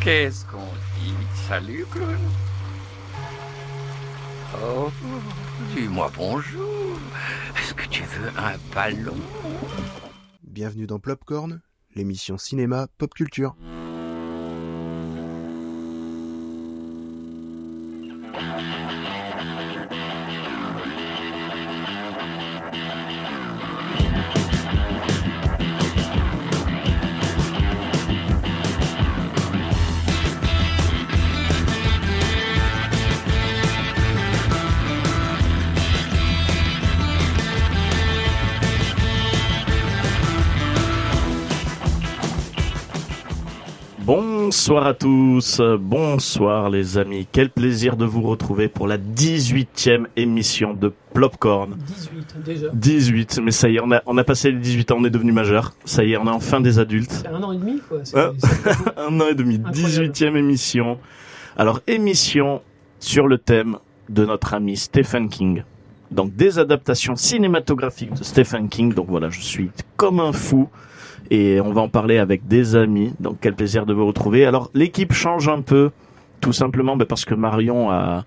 Qu'est-ce qu'on dit? Salut, clown. Oh, dis-moi bonjour. Est-ce que tu veux un ballon? Bienvenue dans Plopcorn, l'émission cinéma pop culture. Bonsoir à tous, bonsoir les amis, quel plaisir de vous retrouver pour la 18e émission de Plopcorn. 18 déjà. 18, mais ça y est, on a, on a passé les 18 ans, on est devenu majeur. Ça y est, on est enfin des adultes. C'est un an et demi quoi. Ah. Un an et demi, Incroyable. 18e émission. Alors, émission sur le thème de notre ami Stephen King. Donc, des adaptations cinématographiques de Stephen King. Donc voilà, je suis comme un fou. Et on va en parler avec des amis. Donc, quel plaisir de vous retrouver. Alors, l'équipe change un peu. Tout simplement ben, parce que Marion a...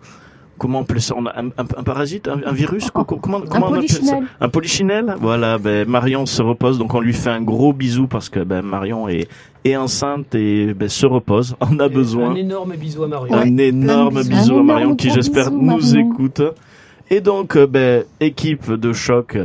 Comment on appelle ça On a un, un- un parasite un, un virus Co- co- Comment, comment on appelle ça? Polichinelle. Un polichinelle? Voilà, ben, Marion se repose. Donc, on lui fait un gros bisou parce que ben, Marion est, est enceinte et ben, se repose. On a Et besoin. Un énorme bisou à Mario. Un énorme bisou Un à Marion énorme qui j'espère nous Marion. écoute. Et donc, euh, ben, équipe de choc,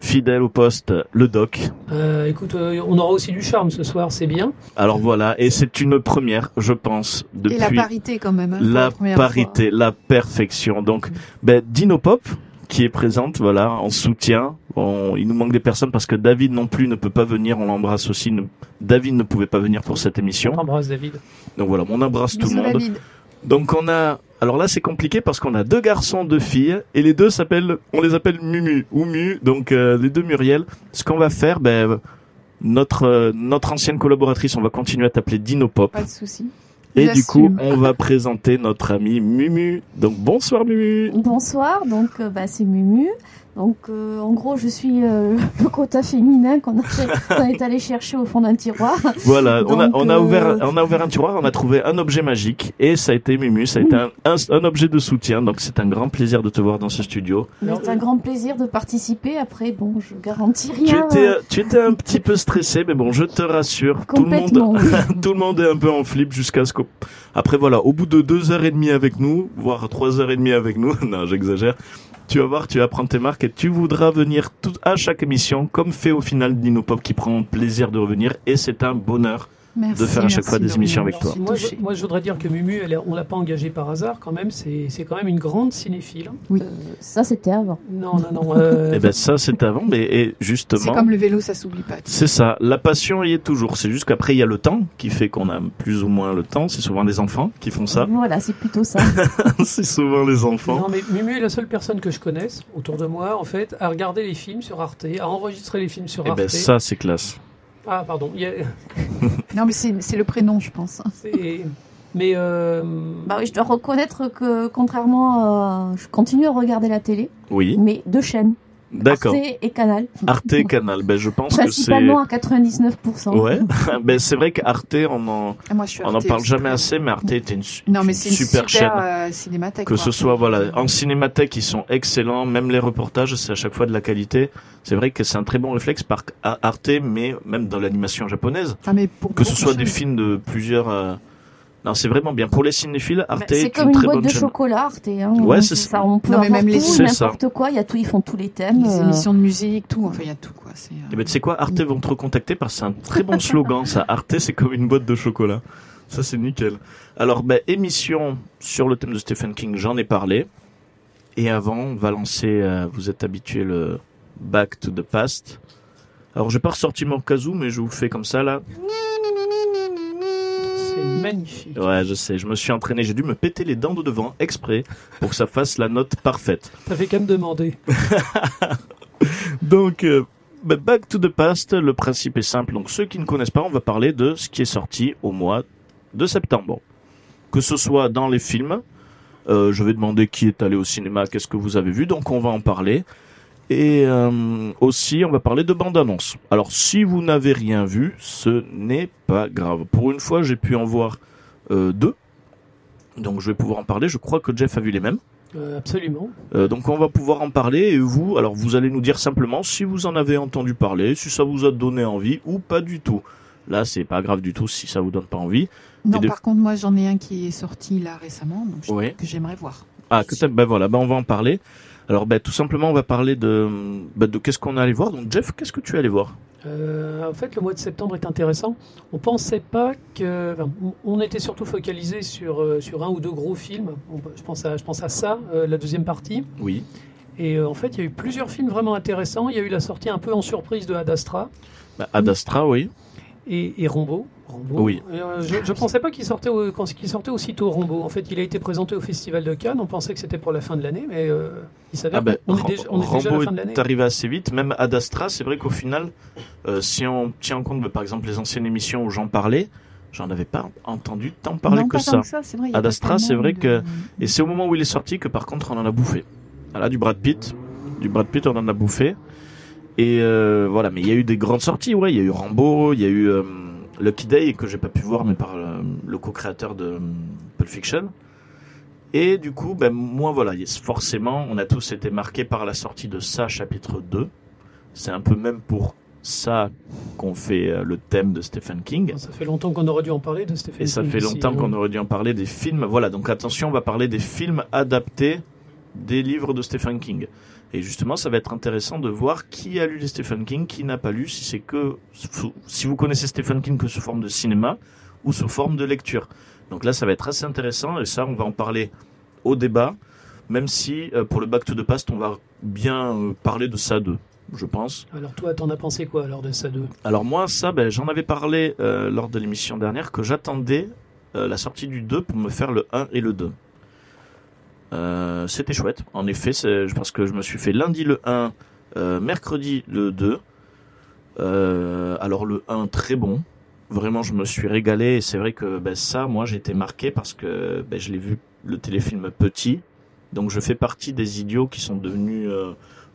fidèle au poste, le doc. Euh, écoute, euh, on aura aussi du charme ce soir, c'est bien. Alors voilà, et c'est une première, je pense, depuis Et la parité quand même. hein, la parité, la perfection. Donc, ben, Dino Pop, qui est présente, voilà, en soutien. On- il nous manque des personnes parce que David non plus ne peut pas venir. On l'embrasse aussi. Ne- David ne pouvait pas venir pour cette On émission. t'embrasse David. Donc voilà, on embrasse tout le monde. David. Donc on a, alors là c'est compliqué parce qu'on a deux garçons, deux filles, et les deux s'appellent, on les appelle Mumu ou Mu, donc euh, les deux Muriel. Ce qu'on va faire, ben notre euh, notre ancienne collaboratrice, on va continuer à t'appeler Dino Pop, Pas de souci. et du coup on va présenter notre ami Mumu. Donc bonsoir Mumu. Bonsoir, donc euh, bah, c'est Mumu. Donc euh, en gros, je suis euh, le quota féminin qu'on a, qu'on est allé chercher au fond d'un tiroir. Voilà, on a on a euh, ouvert on a ouvert un tiroir, on a trouvé un objet magique et ça a été Mumu, ça a été un, un, un objet de soutien. Donc c'est un grand plaisir de te voir dans ce studio. C'est un grand plaisir de participer. Après, bon, je garantis Tu rien. étais tu étais un petit peu stressé, mais bon je te rassure, tout le monde tout le monde est un peu en flip jusqu'à ce qu'au... Après voilà, au bout de deux heures et demie avec nous, voire trois heures et demie avec nous, non j'exagère, tu vas voir, tu vas prendre tes marques et tu voudras venir tout, à chaque émission, comme fait au final Dino Pop qui prend plaisir de revenir. Et c'est un bonheur Merci, de faire à chaque fois des émissions avec toi. moi, je, Touché. moi, je voudrais dire que Mumu, elle, on l'a pas engagée par hasard quand même. C'est c'est quand même une grande cinéphile. hein. Oui. Ça, c'était avant. Non, non, non. euh, Et ben ça c'est avant, mais et C'est justement, comme le vélo, ça s'oublie pas. c'est ça, la passion y est toujours. C'est juste qu'après il y a le temps qui fait qu'on a plus ou moins le temps. C'est souvent les enfants qui font ça. Voilà, c'est plutôt ça. c'est souvent les enfants. Non, mais Mumu est la seule personne que je connaisse autour de moi, en fait, à regarder les films sur Arte, à enregistrer les films sur Et Arte. ben ça c'est classe. Ah, pardon. il y a- Non, mais c'est c'est le prénom, je pense. Mais euh, bah oui, je dois reconnaître que contrairement, à... je continue à regarder la télé, Oui, mais deux chaînes, d'accord. Arte et Canal, Arte Canal, ben je pense que c'est. principalement à 99%. Ouais, ben c'est vrai qu'Arte, on en, Ah, moi, je suis on en Arte parle aussi. jamais assez, mais Arte était une, Non, mais une c'est une super, super, chaîne. euh, cinémathèque. Que quoi. ce soit voilà en cinémathèque, ils sont excellents. Même les reportages, c'est à chaque fois de la qualité. C'est vrai que c'est un très bon réflexe par A- Arte, mais même dans l'animation japonaise, Ah, mais pour que ce soit de des films de plusieurs. Non, c'est vraiment bien pour les cinéphiles. Arte Bah, c'est est comme une une très boîte bonne de chaîne. chocolat, Arte. Hein. Ouais, c'est ça. On peut Non, avoir même les- tout, c'est ça. n'importe quoi. Il y a tout, ils font tous les thèmes. Les euh, émissions de musique, tout. Enfin, il y a tout, quoi. C'est, euh, Eh ben, tu sais quoi, Arte vont te recontacter parce que c'est un très bon slogan, ça. Arte, c'est comme une boîte de chocolat. Ça, c'est nickel. Alors, ben, émission sur le thème de Stephen King, j'en ai parlé. Et avant, on va lancer, euh, vous êtes habitué le Back to the Past. Alors, j'ai pas ressorti mon kazoo, mais je vous fais comme ça, là. Magnifique. Ouais, je sais, je me suis entraîné, j'ai dû me péter les dents de devant, exprès, pour que ça fasse la note parfaite. T'as fait qu'à me demander. Donc, euh, bah, Back to the Past, le principe est simple. Donc, ceux qui ne connaissent pas, on va parler de ce qui est sorti au mois de septembre. Que ce soit dans les films, euh, je vais demander qui est allé au cinéma, qu'est-ce que vous avez vu, donc on va en parler. Et euh, aussi, on va parler de bande-annonce. Alors, si vous n'avez rien vu, ce n'est pas grave. Pour une fois, j'ai pu en voir euh, 2. Donc je vais pouvoir en parler. Je crois que Jeff a vu les mêmes. Euh, absolument. Euh, donc on va pouvoir en parler et vous, alors vous allez nous dire simplement si vous en avez entendu parler, si ça vous a donné envie ou pas du tout. Là, c'est pas grave du tout si ça vous donne pas envie. Non, de- par contre, moi, j'en ai un qui est sorti là récemment, donc je- Ouais. que j'aimerais voir. Ah, que t'as- ben voilà, ben on va en parler. Alors ben tout simplement on va parler de ben, de qu'est-ce qu'on est allé voir. Donc Jeff, qu'est-ce que tu es allé voir? Euh, en fait, le mois de septembre est intéressant. On pensait pas que. enfin, on était surtout focalisé sur, euh, sur un ou deux gros films. Je, pense à, je pense à ça, euh, la deuxième partie. Oui. Et euh, en fait, il y a eu plusieurs films vraiment intéressants. Il y a eu la sortie un peu en surprise de Ad Astra Ben, Ad Astra, oui. Et. Rambo. Oui. Et, euh, je ne pensais pas qu'il sortait, au- sortait aussitôt Rambo. En fait, il a été présenté au Festival de Cannes. On pensait que c'était pour la fin de l'année, mais euh, il s'avère Ah ben, qu'on est déjà, on est déjà à la Rambo fin de l'année. est arrivé assez vite. Même Ad Astra, c'est vrai qu'au final, euh, si on tient en compte ben, par exemple les anciennes émissions où j'en parlais, j'en avais pas entendu tant parler non, que pas ça. tant que ça, c'est vrai. Ad Astra, c'est vrai de- que- Et c'est au moment où il est sorti que par contre on en a bouffé. Voilà, du Brad Pitt. Du Brad Pitt, on en a bouffé. Et euh, voilà, mais il y a eu des grandes sorties, ouais. Il y a eu Rambo, il y a eu euh, Lucky Day, que j'ai pas pu voir, mais par euh, le co-créateur de Pulp Fiction. Et du coup, ben, moi, voilà, forcément, on a tous été marqués par la sortie de ça, chapitre 2. C'est un peu même pour ça qu'on fait le thème de Stephen King. Ça fait longtemps qu'on aurait dû en parler de Stephen Et ça King fait longtemps hein. qu'on aurait dû en parler des films. Voilà, donc attention, on va parler des films adaptés des livres de Stephen King. Et justement, ça va être intéressant de voir qui a lu les Stephen King, qui n'a pas lu, si c'est que si vous connaissez Stephen King que sous forme de cinéma ou sous forme de lecture. Donc là, ça va être assez intéressant et ça, on va en parler au débat, même si euh, pour le Back to the Past, on va bien euh, parler de ça d'eux, je pense. Alors toi, t'en as pensé quoi alors de ça deux? Alors moi, ça, ben, j'en avais parlé euh, lors de l'émission dernière que j'attendais la sortie du 2 pour me faire le 1 et le 2. Euh, C'était chouette, en effet, c'est parce que je me suis fait lundi le 1, euh, mercredi le 2. Euh, alors le 1 très bon, vraiment je me suis régalé et c'est vrai que ben, ça, moi été marqué parce que ben, je l'ai vu le téléfilm petit, donc je fais partie des idiots qui sont devenus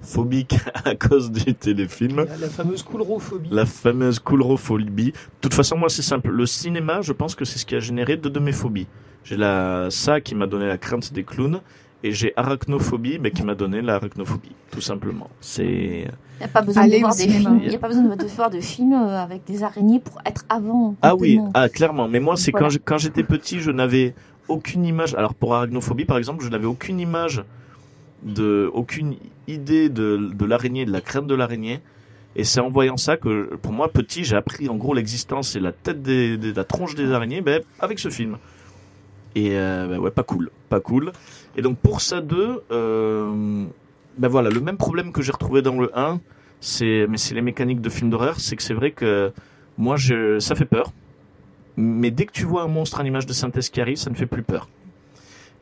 phobiques à cause du téléfilm. la, la fameuse coulrophobie. La fameuse coulrophobie. De toute façon, moi, c'est simple. Le cinéma, je pense que c'est ce qui a généré deux de mes phobies. J'ai la ça qui m'a donné la crainte des clowns et j'ai arachnophobie, mais qui m'a donné l'arachnophobie, tout simplement. C'est Il n'y a pas besoin Allez de voir des films. Il n'y a pas besoin de voir de films euh, avec des araignées pour être avant. ah oui, ah clairement. Mais moi, c'est Voilà. quand j'étais petit, je n'avais aucune image. Alors pour arachnophobie, par exemple, je n'avais aucune image de, aucune idée de, de l'araignée, de la crainte de l'araignée. Et c'est en voyant ça que, pour moi, petit, j'ai appris en gros l'existence et la tête des, des- la tronche des araignées, ben, avec ce film. Et euh, ben ouais, pas cool, pas cool. Et donc pour ça deux, euh, ben voilà, le même problème que j'ai retrouvé dans le 1, c'est mais c'est les mécaniques de films d'horreur, c'est que c'est vrai que moi je, ça fait peur. Mais dès que tu vois un monstre en image de synthèse qui arrive, ça ne fait plus peur.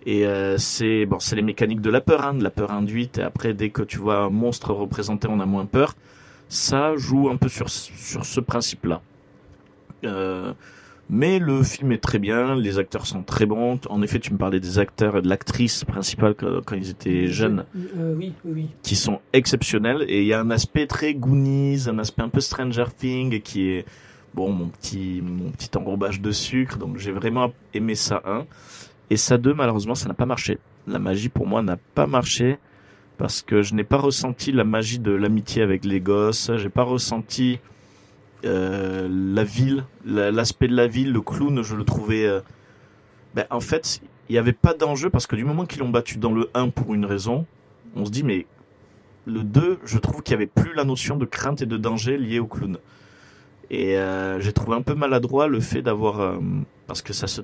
Et euh, c'est bon, c'est les mécaniques de la peur, hein, de la peur induite. Et après, dès que tu vois un monstre représenté, on a moins peur. Ça joue un peu sur sur ce principe-là. Euh, mais le film est très bien, les acteurs sont très bons. En effet, tu me parlais des acteurs et de l'actrice principale quand, ils étaient jeunes, Euh, oui, oui, oui. qui sont exceptionnels. Et il y a un aspect très Goonies, un aspect un peu Stranger Things qui est bon mon petit mon petit enrobage de sucre. Donc j'ai vraiment aimé ça un. Et ça deux, malheureusement, ça n'a pas marché. La magie pour moi n'a pas marché parce que je n'ai pas ressenti la magie de l'amitié avec les gosses. J'ai pas ressenti euh, la ville, la- l'aspect de la ville, le clown, je le trouvais. euh, ben, en fait, il n'y avait pas d'enjeu parce que du moment qu'ils l'ont battu dans le 1 pour une raison, on se dit mais le 2, je trouve qu'il y avait plus la notion de crainte et de danger liée au clown. Et euh, j'ai trouvé un peu maladroit le fait d'avoir parce que ça se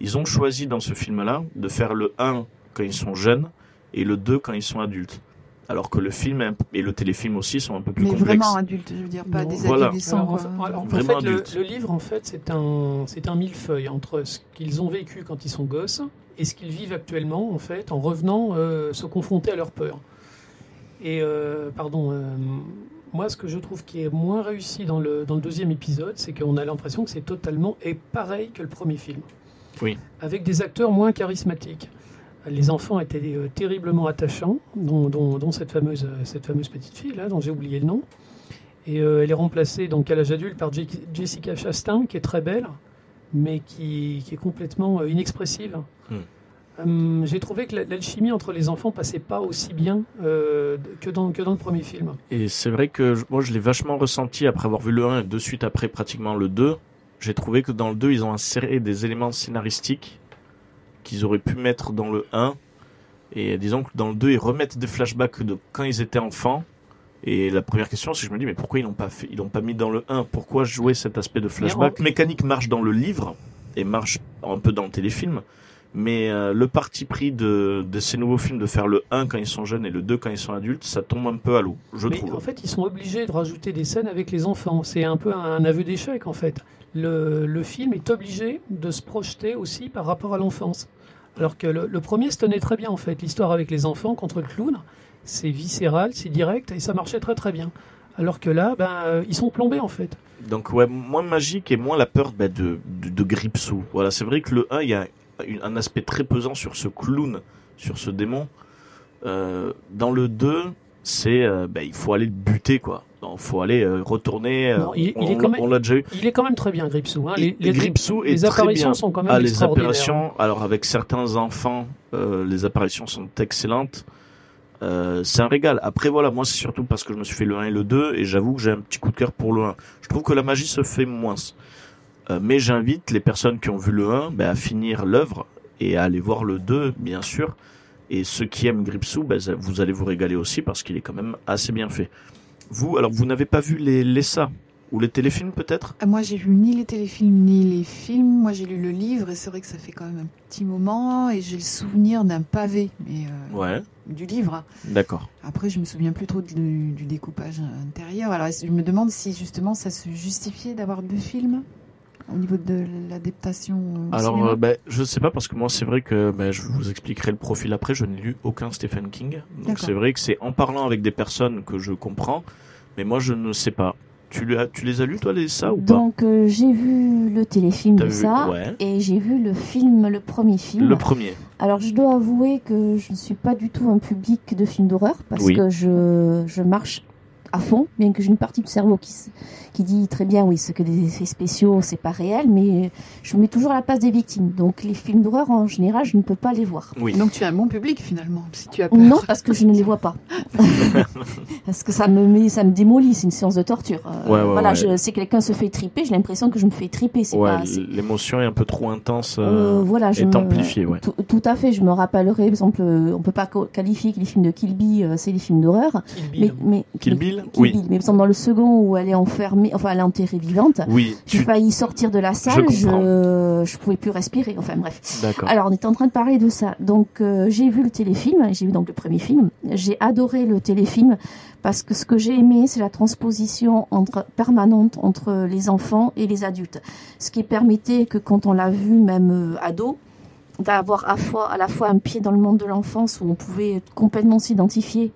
ils ont choisi dans ce film-là de faire le 1 quand ils sont jeunes et le 2 quand ils sont adultes. Alors que le film et le téléfilm aussi sont un peu plus Mais complexes. vraiment adulte, je veux dire, pas Non. des Voilà. adolescents. Alors, en quoi. fait- alors, en Vraiment fait, le, adulte. le livre, en fait, c'est un, c'est un millefeuille entre ce qu'ils ont vécu quand ils sont gosses et ce qu'ils vivent actuellement, en fait, en revenant euh, se confronter à leur peur. Et, euh, pardon, euh, moi, ce que je trouve qui est moins réussi dans le, dans le deuxième épisode, c'est qu'on a l'impression que c'est totalement et pareil que le premier film. Oui. Avec des acteurs moins charismatiques. Les enfants étaient euh, terriblement attachants, dont, dont- dont cette, fameuse, euh, cette fameuse petite fille, là, dont j'ai oublié le nom. Et euh, elle est remplacée donc à l'âge adulte par Je- Jessica Chastain, qui est très belle. mais qui, qui est complètement euh, inexpressive. Hmm. Hum, J'ai trouvé que la- l'alchimie entre les enfants passait pas aussi bien que, dans, que dans le premier film. Et c'est vrai que moi je l'ai vachement ressenti après avoir vu le 1 et de suite après pratiquement le 2. J'ai trouvé que dans le 2 ils ont inséré des éléments scénaristiques qu'ils auraient pu mettre dans le 1. Et disons que dans le 2 ils remettent des flashbacks de quand ils étaient enfants. Et la première question c'est que je me dis mais pourquoi ils l'ont pas fait, ils l'ont pas mis dans le 1 Pourquoi jouer cet aspect de flashback? Mécanique marche dans le livre et marche un peu dans le téléfilm. Mais euh, le parti pris de, de ces nouveaux films de faire le 1 quand ils sont jeunes et le 2 quand ils sont adultes, ça tombe un peu à l'eau, je Mais trouve. en fait, ils sont obligés de rajouter des scènes avec les enfants. C'est un peu un aveu d'échec, en fait. Le, le film est obligé de se projeter aussi par rapport à l'enfance. Alors que le, premier se tenait très bien, en fait. L'histoire avec les enfants contre le clown, c'est viscéral, c'est direct, et ça marchait très très bien. Alors que là, ben, euh, ils sont plombés, en fait. Donc ouais, moins magique et moins la peur bah, de, de, de Gripsou. Voilà, c'est vrai que le 1, il y a un aspect très pesant sur ce clown, sur ce démon. Euh, dans le 2, c'est euh, bah, il faut aller le buter quoi. Il faut aller euh, retourner. euh, Non, il- on il est quand même- on l'a déjà eu. Il est quand même très bien, Gripsou. Hein. Les, Gripsou apparitions sont quand même Ah, les apparitions, alors avec certains enfants, euh, les apparitions sont excellentes. Euh, c'est un régal. Après voilà, moi c'est surtout parce que je me suis fait le 1 et le 2 et j'avoue que j'ai un petit coup de cœur pour le 1. Je trouve que la magie se fait moins. Euh, mais j'invite les personnes qui ont vu le 1 ben, à finir l'œuvre et à aller voir le 2 bien sûr. Et ceux qui aiment Gripsou, ben, vous allez vous régaler aussi parce qu'il est quand même assez bien fait. Vous, alors vous n'avez pas vu les l'ESA ou les téléfilms peut-être? Ah, Moi, j'ai vu ni les téléfilms ni les films. Moi, j'ai lu le livre et c'est vrai que ça fait quand même un petit moment et j'ai le souvenir d'un pavé, mais euh, Ouais, du livre. d'accord. Après, je me souviens plus trop du, du découpage intérieur. Alors, je me demande si justement ça se justifiait d'avoir deux films? Au niveau de l'adaptation. Alors, euh, ben, je sais pas parce que moi, c'est vrai que ben, je vous expliquerai le profil après. Je n'ai lu aucun Stephen King, donc c'est vrai que c'est en parlant avec des personnes que je comprends, mais moi, je ne sais pas. Tu, les as lus toi les ça ou pas? Donc euh, j'ai vu le téléfilm de ça Ouais. et j'ai vu le film, le premier film. Le premier. Alors je dois avouer que je ne suis pas du tout un public de films d'horreur parce Oui. que je, je marche à fond, bien que j'ai une partie du cerveau qui, qui dit très bien oui, ce que des effets spéciaux, c'est pas réel, mais je me mets toujours à la place des victimes. Donc les films d'horreur en général, je ne peux pas les voir. Oui. Donc, tu as un bon public finalement, si tu as peur. Non, parce que je ne les vois pas. parce que ça me met, ça me démolit, c'est une séance de torture. Euh, Ouais, ouais, voilà, ouais. je, si quelqu'un se fait triper, j'ai l'impression que je me fais triper. C'est Ouais, pas, c'est- l'émotion est un peu trop intense. Euh, euh, voilà, je est me- amplifiée, ouais. Tout, tout à fait, je me rappellerai, par exemple, euh, on peut pas qualifier que les films de Kill Bill, euh, c'est des films d'horreur. Kill Mais, Bill. mais, Kill mais- Bill? Oui. Bill. Mais par exemple, dans le second où elle est enfermée, enfin, elle est enterrée vivante, Oui. j'ai Tu... failli sortir de la salle, je, je pouvais plus respirer. Enfin, bref. D'accord. Alors, on était en train de parler de ça. Donc, euh, j'ai vu le téléfilm, j'ai vu donc le premier film. J'ai adoré le téléfilm parce que ce que j'ai aimé, c'est la transposition entre, permanente entre les enfants et les adultes. Ce qui permettait que quand on l'a vu, même euh, ado, d'avoir à, à la fois un pied dans le monde de l'enfance où on pouvait complètement s'identifier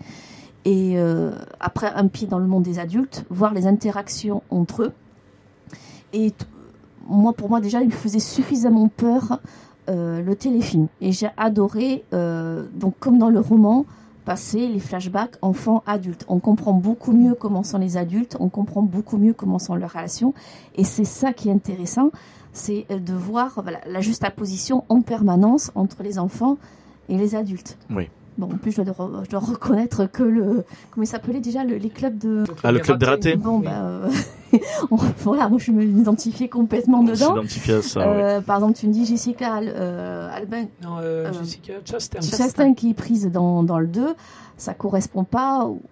et euh, après un pied dans le monde des adultes, voir les interactions entre eux. Et moi, pour moi, déjà, il me faisait suffisamment peur euh, le téléfilm. Et j'ai adoré, euh, donc comme dans le roman, passer les flashbacks enfants-adultes. On comprend beaucoup mieux comment sont les adultes, on comprend beaucoup mieux comment sont leurs relations. Et c'est ça qui est intéressant, c'est de voir voilà, la juxtaposition en permanence entre les enfants et les adultes. Oui. Bon, en plus, je dois, re- je dois reconnaître que le. Comment il s'appelait déjà le- les clubs de. Ah, le club des ratés Bon, Oui. bah. euh, on- voilà, moi, je me identifiais complètement On dedans. à ça, ouais. Euh, Par exemple, tu me dis Jessica Al- euh, Albin, Non, euh, Euh, Jessica Chastain. Chastain. Qui est prise dans, dans le 2, ça correspond pas aux,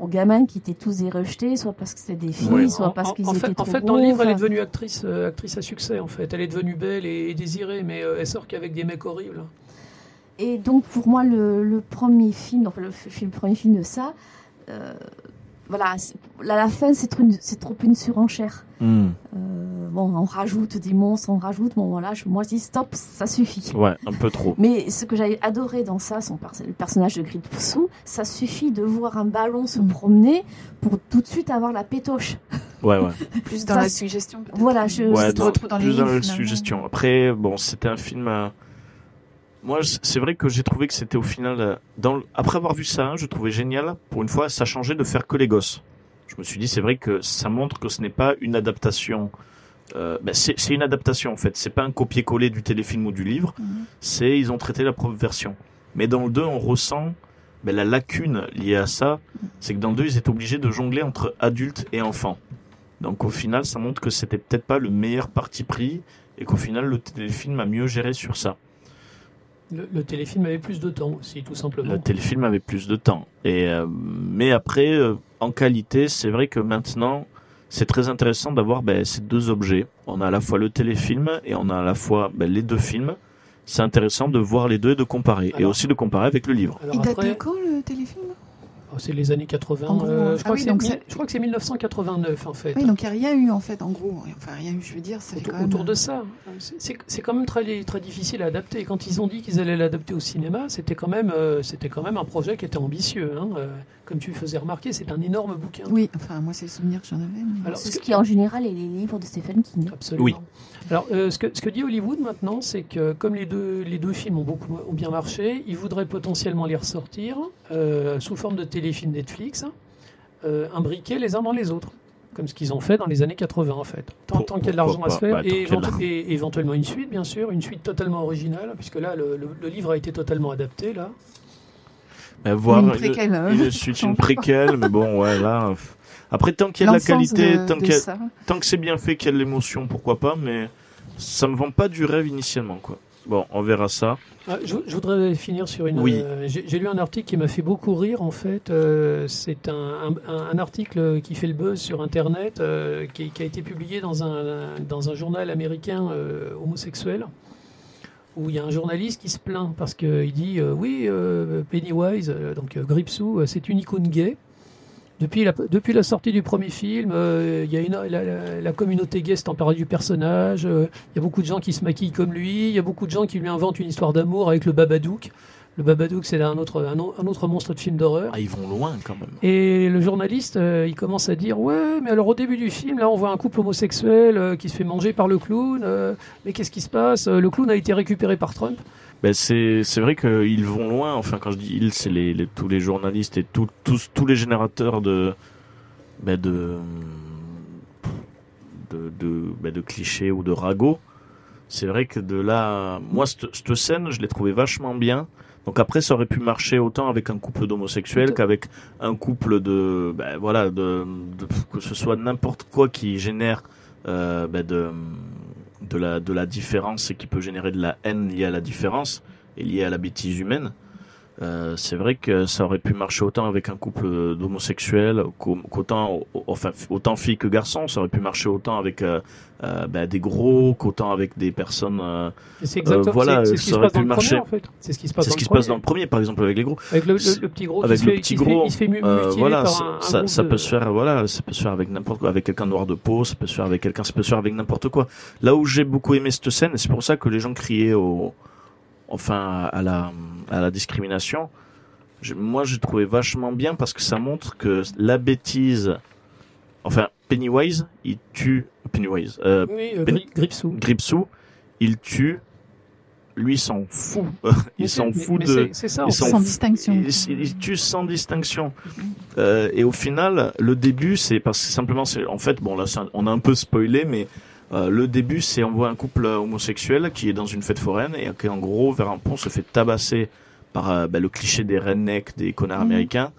aux gamins qui étaient tous des rejetés, soit parce que c'était des filles, Ouais. soit En- parce qu'ils en étaient fait, trop en fait, gros, dans le livre, elle est devenue actrice, euh, actrice à succès. En fait, elle est devenue belle et, et désirée, mais euh, elle sort qu'avec des mecs horribles. Et donc, pour moi, le, le premier film, enfin, le, le premier film de ça, euh, voilà, à la fin, c'est trop, une- c'est trop une surenchère. Hmm. Euh, bon, on rajoute des monstres, on rajoute, bon voilà, je, moi je dis stop, ça suffit. Ouais, un peu trop. Mais ce que j'avais adoré dans ça, son le personnage de Gripsou, ça suffit de voir un ballon se Mm. promener pour tout de suite avoir la pétoche. Ouais, ouais. Plus dans Ça, la suggestion. peut-être. Voilà, je- Ouais, dans- dans les plus dans la suggestion. Après, bon, c'était un film. euh, Moi, c'est vrai que j'ai trouvé que c'était au final. euh, Dans le- Après avoir vu ça, hein, je trouvais génial. Pour une fois, ça changeait de faire que les gosses. Je me suis dit, c'est vrai que ça montre que ce n'est pas une adaptation euh, ben, c'est c'est une adaptation en fait. C'est pas un copier-coller du téléfilm ou du livre. Mhm. C'est ils ont traité la propre version. Mais dans le 2, on ressent ben, la lacune liée à ça. C'est que dans le 2, ils étaient obligés de jongler entre adultes et enfants. Donc au final, ça montre que c'était peut-être pas le meilleur parti pris et qu'au final, le téléfilm a mieux géré sur ça. Le, le téléfilm avait plus de temps aussi, tout simplement. Le téléfilm avait plus de temps. Et euh, mais après, euh, en qualité, c'est vrai que maintenant, c'est très intéressant d'avoir ben, ces deux objets. On a à la fois le téléfilm et on a à la fois ben, les deux films. C'est intéressant de voir les deux et de comparer. et aussi de comparer avec le livre. Alors Il date après, de quand le téléfilm? C'est les années 80. En gros, euh, ah je, crois oui, que c'est donc mille- c'est- je crois que c'est 1989 en fait. Oui, donc il n'y a rien eu en fait, en gros. Enfin, rien eu, je veux dire, ça fait autour, quand même. autour de ça. C'est- quand même très, très difficile à adapter. Et quand ils ont dit qu'ils allaient l'adapter au cinéma, c'était quand, même, euh, c'était quand même un projet qui était ambitieux. hein. Comme tu faisais remarquer, c'est un énorme bouquin. Oui, enfin, moi, c'est le souvenir que j'en avais. mais- Alors, ce qui en général est les livres de Stephen King. Absolument. Oui. Alors, euh, ce, que, ce que dit Hollywood maintenant, c'est que comme les deux, les deux films ont, beaucoup, ont bien marché, ils voudraient potentiellement les ressortir euh, sous forme de téléfilm Netflix, euh, imbriqués les uns dans les autres. Comme ce qu'ils ont fait dans les années 80, en fait. Tant, qu'il y a de l'argent à se faire, Bah, a et éventuellement une suite, bien sûr, une suite totalement originale, puisque là, le, le- le livre a été totalement adapté, là. Ben, voir une une- préquelle. une suite, une préquelle, mais bon, ouais, là. Après, tant qu'il y a de la qualité, de- tant de a- tant que c'est bien fait, qu'il y a de l'émotion, pourquoi pas, mais ça me vend pas du rêve initialement, quoi. Bon, on verra ça. Ah, je, je voudrais finir sur une. Oui. euh, J'ai lu un article qui m'a fait beaucoup rire en fait. Euh, c'est un, un- un article qui fait le buzz sur Internet, euh, qui, qui a été publié dans un, dans un journal américain euh, homosexuel, où il y a un journaliste qui se plaint parce qu'il dit euh, oui euh, Pennywise, euh, donc Gripsou, c'est une icône gay. Depuis la, sortie du premier film, il y a la, la- communauté gay s'est emparée du personnage. il y a beaucoup de gens qui se maquillent comme lui. Il y a beaucoup de gens qui lui inventent une histoire d'amour avec le Babadook. Le Babadook, c'est un autre, un, autre monstre de film d'horreur. Ah, ils vont loin, quand même. Et le journaliste, euh, il commence à dire Ouais, mais alors au début du film, là, on voit un couple homosexuel euh, qui se fait manger par le clown. euh, mais qu'est-ce qui se passe? Le clown a été récupéré par Trump. Ben c'est c'est vrai qu'ils vont loin. Enfin, quand je dis ils, c'est les, les- tous les journalistes et tout- tous tous les générateurs de ben de de de, ben de clichés ou de ragots. C'est vrai que de là, moi cette, cette scène, je l'ai trouvée vachement bien. Donc après, ça aurait pu marcher autant avec un couple d'homosexuels qu'avec un couple de ben voilà de, de- que ce soit n'importe quoi qui génère euh, ben de de la, de la différence et qui peut générer de la haine liée à la différence et liée à la bêtise humaine. Euh, c'est vrai que ça aurait pu marcher autant avec un couple d'homosexuels qu'au- qu'autant, enfin, autant filles que garçons. Ça aurait pu marcher autant avec euh, euh, ben, des gros qu'autant avec des personnes. euh, c'est exactement voilà, c'est- c'est ça aurait pu marcher. premier, en fait. C'est ce qui se passe c'est ce qui le se passe premier. dans le premier, par exemple, avec les gros. Avec le, le- le petit gros Avec qui, le petit qui se fait- gros, il se fait mu- Euh, mutiler voilà, ça, un, un ça, groupe ça de- peut se faire, voilà, ça peut se faire avec n'importe quoi, avec quelqu'un noir de peau, ça peut se faire avec quelqu'un, ça peut se faire avec n'importe quoi. Là où j'ai beaucoup aimé cette scène, et c'est pour ça que les gens criaient au, enfin, à la, à la discrimination. je- moi, j'ai trouvé vachement bien parce que ça montre que la bêtise, enfin, Pennywise, il tue, Pennywise, euh, Oui, euh, Gri- Gripsou. Gripsou, il tue, lui il s'en fout, il c'est- s'en fout mais de, c'est- ça, s'en Sans distinction. il, il tue sans distinction. Euh, et au final, le début, c'est parce que simplement, c'est en fait, bon là, on a un peu spoilé, mais euh, le début, c'est on voit un couple homosexuel qui est dans une fête foraine et qui, en gros, vers un pont, se fait tabasser par euh, bah, le cliché des rednecks, des connards Mhm. américains.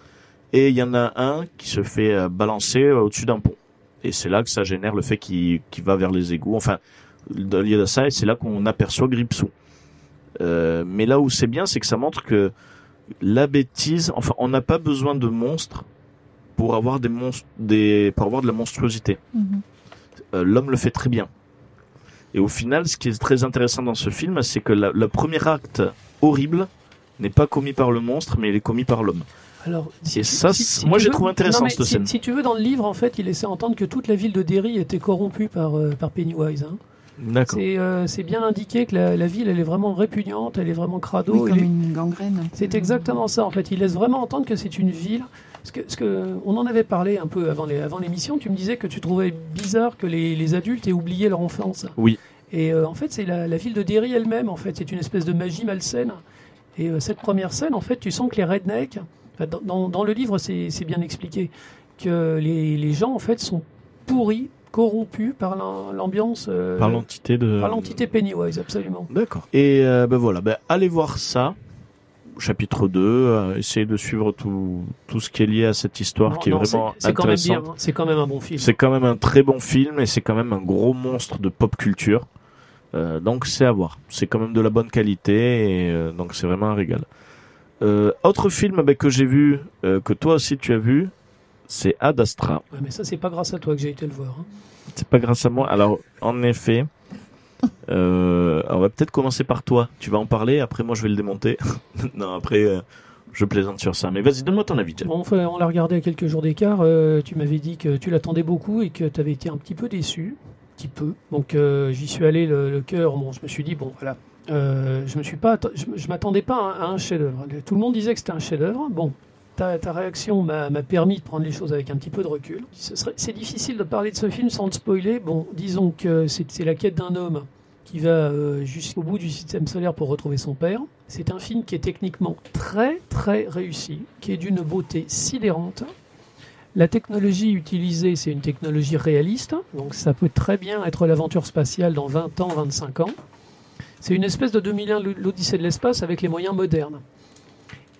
Et il y en a un qui se fait euh, balancer au-dessus d'un pont. Et c'est là que ça génère le fait qu'il va vers les égouts. Enfin, lié à ça, et c'est là qu'on aperçoit Gripsou. Mais là où c'est bien, c'est que ça montre que la bêtise, enfin, on n'a pas besoin de monstres pour avoir des monstres, des, pour avoir de la monstruosité. Mhm. Euh, L'homme le fait très bien. Et au final, ce qui est très intéressant dans ce film, c'est que la- le premier acte horrible n'est pas commis par le monstre, mais il est commis par l'homme. Alors, Et ça, c'est- moi, j'ai trouvé intéressant non, cette si, scène. Si tu veux, dans le livre, en fait, il laissait entendre que toute la ville de Derry était corrompue par, euh, par Pennywise. hein. D'accord. C'est euh, c'est bien indiqué que la, la ville, elle est vraiment répugnante, elle est vraiment crado. Oui, comme est- une gangrène. C'est exactement ça, en fait. Il laisse vraiment entendre que c'est une ville. Parce que, parce que on en avait parlé un peu avant les- avant l'émission. tu me disais que tu trouvais bizarre que les, les adultes aient oublié leur enfance. Oui. Et euh, en fait, c'est la, la ville de Derry elle-même. En fait, c'est une espèce de magie malsaine. Et euh, cette première scène, en fait, tu sens que les rednecks, dans, dans, dans le livre, c'est c'est bien expliqué que les, les gens, en fait, sont pourris corrompu par l'am- l'ambiance, euh, Par l'entité de. par l'entité Pennywise, absolument. D'accord. Et ben voilà, ben allez voir ça. Chapitre 2, euh, essayez de suivre tout, tout ce qui est lié à cette histoire Non, qui est vraiment c'est- c'est quand même intéressante. bien, hein. c'est quand même un bon film. C'est quand même un très bon film et c'est quand même un gros monstre de pop culture. Euh, donc c'est à voir. C'est quand même de la bonne qualité et euh, donc c'est vraiment un régal. Euh, autre film ben, que j'ai vu, que toi aussi tu as vu, c'est Ad Astra. Ouais, mais ça, c'est pas grâce à toi que j'ai été le voir. hein. C'est pas grâce à moi. Alors en effet, euh, on va peut-être commencer par toi. Tu vas en parler. Après moi je vais le démonter. non après euh, je plaisante sur ça. Mais vas-y donne-moi ton avis. Bon, on l'a regardé à quelques jours d'écart. euh, tu m'avais dit que tu l'attendais beaucoup et que tu avais été un petit peu déçu. Un petit peu. Donc, euh, j'y suis allé le, cœur. Bon, je me suis dit, bon, voilà. Je me suis pas, je, m'attendais pas à un chef-d'œuvre. Tout le monde disait que c'était un chef-d'œuvre. Bon, ta, ta réaction m'a permis de prendre les choses avec un petit peu de recul. C'est difficile de parler de ce film sans le spoiler. Bon, disons que c'est c'est la quête d'un homme qui va euh, jusqu'au bout du système solaire pour retrouver son père. C'est un film qui est techniquement très très réussi, qui est d'une beauté sidérante. La technologie utilisée, c'est une technologie réaliste, donc ça peut très bien être l'aventure spatiale dans 20 ans, 25 ans. C'est une espèce de 2001, l'Odyssée de l'espace avec les moyens modernes.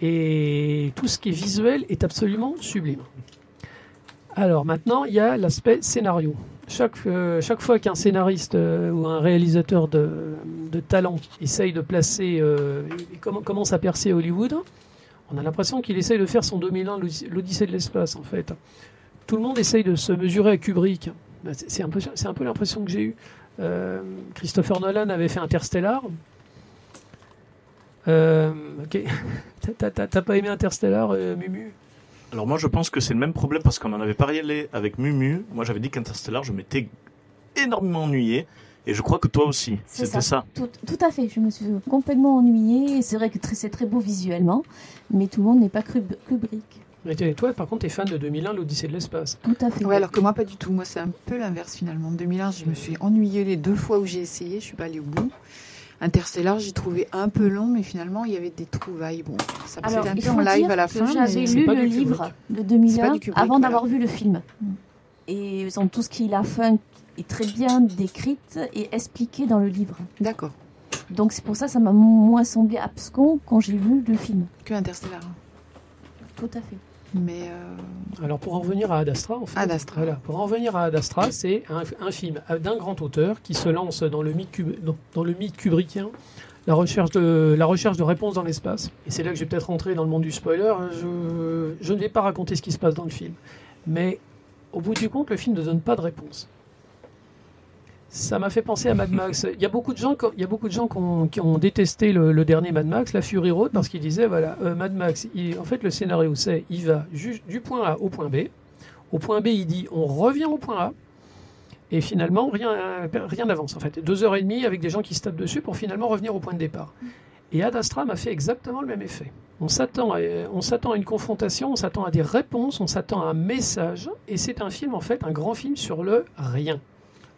Et tout ce qui est visuel est absolument sublime. Alors maintenant, il y a l'aspect scénario. Chaque, euh, chaque fois qu'un scénariste euh, ou un réalisateur de, de talent essaye de placer, commence à percer Hollywood, on a l'impression qu'il essaye de faire son 2001, l'Odyssée- de l'espace en fait. Tout le monde essaye de se mesurer à Kubrick. Ben, C'est un peu, un peu l'impression que j'ai eue. Euh, Christopher Nolan avait fait Interstellar. Euh, ok. T'as- pas aimé Interstellar, euh, Mumu? Alors moi je pense que c'est le même problème parce qu'on en avait parlé avec Mumu. Moi j'avais dit qu'Interstellar je m'étais énormément ennuyé et je crois que toi aussi. C'est C'était ça. Tout, tout à fait, je me suis complètement ennuyée. C'est vrai que très- c'est très beau visuellement, mais tout le monde n'est pas Kubrick. Mais toi, par contre, t'es fan de 2001, l'Odyssée de l'espace. Tout à fait. Ouais, alors que moi, pas du tout. Moi, c'est un peu l'inverse finalement. En 2001, je me suis ennuyée les deux fois où j'ai essayé. Je suis pas allée au bout. Interstellar, j'ai trouvé un peu long, mais finalement, il y avait des trouvailles. Bon, ça c'était un peu en live à la fin. J'avais lu le livre de C'est pas 2001 du Kubrick, avant voilà. d'avoir vu le film. Et donc, tout ce qui est la fin est très bien décrite et expliqué dans le livre. D'accord. Donc c'est pour ça que ça m'a moins semblé abscon quand j'ai vu le film. Que Interstellar. Tout à fait. Mais euh, Alors, pour en revenir à Ad Astra, en fait, Ad Astra. Voilà, pour en revenir à Ad Astra, c'est un, un film d'un grand auteur qui se lance dans le mythe, cub- dans, dans le mythe kubrickien, la recherche de, la recherche de réponses dans l'espace. Et c'est là que je vais peut-être rentrer dans le monde du spoiler. Je, je ne vais pas raconter ce qui se passe dans le film. Mais au bout du compte, le film ne donne pas de réponse. Ça m'a fait penser à Mad Max. Il y a beaucoup de gens, qui ont- détesté le, dernier Mad Max, la Fury Road, parce qu'ils disaient voilà, euh, Mad Max. en fait, le scénario c'est il va du point A au point B. Au point B, il dit on revient au point A. Et finalement, rien rien n'avance. En fait, deux heures et demie avec des gens qui se tapent dessus pour finalement revenir au point de départ. Et Ad Astra m'a fait exactement le même effet. On s'attend à, on s'attend à une confrontation, on s'attend à des réponses, on s'attend à un message. Et c'est un film, en fait, un grand film sur le rien.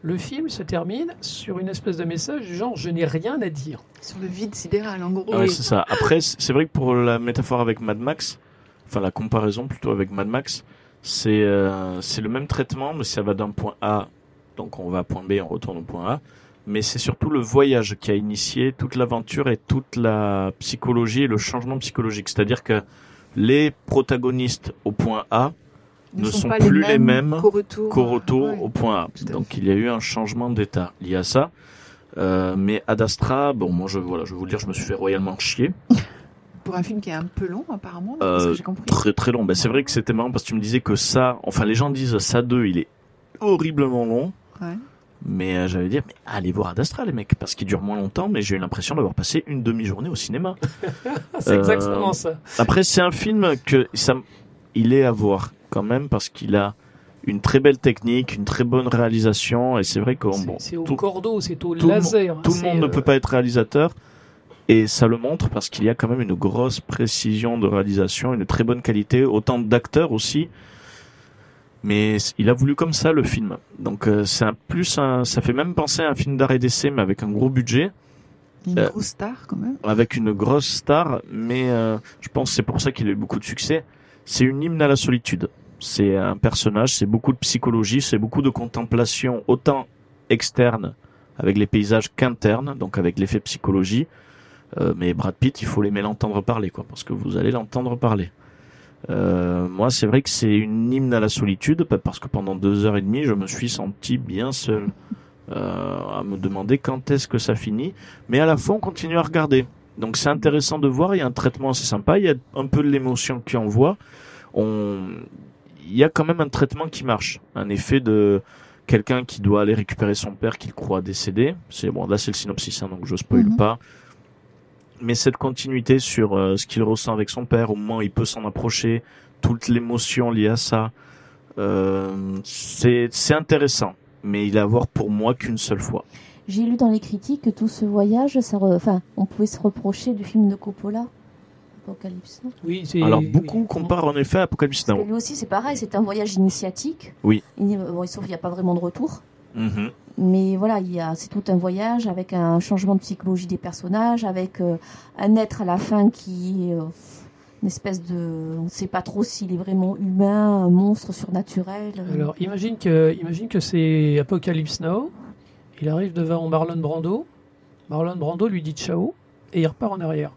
Le film se termine sur une espèce de message du genre je n'ai rien à dire. sur le vide sidéral, en gros. Ah ouais, c'est ça. Après, c'est vrai que pour la métaphore avec Mad Max, enfin la comparaison plutôt avec Mad Max, c'est euh, c'est le même traitement, mais ça va d'un point A, donc on va à point B, on retourne au point A. Mais c'est surtout le voyage qui a initié toute l'aventure et toute la psychologie et le changement psychologique. C'est-à-dire que les protagonistes au point A ne sont pas plus les mêmes qu'au retour. Ouais. au point A. Donc il y a eu un changement d'état lié à ça. Euh, mais Ad Astra, bon, moi je voilà, je vais vous le dire, je me suis fait royalement chier. Pour un film qui est un peu long, apparemment, parce Euh, que j'ai compris. Très très long. Ben, c'est vrai que c'était marrant parce que tu me disais que ça, enfin les gens disent ça 2, il est horriblement long. Ouais. Mais euh, j'allais dire, mais allez voir Ad Astra les mecs, parce qu'il dure moins longtemps, mais j'ai eu l'impression d'avoir passé une demi-journée au cinéma. c'est Euh, exactement ça. Après, c'est un film que ça, il est à voir quand même parce qu'il a une très belle technique, une très bonne réalisation, et c'est vrai que C'est bon, c'est au tout, cordeau, c'est au tout laser. tout le monde ne euh, peut pas être réalisateur, et ça le montre parce qu'il y a quand même une grosse précision de réalisation, une très bonne qualité, autant d'acteurs aussi. Mais il a voulu comme ça le film. Donc euh, c'est un plus un, ça fait même penser à un film d'arrêt d'essai mais avec un gros budget. A une euh, grosse star, quand même. avec une grosse star, mais euh, je pense que c'est pour ça qu'il a eu beaucoup de succès. C'est une hymne à la solitude. C'est un personnage, c'est beaucoup de psychologie, c'est beaucoup de contemplation, autant externe avec les paysages qu'interne, donc avec l'effet psychologie. Euh, mais Brad Pitt, il faut l'aimer l'entendre parler, quoi, parce que vous allez l'entendre parler. Euh, moi, c'est vrai que c'est une hymne à la solitude, parce que pendant deux heures et demie, je me suis senti bien seul, euh, à me demander quand est-ce que ça finit. Mais à la fois, on continue à regarder. Donc c'est intéressant de voir. Il y a un traitement assez sympa. Il y a un peu de l'émotion qui envoie. On, il y a quand même un traitement qui marche. Un effet de quelqu'un qui doit aller récupérer son père qu'il croit décédé. C'est bon, là c'est le synopsis, hein, donc je spoil Mhm. pas. Mais cette continuité sur euh, ce qu'il ressent avec son père, au moment où il peut s'en approcher, toute l'émotion liée à ça, euh, c'est c'est intéressant. Mais il est à voir pour moi qu'une seule fois. J'ai lu dans les critiques que tout ce voyage, ça re- enfin, on pouvait se reprocher du film de Coppola, Apocalypse. Now. Oui. Alors beaucoup oui. comparent en effet à Apocalypse Now. lui aussi, c'est pareil, c'est un voyage initiatique. Oui. Il, bon, sauf qu'il n'y a pas vraiment de retour. Mhm. Mais voilà, il y a, c'est tout un voyage avec un changement de psychologie des personnages, avec euh, un être à la fin qui est euh, une espèce de, on ne sait pas trop s'il est vraiment humain, un monstre surnaturel. Alors, imagine que, imagine que c'est Apocalypse Now. Il arrive devant Marlon Brando. Marlon Brando lui dit ciao et il repart en arrière.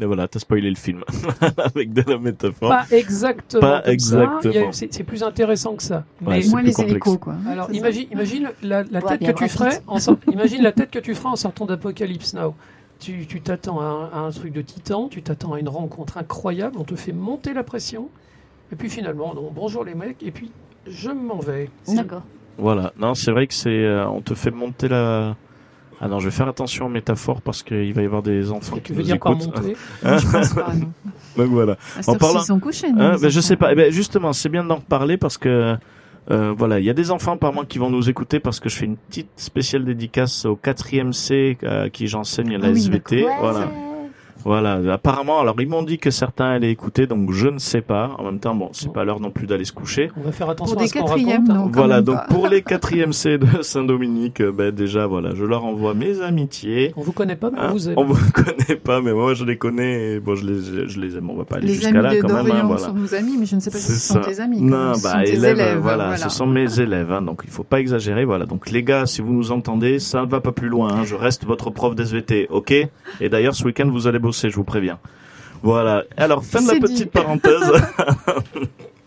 Et voilà, t'as spoilé le film avec de la métaphore. Pas exactement. Pas exactement. C'est plus intéressant que ça. Ouais, Mais Moins les complexe. hélicos, quoi. alors, imagine, imagine la, la Ouais, tête que tu ferais. En sort- imagine la tête que tu feras en sortant d'Apocalypse Now. Tu tu t'attends à, un- à un truc de titan, tu t'attends à une rencontre incroyable, on te fait monter la pression, et puis finalement, non, bonjour les mecs, et puis je m'en vais. D'accord. Voilà. Non, c'est vrai que c'est, euh, on te fait monter la. Ah non, je vais faire attention aux métaphores parce qu'il va y avoir des enfants qui Tu veux nous dire écoutent. monter? Non, je pense pas, non. Donc voilà. À cette En parlant- ils sont couchés, non, Hein, les ben, je sais pas. Eh ben, justement, c'est bien d'en reparler parce que euh, voilà, il y a des enfants par moi qui vont nous écouter parce que je fais une petite spéciale dédicace au 4e C à qui j'enseigne la Ah oui, SVT. Ouais. Voilà. Voilà, apparemment, alors ils m'ont dit que certains allaient écouter, donc je ne sais pas. En même temps, bon, c'est pas l'heure non plus d'aller se coucher. On va faire attention Pour à des ce qu'on quatrièmes, raconte. non. Voilà, donc pas. pour les 4e C de Saint-Dominique, ben déjà, voilà, je leur envoie mes amitiés. On vous connaît pas, mais Hein, on vous aime. on vous connaît pas, mais moi je les connais. Et bon, je les, je les aime. On va pas aller Les jusqu'à là de quand même. hein, voilà. sont nos amis, mais je ne sais pas si C'est ce sont tes amis. Non, bah, sont tes élèves, élèves. voilà, ce sont mes élèves, hein, donc il faut pas exagérer, voilà. Donc les gars, si vous nous entendez, ça ne va pas plus loin, hein, je reste votre prof d'SVT, ok? Et d'ailleurs, ce week-end, vous allez bosser, je vous préviens. Voilà. Alors, fin de la petite dit. parenthèse.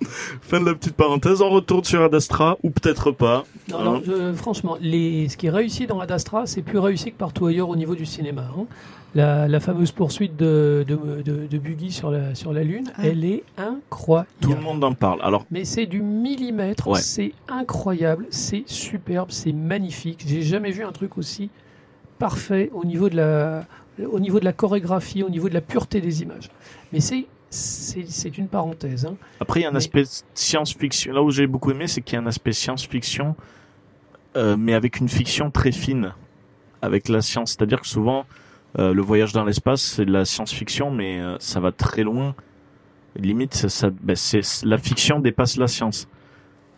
fin de la petite parenthèse, on retourne sur Adastra, ou peut-être pas. Non, hein. non, je- franchement, les, ce qui est réussi dans Ad Astra, c'est plus réussi que partout ailleurs au niveau du cinéma. hein. La, la fameuse poursuite de, de, de, de Buggy sur la, sur la Lune, Ah. elle est incroyable. Tout le monde en parle. Alors, Mais c'est du millimètre, Ouais. c'est incroyable, c'est superbe, c'est magnifique. J'ai jamais vu un truc aussi parfait au niveau de la, au niveau de la chorégraphie, au niveau de la pureté des images. Mais c'est c'est c'est une parenthèse. hein. Après, il y a un Mais- aspect science-fiction. Là où j'ai beaucoup aimé, c'est qu'il y a un aspect science-fiction, euh, mais avec une fiction très fine, avec la science. C'est-à-dire que souvent, euh, le voyage dans l'espace, c'est de la science-fiction, mais euh, ça va très loin. Limite, ça, ça- ben, c'est la fiction dépasse la science.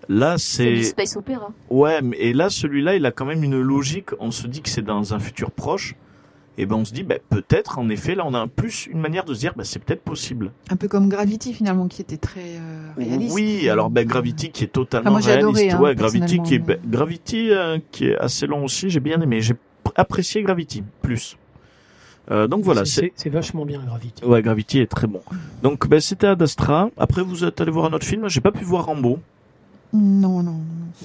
Là, C'est du c'est space opéra. ouais, mais et là, celui-là, il a quand même une logique. On se dit que c'est dans un futur proche. Et ben, on se dit, ben, peut-être, en effet, là, on a un plus une manière de se dire, ben, c'est peut-être possible. Un peu comme Gravity, finalement, qui était très euh, réaliste. Oui, alors ben, Gravity qui est totalement Ah, moi, j'ai réaliste. adoré, hein, ouais, Gravity qui est ben, Gravity euh, qui est assez long aussi. J'ai bien aimé. J'ai apprécié Gravity plus. Euh, donc voilà, C'est- c'est c'est c'est vachement bien Gravity. ouais, Gravity est très bon. Donc ben, c'était Ad Astra. Après vous êtes allé voir un autre film. J'ai pas pu voir Rambo. Non, non, non.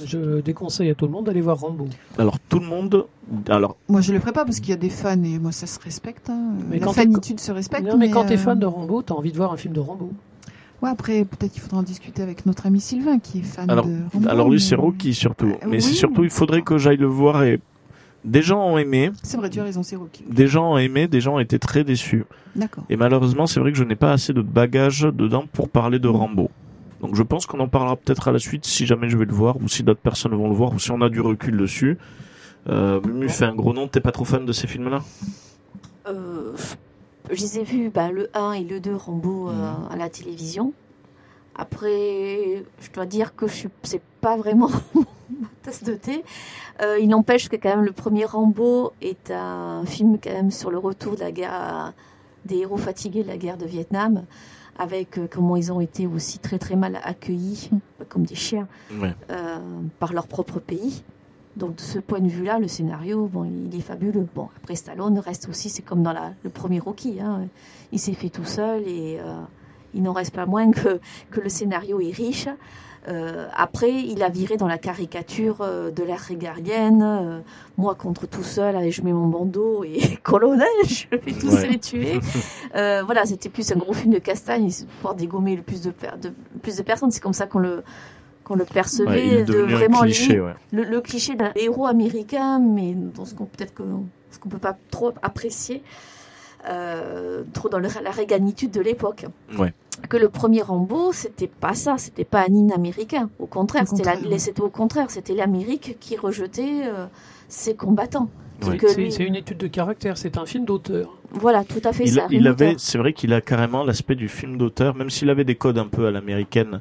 Je déconseille à tout le monde d'aller voir Rambo. Alors tout le monde. Alors Moi, je le ferai pas parce qu'il y a des fans et moi, ça se respecte. hein. Mais La quand t'es- fanitude se respecte. non, mais, quand t'es euh, fan de Rambo, t'as envie de voir un film de Rambo. Ouais, après, peut-être qu'il faudra en discuter avec notre ami Sylvain qui est fan alors de Rambo, alors lui mais- c'est Rocky surtout. Euh, Mais c'est oui. surtout il faudrait que j'aille le voir et des gens ont aimé, C'est vrai, tu as raison, c'est Rocky. des gens ont aimé, des gens ont été très déçus. D'accord. Et malheureusement, c'est vrai que je n'ai pas assez de bagages dedans pour parler de Rambo. Donc je pense qu'on en parlera peut-être à la suite si jamais je vais le voir ou si d'autres personnes vont le voir ou si on a du recul dessus. Euh, Mumu fait un gros nom, t'es pas trop fan de ces films-là? Euh, je les ai vus, bah, le 1 et le 2 Rambo euh, Mhm. à la télévision. Après, je dois dire que je c'est pas vraiment ma tasse de thé. Euh, il n'empêche que quand même le premier Rambo est un film quand même sur le retour de la guerre, des héros fatigués de la guerre de Vietnam, avec euh, comment ils ont été aussi très très mal accueillis, Mm. comme des chiens, Ouais. euh, par leur propre pays. Donc de ce point de vue-là, le scénario, bon, il est fabuleux. Bon, après Stallone reste aussi, c'est comme dans la, le premier Rocky, hein, il s'est fait tout seul et euh, il n'en reste pas moins que, que le scénario est riche. Euh, après, il a viré dans la caricature euh, de l'ère régalienne. euh, moi contre tout seul, allez, je mets mon bandeau et colonel, je vais tous Ouais. les tuer. Euh, voilà, c'était plus un gros film de castagne, pouvoir dégommer le plus de, de- plus de personnes. C'est comme ça qu'on le qu'on le percevait, Ouais, de vraiment cliché, ouais. le, le cliché d'un héros américain, mais dans ce qu'on peut-être que ce qu'on peut pas trop apprécier, euh, trop dans le- la réganitude de l'époque. Ouais. Que le premier Rambo, c'était pas ça, c'était pas un hymne américain. Au contraire, c'était au contraire, c'était l'Amérique qui rejetait euh, ses combattants. Ouais. Que C'est une étude de caractère, c'est un film d'auteur. Voilà, tout à fait Il, ça. il avait, Rémiteur. c'est vrai qu'il a carrément l'aspect du film d'auteur, même s'il avait des codes un peu à l'américaine,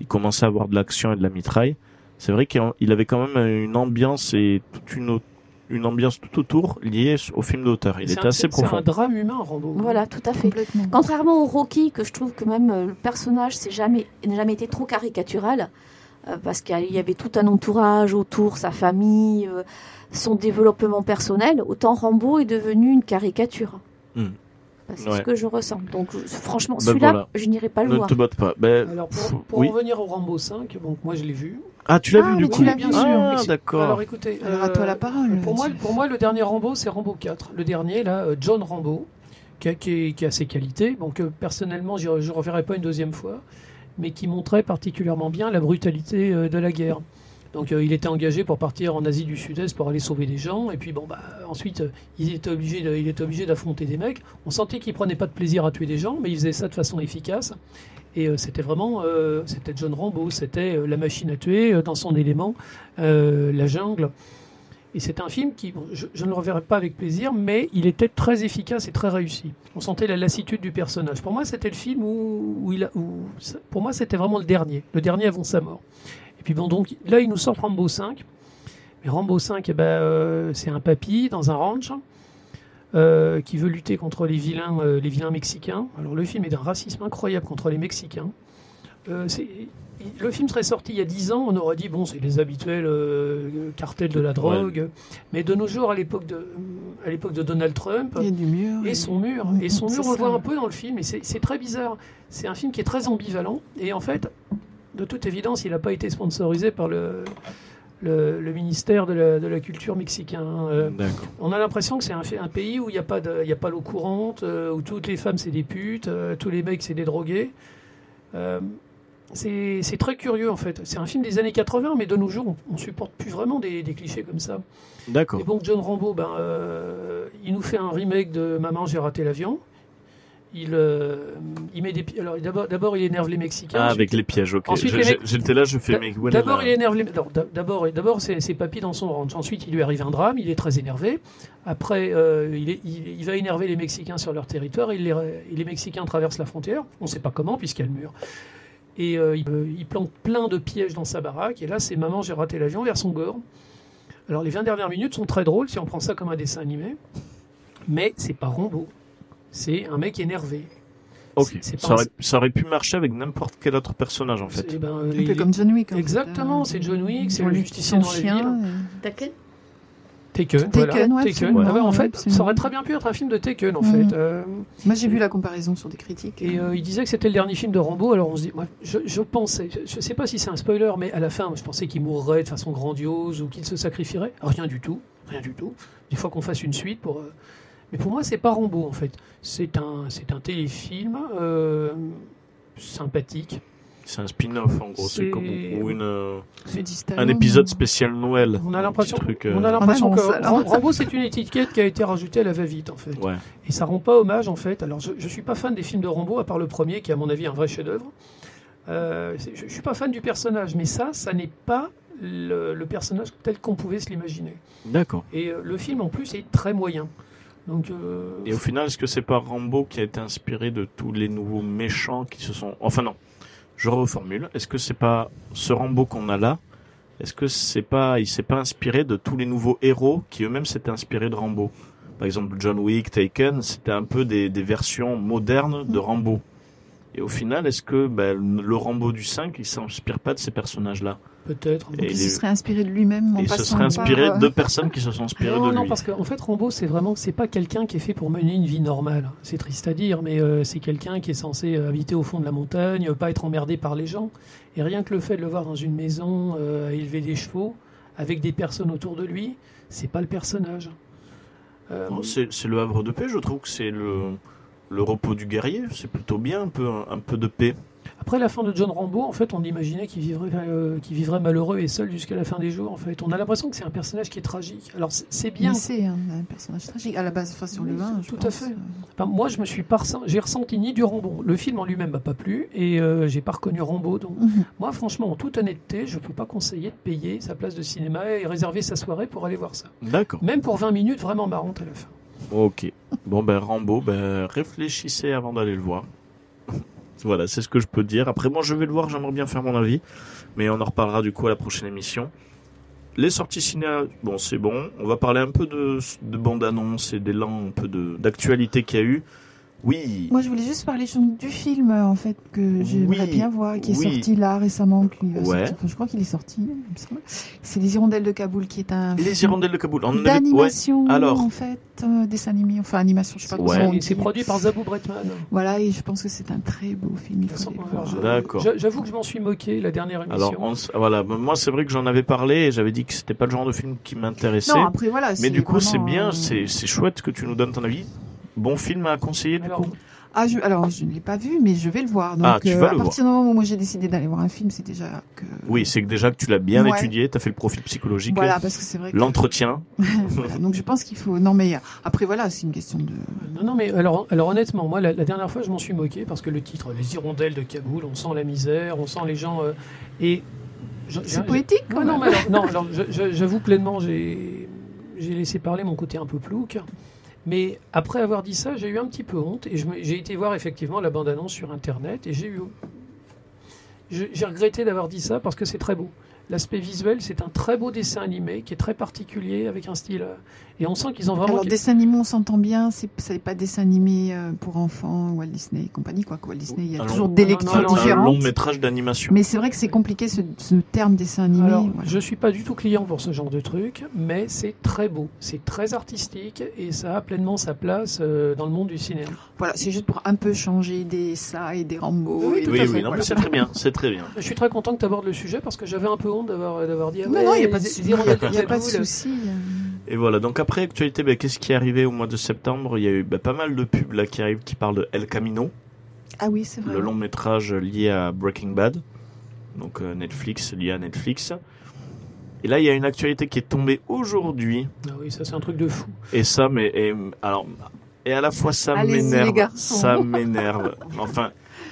il commençait à avoir de l'action et de la mitraille. C'est vrai qu'il il avait quand même une ambiance et toute une, autre- une ambiance tout autour liée au film d'auteur. Il un- assez c'est- C'est profond. un drame humain, Rambo. Voilà, tout à fait. Contrairement au Rocky, que je trouve que même euh, le personnage c'est jamais, n'a jamais été trop caricatural, euh, parce qu'il y avait tout un entourage autour, sa famille, euh, son développement personnel, autant Rambo est devenu une caricature. Hmm. C'est Ouais. ce que je ressens. Donc franchement, Ben celui-là, voilà. je n'irai pas le Ne voir. te botte pas. Ben, Alors pour, pour oui. en revenir au Rambo 5, donc moi je l'ai vu. Ah, tu l'as Ah, vu du coup tu l'as bien vu. sûr. Ah, d'accord. Alors écoutez, Alors à toi euh, la parole. Pour moi, pour moi, le dernier Rambo, c'est Rambo 4. Le dernier, là, euh, John Rambo, qui a, qui est- qui a ses qualités. Donc, euh, personnellement, je ne reverrai pas une deuxième fois, mais qui montrait particulièrement bien la brutalité euh, de la guerre. Donc, euh, il était engagé pour partir en Asie du Sud-Est pour aller sauver des gens. Et puis, bon, bah, ensuite, euh, il était obligé il était obligé d'affronter des mecs. On sentait qu'il prenait pas de plaisir à tuer des gens, mais il faisait ça de façon efficace. Et euh, c'était vraiment, c'était John Rambo, c'était la machine à tuer dans son élément, la jungle. Et c'est un film qui, je, ne le reverrai pas avec plaisir, mais il était très efficace et très réussi. On sentait la lassitude du personnage. Pour moi, c'était le film où, pour moi, c'était vraiment le dernier, le dernier avant sa mort. Et puis bon, donc là, il nous sort Rambo 5. Mais Rambo 5, eh ben, euh, c'est un papy dans un ranch euh, qui veut lutter contre les vilains, euh, les vilains mexicains. Alors le film est d'un racisme incroyable contre les Mexicains. Euh, le film serait sorti il y a 10 ans, on aurait dit bon, c'est les habituels euh, cartels de la drogue. Mais de nos jours, à l'époque de, à l'époque de Donald Trump, Il y a du mur. et son mur. Et son mur, on le voit un peu dans le film, et c'est c'est très bizarre. C'est un film qui est très ambivalent, et en fait, de toute évidence, il n'a pas été sponsorisé par le, le, le ministère de la, de la Culture mexicain. Euh, on a l'impression que c'est un, un pays où il n'y a pas de- il y a pas l'eau courante, euh, où toutes les femmes c'est des putes, euh, tous les mecs c'est des drogués. C'est très curieux en fait. C'est un film des années 80, mais de nos jours, on, on supporte plus vraiment des, des clichés comme ça. D'accord. Et donc John Rambo, ben, il nous fait un remake de Maman, j'ai raté l'avion. Il, euh, il met des alors d'abord d'abord il énerve les Mexicains. Ah, avec les pièges, ok. J'étais là, je fais, mais D'abord, il énerve les... D'abord, d'abord, c'est c'est papy dans son ranch. Ensuite, il lui arrive un drame. Il est très énervé. Après, euh, il, est- il- il va énerver les Mexicains sur leur territoire. Il les, et les Mexicains traversent la frontière. On ne sait pas comment, puisqu'il y a le mur. Et euh, il, il plante plein de pièges dans sa baraque. Et là, c'est maman, j'ai raté l'avion vers son gore. Alors, les 20 dernières minutes sont très drôles si on prend ça comme un dessin animé. Mais c'est pas Rambo. C'est un mec énervé. Ok. c'est- c'est pas Ça un- aurait, ça aurait pu marcher avec n'importe quel autre personnage, en fait. C'est- ben, Un les- peu comme John Wick. Exactement, hein. c'est John Wick, c'est le justicier dans les chien. villes. et- Taken Taken, Taken, voilà, ouais, Taken. absolument, Ah ouais, en fait, absolument. ça aurait très bien pu être un film de Taken, en Mhm. fait. Euh, Moi, j'ai vu la comparaison sur des critiques. et euh, il disait que c'était le dernier film de Rambo. Alors on se dit, moi, je, je pensais, je, je sais pas si c'est un spoiler, mais à la fin, je pensais qu'il mourrait de façon grandiose ou qu'il se sacrifierait. Rien du tout, rien du tout. Il faut qu'on fasse une suite pour. euh, Mais pour moi, c'est pas Rambo, en fait. C'est un, c'est un téléfilm euh, sympathique. C'est un spin-off, en gros. C'est comme ou une, euh, un épisode spécial Noël. On a l'impression, euh, on a l'impression En que Rambo, c'est une étiquette qui a été rajoutée à la va-vite, en fait. Ouais. Et ça rend pas hommage en fait. Alors je, je suis pas fan des films de Rambo à part le premier qui est à mon avis un vrai chef-d'œuvre. Euh, je, je suis pas fan du personnage, mais ça, ça n'est pas le, le personnage tel qu'on pouvait se l'imaginer. D'accord. Et euh, le film en plus est très moyen. Euh, Et au final, est-ce que c'est pas Rambo qui a été inspiré de tous les nouveaux méchants qui se sont. Enfin, non. Je reformule. Est-ce que c'est pas ce Rambo qu'on a là? Est-ce que c'est pas. Il s'est pas inspiré de tous les nouveaux héros qui eux-mêmes s'étaient inspirés de Rambo? Par exemple, John Wick, Taken, c'était un peu des, des versions modernes de Rambo. Et au final, est-ce que ben, le Rambo du 5, il s'inspire pas de ces personnages-là? Peut-être. Et Il les- se serait inspiré de lui-même Et se serait inspiré par, euh, de personnes qui se sont inspirées Non, de non, lui. parce qu'en fait, Rambo, c'est vraiment, c'est pas quelqu'un qui est fait pour mener une vie normale. C'est triste à dire, mais euh, c'est quelqu'un qui est censé euh, habiter au fond de la montagne, pas être emmerdé par les gens. Et rien que le fait de le voir dans une maison, euh, élever des chevaux, avec des personnes autour de lui, c'est pas le personnage. Euh, Non, C'est c'est le havre de paix, je trouve que c'est le, le repos du guerrier. C'est plutôt bien, un peu, un peu de paix. Après la fin de John Rambo, en fait, on imaginait qu'il vivrait, euh, qu'il vivrait malheureux et seul jusqu'à la fin des jours. En fait, on a l'impression que c'est un personnage qui est tragique. Alors c'est- bien. C'est un, un personnage tragique à la base, enfin sur le Oui, 1, je tout à fait. Enfin, moi, je me suis pas j'ai ressenti ni du Rambo. Le film en lui-même m'a pas plu et euh, j'ai pas reconnu Rambo. Donc, Mhm. moi, franchement, en toute honnêteté, je peux pas conseiller de payer sa place de cinéma et réserver sa soirée pour aller voir ça. D'accord. Même pour 20 minutes vraiment marrantes à la fin. Ok. Bon, ben Rambo, ben, réfléchissez avant d'aller le voir. Voilà, c'est ce que je peux dire. Après, moi, je vais le voir, j'aimerais bien faire mon avis. Mais on en reparlera du coup à la prochaine émission. Les sorties ciné, bon, c'est bon. On va parler un peu de, de bande-annonce et d'élan, un peu d'actualité qu'il y a eu. Oui. Moi, je voulais juste parler du film, euh, en fait, que j'aimerais Oui, bien voir, qui est oui. sorti là récemment. Qui va Ouais. sortir- enfin, je crois qu'il est sorti. C'est Les Hirondelles de Kaboul, qui est un Les film Hirondelles de Kaboul. En avait- ouais. d'animation, Alors. en fait, euh, dessin animé, enfin animation, je sais pas Ouais. comment on c'est produit par Zabou Bretman. Voilà, et je pense que c'est un très beau film. D'accord. j'a- J'avoue que je m'en suis moqué la dernière émission. Alors, on voilà, moi c'est vrai que j'en avais parlé et j'avais dit que c'était pas le genre de film qui m'intéressait. Non, après voilà. Mais du coup, c'est bien, euh, c'est chouette que tu nous donnes ton avis. Bon film à conseiller du Alors, coup. Ah, je, alors, je ne l'ai pas vu, mais je vais le voir. Donc, Ah, tu euh, vas à le partir du moment où moi j'ai décidé d'aller voir un film, c'est déjà que. Oui, c'est que déjà que tu l'as bien Ouais. étudié, tu as fait le profil psychologique, Voilà, parce que c'est vrai que. l'entretien. Voilà, donc je pense qu'il faut. Non, mais après, voilà, c'est une question de. Non, non, mais alors, alors honnêtement, moi, la, la dernière fois, je m'en suis moqué parce que le titre, Les Hirondelles de Kaboul, on sent la misère, on sent les gens. euh, et. C'est poétique, quand Ouais, non, même. mais alors, non, alors, j'avoue pleinement, j'ai j'ai laissé parler mon côté un peu plouc. Mais après avoir dit ça, j'ai eu un petit peu honte et j'ai été voir effectivement la bande-annonce sur Internet et j'ai eu. J'ai regretté d'avoir dit ça parce que c'est très beau. L'aspect visuel, c'est un très beau dessin animé qui est très particulier avec un style. Et on sent qu'ils ont vraiment. Alors, dessin animé, on s'entend bien, c'est c'est pas dessin animé euh, pour enfants, Walt Disney et compagnie, quoi. Walt Disney, il y a Alors, toujours des non, non, lectures non, non, un différentes. long métrage d'animation. Mais c'est vrai que c'est compliqué ce, ce terme dessin animé. Alors, voilà. je suis pas du tout client pour ce genre de truc, mais c'est très beau, c'est très artistique et ça a pleinement sa place euh, dans le monde du cinéma. Voilà, c'est juste pour un peu changer des ça et des Rambo. Oui, et tout Oui, à oui, fait, non, voilà. mais c'est très bien, c'est très bien. Je suis très content que tu abordes le sujet parce que j'avais un peu honte d'avoir d'avoir dit ah Non, non, il n'y a pas de, y a pas de souci. Et voilà, donc après actualité, ben, qu'est-ce qui est arrivé au mois de septembre? Il y a eu ben, pas mal de pubs là qui arrivent qui parlent de El Camino, Ah oui, c'est vrai. le long métrage lié à Breaking Bad, donc euh, Netflix, lié à Netflix. Et là, il y a une actualité qui est tombée aujourd'hui, Ah oui, ça c'est un truc de fou. et ça, mais et, alors, et à la fois ça m'énerve, ça m'énerve. Enfin,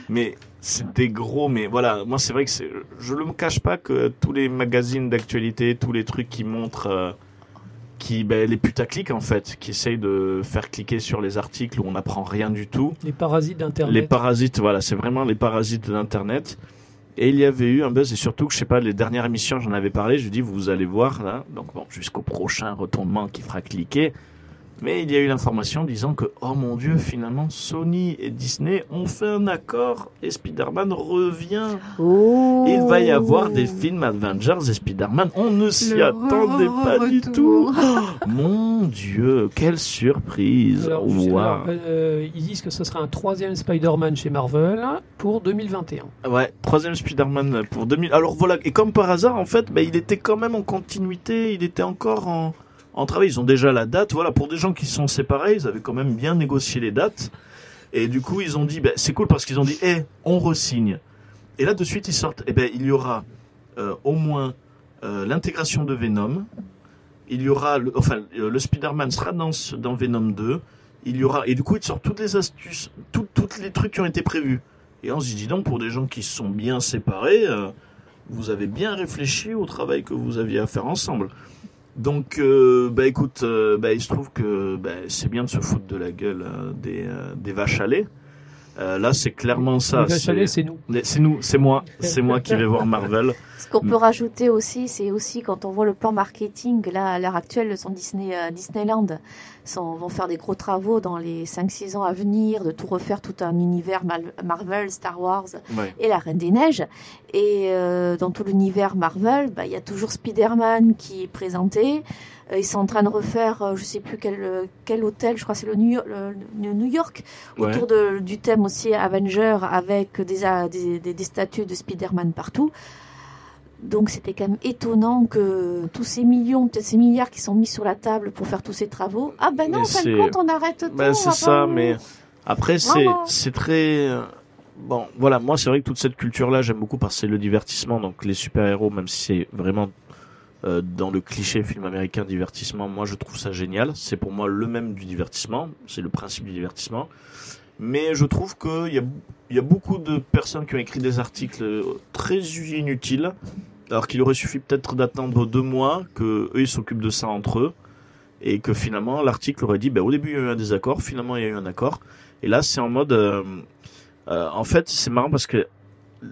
mais c'était gros, mais voilà, moi c'est vrai que c'est, je ne me cache pas que tous les magazines d'actualité, tous les trucs qui montrent, euh, qui, ben, les putaclics en fait, qui essayent de faire cliquer sur les articles où on n'apprend rien du tout. Les parasites d'internet. Les parasites, voilà, c'est vraiment les parasites d'Internet. Et il y avait eu un buzz, et surtout que je sais pas, les dernières émissions, j'en avais parlé, je dis, vous allez voir là, donc bon, jusqu'au prochain retournement qui fera cliquer. Mais il y a eu l'information disant que, oh mon dieu, finalement, Sony et Disney ont fait un accord et Spider-Man revient. Oh. Il va y avoir des films Avengers et Spider-Man. On ne s'y attendait pas du tout. Mon dieu, quelle surprise. Alors, alors, euh, ils disent que ce sera un troisième Spider-Man chez Marvel pour 2021. Ouais, troisième Spider-Man pour 2000. Alors voilà, et comme par hasard, en fait, bah, il était quand même en continuité, il était encore en, en travail. Ils ont déjà la date. Voilà, pour des gens qui sont séparés, ils avaient quand même bien négocié les dates. Et du coup, ils ont dit, bah, c'est cool parce qu'ils ont dit, eh, on resigne. Et là, de suite, ils sortent, eh ben, il y aura euh, au moins euh, l'intégration de Venom. Il y aura, le, enfin, euh, le Spider-Man sera dans, dans Venom 2. Il y aura, et du coup, ils sortent toutes les astuces, tout- toutes les trucs qui ont été prévus. Et on se dit donc, pour des gens qui sont bien séparés, vous avez bien réfléchi au travail que vous aviez à faire ensemble. Donc, euh, bah écoute, euh, bah, il se trouve que bah, c'est bien de se foutre de la gueule euh, des, euh, des vaches à lait. Euh, là, c'est clairement ça. Les vaches à c'est- lait, c'est nous. C'est nous, c'est moi, c'est moi qui vais voir Marvel. Ce qu'on peut rajouter aussi, c'est aussi quand on voit le plan marketing, là, à l'heure actuelle, son Disney, euh, Disneyland sont, vont faire des gros travaux dans les 5-6 ans à venir, de tout refaire, tout un univers Marvel, Star Wars Ouais. et la Reine des Neiges. Et euh, dans tout l'univers Marvel, bah, il y a toujours Spider-Man qui est présenté. Euh, ils sont en train de refaire, euh, je sais plus quel, quel hôtel, je crois que c'est le New York, le- le New York Ouais. autour de- du thème aussi Avenger avec des, des, des- des statues de Spider-Man partout. Donc c'était quand même étonnant que tous ces millions, peut-être ces milliards qui sont mis sur la table pour faire tous ces travaux. Ah ben non, Mais en fin de compte, on arrête tout. Ben, c'est ça, pas- mais après, c'est, très, euh, bon, voilà, moi, c'est vrai que toute cette culture-là, j'aime beaucoup parce que c'est le divertissement, donc les super-héros, même si c'est vraiment euh, dans le cliché film américain divertissement, moi, je trouve ça génial. C'est pour moi le même du divertissement, c'est le principe du divertissement. Mais je trouve qu'il y a, y a beaucoup de personnes qui ont écrit des articles euh, très inutiles, alors qu'il aurait suffi peut-être d'attendre deux mois, que eux, ils s'occupent de ça entre eux et que finalement l'article aurait dit ben, au début il y a eu un désaccord, finalement il y a eu un accord. Et là c'est en mode euh, euh, en fait c'est marrant parce que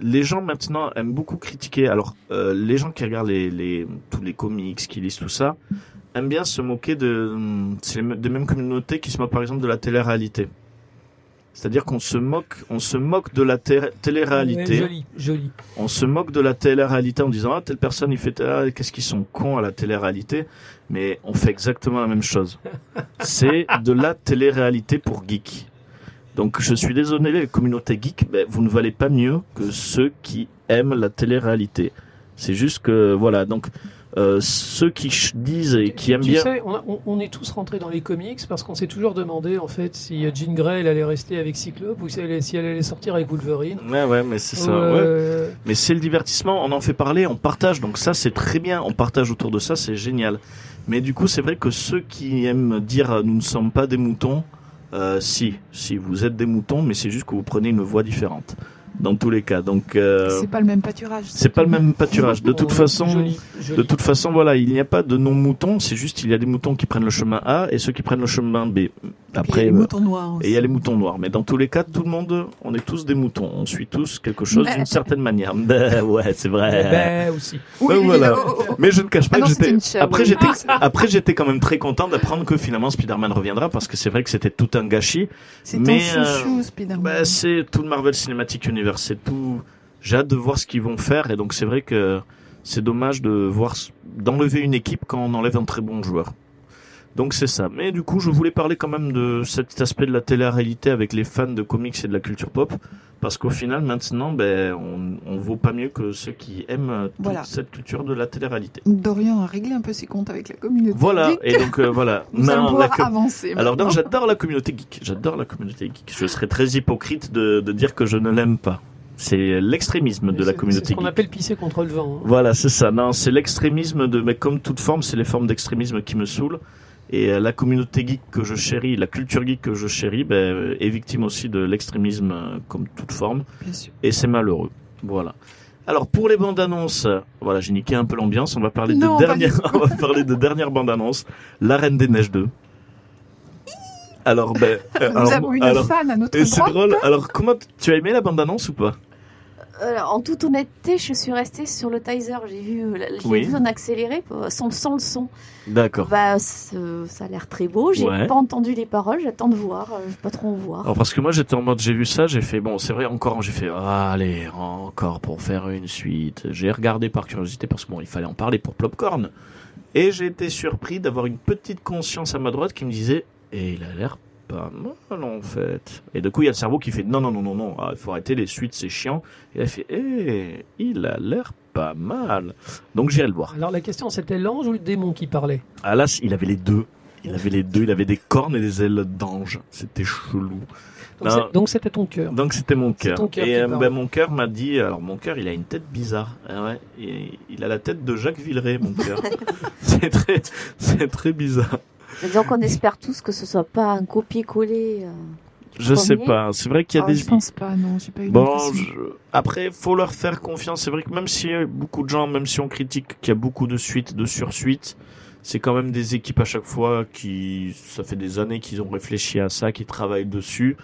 les gens maintenant aiment beaucoup critiquer. Alors euh, les gens qui regardent les, tous les comics, qui lisent tout ça, aiment bien se moquer de c'est les- des mêmes communautés qui se moquent par exemple de la télé-réalité. C'est-à-dire qu'on se moque, on se moque de la té- télé-réalité. Joli, joli. on se moque de la télé-réalité en disant ah telle personne il fait ah, qu'est-ce qu'ils sont cons à la télé-réalité. Mais on fait exactement la même chose. C'est de la télé-réalité pour geeks. Donc je suis désolé les communautés geeks mais vous ne valez pas mieux que ceux qui aiment la télé-réalité. C'est juste que voilà donc euh, ceux qui disent et qui aiment tu bien sais, on, a- on- on est tous rentrés dans les comics parce qu'on s'est toujours demandé en fait si euh, Jean Grey elle allait rester avec Cyclope ou si elle, si elle allait sortir avec Wolverine. ouais ouais mais c'est ça ouais. euh, Mais c'est le divertissement, on en fait parler, on partage, donc ça c'est très bien, on partage autour de ça, c'est génial. Mais du coup c'est vrai que ceux qui aiment dire nous ne sommes pas des moutons, euh, si, si vous êtes des moutons, mais c'est juste que vous prenez une voie différente, dans tous les cas. Donc euh, C'est pas le même pâturage. c'est pas le même pâturage. De toute oh, façon, joli, joli. de toute façon, voilà, il n'y a pas de non-moutons, c'est juste il y a des moutons qui prennent le chemin A et ceux qui prennent le chemin B. Puis il y a Après, les euh, moutons noirs aussi. et il y a les moutons noirs. Mais dans tous les cas, tout le monde, on est tous des moutons. On suit tous quelque chose d'une certaine manière. Ben, ouais, c'est vrai. Ben aussi. Oui, Donc voilà. oh, oh, oh. Mais je ne cache pas Ah non, que j'étais. Après, oui. j'étais. Après, j'étais quand même très content d'apprendre que finalement Spider-Man reviendra parce que c'est vrai que c'était tout un gâchis. C'est Mais, ton euh, chouchou, Spider-Man. Bah, c'est tout le Marvel Cinematic Universe. Tout. J'ai hâte de voir ce qu'ils vont faire et donc c'est vrai que c'est dommage d'enlever une équipe quand on enlève un très bon joueur. Donc c'est ça. Mais du coup, je voulais parler quand même de cet aspect de la télé-réalité avec les fans de comics et de la culture pop. Parce qu'au final, maintenant, ben, on, on vaut pas mieux que ceux qui aiment toute Voilà. cette culture de la télé-réalité. Dorian a réglé un peu ses comptes avec la communauté. Voilà, geek. et donc euh, voilà. Nous allons Non, pouvoir la com- avancer. Alors non, maintenant. j'adore la communauté geek. J'adore la communauté geek. Je serais très hypocrite de, de dire que je ne l'aime pas. C'est l'extrémisme de la C'est- C'est communauté ce qu'on appelle pisser contre le vent. hein. Voilà, c'est ça. Non, c'est l'extrémisme de, mais comme toute forme, c'est les formes d'extrémisme qui me saoulent. Et euh, la communauté geek que je chéris, la culture geek que je chéris, ben, euh, est victime aussi de l'extrémisme euh, comme toute forme. Bien sûr. Et c'est malheureux. Voilà. Alors pour les bandes annonces, voilà, j'ai niqué un peu l'ambiance. On va parler Non, de dernière, on va parler de dernière bande annonce, La Reine des Neiges 2. Alors ben, Nous alors, avons une alors- fan à notre et c'est drôle. Alors comment tu as aimé la bande annonce ou pas? Alors, en toute honnêteté, je suis restée sur le Tizer. J'ai vu, euh, j'ai Oui. vu en accéléré, euh, sans, sans le son. D'accord. Bah, ça a l'air très beau. J'ai Ouais. pas entendu les paroles. J'attends de voir. euh, Je vais pas trop en voir. Alors parce que moi j'étais en mode j'ai vu ça, j'ai fait bon c'est vrai encore j'ai fait ah, allez encore pour faire une suite. J'ai regardé par curiosité parce que bon il fallait en parler pour Popcorn et j'ai été surpris d'avoir une petite conscience à ma droite qui me disait et il a l'air pas mal en fait. Et du coup il y a le cerveau qui fait non non non non non ah, il faut arrêter les suites c'est chiant et elle fait eh il a l'air pas mal. Donc j'irai le voir. Alors la question c'était l'ange ou le démon qui parlait? Ah là il avait les deux. Il avait les deux, il avait des cornes et des ailes d'ange. C'était chelou. Donc c'était ton cœur. Donc c'était mon cœur. Et euh, ben, mon cœur m'a dit, alors mon cœur, il a une tête bizarre. Ah ouais, il a la tête de Jacques Villeray, mon cœur. c'est très, c'est très bizarre. Mais Donc, on espère tous que ce soit pas un copier-coller. euh, Je sais pas. C'est vrai qu'il y a Ah, des. Je pense pas, non, j'ai pas eu Bon, je- après, faut leur faire confiance. C'est vrai que même si beaucoup de gens, même si on critique qu'il y a beaucoup de suites, de sursuites, c'est quand même des équipes à chaque fois qui, ça fait des années qu'ils ont réfléchi à ça, qui travaillent dessus.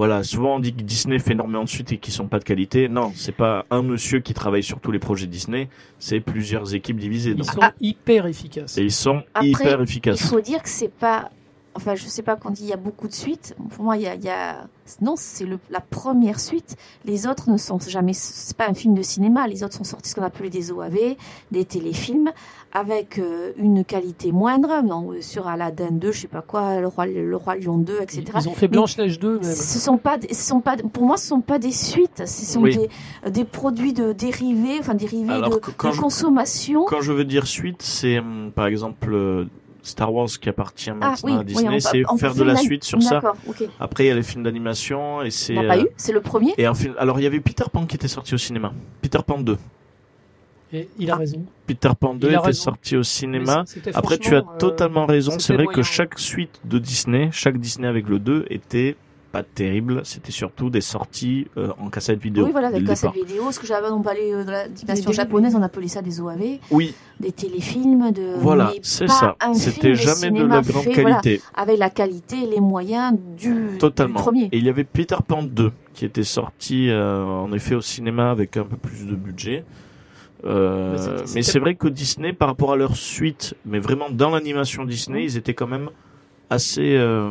Voilà, souvent on dit que Disney fait énormément de suites et qui sont pas de qualité. Non, c'est pas un monsieur qui travaille sur tous les projets Disney, c'est plusieurs équipes divisées. Ils Donc. sont Ah. hyper efficaces. Et ils sont Après, hyper Il efficaces. faut dire que c'est pas. Enfin, je sais pas quand il y a beaucoup de suites. Pour moi, il y a. il y a- Non, c'est le- la première suite. Les autres ne sont jamais. C'est pas un film de cinéma. Les autres sont sortis ce qu'on appelait des OAV, des téléfilms, avec euh, une qualité moindre. Non, euh, sur Aladdin 2, je sais pas quoi, le roi, le roi Lion 2, Ils, etc. ils ont fait Mais Blanche-Neige 2 même. Ce sont pas, ce sont pas, pour moi, ce sont pas des suites. Ce sont Oui. des, des produits de dérivés, enfin dérivés Alors de, que quand de je- consommation. Quand je veux dire suite, c'est hum, par exemple euh, Star Wars qui appartient Ah maintenant oui, à Disney, oui, c'est faire de la suite sur ça. Après, il y a les films d'animation et c'est. N'a pas eu, c'est le premier. Et un film. Alors, il y avait Peter Pan qui était sorti au cinéma. Peter Pan 2. Et il a raison. Peter Pan 2 Il a était raison. sorti au cinéma. Après, tu as franchement, euh, totalement raison. C'est vrai moyen. que chaque suite de Disney, chaque Disney avec le 2 était pas terrible. C'était surtout des sorties euh, en cassette vidéo. Oui, voilà, dès avec le cassette départ. vidéo, ce que j'avais on parlait euh, de la dimension japonaise, on appelait ça des OAV, Oui, des téléfilms, de. voilà, c'est ça. C'était jamais de la grande fait, voilà, qualité. avec la qualité et les moyens du, Totalement. du premier. Et il y avait Peter Pan 2 qui était sorti euh, en effet au cinéma avec un peu plus de budget. Euh, Mais c'est- mais c'était- c'est vrai que Disney, par rapport à leur suite, mais vraiment dans l'animation Disney, ils étaient quand même assez, euh,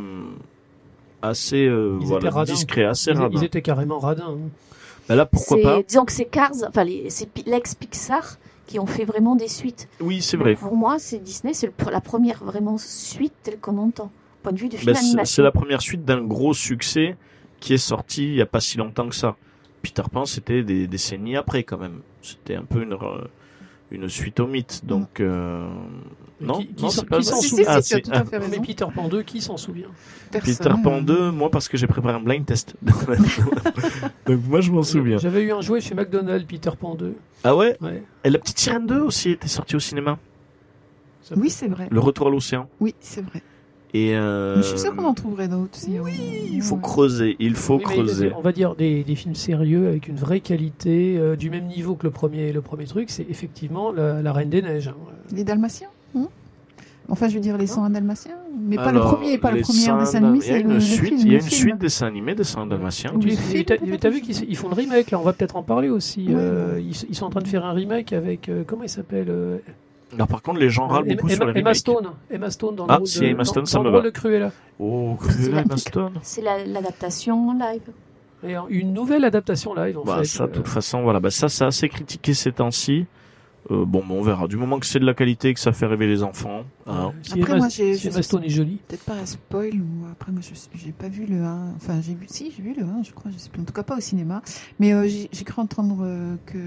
assez, euh, voilà, discrets, assez Ils, radins. ils étaient carrément radins. hein. Bah là, pourquoi pas Disons que c'est Cars, enfin les- c'est Pi- l'ex-Pixar qui ont fait vraiment des suites. Oui, c'est vrai. Pour moi, c'est Disney, c'est la première vraiment suite telle qu'on entend. Point de vue du film Bah, c'est la première suite d'un gros succès qui est sorti il y a pas si longtemps que ça. Peter Pan, c'était des décennies après quand même. C'était un peu une re- une suite au mythe. Donc euh, non, qui- qui non, s'en- c'est pas qui s'en vrai. Si, souvient si, Ah, si, tu as c'est- tout à fait Mais. Peter Pan 2, qui s'en souvient Peter Pan euh, 2, moi parce que j'ai préparé un blind test. Donc moi je m'en souviens. J'avais eu un jouet chez McDonald's, Peter Pan 2. Ah ouais? Ouais, Et la petite sirène 2 aussi était sortie au cinéma. Oui, c'est vrai. Le retour à l'océan. Oui, c'est vrai. Et euh, Mais je suis sûre qu'on en trouverait d'autres. Si oui, on- il faut ouais. creuser, il faut Oui, creuser. on va dire des, des films sérieux avec une vraie qualité, euh, du même niveau que le premier, le premier truc, c'est effectivement la, la Reine des Neiges. hein. Les Dalmatiens hein Enfin, je veux dire les 101 Dalmatiens. Mais pas Alors, le premier, pas le premier Saints dessin animé, Il y a une le suite, film. il y a une film. suite dessin animé des Saints Dalmatiens. Ou Tu t'as- T'as vu qu'ils ils font le remake, là, on va peut-être en parler aussi. Ouais. euh, ils, ils sont en train de faire un remake avec, euh, comment il s'appelle euh, Alors par contre, les gens râlent Emma, beaucoup sur les Emma. Stone. Emma Stone dans le Ah, rôle si, de, Emma dans- Stone, ça dans me le rôle va. de Cruella. Oh, C'est Cruella la- Emma Stone. C'est la- l'adaptation live. Et une nouvelle adaptation live, en Bah, fait. ça, de euh, toute façon, voilà. Bah, ça, c'est assez critiqué ces temps-ci. Euh, bon, bah, on verra. Du moment que c'est de la qualité et que ça fait rêver les enfants. hein. si Après, Emma, moi, j'ai- si Stone est jolie. Peut-être pas un spoil ou après moi je j'ai pas vu le 1 enfin j'ai vu si j'ai vu le 1 je crois je sais plus en tout cas pas au cinéma mais euh, j'ai j'ai cru entendre euh, que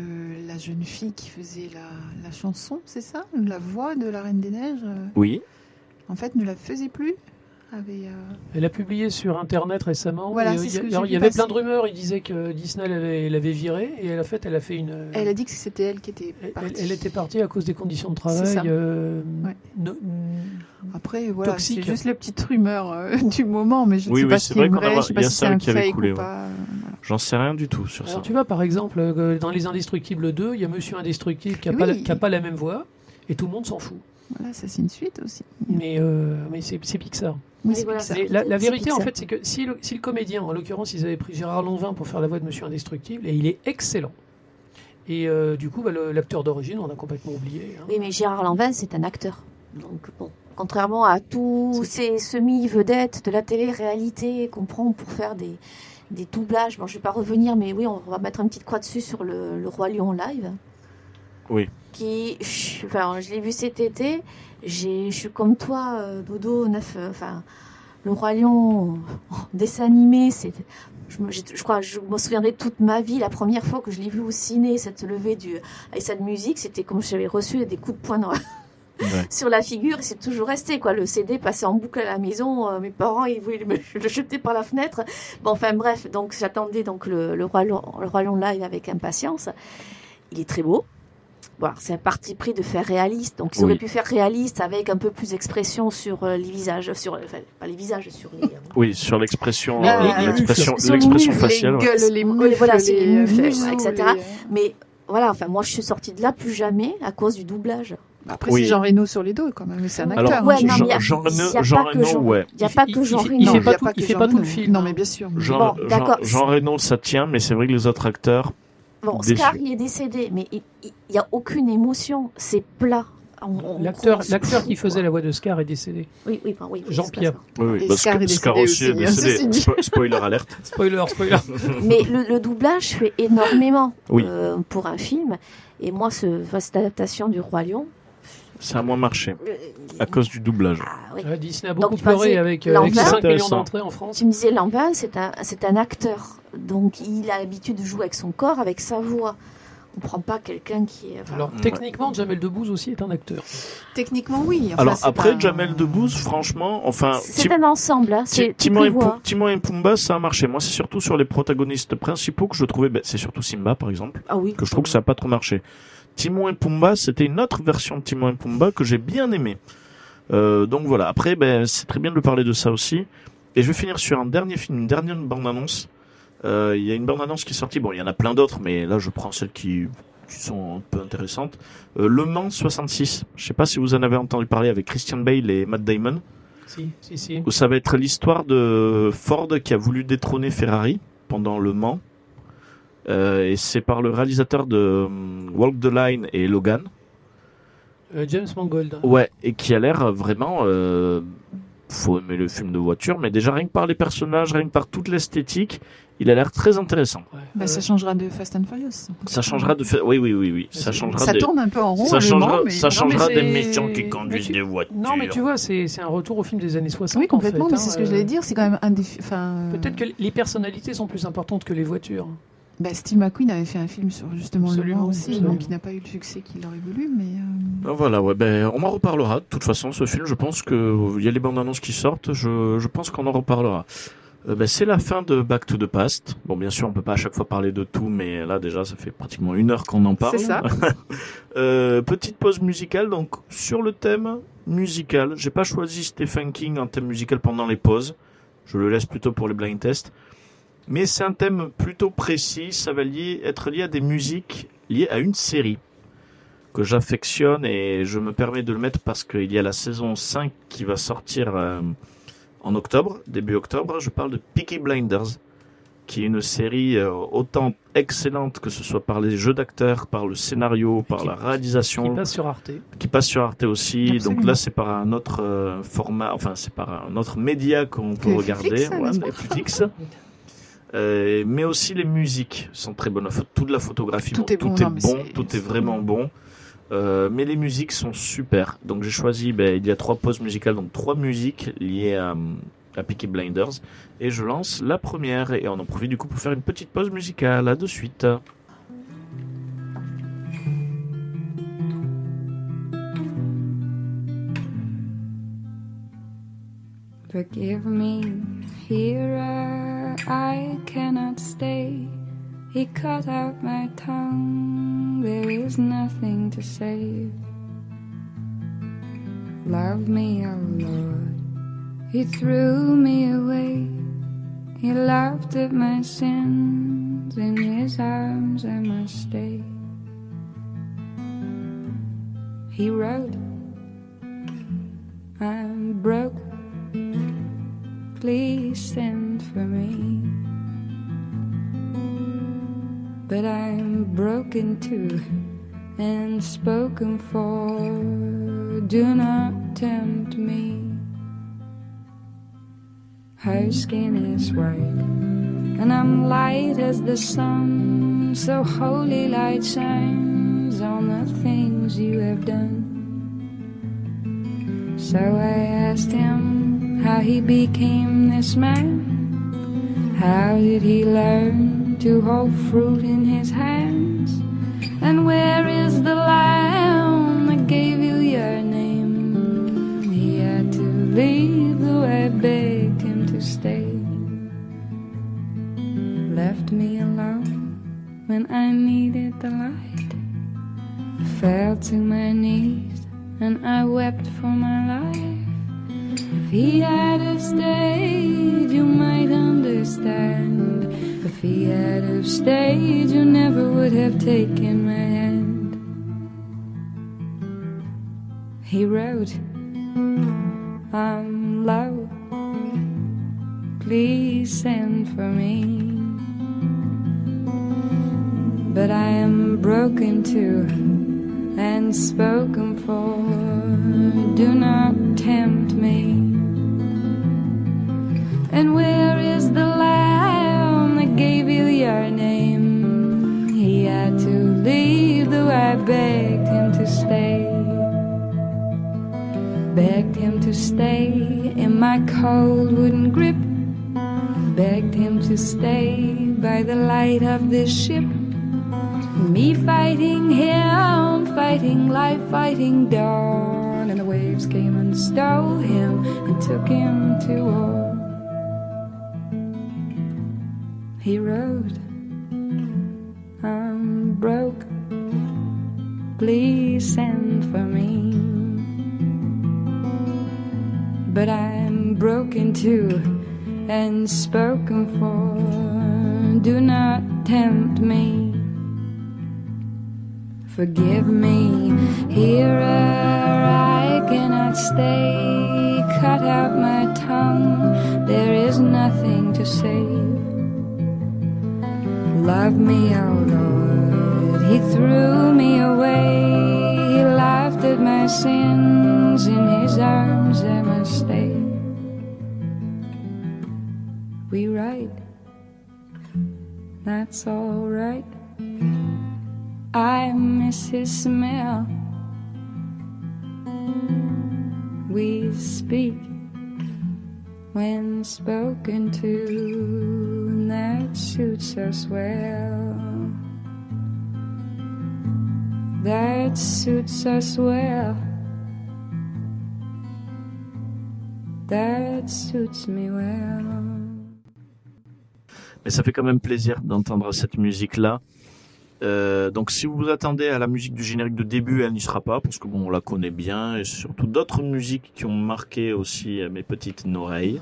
la jeune fille qui faisait la, la chanson c'est ça? La voix de la Reine des Neiges euh, Oui. en fait ne la faisait plus? Avait euh, Elle a publié sur Internet récemment. Voilà, et, euh, c'est il y ce a- que j'ai alors, il vu y avait plein de rumeurs. Il disait que Disney l'avait l'avait virée et en fait, elle a fait une. elle a dit que c'était elle qui était partie elle était partie à cause des conditions de C'est travail. ça. euh, Ouais. no- après voilà Toxique. c'est juste les petites rumeurs euh, du moment mais je ne Oui, sais oui, pas c'est si c'est vrai je sais pas y a si c'est qui avait coulé, ou ouais. pas J'en sais rien du tout sur Alors, ça. tu vois, par exemple, euh, dans Les Indestructibles 2, il y a Monsieur Indestructible qui n'a pas, la- Oui. qui a pas la même voix et tout le monde s'en fout. Voilà ça c'est une suite aussi Mais, euh, mais c'est Pixar. oui Mais c'est voilà. Pixar. Mais la, vérité, en fait, c'est que si le, si le comédien, en l'occurrence, ils avaient pris Gérard Lanvin pour faire la voix de Monsieur Indestructible, et il est excellent. Et euh, du coup, bah, l'acteur d'origine, on a complètement oublié. hein. Oui, mais Gérard Lanvin, c'est un acteur. Donc, bon, contrairement à tous ces semi-vedettes de la télé-réalité qu'on prend pour faire des, des doublages, bon, je vais pas revenir, mais oui, on va mettre une petite croix dessus sur le, le Roi Lion live. Oui. Qui, je- enfin, je l'ai vu cet été. J'ai, je suis comme toi, euh, Dodo, neuf, euh, enfin, le Roi Lion en dessin animé, c'est, je, j'ai- je crois, je me souviendrai toute ma vie. La première fois que je l'ai vu au ciné, cette levée du, avec cette musique, c'était comme j'avais reçu des coups de poing dans Ouais. sur la figure. C'est toujours resté, quoi. Le CD passait en boucle à la maison. euh, mes parents, ils voulaient me le jeter par la fenêtre. Bon, enfin, bref. Donc, j'attendais donc le, le Roi Lion, le Roi Lion live avec impatience. Il est très beau. Bon, c'est un parti pris de faire réaliste. Donc, ils Oui. auraient pu faire réaliste avec un peu plus d'expression sur euh, les visages, sur, enfin, pas les visages, sur les. euh, Oui, sur l'expression, euh, l'expression, faciale. les ouais. gueules les Oui, muscles voilà, c'est les les etc. les- Mais voilà, enfin, moi, je suis sortie de là plus jamais à cause du doublage. Après, Oui. c'est Jean Reno sur les dos, quand même. C'est un Alors, acteur. Ouais, hein. non, Jean, mais y a- Jean Reno, Reno, ouais. Il n'y a pas que Jean il- il Reno. fait pas tout- que il fait Jean pas tout le Reno. film. Non, mais bien sûr. Jean, Bon. Jean Reno, ça tient, mais c'est vrai que les autres acteurs, Bon, Déçu. Scar, il est décédé, mais il n'y a aucune émotion. C'est plat. L'acteur, qui faisait la voix de Scar est décédé. Oui, oui, oui. Jean-Pierre. oui, oui, Scar est Scar aussi est hein, décédé. Spo- spoiler alerte. Spoiler, spoiler. Mais le, le doublage fait énormément Oui. euh, pour un film. Et moi, ce, cette adaptation du Roi Lion. Ça a moins marché euh, à cause du doublage. ah, oui. Disney a beaucoup tu pleuré avec, euh, avec Lambert 5 millions d'entrées en France. Tu me disais, Lambin, c'est un, c'est un acteur. Donc, il a l'habitude de jouer avec son corps, avec sa voix. On ne prend pas quelqu'un qui est. enfin, Alors, Ouais. techniquement, Jamel Debbouze aussi est un acteur. Techniquement, oui. Enfin, Alors après, pas- Jamel Debbouze, franchement, enfin, c'est Tim- un ensemble. Hein. C'est Timon. Timon et Pumba, ça a marché. Moi, c'est surtout sur les protagonistes principaux que je trouvais, ben, c'est surtout Simba, par exemple, Ah oui. que je trouve que ça a pas trop marché. Timon et Pumba, c'était une autre version de Timon et Pumba que j'ai bien aimé. Euh, donc voilà. Après, ben, c'est très bien de parler de ça aussi. Et je vais finir sur un dernier film, une dernière bande-annonce. Euh, Il y a une bande-annonce qui est sortie. Bon, il y en a plein d'autres, mais là, je prends celles qui, qui sont un peu intéressantes. Euh, le Mans 66. Je sais pas si vous en avez entendu parler avec Christian Bale et Matt Damon. Si, si, si. Où ça va être l'histoire de Ford qui a voulu détrôner Ferrari pendant le Mans. Euh, et c'est par le réalisateur de hum, Walk the Line et Logan. Euh, James Mangold. Ouais, et qui a l'air vraiment. Faut aimer le film de voiture, mais déjà rien que par les personnages, rien que par toute l'esthétique, il a l'air très intéressant. Ouais. Bah, ça changera de Fast and Furious. Ça changera de. fa- Oui, oui, oui, oui. Ça changera Ça des. tourne un peu en rond. Ça changera, mais- ça Non, changera mais des méchants qui conduisent tu- des voitures. Non, mais tu vois, c'est c'est un retour au film des années 60. Oui, complètement, en fait, mais c'est ce que hein, j'allais euh, dire. C'est quand même un des. fi- Enfin, Peut-être que les personnalités sont plus importantes que les voitures. Bah, Steve McQueen avait fait un film sur justement le Absolument, Mans aussi, absolument. donc il n'a pas eu le succès qu'il aurait voulu, mais. euh, Ah, Voilà, ouais, ben, on en reparlera. De toute façon, ce film, je pense que euh, il y a les bandes annonces qui sortent. Je, je pense qu'on en reparlera. Euh, ben, c'est la fin de Back to the Past. Bon, bien sûr, on peut pas à chaque fois parler de tout, mais là, déjà, ça fait pratiquement une heure qu'on en parle. C'est ça. Euh, petite pause musicale. Donc, sur le thème musical, j'ai pas choisi Stephen King en thème musical pendant les pauses. Je le laisse plutôt pour les blind tests. Mais c'est un thème plutôt précis. Ça va lier, être lié à des musiques liées à une série que j'affectionne et je me permets de le mettre parce qu'il y a la saison 5 qui va sortir euh, en octobre, début octobre. Je parle de Peaky Blinders, qui est une série euh, autant excellente que ce soit par les jeux d'acteurs, par le scénario, par qui- la réalisation, Qui passe sur Arte. qui passe sur Arte aussi. Absolument. Donc là, c'est par un autre euh, format, enfin, c'est par un autre média qu'on peut regarder. Netflix, Ouais, n'est-ce pas Netflix. Euh, mais aussi les musiques sont très bonnes. Toute la photographie, Tout bon, est bon, non, tout est vraiment bon. Euh, mais les musiques sont super. Donc j'ai choisi, ben, il y a trois pauses musicales, donc trois musiques liées à, à Peaky Blinders. Et je lance la première et on en profite du coup pour faire une petite pause musicale. À de suite. Forgive me, here I cannot stay. He cut out my tongue, there is nothing to save. Love me, oh Lord, He threw me away. He laughed at my sins, in His arms I must stay. He wrote, I'm broke please send for me. But I'm broken too and spoken for. Do not tempt me. Her skin is white, and I'm light as the sun. So holy light shines on the things you have done. So I asked him how he became this man. How did he learn to hold fruit in his hands? And where is the lamb that gave you your name? He had to leave, though I begged him to stay. Left me alone when I needed the light. Fell to my knees and I wept for my life. If he had have stayed, you might understand. If he had have stayed, you never would have taken my hand. he wrote, I'm low, please send for me. But I am broken too and spoken for, do not tempt me. And where is the lamb that gave you your name? He had to leave, though I begged him to stay. Begged him to stay in my cold wooden grip. Begged him to stay by the light of this ship. Me fighting him, fighting life, fighting dawn. And the waves came and stole him and took him to war. He wrote, I'm broke, please send for me. But I'm broken too and spoken for. Do not tempt me. Forgive me, here I cannot stay. Cut out my tongue, there is nothing to save. Love me, oh Lord, He threw me away. He laughed at my sins, in His arms I must stay. We write, that's all right. I miss his smell. We speak when spoken to, that suits us well. That suits us well. That suits me well. Mais ça fait quand même plaisir d'entendre cette musique-là. Euh, donc si vous vous attendez à la musique du générique de début, elle n'y sera pas parce que bon, on la connaît bien et surtout d'autres musiques qui ont marqué aussi euh, mes petites oreilles.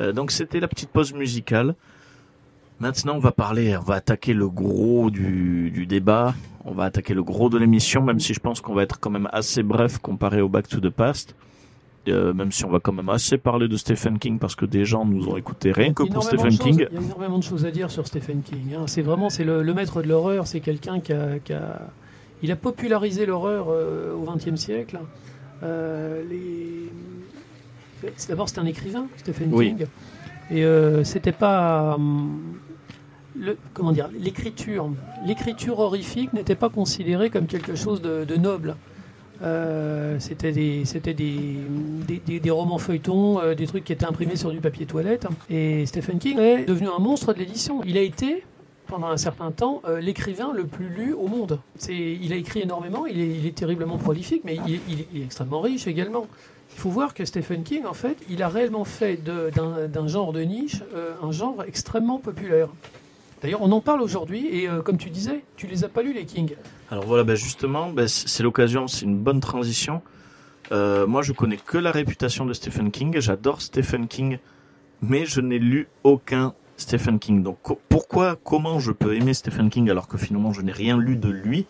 Euh, donc c'était la petite pause musicale. Maintenant, on va parler, on va attaquer le gros du, du débat, on va attaquer le gros de l'émission, même si je pense qu'on va être quand même assez bref comparé au Back to the Past. Euh, même si on va quand même assez parler de Stephen King parce que des gens nous ont écouté rien que pour Stephen choses- King. Il y a énormément de choses à dire sur Stephen King. hein. C'est vraiment c'est le, le maître de l'horreur. C'est quelqu'un qui a, qui a- il a popularisé l'horreur euh, au XXe siècle. Euh, les... D'abord, c'est un écrivain, Stephen Oui. King, et c'était pas hum, le, comment dire l'écriture. L'écriture horrifique n'était pas considérée comme quelque chose de, de noble. Euh, c'était des, romans feuilletons, euh, des trucs qui étaient imprimés sur du papier toilette. Et Stephen King est devenu un monstre de l'édition. Il a été, pendant un certain temps, euh, l'écrivain le plus lu au monde. Il a écrit énormément, il est, terriblement prolifique, mais il, est- extrêmement riche également. Il faut voir que Stephen King, en fait, il a réellement fait d'un, genre de niche un genre extrêmement populaire. D'ailleurs, on en parle aujourd'hui, et comme tu disais, tu les as pas lus, les King. Alors voilà, ben justement, ben c'est l'occasion, c'est une bonne transition. Euh, moi, je connais que la réputation de Stephen King. J'adore Stephen King, mais je n'ai lu aucun Stephen King. Donc co- pourquoi, comment je peux aimer Stephen King alors que finalement je n'ai rien lu de lui?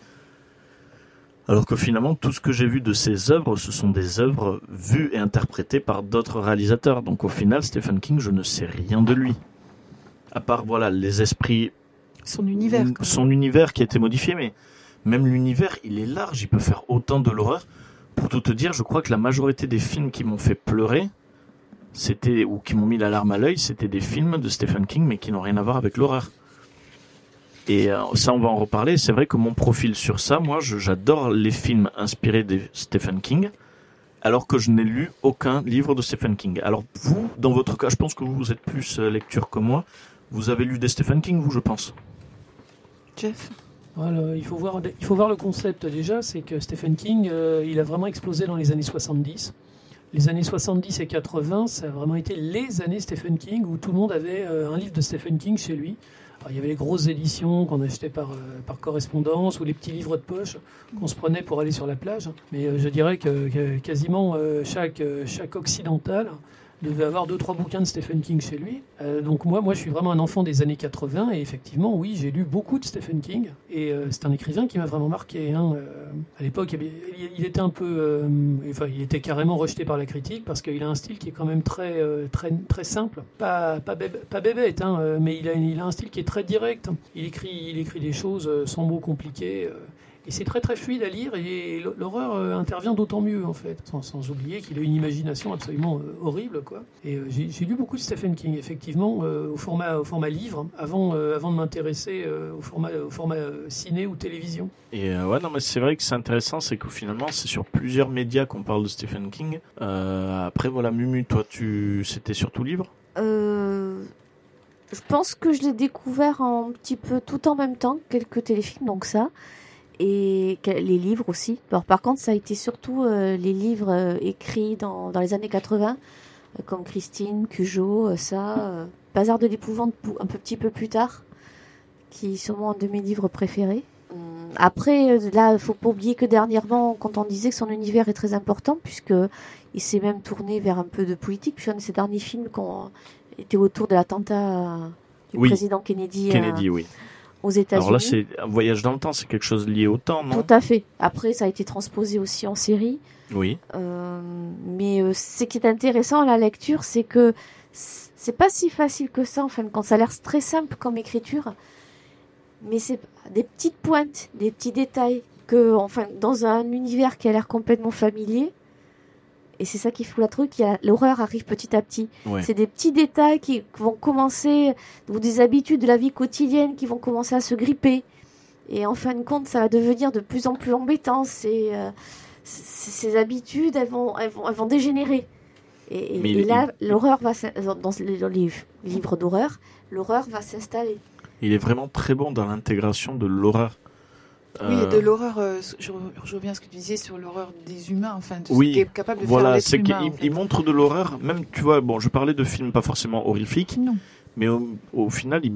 Alors que finalement tout ce que j'ai vu de ses œuvres, ce sont des œuvres vues et interprétées par d'autres réalisateurs. Donc au final, Stephen King, je ne sais rien de lui. À part voilà les esprits Son univers. quoi. son univers qui a été modifié, mais même l'univers, il est large, il peut faire autant de l'horreur. Pour tout te dire, je crois que la majorité des films qui m'ont fait pleurer, c'était ou qui m'ont mis la larme à l'œil, c'était des films de Stephen King, mais qui n'ont rien à voir avec l'horreur. Et euh, ça, on va en reparler. C'est vrai que mon profil sur ça, moi, j'adore les films inspirés de Stephen King, alors que je n'ai lu aucun livre de Stephen King. Alors vous, dans votre cas, je pense que vous, vous êtes plus euh, lecture que moi. Vous avez lu des Stephen King, vous, je pense? Jeff? Il faut voir, il faut voir le concept déjà, c'est que Stephen King, euh, il a vraiment explosé dans les années 70. Les années 70 et 80, ça a vraiment été les années Stephen King où tout le monde avait euh, un livre de Stephen King chez lui. Il y avait les grosses éditions qu'on achetait par, euh, par correspondance ou les petits livres de poche qu'on se prenait pour aller sur la plage. Mais je dirais que, que quasiment chaque, chaque occidental devait avoir deux trois bouquins de Stephen King chez lui. Euh, donc moi, moi, je suis vraiment un enfant des années 80 et effectivement, oui, j'ai lu beaucoup de Stephen King et euh, c'est un écrivain qui m'a vraiment marqué. hein. Euh, à l'époque, il, était un peu, enfin, il était carrément rejeté par la critique parce qu'il a un style qui est quand même très, très, très simple, pas, pas, bébé- pas bébête, hein, mais il a, il a un style qui est très direct. Il écrit, il écrit des choses sans mots compliqués. Et c'est très très fluide à lire et l'horreur euh, intervient d'autant mieux en fait, sans, sans oublier qu'il a une imagination absolument euh, horrible quoi. Et euh, j'ai lu beaucoup de Stephen King effectivement euh, au format au format livre avant euh, avant de m'intéresser euh, au format au format ciné ou télévision. Et euh, ouais, non, mais c'est vrai que c'est intéressant, c'est que finalement, c'est sur plusieurs médias qu'on parle de Stephen King. Euh, après, voilà, Mumu, toi, tu, c'était surtout livre? Euh, je pense que je l'ai découvert un petit peu tout en même temps, quelques téléfilms, donc ça, et les livres aussi. Alors, par contre, ça a été surtout euh, les livres euh, écrits dans, dans les années 80, euh, comme Christine, Cujo, ça, Bazar de l'épouvante pou- un peu- petit peu plus tard, qui est sûrement un de mes livres préférés. Hum, Après, là, il faut pas oublier que dernièrement, quand on disait que son univers est très important, puisque il s'est même tourné vers un peu de politique, puis un de ses derniers films qu'on était autour de l'attentat du Oui. président Kennedy, euh, Kennedy, oui. Aux États-Unis. Alors là, c'est un voyage dans le temps, c'est quelque chose lié au temps, non? Tout à fait. Après, ça a été transposé aussi en série. Oui. Euh, mais euh, ce qui est intéressant à la lecture, c'est que c'est pas si facile que ça, en fin de compte. Ça a l'air très simple comme écriture, mais c'est des petites pointes, des petits détails que, enfin, dans un univers qui a l'air complètement familier. Et c'est ça qui fout la truc, l'horreur arrive petit à petit. Ouais. C'est des petits détails qui vont commencer, ou des habitudes de la vie quotidienne qui vont commencer à se gripper. Et en fin de compte, ça va devenir de plus en plus embêtant. C'est, euh, ces habitudes, elles vont, elles vont, elles vont dégénérer. Et, là, l'horreur va, les, dans les livres d'horreur, l'horreur va s'installer. Il est vraiment très bon dans l'intégration de l'horreur. Oui, Euh, de l'horreur, euh, je, je reviens à ce que tu disais sur l'horreur des humains, enfin, de Oui, ce qui est capable de faire Voilà, l'être c'est qu'il en fait. il montre de l'horreur, même, tu vois, bon, je parlais de films pas forcément horrifiques, Non. mais au, au final, il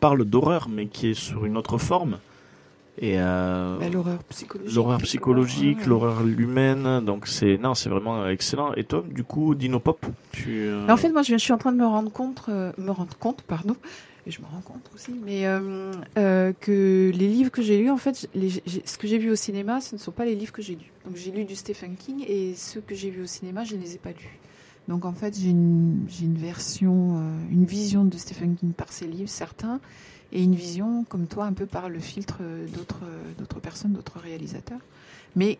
parle d'horreur, mais qui est sur une autre forme. Et euh, Bah, l'horreur psychologique. l'horreur psychologique, Ouais. l'horreur humaine, donc c'est non, c'est vraiment excellent. Et toi, du coup, Dino Pop, tu euh, en fait, moi, je, je suis en train de me rendre compte, euh, me rendre compte, pardon, et je me rends compte aussi, mais euh, euh, que les livres que j'ai lus, en fait, ce que j'ai vu au cinéma, ce ne sont pas les livres que j'ai lus. Donc, j'ai lu du Stephen King et ceux que j'ai vus au cinéma, je ne les ai pas lus. Donc, en fait, j'ai une, version, euh, une vision de Stephen King par ses livres, certains, et une vision, comme toi, un peu par le filtre d'autres, personnes, d'autres réalisateurs. Mais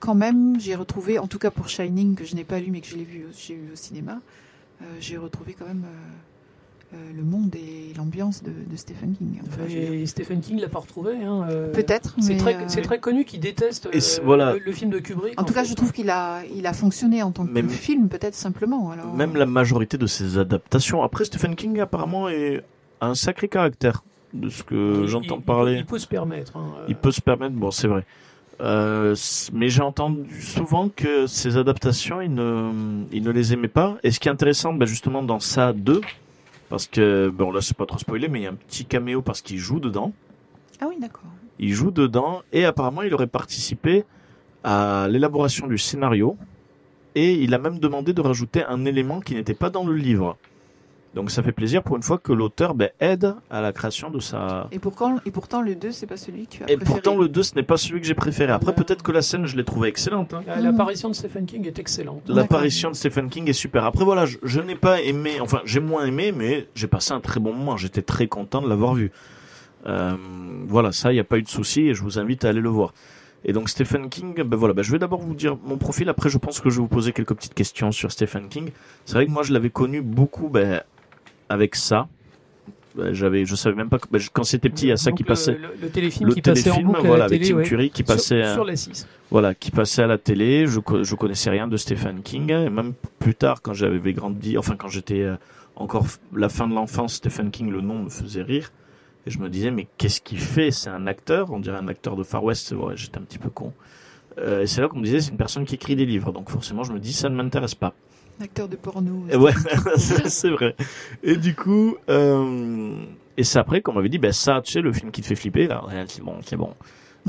quand même, j'ai retrouvé, en tout cas pour Shining, que je n'ai pas lu, mais que j'ai vu au cinéma, j'ai retrouvé quand même euh, le monde et l'ambiance de, de Stephen King. Enfin, dire, Et Stephen King l'a pas retrouvé. hein, euh, Peut-être, C'est très, euh, c'est très connu qu'il déteste Et euh, c'est- voilà. le, le film de Kubrick. En tout cas, je trouve qu'il a, il a fonctionné en tant que Même- film, peut-être simplement. Alors, même la majorité de ses adaptations. Après, Stephen King apparemment est a un sacré caractère de ce que Il- j'entends parler. Il, peut se permettre. hein, euh, Il peut se permettre, bon, c'est vrai. Euh, mais j'ai entendu souvent que ces adaptations, il ne, il ne les aimait pas. Et ce qui est intéressant, ben, justement, dans ça 2, parce que, bon, là, c'est pas trop spoilé, mais il y a un petit caméo parce qu'il joue dedans. Ah oui, d'accord. Il joue dedans, et apparemment, il aurait participé à l'élaboration du scénario. Et il a même demandé de rajouter un élément qui n'était pas dans le livre. Donc ça fait plaisir pour une fois que l'auteur ben, aide à la création de sa, Et, pourquoi, et pourtant, le 2, c'est pas celui que tu as et préféré. pourtant, le 2, ce n'est pas celui que j'ai préféré. Après, Ouais. peut-être que la scène, je l'ai trouvée excellente. hein. la- L'apparition de Stephen King est excellente. L'apparition de Stephen King est super. Après, voilà, je, je n'ai pas aimé, enfin, j'ai moins aimé, mais j'ai passé un très bon moment. J'étais très content de l'avoir vu. Euh, voilà, ça, il n'y a pas eu de souci et je vous invite à aller le voir. Et donc, Stephen King, ben voilà, ben je vais d'abord vous dire mon profil. Après, je pense que je vais vous poser quelques petites questions sur Stephen King. C'est vrai que moi, je l'avais connu beaucoup, ben, avec ça. Ben, j'avais, je savais même pas que, je- quand c'était petit, il y a ça qui le- passait. Le, le téléfilm Le qui passait en téléfilm, boucle à voilà, la avec télé, Tim ouais. Curry qui Sur- passait. euh, sur, la 6. voilà, qui passait à la télé. Je, je connaissais rien de Stephen King. Et même plus tard, quand j'avais grandi, enfin quand j'étais euh, encore la fin de l'enfance, Stephen King, le nom me faisait rire. Et je me disais, mais qu'est-ce qu'il fait? C'est un acteur, on dirait un acteur de Far West. Ouais, j'étais un petit peu con. Euh, et c'est là qu'on me disait, c'est une personne qui écrit des livres. Donc forcément, je me dis, ça ne m'intéresse pas. Acteur de porno. Ouais, c'est vrai. Et du coup, euh, et c'est après qu'on m'avait dit, ben ça, tu sais, le film qui te fait flipper, là, c'est bon, c'est bon.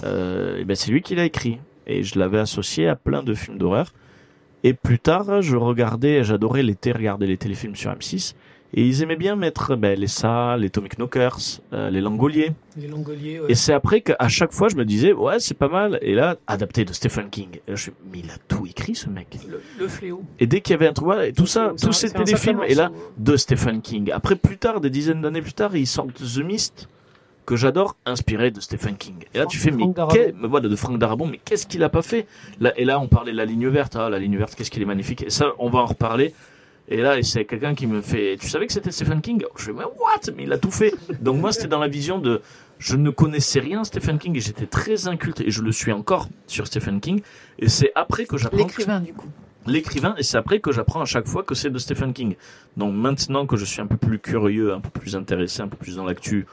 Ben c'est lui qui l'a écrit. Et je l'avais associé à plein de films d'horreur. Et plus tard, je regardais, j'adorais l'été regarder les téléfilms sur M6. Et ils aimaient bien mettre ben, les Ça, les Tommy Knockers, euh, les Langoliers. Les Langoliers, ouais. Et c'est après qu'à chaque fois, je me disais, ouais, c'est pas mal. Et là, adapté de Stephen King. Et là, je suis, mais il a tout écrit, ce mec. le, le fléau. Et dès qu'il y avait un truc, voilà, et tout ça, tous ces téléfilms, et là, de Stephen King. Après, plus tard, des dizaines d'années plus tard, ils sortent The Mist, que j'adore, inspiré de Stephen King. Et là, tu fais, mais, voilà, de Frank Darabont, mais qu'est-ce qu'il a pas fait? Là, et là, on parlait de la ligne verte, ah, la ligne verte, qu'est-ce qu'il est magnifique? Et ça, on va en reparler. Et là, c'est quelqu'un qui me fait, tu savais que c'était Stephen King? Je fais, mais what? Mais il a tout fait. Donc moi, c'était dans la vision de, je ne connaissais rien Stephen King et j'étais très inculte et je le suis encore sur Stephen King. Et c'est après que j'apprends L'écrivain, du coup. l'écrivain et c'est après que j'apprends à chaque fois que c'est de Stephen King. Donc maintenant que je suis un peu plus curieux, un peu plus intéressé, un peu plus dans l'actu,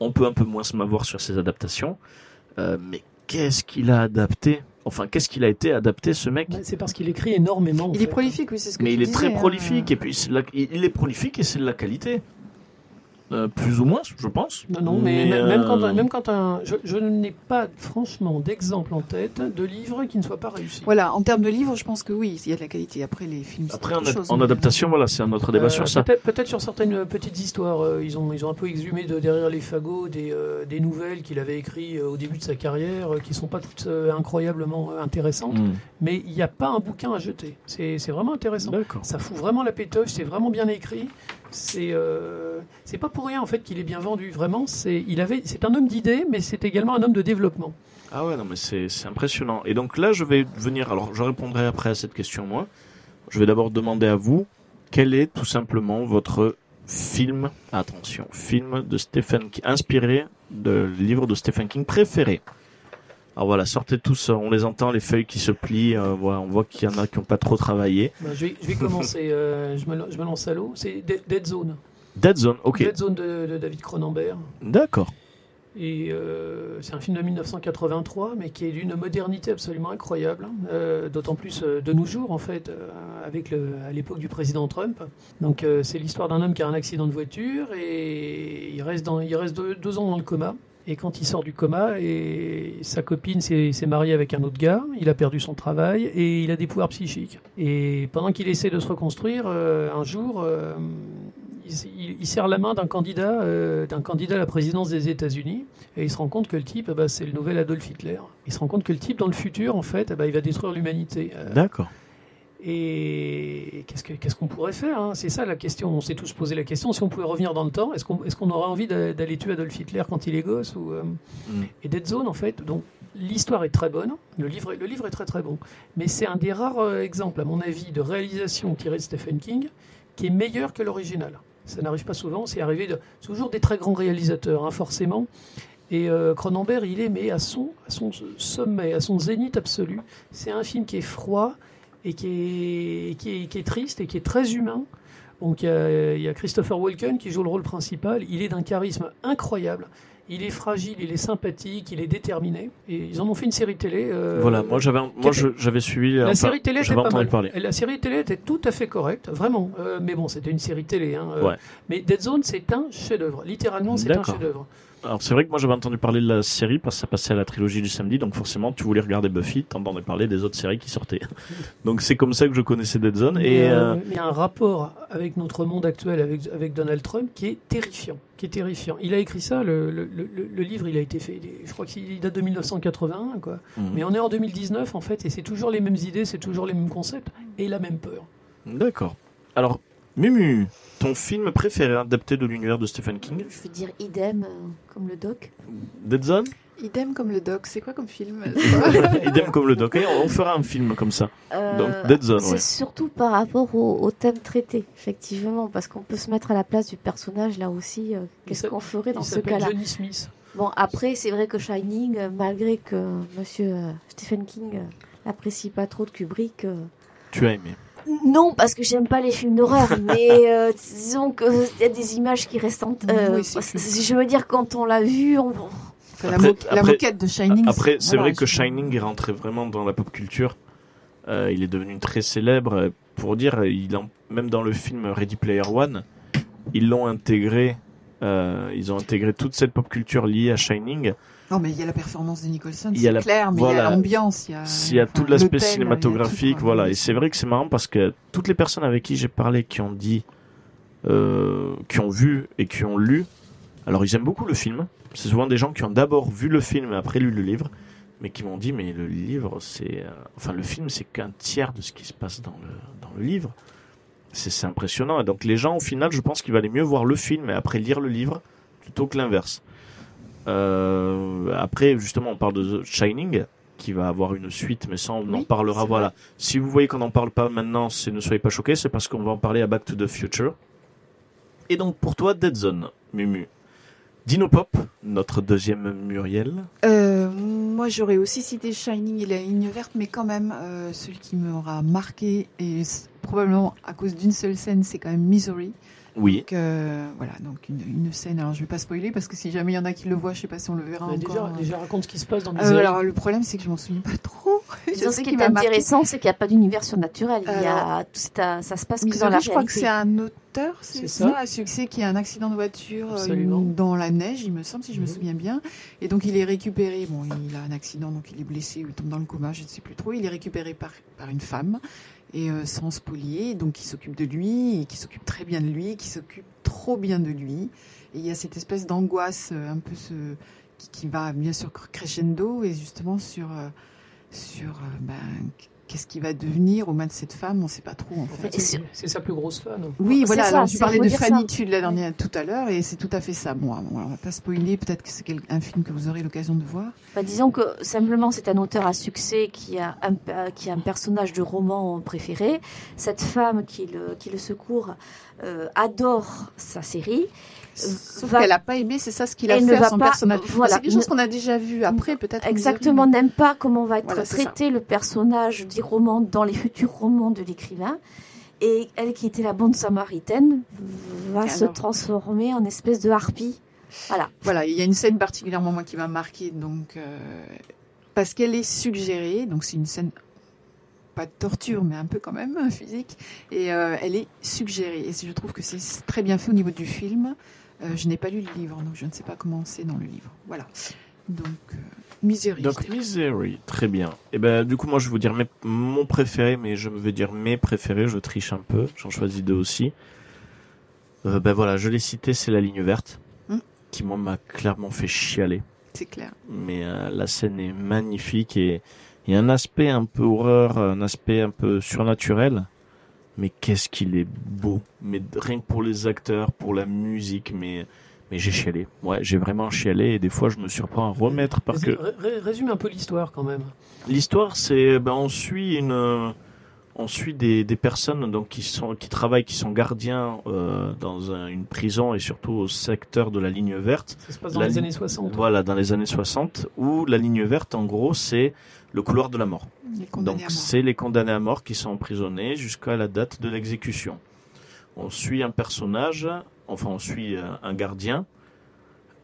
on peut un peu moins se m'avoir sur ses adaptations. Euh, mais qu'est-ce qu'il a adapté? Enfin, qu'est-ce qu'il a été adapté ce mec Ouais, C'est parce qu'il écrit énormément. en Il fait. est prolifique, oui, c'est ce que Mais tu il est très hein. prolifique et puis la- il est prolifique et c'est de la qualité. Euh, plus ou moins, je pense. Non, non, mais, même, même quand, euh, même quand un, je, je n'ai pas franchement d'exemple en tête de livre qui ne soit pas réussi. Voilà, en termes de livres, je pense que oui, il y a de la qualité. Après, les films, Après, en, chose, en adaptation, voilà, c'est un autre débat Euh, sur ça. Peut-être peut-être sur certaines petites histoires, euh, ils, ont, ils ont un peu exhumé de derrière les fagots des, euh, des nouvelles qu'il avait écrites euh, au début de sa carrière, euh, qui sont pas toutes euh, incroyablement euh, intéressantes, Hmm. mais il n'y a pas un bouquin à jeter. C'est c'est vraiment intéressant. D'accord. Ça fout vraiment la pétoche, c'est vraiment bien écrit. C'est euh, c'est pas pour rien en fait qu'il est bien vendu. Vraiment, c'est un homme d'idées, mais c'est également un homme de développement. Ah ouais, non, mais c'est c'est impressionnant. Et donc là, je vais venir. Alors, je répondrai après à cette question, moi. Je vais d'abord demander à vous quel est tout simplement votre film, attention, film de Stephen King, inspiré de livre de Stephen King préféré? Alors voilà, sortez tous, euh, on les entend, les feuilles qui se plient, euh, voilà, on voit qu'il y en a qui n'ont pas trop travaillé. Ben, je, vais, je vais commencer. euh, je, me, je me lance à l'eau. C'est Dead- Dead Zone. Dead Zone, ok, Dead Zone de, de David Cronenberg. d'accord. Et euh, c'est un film de 1983, mais qui est d'une modernité absolument incroyable. hein. Euh, D'autant plus de nos jours, en fait, euh, avec le, à l'époque du président Trump. Donc, c'est l'histoire d'un homme qui a un accident de voiture et il reste, dans, il reste deux, deux ans dans le coma. Et quand il sort du coma, et sa copine s'est mariée avec un autre gars, il a perdu son travail et il a des pouvoirs psychiques. Et pendant qu'il essaie de se reconstruire, euh, un jour, euh, il, serre la main d'un candidat, euh, d'un candidat à la présidence des États-Unis, et il se rend compte que le type, ben, c'est le nouvel Adolf Hitler. Il se rend compte que le type, dans le futur, en fait, ben, il va détruire l'humanité. D'accord. Et qu'est-ce que- qu'est-ce qu'on pourrait faire hein? C'est ça la question. On s'est tous posé la question. Si on pouvait revenir dans le temps, est-ce qu'on est qu'on aurait envie d'a- d'aller tuer Adolf Hitler quand il est gosse ou, euh, Mm. Et Dead Zone, en fait, donc l'histoire est très bonne. Le livre, est- le livre est très très bon. Mais c'est un des rares euh, exemples, à mon avis, de réalisation tirée de Stephen King qui est meilleur que l'original. Ça n'arrive pas souvent. C'est arrivé de toujours des très grands réalisateurs, hein, forcément. Et euh, Cronenberg, il est mais à son, à son sommet, à son zénith absolu. C'est un film qui est froid et qui est, qui est, qui est triste et qui est très humain. Donc il y, a, il y a Christopher Walken qui joue le rôle principal. Il est d'un charisme incroyable. Il est fragile, il est sympathique, il est déterminé. Et ils en ont fait une série télé. euh, voilà, moi j'avais, moi j'avais suivi. la série télé était j'avais pas entendu mal. parler. Et La série télé était tout à fait correcte, vraiment. Euh, mais bon, c'était une série télé. hein, euh, Ouais. Mais Dead Zone, c'est un chef-d'œuvre. Littéralement, c'est un chef-d'œuvre. Alors c'est vrai que moi j'avais entendu parler de la série parce que ça passait à la trilogie du samedi, donc forcément tu voulais regarder Buffy, t'entendais parler des autres séries qui sortaient. Donc c'est comme ça que je connaissais Dead Zone. Et Mais, euh, euh, mais il y a un rapport avec notre monde actuel, avec, avec Donald Trump, qui est terrifiant. Qui est terrifiant. Il a écrit ça, le, le, le, le livre, il a été fait, je crois qu'il date de 1981, quoi. Mhm. Mais on est en 2019, en fait, et c'est toujours les mêmes idées, c'est toujours les mêmes concepts, et la même peur. d'accord. Alors Mumu, ton film préféré adapté de l'univers de Stephen King, Je veux dire idem, euh, comme le doc. Dead Zone, Idem comme le doc, c'est quoi comme film idem comme le doc. Et on fera un film comme ça. Euh, Donc Dead Zone, C'est ouais. surtout par rapport au, au thème traité, effectivement, parce qu'on peut se mettre à la place du personnage là aussi. euh, Qu'est-ce qu'on ferait dans ce cas-là Johnny Smith. Bon, après, c'est vrai que Shining, malgré que Monsieur Stephen King n'apprécie pas trop de Kubrick. euh, Tu as aimé. Non, parce que j'aime pas les films d'horreur, mais euh, disons qu'il y a des images qui restent en. euh, Oui, je veux dire, quand on l'a vu, on... Enfin, la, Après- moquette de Shining. Après, c'est voilà, vrai que Shining est rentré vraiment dans la pop culture. Euh, il est devenu très célèbre. Euh, Pour dire, il en- même dans le film Ready Player One, ils l'ont intégré Euh, ils ont intégré toute cette pop culture liée à Shining. Non, mais il y a la performance de Nicholson, c'est la- clair, mais il y a l'ambiance, il y a, S'il y a enfin, tout l'aspect cinématographique, tout, voilà. Et c'est vrai que c'est marrant parce que toutes les personnes avec qui j'ai parlé, qui ont dit, euh, qui ont vu et qui ont lu, alors ils aiment beaucoup le film. C'est souvent des gens qui ont d'abord vu le film et après lu le livre, mais qui m'ont dit, mais le livre, c'est, euh, enfin le film, c'est qu'un tiers de ce qui se passe dans le dans le livre. C'est c'est impressionnant. Et donc les gens, au final, je pense qu'il valait mieux voir le film et après lire le livre plutôt que l'inverse. Euh, après, justement, on parle de The Shining, qui va avoir une suite, mais ça, on en parlera. Voilà. Si vous voyez qu'on n'en parle pas maintenant, c'est ne soyez pas choqués, c'est parce qu'on va en parler à Back to the Future. Et donc, pour toi, Dead Zone, Mumu. Dinopop, notre deuxième Muriel. Euh, moi, j'aurais aussi cité Shining et la ligne verte, mais quand même, euh, celui qui m'aura marqué, et probablement à cause d'une seule scène, c'est quand même Misery. Oui. Donc, euh, voilà, donc une, une scène. Alors, je vais pas spoiler parce que si jamais il y en a qui le voient, je sais pas si on le verra Mais encore. déjà, déjà, raconte ce qui se passe dans Euh, Misery. alors, le problème, c'est que je m'en souviens pas trop. Je Disons, sais ce qui est intéressant, c'est qu'il n'y a pas d'univers surnaturel. Il y a, tout, c'est un- ça se passe que dans Misery, la je crois que c'est un auteur, c'est ça, ça. à succès, qui a un accident de voiture euh, dans la neige, il me semble, si je me souviens bien. Et donc il est récupéré, bon, il a un accident, donc il est blessé ou il tombe dans le coma, je ne sais plus trop. Il est récupéré par, par une femme, et euh, sans spolier, donc qui s'occupe de lui, qui s'occupe très bien de lui, qui s'occupe trop bien de lui. Et il y a cette espèce d'angoisse, euh, un peu ce, qui, va bien sûr crescendo, et justement sur, euh, sur ben, qu'est-ce qui va devenir aux mains de cette femme, on ne sait pas trop en fait. c'est sa plus grosse fan. Oui, voilà. ça, alors, je c'est- parlais de dire Fanny ça. Tude la dernière tout à l'heure, et c'est tout à fait ça. Bon, bon, on va pas spoiler. Peut-être que c'est un film que vous aurez l'occasion de voir. Bah, disons que simplement c'est un auteur à succès qui a un, qui a un personnage de roman préféré. Cette femme qui le, qui le secourt euh, adore sa série. Sauf va- qu'elle a pas aimé, c'est ça ce qu'il a Elle fait à son pas- personnage. voilà. c'est quelque chose qu'on a déjà vu après, peut-être. Exactement, n'aime pas comment va être Voilà, c'est ça. traité le personnage du roman dans les futurs romans de l'écrivain. Et elle qui était la bonne samaritaine va se transformer en espèce de harpie. Voilà. Voilà, il y a une scène particulièrement moi qui m'a marqué, donc euh, parce qu'elle est suggérée. Donc c'est une scène pas de torture, mais un peu quand même physique, et euh, elle est suggérée. Et je trouve que c'est très bien fait au niveau du film. Euh, je n'ai pas lu le livre, donc je ne sais pas comment c'est dans le livre. Voilà. Donc, euh, Misery. Donc Misery, très bien. Et ben du coup moi je vais vous dire mes- mon préféré, mais je vais dire mes préférés, je triche un peu, j'en choisis deux aussi. Euh, ben voilà, je l'ai cité, c'est la ligne verte, Hmm. qui moi m'a clairement fait chialer. c'est clair. Mais euh, la scène est magnifique et il y a un aspect un peu horreur, un aspect un peu surnaturel. Mais qu'est-ce qu'il est beau. Mais rien que pour les acteurs, pour la musique, mais mais j'ai chialé. Ouais, j'ai vraiment chialé et des fois je me surprends à remettre parce que Ré- ré- Résume un peu l'histoire quand même. L'histoire, c'est ben on suit une euh, on suit des, des personnes donc qui sont qui travaillent qui sont gardiens euh, dans un- une prison et surtout au secteur de la ligne verte. Ça se passe dans La les années 60. Voilà, dans les années 60 où la ligne verte en gros, c'est le couloir de la mort. Donc c'est les condamnés à mort qui sont emprisonnés jusqu'à la date de l'exécution. On suit un personnage, enfin on suit euh, un gardien.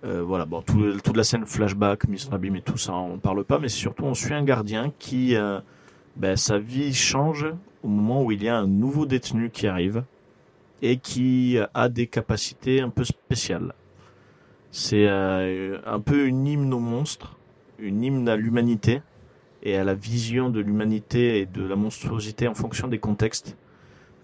Euh, voilà, bon, tout le- toute la scène flashback, Mr. Abim et tout ça, on parle pas, mais surtout on suit un gardien qui, euh, ben, sa vie change au moment où il y a un nouveau détenu qui arrive et qui a des capacités un peu spéciales. C'est euh, un peu une hymne au monstre, une hymne à l'humanité et à la vision de l'humanité et de la monstruosité en fonction des contextes.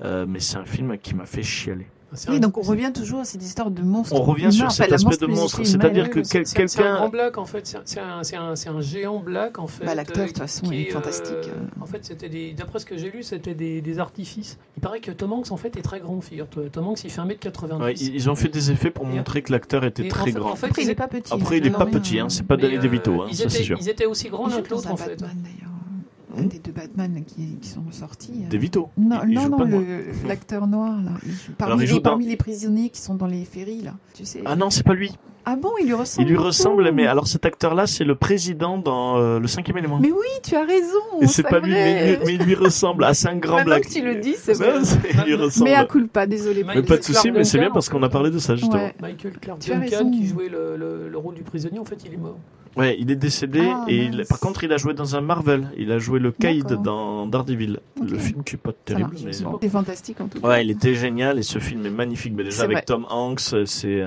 Euh, mais c'est un film qui m'a fait chialer. Oui, donc on revient toujours à cette histoire de monstre. On revient humain, sur cet aspect de monstre, c'est-à-dire que mais c'est- quel- c'est un- C'est un quelqu'un- grand black en fait, c'est un- c'est un, c'est un, géant black en fait. Bah, l'acteur, euh, de toute façon, qui il est fantastique. En fait, c'était des. D'après ce que j'ai lu, c'était des, des artifices. Il paraît que Tom Hanks en fait est très grand, figure-toi. Tom Hanks il fait 1m90. Ouais, ils ils ont fait des effets pour montrer que l'acteur était et en très fait- grand. en fait, Après, il n'est pas petit. Après, il est hein, pas petit, hein, euh, c'est pas Danny euh, DeVito, hein, ils, ça c'est étaient, sûr. ils étaient aussi grands l'un que l'autre en fait. Hmm des deux Batman qui, qui sont ressortis. euh. Non, Il- il non, non, le- l'acteur noir, là. Il joue parmi, Alors, il les, dans- parmi les prisonniers qui sont dans les ferries, là. Tu sais. Ah non, c'est pas lui. Ah bon, il lui ressemble. Il lui ressemble, mais alors cet acteur-là, c'est le président dans euh, le cinquième élément. Mais oui, tu as raison. Et c'est pas lui, mais, il- mais il lui ressemble. Ah, c'est un grand black. que tu le dis, c'est vrai. il lui ressemble. Mais à coup pas, désolé. Mais Mais pas de souci, mais c'est bien parce qu'on a parlé de ça justement. Ouais. Michael Clark Tu as Duncan raison. qui jouait le, le, le rôle du prisonnier, en fait, il est mort. Ouais, il est décédé Ah, et il- par contre il a joué dans un Marvel. Il a joué le Kaïd dans Daredevil, le film qui est pas terrible. Mais... C'est fantastique en tout cas. Ouais, il était génial et ce film est magnifique. Mais déjà avec vrai. Tom Hanks, c'est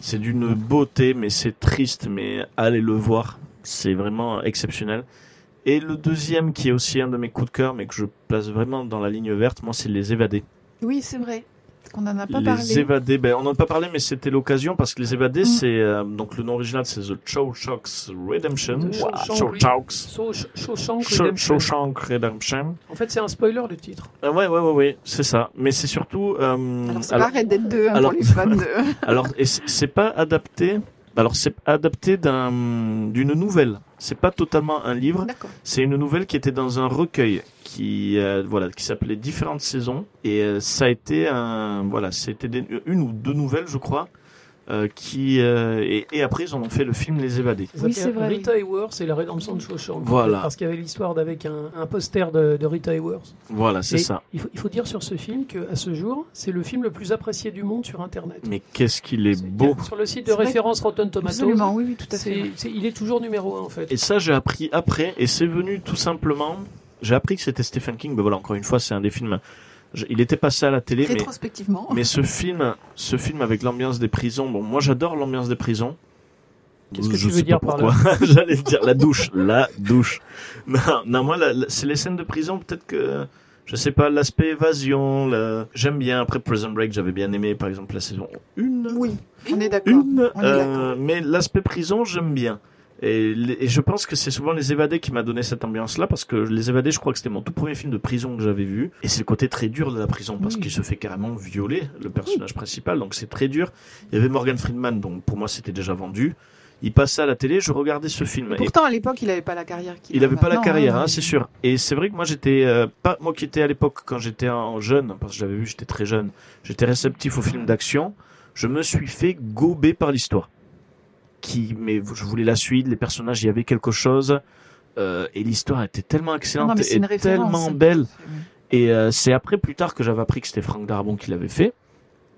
C'est d'une beauté, mais c'est triste, mais allez le voir. C'est vraiment exceptionnel. Et le deuxième, qui est aussi un de mes coups de cœur, mais que je place vraiment dans la ligne verte, moi, c'est Les Évadés. Oui, c'est vrai. Qu'on en a pas les parlé. Évadés, ben, on n'en a pas parlé, mais c'était l'occasion parce que Les Évadés, Mm. c'est euh, donc le nom original, c'est The Shawshank Redemption. Shawshank Redemption. En fait, c'est un spoiler le titre. Euh, ouais, ouais, ouais, ouais, c'est ça. Mais c'est surtout. euh, Alors, c'est pas Red Dead 2 hein, alors- pour les fans de. Alors, et c'est c'est pas adapté. Alors, c'est adapté d'un d'une nouvelle. C'est pas totalement un livre. C'est une nouvelle qui était dans un recueil qui euh, voilà qui s'appelait Différentes saisons et euh, ça a été un voilà c'était une ou deux nouvelles je crois euh, qui euh, et, et après ils en ont fait le film Les Évadés. Oui, c'est vrai, Rita Hayworth et la rédemption de Shawshank. Voilà. Parce qu'il y avait l'histoire d'avec un, un poster de, de Rita Hayworth. Voilà c'est ça. Il faut, il faut dire sur ce film qu'à ce jour, c'est le film le plus apprécié du monde sur Internet. Mais qu'est-ce qu'il est beau. Sur le site de référence Rotten Tomatoes, Absolument, oui, oui, tout à fait. il est toujours numéro 1 en fait. Et ça j'ai appris après et c'est venu tout simplement. J'ai appris que c'était Stephen King. Mais voilà encore une fois c'est un des films. Je- il était passé à la télé mais Rétrospectivement. Mais ce film, ce film avec l'ambiance des prisons, bon, moi j'adore l'ambiance des prisons. Qu'est-ce que Je tu veux dire par là. J'allais dire la douche, la douche. Non, non moi, c'est les scènes de prison, peut-être que, je sais pas, l'aspect évasion, la- j'aime bien. Après Prison Break, j'avais bien aimé, par exemple, la saison 1. Oui, on est d'accord. Une, On est euh, mais l'aspect prison, j'aime bien. Et, je pense que c'est souvent Les Évadés qui m'a donné cette ambiance-là, parce que Les Évadés, je crois que c'était mon tout premier film de prison que j'avais vu. Et c'est le côté très dur de la prison, parce Oui. qu'il se fait carrément violer, le personnage principal, donc c'est très dur. Il y avait Morgan Freeman, donc pour moi c'était déjà vendu. Il passait à la télé, je regardais ce film. Et Pourtant, à l'époque, il avait pas la carrière qu'il il a avait pas la carrière, hein, hein, c'est sûr. Et c'est vrai que moi j'étais euh, pas moi qui étais à l'époque quand j'étais en jeune, parce que j'avais vu j'étais très jeune, j'étais réceptif aux films d'action. Je me suis fait gober par l'histoire. Qui, mais je voulais la suite, les personnages, il y avait quelque chose, euh, et l'histoire était tellement excellente et tellement belle. Et euh, c'est après plus tard que j'avais appris que c'était Frank Darabont qui l'avait fait.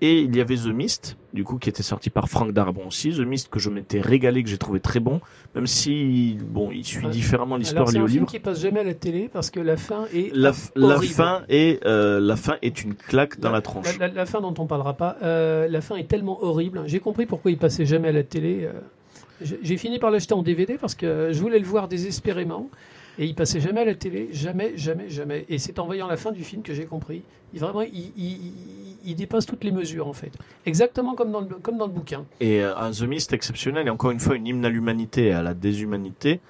Et il y avait The Mist, du coup, qui était sorti par Frank Darabont aussi. The Mist que je m'étais régalé, que j'ai trouvé très bon, même si bon, il suit différemment l'histoire Alors, c'est liée un au film livre. qui passe jamais à la télé parce que la fin est La, la fin est euh, la fin est une claque dans la, tronche. La, la- la fin dont on parlera pas, euh, la fin est tellement horrible. J'ai compris pourquoi il passait jamais à la télé. euh. J'ai fini par l'acheter en DVD parce que je voulais le voir désespérément. Et il passait jamais à la télé, jamais, jamais, jamais. Et c'est en voyant la fin du film que j'ai compris. Il, vraiment, il, il- il- il dépasse toutes les mesures en fait. Exactement comme dans le, comme dans le bouquin. Et euh, un The Mist exceptionnel et encore une fois une hymne à l'humanité et à la déshumanité.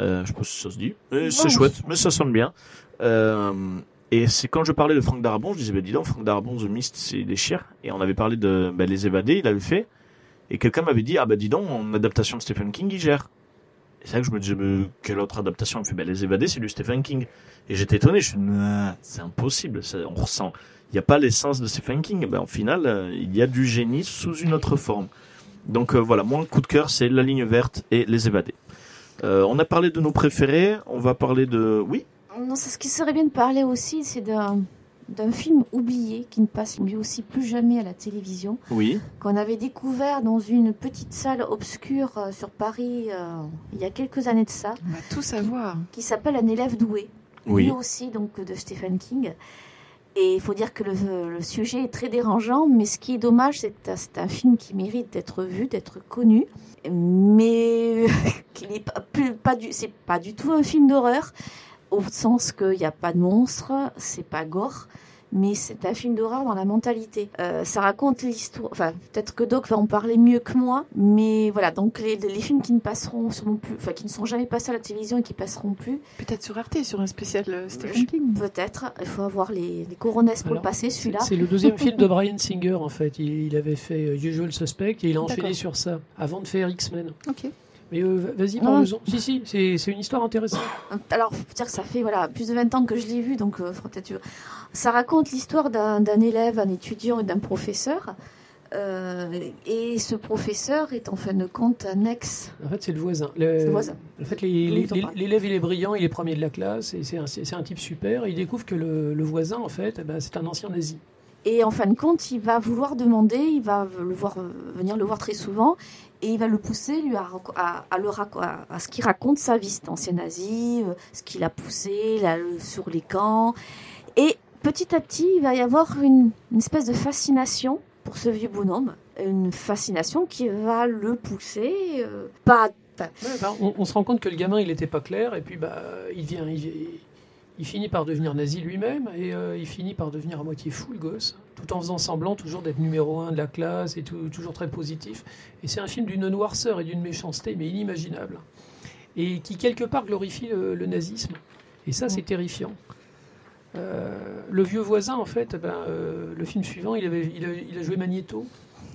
Euh, je sais pas si ça se dit. C'est chouette, mais ça sonne bien. Euh, et c'est quand je parlais de Franck Darabont, je disais, bah, dis donc, Franck Darabont, The Mist, c'est des chiens. Et on avait parlé de bah, Les Évadés, il avait fait. Et quelqu'un m'avait dit, ah bah dis donc, en adaptation de Stephen King, il gère. C'est là que je me disais, mais quelle autre adaptation Les Évadés, c'est du Stephen King. Et j'étais étonné, je suis c'est impossible, ça, on ressent. Il n'y a pas l'essence de Stephen King. Ben, au final, euh, il y a du génie sous une autre forme. Donc euh, voilà, mon coup de cœur, c'est La Ligne Verte et Les Évadés. Euh, on a parlé de nos préférés, on va parler de... Oui? Non, c'est ce qui serait bien de parler aussi, c'est d'un d'un film oublié qui ne passe lui aussi plus jamais à la télévision, Oui. qu'on avait découvert dans une petite salle obscure euh, sur Paris euh, il y a quelques années de ça, On va tout savoir. qui s'appelle Un élève doué. Oui. Lui aussi, donc de Stephen King. Et il faut dire que le, le sujet est très dérangeant, mais ce qui est dommage, c'est que c'est un film qui mérite d'être vu, d'être connu, mais qu'il n'est pas, plus- pas du, c'est pas du tout un film d'horreur, au sens qu'il n'y a pas de monstre, c'est pas gore, mais c'est un film d'horreur dans la mentalité. Euh, ça raconte l'histoire, enfin peut-être que Doc va en parler mieux que moi, mais voilà, donc les, les films qui ne passeront sûrement plus, enfin qui ne sont jamais passés à la télévision et qui passeront plus, Peut-être sur Arte, sur un spécial euh, Stephen King. Peut-être. Il faut avoir les, les coronesses pour Alors, le passer, C'est celui-là. c'est le deuxième film de Brian Singer en fait. Il, il avait fait euh, Usual Suspect et il a enchaîné sur ça avant de faire X-Men. Ok. Mais euh, vas-y, Non. parle-en. Si, si, c'est c'est une histoire intéressante. Alors, faut dire que ça fait voilà, plus de 20 ans que je l'ai vu, donc euh, peut-être- ça raconte l'histoire d'un d'un élève, un étudiant et d'un professeur. Euh, et ce professeur est en fin de compte un ex En fait, c'est le voisin. Le, le voisin. En fait, les- les- les- l'élève, il est brillant, il est premier de la classe, et c'est un, c'est un type super. Et il découvre que le, le voisin, en fait, eh ben, c'est un ancien nazi. Et en fin de compte, il va vouloir demander, il va le voir, euh, venir le voir très souvent, et il va le pousser lui à, à, à le à, ce qu'il raconte sa vie, cet ancien nazi, euh, ce qu'il a poussé sur les camps. Et petit à petit, il va y avoir une, une espèce de fascination pour ce vieux bonhomme, une fascination qui va le pousser, euh, on se rend compte que le gamin, il n'était pas clair, et puis bah, il vient, il, il finit par devenir nazi lui-même, et euh, il finit par devenir à moitié fou le gosse, tout en faisant semblant toujours d'être numéro un de la classe et tout- toujours très positif. Et c'est un film d'une noirceur et d'une méchanceté, mais inimaginable, et qui quelque part glorifie le, le nazisme. Et ça, c'est terrifiant. Euh, le vieux voisin, en fait, ben, euh, le film suivant, il, avait, il, a, il a joué Magneto,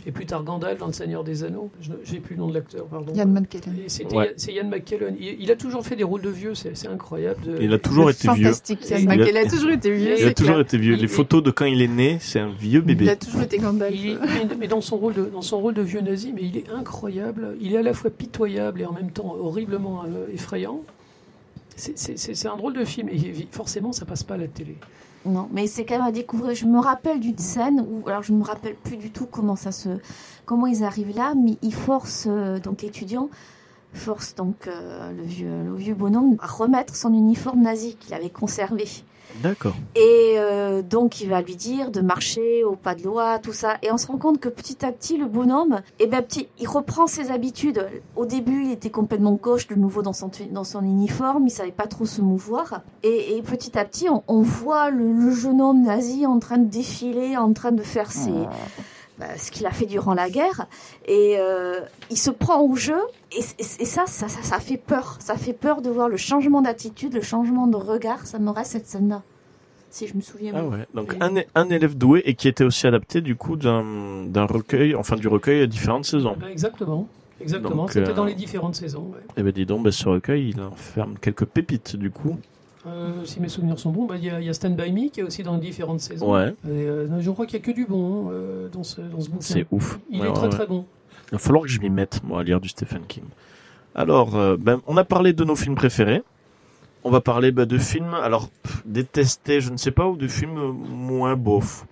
et plus tard Gandalf dans Le Seigneur des Anneaux. J'ai plus le nom de l'acteur, pardon. Yann McKellen. Ouais. C'est Ian McKellen. Il, il a toujours fait des rôles de vieux, c'est incroyable. de- Il a toujours été vieux. Fantastique Il a- McKellen. Il a toujours été vieux. Il Il a toujours clair. été vieux. Les Il- photos de quand il est né, c'est un vieux Il bébé. a toujours été Gandalf. Il est- mais, dans son rôle de dans son rôle de vieux nazi, mais il est incroyable. Il est à la fois pitoyable et en même temps horriblement euh, effrayant. C'est un drôle de film et forcément ça passe pas à la télé. Non, mais c'est quand même à découvrir. Je me rappelle d'une scène où, alors je me rappelle plus du tout comment ça se, comment ils arrivent là, mais ils forcent euh, donc l'étudiant force donc euh, le vieux le vieux bonhomme à remettre son uniforme nazi qu'il avait conservé. D'accord. Et euh, donc il va lui dire de marcher au pas de loi, tout ça. Et on se rend compte que petit à petit, le bonhomme, eh ben, petit, il reprend ses habitudes. Au début, il était complètement gauche, de nouveau dans son, dans son uniforme, il savait pas trop se mouvoir. Et, et petit à petit, on, on voit le, le jeune homme nazi en train de défiler, en train de faire ses, bah, ce qu'il a fait durant la guerre. Et euh, il se prend au jeu. Et, et- et ça, ça, ça, ça fait peur. Ça fait peur de voir le changement d'attitude, le changement de regard. Ça me reste cette scène-là. Si je me souviens Ah ouais. Donc un, élève doué et qui était aussi adapté du coup d'un d'un recueil, enfin du recueil à différentes saisons. Eh ben, exactement, exactement. C'était euh, dans les différentes saisons. ouais. Et ben dis donc, ben, ce recueil, il enferme quelques pépites du coup. Euh, si mes souvenirs sont bons, bah, il y, a- il y a Stand By Me qui est aussi dans différentes saisons. Ouais. Euh, je crois qu'il n'y a que du bon hein, euh, dans, ce, dans ce bouquin. C'est ouf. Il Ouais, est très ouais, très bon. Il va falloir que je m'y mette, moi, à lire du Stephen King. Alors, ben, on a parlé de nos films préférés. On va parler ben, de films, alors, pff, détestés, je ne sais pas, ou de films moins bof.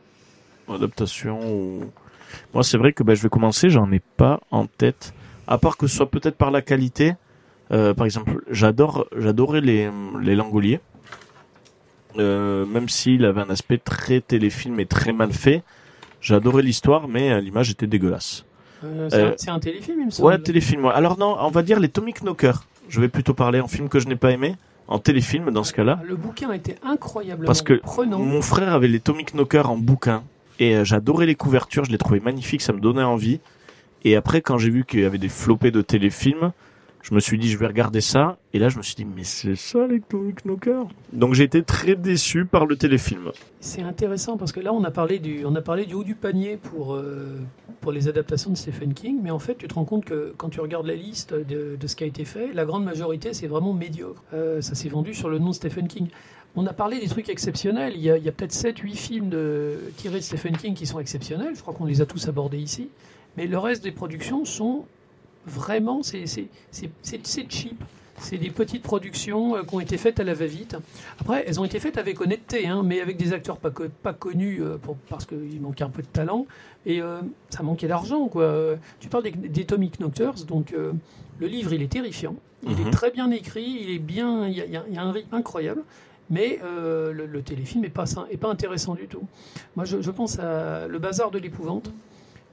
Adaptation ou... Moi, c'est vrai que ben, je vais commencer, j'en ai pas en tête. À part que ce soit peut-être par la qualité. Euh, par exemple, j'adore, j'adorais les, les Langoliers. Euh, même s'il avait un aspect très téléfilm et très mal fait. J'adorais l'histoire, mais l'image était dégueulasse. Euh, c'est un- téléfilm, il me semble. Ouais, téléfilm. ouais. Alors non, on va dire les Tommy Knocker. Je vais plutôt parler en film que je n'ai pas aimé, en téléfilm dans ce cas-là. Le bouquin était incroyablement Parce que prenant. Mon frère avait les Tommy Knocker en bouquin et j'adorais les couvertures, je les trouvais magnifiques, ça me donnait envie. Et après, quand j'ai vu qu'il y avait des flopés de téléfilms, je me suis dit je vais regarder ça. Et là, je me suis dit mais c'est ça les Tommy Knocker. Donc j'ai été très déçu par le téléfilm. C'est intéressant parce que là, on a parlé du, on a parlé du haut du panier pour, euh, pour les adaptations de Stephen King, mais en fait, tu te rends compte que quand tu regardes la liste de, ce qui a été fait, la grande majorité, c'est vraiment médiocre. Euh, ça s'est vendu sur le nom de Stephen King. On a parlé des trucs exceptionnels. Il y a, a peut-être 7-8 films de, tirés de Stephen King qui sont exceptionnels. Je crois qu'on les a tous abordés ici. Mais le reste des productions sont vraiment, c'est cheap. C'est des petites productions euh, qui ont été faites à la va-vite. Après, elles ont été faites avec honnêteté, hein, mais avec des acteurs pas, pas connus euh, pour, parce qu'il manquait un peu de talent et euh, ça manquait d'argent. quoi. Tu parles des, des Tommy Knockers, donc euh, le livre il est terrifiant, il Mhm. est très bien écrit, il est bien, il y a, y y un rythme incroyable, mais euh, le, le téléfilm est pas, est pas intéressant du tout. Moi, je, je pense à Le Bazar de l'épouvante,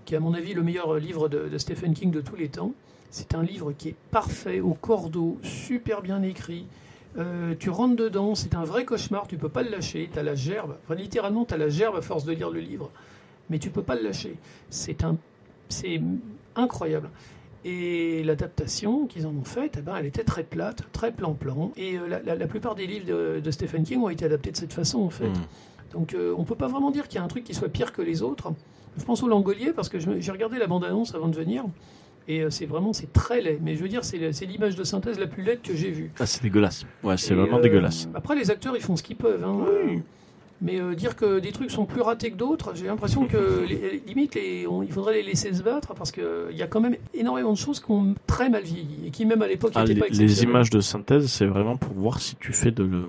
qui est à mon avis le meilleur livre de, de Stephen King de tous les temps. C'est un livre qui est parfait, au cordeau, super bien écrit. Euh, tu rentres dedans, c'est un vrai cauchemar, tu peux pas le lâcher. Tu as la gerbe, enfin, littéralement, tu as la gerbe à force de lire le livre, mais tu peux pas le lâcher. C'est un, c'est incroyable. Et l'adaptation qu'ils en ont faite, eh ben, elle était très plate, très plan-plan. Et euh, la, la- la plupart des livres de, de Stephen King ont été adaptés de cette façon, en fait. Mm. Donc euh, on peut pas vraiment dire qu'il y a un truc qui soit pire que les autres. Je pense au Langolier parce que j'ai regardé la bande-annonce avant de venir. Et euh, c'est vraiment, c'est très laid. Mais je veux dire, c'est l'image de synthèse la plus laide que j'ai vue. Ah, c'est dégueulasse. Ouais, c'est vraiment euh, dégueulasse. Après, les acteurs, ils font ce qu'ils peuvent. hein. Euh, Mais euh, dire que des trucs sont plus ratés que d'autres, j'ai l'impression que les, limite, les- on- il faudrait les laisser se battre parce qu'il y a quand même énormément de choses qui ont très mal vieilli et qui, même à l'époque, Ah, n'étaient les, pas les images de synthèse, c'est vraiment pour voir si tu fais de le...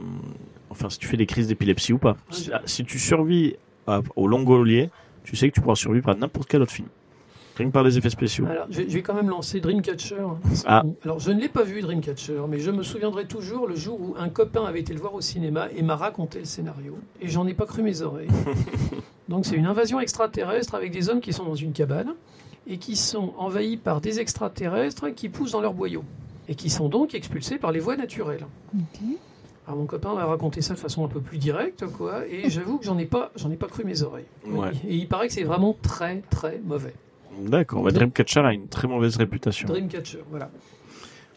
enfin si tu fais des crises d'épilepsie ou pas. Ah, si tu survis à- au Longolier, tu sais que tu pourras survivre à n'importe quel autre film. Rien que par les effets spéciaux. Alors, je, vais- je vais quand même lancer Dreamcatcher. Ah. Alors, je ne l'ai pas vu, Dreamcatcher, mais je me souviendrai toujours le jour où un copain avait été le voir au cinéma et m'a raconté le scénario. Et j'en ai pas cru mes oreilles. Donc, c'est une invasion extraterrestre avec des hommes qui sont dans une cabane et qui sont envahis par des extraterrestres qui poussent dans leurs boyaux et qui sont donc expulsés par les voies naturelles. Ok. Alors, mon copain m'a raconté ça de façon un peu plus directe, quoi, et j'avoue que j'en ai pas, j'en ai pas cru mes oreilles. Ouais. Et il paraît que c'est vraiment très, très mauvais. D'accord. Bah, Dreamcatcher a une très mauvaise réputation. Dreamcatcher, voilà.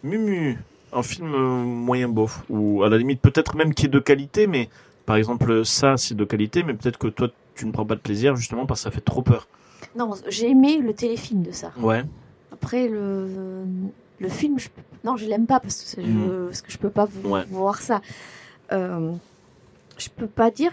Mumu, un film euh, moyen bof, ou à la limite peut-être même qui est de qualité, mais par exemple ça c'est de qualité, mais peut-être que toi tu ne prends pas de plaisir justement parce que ça fait trop peur. Non, j'ai aimé le téléfilm de ça. Ouais. Après, le, le film, je, non, je l'aime pas parce que, je, parce que je peux pas vous- Ouais. voir ça. Euh, je peux pas dire.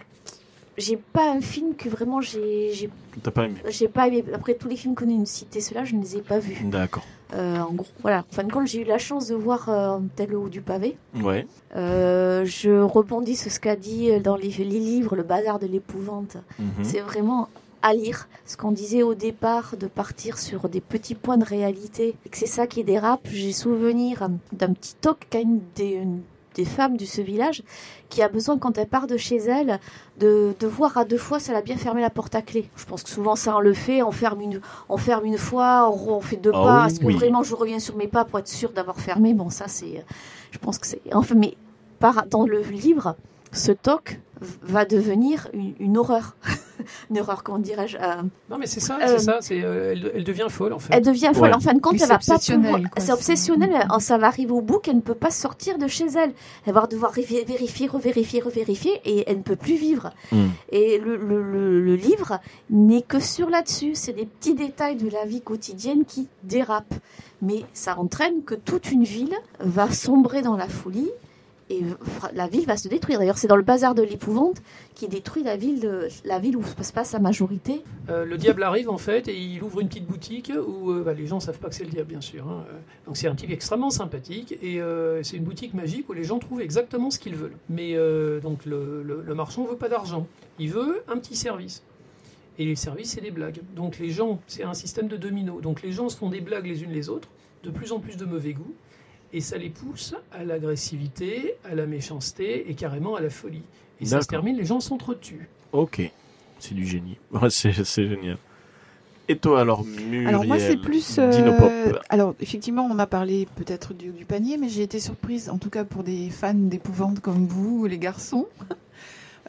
J'ai pas un film que vraiment j'ai j'ai- T'as pas aimé. j'ai pas aimé. Après tous les films qu'on a cités, ceux-là, je ne les ai pas vus. D'accord. Euh, en gros, voilà. En fin de compte, j'ai eu la chance de voir euh, tel haut du pavé. Ouais. Euh, je rebondis sur ce qu'a dit euh, dans les, les livres, le bazar de l'épouvante. Mhm. C'est vraiment à lire. Ce qu'on disait au départ, de partir sur des petits points de réalité, et que c'est ça qui dérape. J'ai souvenir d'un petit toc qu'a une des, une des femmes de ce village qui a besoin, quand elle part de chez elle, de, de voir à deux fois si elle a bien fermé la porte à clé. Je pense que souvent ça on le fait, on ferme une, on ferme une fois, on, on fait deux Ah pas. oui, Est-ce que vraiment je reviens sur mes pas pour être sûr d'avoir fermé? Bon, ça c'est, je pense que c'est. Enfin, mais par, dans le livre, ce toc va devenir une, une horreur. une horreur, comment dirais-je euh, Non, mais c'est ça, Euh, c'est ça. C'est, euh, elle, elle devient folle en fait. Elle devient folle. Ouais. En fin de compte, Oui, elle va pas pouvoir- quoi. C'est obsessionnel. mais Ça va arriver au bout qu'elle ne peut pas sortir de chez elle. Elle va devoir vérifier, vérifier, revérifier, revérifier, et elle ne peut plus vivre. Mm. Et le, le- le- le livre n'est que sur là-dessus. C'est des petits détails de la vie quotidienne qui dérapent. Mais ça entraîne que toute une ville va sombrer dans la folie et la ville va se détruire. D'ailleurs, c'est dans le bazar de l'épouvante qui détruit la ville, la ville où se passe sa majorité. Euh, le diable arrive en fait et il ouvre une petite boutique où euh, bah, les gens savent pas que c'est le diable bien sûr. hein. Euh, Donc c'est un type extrêmement sympathique et c'est une boutique magique où les gens trouvent exactement ce qu'ils veulent. Mais donc le, marchand veut pas d'argent, il veut un petit service. Et les services c'est des blagues. Donc les gens, c'est un système de domino. Donc les gens se font des blagues les unes les autres, de plus en plus de mauvais goût. Et ça les pousse à l'agressivité, à la méchanceté et carrément à la folie. Et ça se termine, les gens s'entretuent. Ok. C'est du génie. Ouais, c'est c'est génial. Et toi alors, Muriel Alors moi c'est plus. euh, Dinopop. alors effectivement on a parlé peut-être du, du panier, mais j'ai été surprise, en tout cas pour des fans d'épouvante comme vous, les garçons,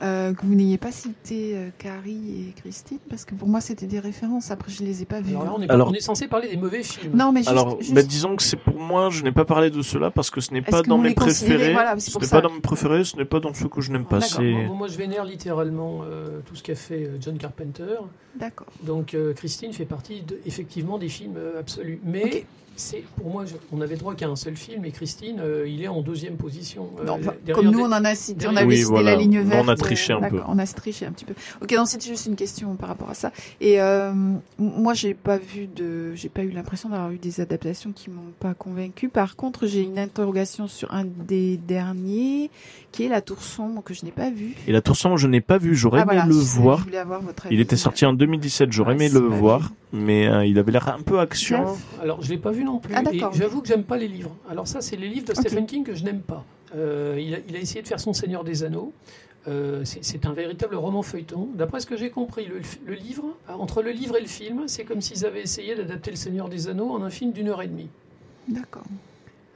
euh, que vous n'ayez pas cité euh, Carrie et Christine, parce que pour moi c'était des références. Après je les ai pas vues. Alors là, hein. on est, pas- Alors- on est censé parler des mauvais films. Non mais juste, Alors, juste- bah, disons que c'est pour moi, je n'ai pas parlé de cela parce que ce n'est pas dans mes préférés. voilà, ce pas dans mes préférés, ce n'est pas dans ceux que je n'aime pas. Moi, moi, je vénère littéralement euh, tout ce qu'a fait John Carpenter. d'accord. Donc, euh, Christine fait partie de- effectivement des films euh, absolus. Mais. C'est pour moi, je- on avait droit qu'à un seul film et Christine, euh, il est en deuxième position. euh, Non, comme nous on en a cité, on derrière- avait Oui, cité voilà. la ligne verte. on a triché un peu. On a triché un petit peu. Ok, non, c'était juste une question par rapport à ça. Et euh, moi, j'ai pas vu de, j'ai pas eu l'impression d'avoir eu des adaptations qui m'ont pas convaincu. Par contre, j'ai une interrogation sur un des derniers, qui est La Tour sombre que je n'ai pas vu. Et la tour sombre, je n'ai pas vu. J'aurais Ah, aimé voilà, le voir. Je voulais avoir votre avis. Il était sorti en 2017. J'aurais Ouais, aimé le voir, vu. mais euh, il avait l'air un peu action. Alors, je l'ai pas vu non plus. Ah, et j'avoue que j'aime pas les livres. Alors ça, c'est les livres de. Stephen King que je n'aime pas. Euh, il, a, il a essayé de faire son Seigneur des Anneaux. Euh, c'est c'est un véritable roman feuilleton. D'après ce que j'ai compris, le, le livre, entre le livre et le film, c'est comme s'ils avaient essayé d'adapter le Seigneur des Anneaux en un film d'une heure et demie. D'accord.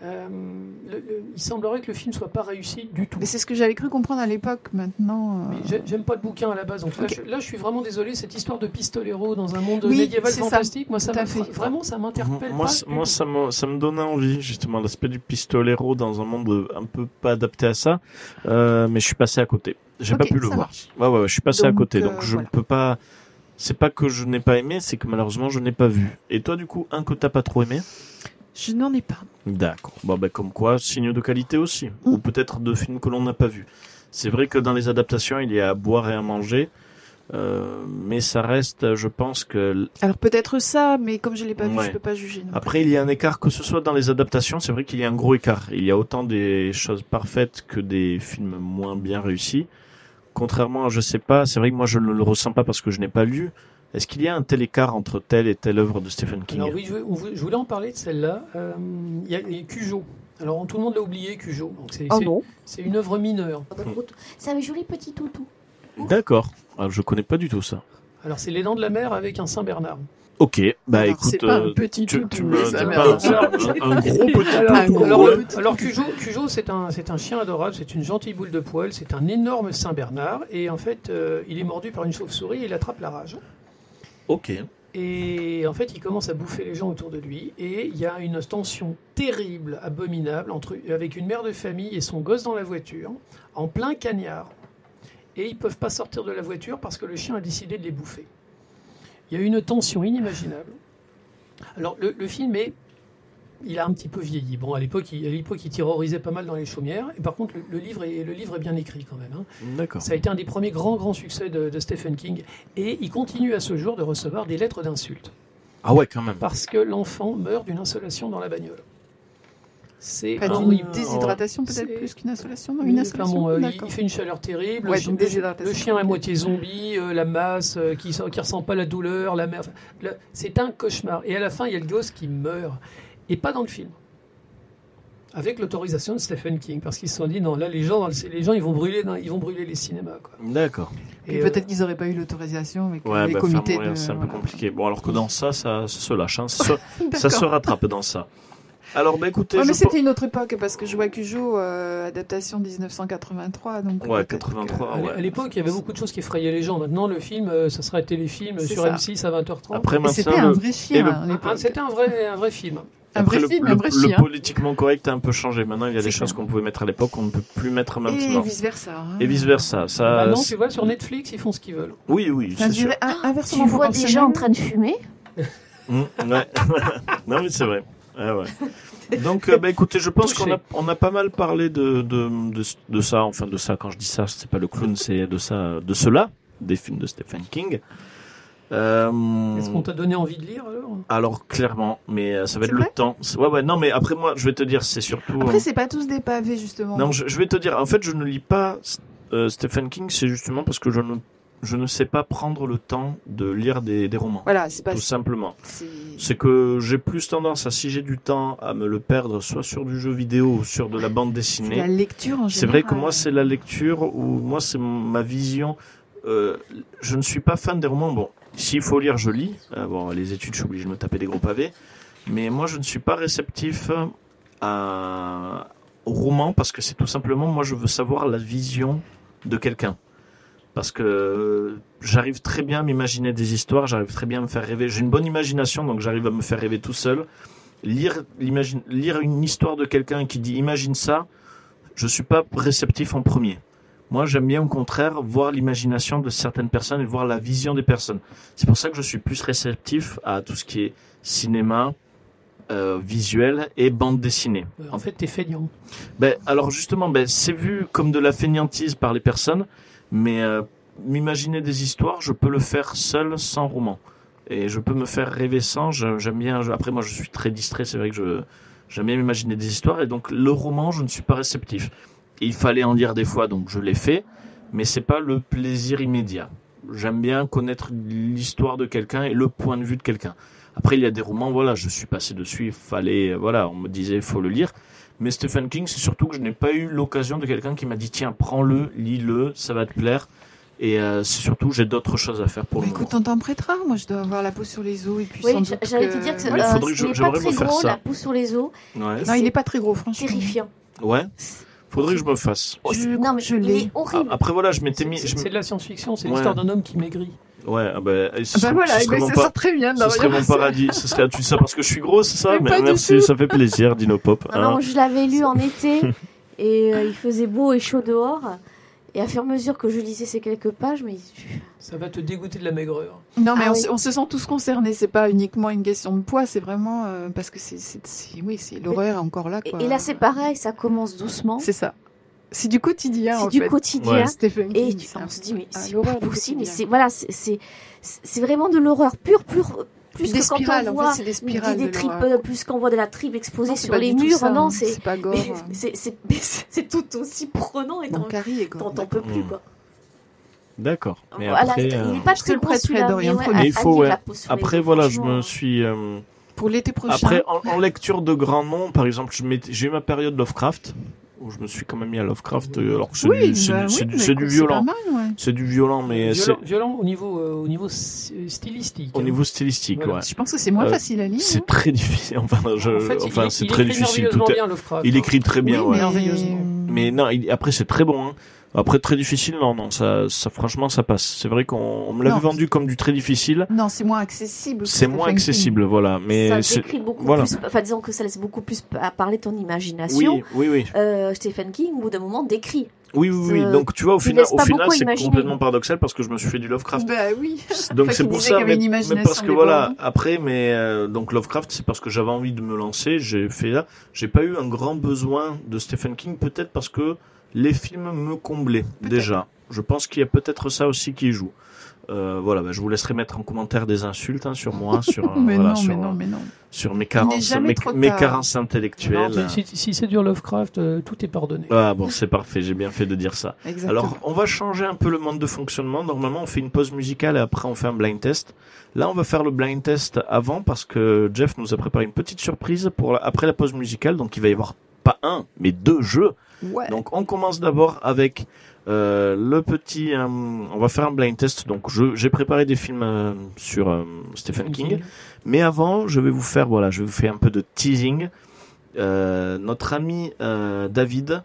Euh, le- le- il semblerait que le film soit pas réussi du tout. Mais c'est ce que j'avais cru comprendre à l'époque. Maintenant. euh, J'aime pas le bouquin à la base. Donc là, je, là, je suis vraiment désolé. Cette histoire de pistolero dans un monde Oui, médiéval c'est ça. fantastique, moi, ça m'a- fait. vraiment, ça m'interpelle Moi, pas. moi ça, me, ça me donnait envie, justement, l'aspect du pistolero dans un monde un peu pas adapté à ça. Euh, mais je suis passé à côté. J'ai Ok, pas pu le voir. Ouais, ouais, ouais, je suis passé à Donc, côté. euh, Donc, je voilà. ne peux pas. C'est pas que je n'ai pas aimé, c'est que malheureusement, je n'ai pas vu. Et toi, du coup, un que t'as pas trop aimé? Je n'en ai pas. D'accord. Bon, ben, comme quoi, signe de qualité aussi. Mm. Ou peut-être de films que l'on n'a pas vus. C'est vrai que dans les adaptations, il y a à boire et à manger. Euh, mais ça reste, je pense que Alors peut-être ça, mais comme je l'ai pas vu, je peux pas juger. Après, il y a un écart, que ce soit dans les adaptations, c'est vrai qu'il y a un gros écart. Il y a autant des choses parfaites que des films moins bien réussis. Contrairement à Je sais pas, c'est vrai que moi je ne le ressens pas parce que je n'ai pas lu, Est-ce qu'il y a un tel écart entre telle et telle œuvre de Stephen King Alors oui, je, voulais en parler de celle-là. Euh, Il y a il y a Cujo. Alors tout le monde l'a oublié, Cujo. Donc c'est Oh c'est- non. c'est une œuvre mineure. C'est un joli petit toutou. D'accord. Alors, je connais pas du tout ça. Alors c'est les dents de la mer avec un Saint Bernard. Ok, bah Alors, écoute, c'est pas euh, un petit tu, toutou, tu me dis un, un gros petit Alors, toutou, alors, Cujo, Cujo c'est un, c'est un chien adorable, c'est une gentille boule de poil, c'est un énorme Saint Bernard et en fait euh, il est mordu par une chauve-souris et il attrape la rage. Ok. Et en fait, il commence à bouffer les gens autour de lui. Et il y a une tension terrible, abominable, entre, avec une mère de famille et son gosse dans la voiture, en plein cagnard. Et ils ne peuvent pas sortir de la voiture parce que le chien a décidé de les bouffer. Il y a une tension inimaginable. Alors, le, le film est. Il a un petit peu vieilli. Bon, à l'époque, il, à l'époque, il terrorisait pas mal dans les chaumières. Et par contre, le, le livre, est, le livre est bien écrit quand même. hein. D'accord. Ça a été un des premiers grands, grands succès de, de Stephen King. Et il continue à ce jour de recevoir des lettres d'insultes. Ah ouais, quand même. Parce que l'enfant meurt d'une insolation dans la bagnole. C'est Pas un- d'une déshydratation peut-être plus qu'une insolation Non, une enfin insolation bon, euh, il, fait une chaleur terrible. Ouais, le, donc le- déshydratation. le chien à moitié zombie, euh, la masse euh, qui ne ressent pas la douleur, la enfin, le- C'est un cauchemar. Et à la fin, il y a le gosse qui meurt. Et pas dans le film. Avec l'autorisation de Stephen King. Parce qu'ils se sont dit, non, là, les gens, les gens ils, vont brûler, dans- ils vont brûler les cinémas. D'accord. Et euh, peut-être qu'ils n'auraient pas eu l'autorisation, mais que Ouais, les bah, comités. de- c'est un peu compliqué. Bon, alors que dans ça, ça, ça se lâche. hein. Ça, se, ça D'accord. se rattrape dans ça. Alors, bah écoutez, Ouais, mais c'était une autre époque parce que je vois Cujo, euh, adaptation 1983. Donc Ouais, peut-être 83, À l'é- ouais. À l'époque, il y avait beaucoup de choses qui effrayaient les gens. Maintenant, le film, euh, ça serait téléfilm C'est sur ça. M6 à 20h30. Après, c'était un vrai et chien le- à Ah, c'était un vrai, un vrai film. Un après, vrai le, film, le- un vrai le chien. politiquement correct a un peu changé. Maintenant, il y a des choses qu'on pouvait mettre à l'époque qu'on ne peut plus mettre Et maintenant. vice versa. Et vice versa. Ça, Maintenant, tu vois, sur Netflix, ils font ce qu'ils veulent. oui, oui, c'est sûr. un- Tu inversement vois des gens en train de fumer. Mmh, ouais. non, mais c'est vrai. Ouais, ouais. Donc, euh, bah, écoutez, je pense qu'on a, on a pas mal parlé de, de, de, de ça. Enfin, de ça, quand je dis ça, c'est pas le clown, c'est de ça, de cela, des films de Stephen King. Euh, Est-ce qu'on t'a donné envie de lire alors? Alors, clairement, mais euh, ça va être le temps. Ouais, ouais, non, mais après, moi, je vais te dire, c'est surtout. Après, euh, c'est pas tous des pavés, justement. non, je, je vais te dire, en fait, je ne lis pas euh, Stephen King, c'est justement parce que je ne, je ne sais pas prendre le temps de lire des, des romans. Voilà, c'est pas. Tout simplement. c'est- que j'ai plus tendance à, si j'ai du temps, à me le perdre soit sur du jeu vidéo ou sur de la bande C'est la dessinée. lecture en général. C'est vrai que moi, c'est la lecture ou moi, c'est ma vision. Euh, je ne suis pas fan des romans. Bon, s'il faut lire, je lis. Euh, bon, les études, je suis obligé de me taper des gros pavés. Mais moi, je ne suis pas réceptif à, au roman parce que c'est tout simplement, moi, je veux savoir la vision de quelqu'un. Parce que euh, j'arrive très bien à m'imaginer des histoires, j'arrive très bien à me faire rêver. J'ai une bonne imagination, donc j'arrive à me faire rêver tout seul. Lire, lire une histoire de quelqu'un qui dit imagine ça, je suis pas réceptif en premier. Moi, j'aime bien au contraire voir l'imagination de certaines personnes et voir la vision des personnes. C'est pour ça que je suis plus réceptif à tout ce qui est cinéma, euh, visuel et bande dessinée. Euh, En fait, t'es feignant. Ben, alors justement, ben, c'est vu comme de la fainéantise par les personnes, mais euh, m'imaginer des histoires, je peux le faire seul, sans roman. Et je peux me faire rêver sans. J'aime bien. je- après, moi, je suis très distrait. C'est vrai que je j'aime bien m'imaginer des histoires. Et donc, le roman, je ne suis pas réceptif. Il fallait en lire des fois, donc je l'ai fait, mais c'est pas le plaisir immédiat. J'aime bien connaître l'histoire de quelqu'un et le point de vue de quelqu'un. Après, il y a des romans, voilà, je suis passé dessus, il fallait, voilà, on me disait, il faut le lire. Mais Stephen King, c'est surtout que je n'ai pas eu l'occasion de quelqu'un qui m'a dit, tiens, prends-le, lis-le, ça va te plaire. Et euh, c'est surtout, j'ai d'autres choses à faire pour Bah, le écoute, moment. on t'en prêtera. Moi, je dois avoir la peau sur les os et puis Oui, j'allais que- te dire que Ouais, euh, faudrait que je- il est pas très gros, ça. la pousse sur les os, Ouais. Non, il est pas très gros, franchement. terrifiant. ouais. Faudrait que je me fasse. Je- non, mais je l'ai. horrible. Ah, Après, voilà, je m'étais C'est mis. c'est- de la science-fiction, c'est Ouais. l'histoire d'un homme qui maigrit. Ouais, ah bah, ce serait, voilà, ce serait mon ça très bien. ce serait mon paradis. Ce serait, tu dis ça parce que je suis gros, c'est ça Mais Merci, ça fait plaisir, Dino Pop. Ah hein. non, je l'avais lu en été et euh, il faisait beau et chaud dehors. Et à fur et à mesure que je lisais ces quelques pages, mais Ça va te dégoûter de la maigreur. Non, mais Ah on, oui. se- on se sent tous concernés. C'est pas uniquement une question de poids, c'est vraiment euh, parce que c'est, oui, c'est l'horreur est encore là. et, Quoi. et là c'est pareil, ça commence doucement. C'est ça. C'est du quotidien. C'est du fait. quotidien. Ouais. Stephen Et tu- on se dit mais ah, c'est pas possible. Mais c'est voilà, c'est c'est c'est vraiment de l'horreur pure, pure. Plus Des que quand spirales, on en voit fait, c'est des des, spirales. des de tripes, euh, plus qu'on voit de la tripe exposée Non, sur les murs, ça, non, hein. c'est c'est hein. c'est c'est- tout aussi prenant et t'en peux plus quoi. D'accord. Mais Voilà, après, il euh, est pas je te très le prêterai, celui-là, mais ouais. Mais il faut, ouais. après voilà, je me suis. euh, Pour l'été prochain. Après, en, en lecture de grands noms, par exemple, j'ai eu ma période Lovecraft où je me suis quand même mis à Lovecraft, euh, alors que c'est oui, du, bah oui, violent. ouais. C'est du violent, mais c'est Violent, violent au niveau, euh, au niveau stylistique. au hein. niveau stylistique, Voilà. ouais. Je pense que c'est moins Euh, facile à lire. C'est hein. très difficile. Enfin, je- En fait, enfin, il- c'est très écrit difficile. Tout bien, Lovecraft, il hein. écrit très bien, Oui, ouais. mais- Merveilleusement. Mais non, il- après c'est très bon. Hein. Après très difficile, non, non, ça, ça franchement ça passe. C'est vrai qu'on on me l'avait vendu comme du très difficile. Non, c'est moins accessible. C'est Stephen moins King. accessible, voilà. Mais ça c'est décrit beaucoup voilà. plus. Enfin, disons que ça laisse beaucoup plus à parler ton imagination. oui, oui, oui, Euh, Stephen King, au bout d'un moment, décrit. oui, oui, oui. Euh, Donc tu vois, au final, au c'est complètement paradoxal parce que je me suis fait du Lovecraft. Bah oui. Donc c'est pour ça, qu'il avait mais, une mais parce que voilà, après, mais euh, donc Lovecraft, c'est parce que j'avais envie de me lancer, j'ai fait là. J'ai pas eu un grand besoin de Stephen King, peut-être parce que les films me comblaient déjà. Je pense qu'il y a peut-être ça aussi qui joue. Euh, voilà, bah, je vous laisserai mettre en commentaire des insultes hein, sur moi, sur, euh, mais voilà, non, sur, mais non, mais non. sur mes carences, mes, carences intellectuelles. si, si c'est du Lovecraft, euh, tout est pardonné. Ah bon, c'est parfait, j'ai bien fait de dire ça. Exactement. Alors, on va changer un peu le mode de fonctionnement. Normalement, on fait une pause musicale et après, on fait un blind test. Là, on va faire le blind test avant parce que Jeff nous a préparé une petite surprise pour la- après la pause musicale. Donc, il va y avoir pas un, mais deux jeux. ouais. Donc, on commence d'abord avec euh, le petit. euh, on va faire un blind test. Donc, j'ai préparé des films euh, sur euh, Stephen King. Mais avant, je vais vous faire, voilà, je vais vous faire un peu de teasing. Euh, notre ami euh, David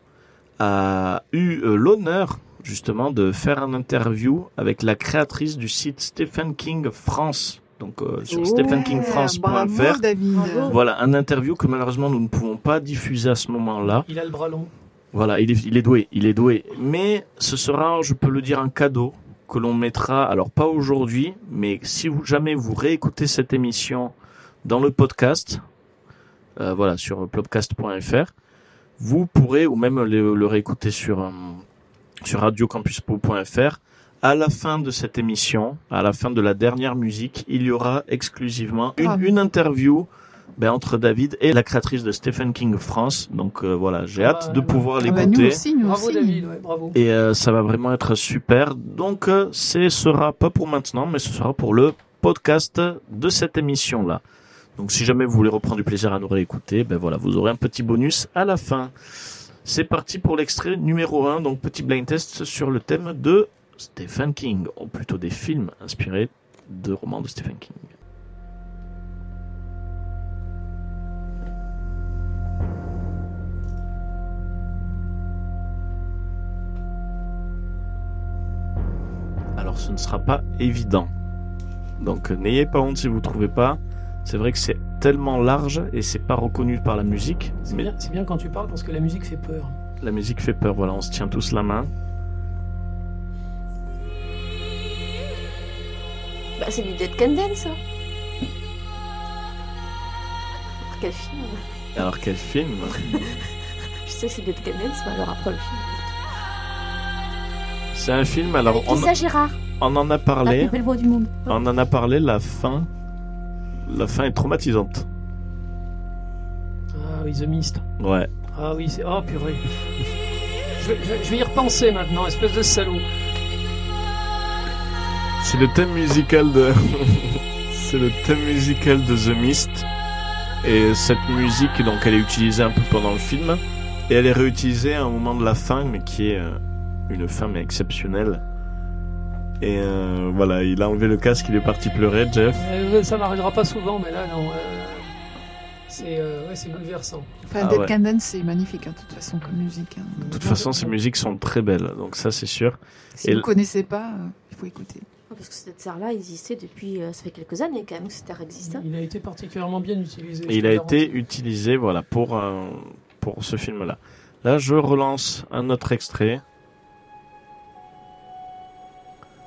a eu euh, l'honneur justement de faire un interview avec la créatrice du site Stephen King France, donc euh, sur Ouais, stephenkingfrance.fr. Bravo, David. Bravo. Voilà, un interview que malheureusement nous ne pouvons pas diffuser à ce moment-là. Il a le bras long. Voilà, il est, il est doué, il est doué. Mais ce sera, je peux le dire, un cadeau que l'on mettra, alors pas aujourd'hui, mais si vous, jamais vous réécoutez cette émission dans le podcast, euh, voilà, sur plopcast.fr, vous pourrez, ou même le, le réécouter sur, euh, sur radiocampuspo.fr, à la fin de cette émission, à la fin de la dernière musique, il y aura exclusivement une, Ah. une interview ben, entre David et la créatrice de Stephen King France. Donc euh, voilà, j'ai Ah hâte bah, de pouvoir Ah bah, l'écouter. nous aussi, nous Bravo aussi. David, ouais, bravo. Et euh, ça va vraiment être super. Donc, euh, ce sera pas pour maintenant, mais ce sera pour le podcast de cette émission-là. Donc, si jamais vous voulez reprendre du plaisir à nous réécouter, ben voilà, vous aurez un petit bonus à la fin. C'est parti pour l'extrait numéro 1, donc petit blind test sur le thème de Stephen King, ou plutôt des films inspirés de romans de Stephen King. Alors ce ne sera pas évident. Donc euh, n'ayez pas honte si vous trouvez pas. C'est vrai que c'est tellement large et c'est pas reconnu par la musique. C'est Mais bien, c'est bien quand tu parles parce que la musique fait peur. la musique fait peur. Voilà, on se tient tous la main. Bah, c'est du Dead Can ça. Quel film Alors quel film? Je sais que c'est Dead Can mais alors après le film. C'est un film. Alors Avec on, Lisa Gérard, on en a la parlé. plus belle voix du monde. On en a parlé. La fin, la fin est traumatisante. Ah oui, The Mist. Ouais. Ah oui, c'est. Oh purée. Je vais, je vais- je vais y repenser maintenant, espèce de salaud. C'est le thème musical de. c'est le thème musical de The Mist. Et cette musique, donc, elle est utilisée un peu pendant le film. Et elle est réutilisée à un moment de la fin, mais qui est euh, une mais exceptionnelle. Et euh, voilà, il a enlevé le casque, il est parti pleurer, Jeff. Euh, ça m'arrivera pas souvent, mais là, non. euh, c'est euh, ouais, c'est bouleversant. Enfin, Ah Dead ouais. Dance, c'est magnifique, hein, de toute façon, comme musique. hein. De toute façon, ces musiques sont très belles, donc ça c'est sûr. Si Et vous le- ne connaissez pas, euh, il faut écouter. Ah, Parce que cette serre-là existait depuis. euh, ça fait quelques années quand même que cette terre existe. hein. Il a été particulièrement bien utilisé. Et il a été utilisé voilà pour euh, pour ce film-là. Là, je relance un autre extrait.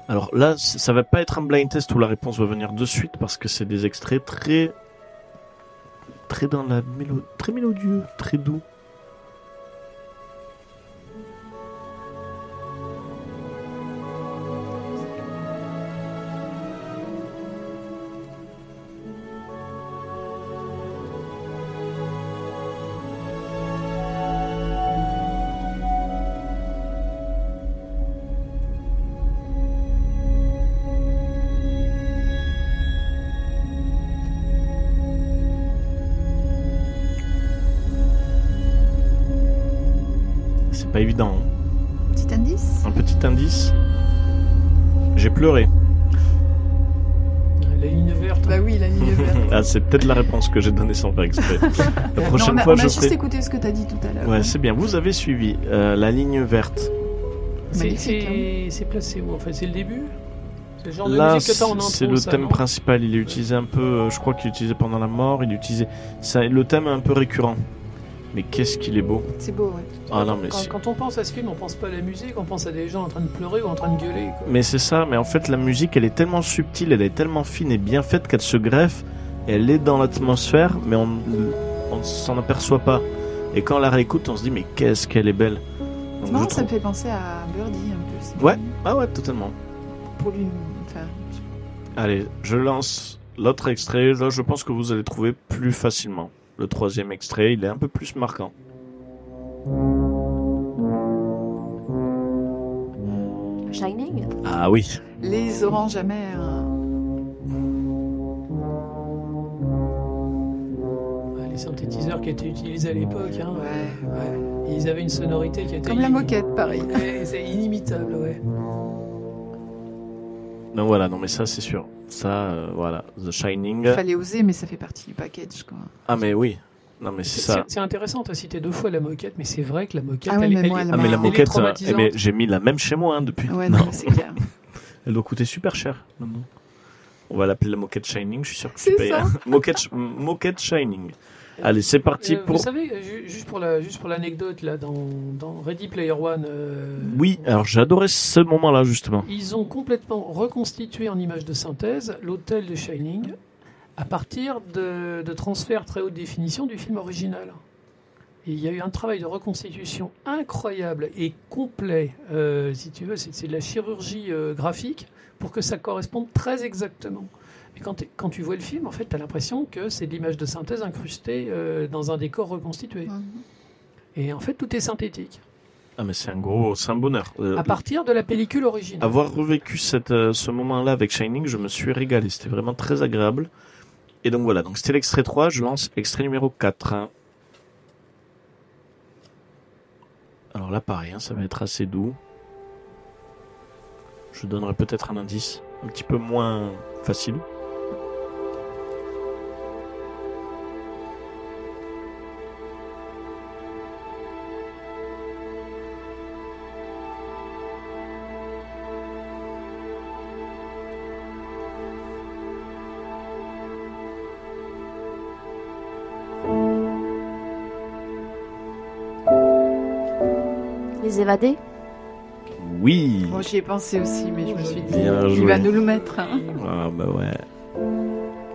Alors là, ça va pas être un blind test où la réponse va venir de suite parce que c'est des extraits très très dans la mélo très mélodieux, très doux. Pas évident. hein. Petit indice Un petit indice. J'ai pleuré. La ligne verte. Bah oui, la ligne verte. Ah, c'est peut-être la réponse que j'ai donnée sans faire exprès. La Non, prochaine on a, fois, on a je juste ferai. écouté ce que t'as dit tout à l'heure. Ouais, c'est bien. Vous avez suivi euh, la ligne verte. C'est- Magnifique, C'est placé où en fait C'est le début? Le genre Là, c'est le ça, thème non? principal. Il est utilisé un peu. euh, je crois qu'il est utilisé pendant la mort. Il est utilisé. ça- le thème est un peu récurrent. Mais qu'est-ce qu'il est beau. C'est beau, ouais. Ah non, mais quand, on pense à ce film, on pense pas à la musique, on pense à des gens en train de pleurer ou en train de gueuler. quoi. Mais c'est ça, mais en fait la musique elle est tellement subtile, elle est tellement fine et bien faite qu'elle se greffe, elle est dans l'atmosphère, mais on on s'en aperçoit pas. Et quand on la réécoute, on se dit mais qu'est-ce qu'elle est belle. C'est marrant, ça me fait penser à Birdie un peu. Ouais. Ah ouais, totalement. Pour lui. Enfin, Allez, je lance l'autre extrait. Là, je pense que vous allez trouver plus facilement. Le troisième extrait, il est un peu plus marquant. Shining? Ah oui. les oranges amères. Ouais, les synthétiseurs qui étaient utilisés à l'époque, hein, Ouais, ouais. ils avaient une sonorité qui était Comme la moquette, pareil. C'est inimitable, ouais. Non voilà, non mais ça c'est sûr. Ça, euh, voilà, The Shining. Il fallait oser, mais ça fait partie du package, quoi. Ah mais oui. Non mais c'est ça. c'est intéressant, tu as cité deux fois la moquette, mais c'est vrai que la moquette, Ah ouais, elle, mais elle moi, elle Ah mais la Elle est moquette, euh, eh, traumatisante. mais j'ai mis la même chez moi hein, depuis. Ouais, non, mais c'est clair. Elle doit coûter super cher maintenant. On va l'appeler la moquette Shining, je suis sûr que tu C'est payes. ça. moquette, moquette Shining. Allez, c'est parti Euh, pour. Vous savez, euh, ju- juste pour la, juste pour l'anecdote là, dans, dans Ready Player One, euh, Oui, alors j'adorais ce moment-là justement. ils ont complètement reconstitué en image de synthèse l'hôtel de Shining à partir de, de transferts très haute définition du film original. Et il y a eu un travail de reconstitution incroyable et complet, euh, si tu veux, c'est c'est de la chirurgie euh, graphique pour que ça corresponde très exactement. Mais quand, tu vois le film, en fait, tu as l'impression que c'est de l'image de synthèse incrustée euh, dans un décor reconstitué. Mhm. Et en fait, tout est synthétique. Ah mais c'est un gros, c'est un bonheur. Euh, À partir de la pellicule originale. avoir revécu cette, euh, ce moment-là avec Shining, je me suis régalé. C'était vraiment très agréable. Et donc voilà, donc c'était l'extrait 3, je lance extrait numéro 4. hein. Alors là pareil, hein, ça va être assez doux. Je donnerai peut-être un indice un petit peu moins facile. Oui Bon, j'y ai pensé aussi, mais je me suis dit, Bien il joué. va nous le mettre. hein. Ah bah ouais.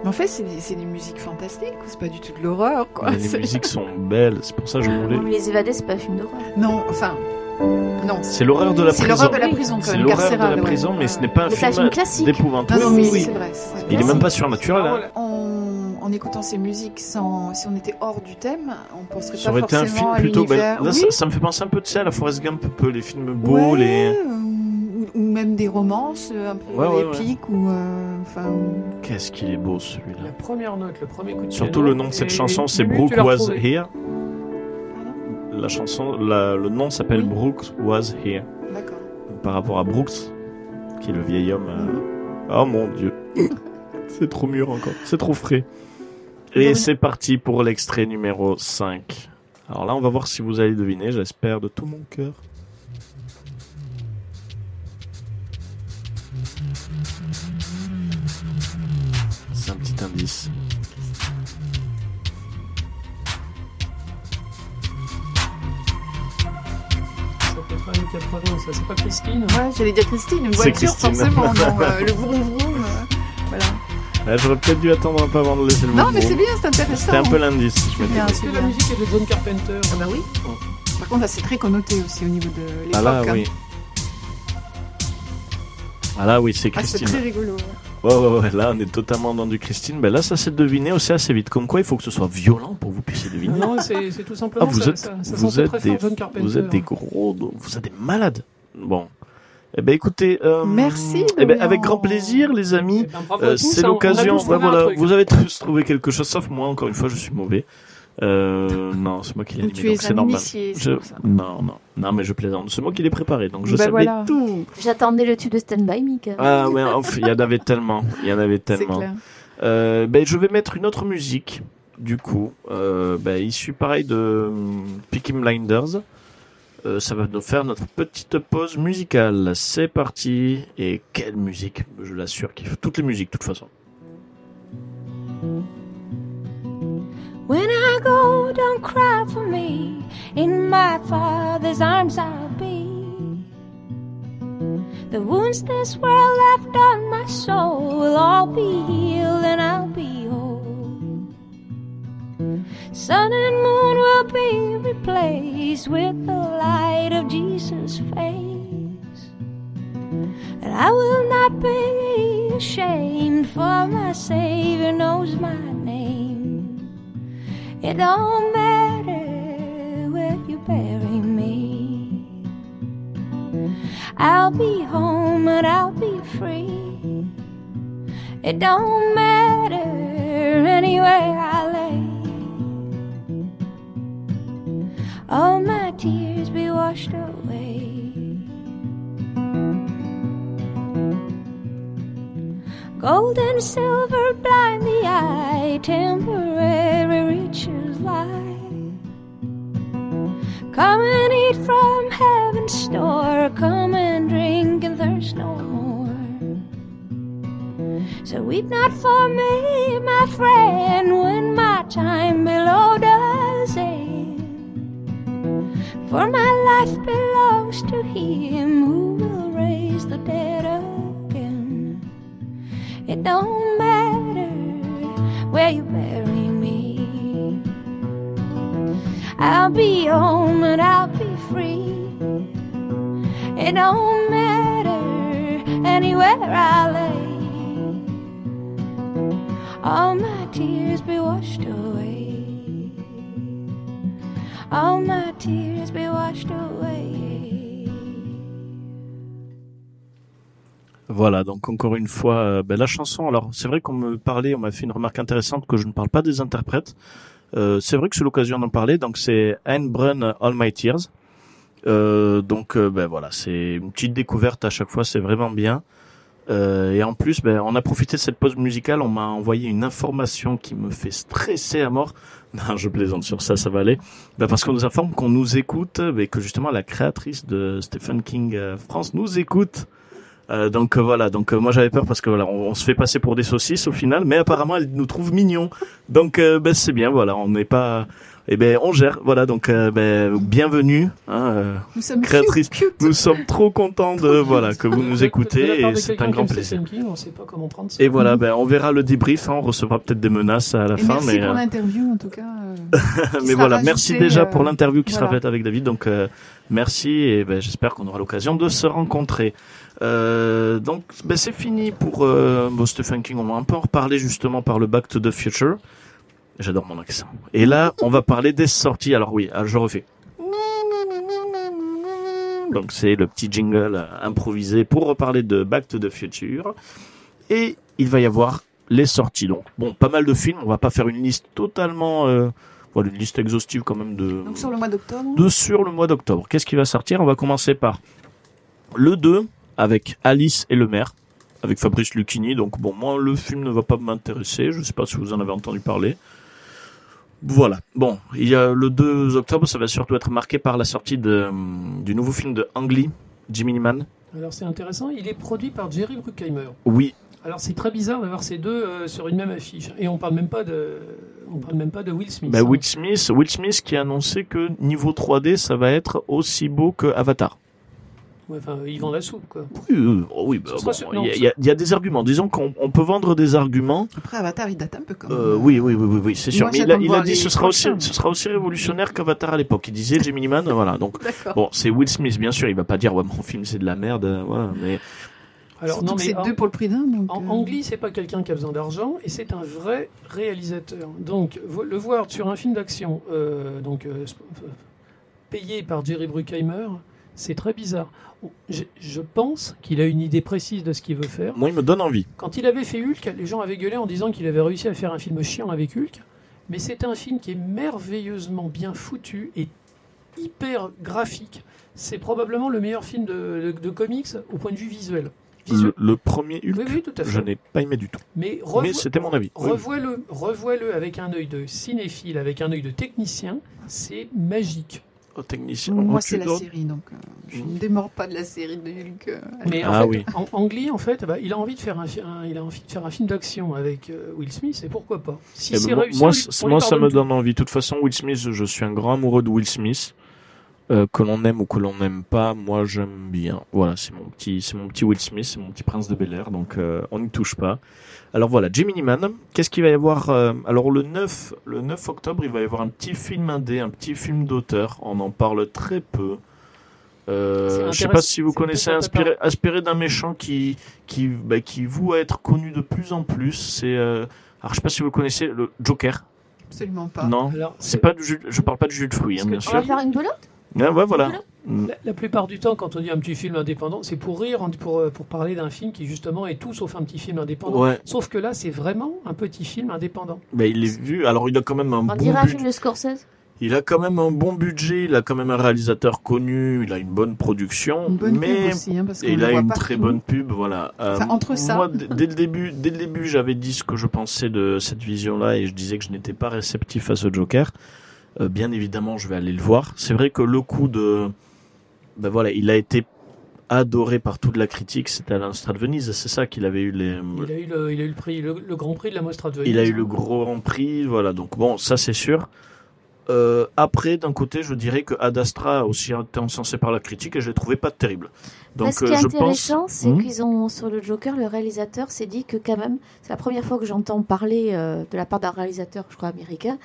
Mais en fait, c'est des, c'est des musiques fantastiques, c'est pas du tout de l'horreur, quoi. Mais les C'est- musiques sont belles, c'est pour ça que je voulais. Oui, Les évadés, c'est pas un film d'horreur. Non, enfin, non. C'est l'horreur de la C'est prison. l'horreur de la prison, quand C'est même, l'horreur de carcérale, la ouais. prison, mais ce n'est pas un Mais c'est un film film classique. d'épouvante. Non, non, Oui, mais oui, c'est oui. vrai. c'est vrai. Il est même pas surnaturel. Hein. En, écoutant ces musiques, sans, si on était hors du thème, on penserait Ça pas aurait été un film forcément à plutôt. ben, l'univers. là, oui, ça, ça me fait penser un peu de ça, à la Forrest Gump, un peu les films beaux, ouais, les. ou, ou même des romances euh, un peu Ouais, ouais, ouais. épiques ou euh, enfin. ou- Qu'est-ce qu'il est beau La celui-là. première note, le premier coup de Surtout le nom de cette et- chanson, c'est Brooke Was. Here. La chanson, la- le nom s'appelle Oui. Brooke Was Here. D'accord. Par rapport à Brooks, qui est le vieil homme. euh, Oh mon dieu. c'est trop mûr encore. C'est trop frais. Et c'est parti pour l'extrait numéro 5. Alors là, on va voir si vous allez deviner, j'espère de tout mon cœur. C'est un petit indice. Ça peut être années 80, ça, c'est pas Christine Ouais, j'allais dire Christine, une C'est voiture Christine. forcément. non, euh, le vroom vroom. euh, voilà. Ah, J'aurais peut-être dû attendre un peu avant de laisser le Non, mais c'est bien, c'est intéressant. C'était un peu l'indice. je m'étais dit. Est-ce que la musique est de John Carpenter Ah bah oui. Par contre, là, c'est très connoté aussi au niveau de l'époque. Ah là, hein. oui. Ah là, oui, c'est Ah, c'est Christine. très rigolo. ouais. Ouais, ouais, ouais, là on est totalement dans du Christine. Ben là, ça s'est deviné aussi assez vite. Comme quoi, il faut que ce soit violent pour que vous puissiez deviner. Non, c'est c'est tout simplement Ah, vous ça, êtes, ça, ça vous sentait êtes très des, fort John Carpenter. vous êtes des gros, vous êtes des malades. Bon. Eh ben, écoutez, euh, Merci, Eh ben, avec grand plaisir, les amis. Eh ben, à Euh, c'est hein, l'occasion. un voilà, vous avez tous trouvé quelque chose, sauf moi. Encore une fois, je suis mauvais. Euh, non, c'est moi qui l'ai animé, tu es donc c'est normal. Je-. Non, non, non, mais je plaisante. C'est moi qui l'ai préparé, donc je Bah savais voilà. tout. J'attendais le tube de Stand By Me. Ah ouais, il y en avait tellement, il y en avait tellement. clair. Euh, ben, je vais mettre une autre musique, du coup, euh, ben, issue pareil de hum, Peaky Blinders. Euh, ça va nous faire notre petite pause musicale. C'est parti. Et quelle musique, je l'assure, faut toutes les musiques, de toute façon. When I go, don't cry for me. In my father's arms I'll be. The wounds this world left on my soul will all be healed and I'll be whole. Sun and moon will be replaced with the light of Jesus' face. And I will not be ashamed, for my Savior knows my name. It don't matter where you bury me. I'll be home and I'll be free. It don't matter anywhere I lay. All my tears be washed away. Gold and silver blind the eye, temporary riches lie. Come and eat from heaven's store, come and drink and thirst no more. So weep not for me, my friend, when my time below does end. For my life belongs to Him who will raise the dead again. It don't matter where you bury me. I'll be home and I'll be free. It don't matter anywhere I lay. All my tears be washed away. All my tears be washed away. Voilà, donc encore une fois, euh, ben, la chanson. Alors, c'est vrai qu'on me parlait, on m'a fait une remarque intéressante que je ne parle pas des interprètes. Euh, c'est vrai que c'est l'occasion d'en parler. Donc, c'est Anne Brun, All My Tears. Euh, donc, euh, ben voilà, c'est une petite découverte à chaque fois. C'est vraiment bien. Euh, et en plus, ben, on a profité de cette pause musicale. On m'a envoyé une information qui me fait stresser à mort. Non, je plaisante sur ça, ça va aller. Ben, parce qu'on nous informe qu'on nous écoute, et que justement la créatrice de Stephen King euh, France nous écoute. Euh, donc euh, voilà, donc moi j'avais peur parce que voilà, on, se fait passer pour des saucisses au final, mais apparemment elle nous trouve mignons. Donc ben, c'est bien, voilà, on n'est pas, eh ben on gère, voilà, donc euh, ben, bienvenue, hein, euh, Nous sommes créatrice. cute, cute. Nous sommes trop contents de voilà que vous nous écoutez et c'est un grand plaisir. On sait pas comment prendre ça. Et voilà, ben on verra le débrief, hein, on recevra peut-être des menaces à la Et fin, merci mais pour euh, l'interview en tout cas. mais voilà, merci déjà pour l'interview qui sera faite avec David. Donc merci et ben, j'espère qu'on aura l'occasion de se rencontrer. Euh, donc ben, c'est fini pour euh, King. On va un peu en reparler justement par le Back to the Future. J'adore mon accent. Et là, on va parler des sorties. Alors oui, alors je refais. Donc c'est le petit jingle euh, improvisé pour reparler de Back to the Future. Et il va y avoir les sorties. Donc bon, pas mal de films. On va pas faire une liste totalement, euh, voilà, une liste exhaustive quand même de Donc sur le mois d'octobre. de sur le mois d'octobre. Qu'est-ce qui va sortir? On va commencer par le 2 avec Alice et le maire, avec Fabrice Lucchini. Donc bon, moi le film ne va pas m'intéresser. Je sais pas si vous en avez entendu parler. Voilà. Bon, il y a le 2 octobre, ça va surtout être marqué par la sortie de, du nouveau film de Ang Lee, Jimmy Man. Alors c'est intéressant, il est produit par Jerry Bruckheimer. Oui, Alors c'est très bizarre d'avoir ces deux euh, sur une même affiche. Et on parle même pas de, on parle même pas de Will Smith. bah, hein. Will Smith, Will Smith qui a annoncé que niveau 3D, ça va être aussi beau que Avatar. Ouais, enfin, ils vendent la soupe quoi. Oui, euh, oh bah, bon, il y, a- y y des arguments. Disons qu'on on peut vendre des arguments Après Avatar, il date un peu quand même. Euh, oui, oui, oui, oui, oui, c'est sûr. Moi, Mais il a, il dit ce sera aussi, ce sera aussi révolutionnaire qu'Avatar à l'époque. Il disait Gemini Man, voilà. Donc bon, c'est Will Smith, bien sûr. Il va pas dire ouais, mon film c'est de la merde, euh, voilà. Mais Alors non mais c'est en- deux pour le prix d'un. En euh, Ang Lee, c'est pas quelqu'un qui a besoin d'argent et c'est un vrai réalisateur. Donc le voir sur un film d'action, euh, donc euh, payé par Jerry Bruckheimer, c'est très bizarre. Je, je pense qu'il a une idée précise de ce qu'il veut faire. moi, il me donne envie. Quand il avait fait Hulk, les gens avaient gueulé en disant qu'il avait réussi à faire un film chiant avec Hulk. mais c'est un film qui est merveilleusement bien foutu et hyper graphique. C'est probablement le meilleur film de, de- de comics au point de vue visuel. Visuel. Le, le premier Hulk, Oui, oui, tout à fait. je n'ai pas aimé du tout. Mais, c'était mon avis. Oui. Revois-le avec un œil de cinéphile, avec un œil de technicien, c'est magique. Technicien. Moi, c'est la dois- série, donc euh, je ne démords pas de la série de Hulk. euh, Mais en Ah fait, oui. en, Ang Lee, en fait, bah, il a envie de faire un, il a envie de faire un film d'action avec euh, Will Smith, et pourquoi pas Si Eh c'est ben, moi- réussi, moi, on on moi, ça me tout. donne envie. De toute façon, Will Smith, je suis un grand amoureux de Will Smith. Euh, que l'on aime ou que l'on n'aime pas, moi j'aime bien. Voilà, c'est mon petit, c'est mon petit Will Smith, c'est mon petit prince de Bel Air, donc euh, on n'y touche pas. Alors voilà, Jimmy Man, qu'est-ce qu'il va y avoir euh, Alors le 9, le 9 octobre, il va y avoir un petit film indé, un petit film d'auteur. On en parle très peu. Euh, je sais pas si vous connaissez, inspiré, inspiré d'un méchant qui, qui, bah, qui voue à être connu de plus en plus. C'est, euh, alors je sais pas si vous connaissez le Joker. Absolument pas. Non, Alors, c'est pas du jus, je parle pas du jus de fruits, hein, bien On va sûr. faire une belote? Ouais, ouais, voilà. La, la plupart du temps, quand on dit un petit film indépendant, c'est pour rire, pour, euh, pour parler d'un film qui justement est tout sauf un petit film indépendant. Ouais, Sauf que là, c'est vraiment un petit film indépendant. bah, il est vu. Alors, il a quand même un On bon dirait un budget. film de Scorsese? Il a quand même un bon budget. Il a quand même un réalisateur connu. Il a une bonne production. Une bonne mais pub aussi, hein, parce qu'on il a une partout. très bonne pub. Voilà. Euh, Enfin, entre ça- Moi, dès le début, dès le début, j'avais dit ce que je pensais de cette vision-là et je disais que je n'étais pas réceptif à ce Joker. Euh, bien évidemment, je vais aller le voir. C'est vrai que le coup de, ben voilà, il a été adoré par toute la critique. C'était à l'Instra de Venise. C'est ça qu'il avait eu les. Il a eu le, il a eu le prix, le, le grand prix de la Mostra de Venise. Il a eu le gros prix, voilà. Donc bon, ça c'est sûr. Euh, après, d'un côté, je dirais que Ad Astra a aussi été encensé par la critique et je l'ai trouvé pas terrible. Donc Mais ce qui euh, est je pense. intéressant, c'est Hmm. qu'ils ont sur le Joker, le réalisateur s'est dit que quand même, c'est la première fois que j'entends parler euh, de la part d'un réalisateur, je crois américain,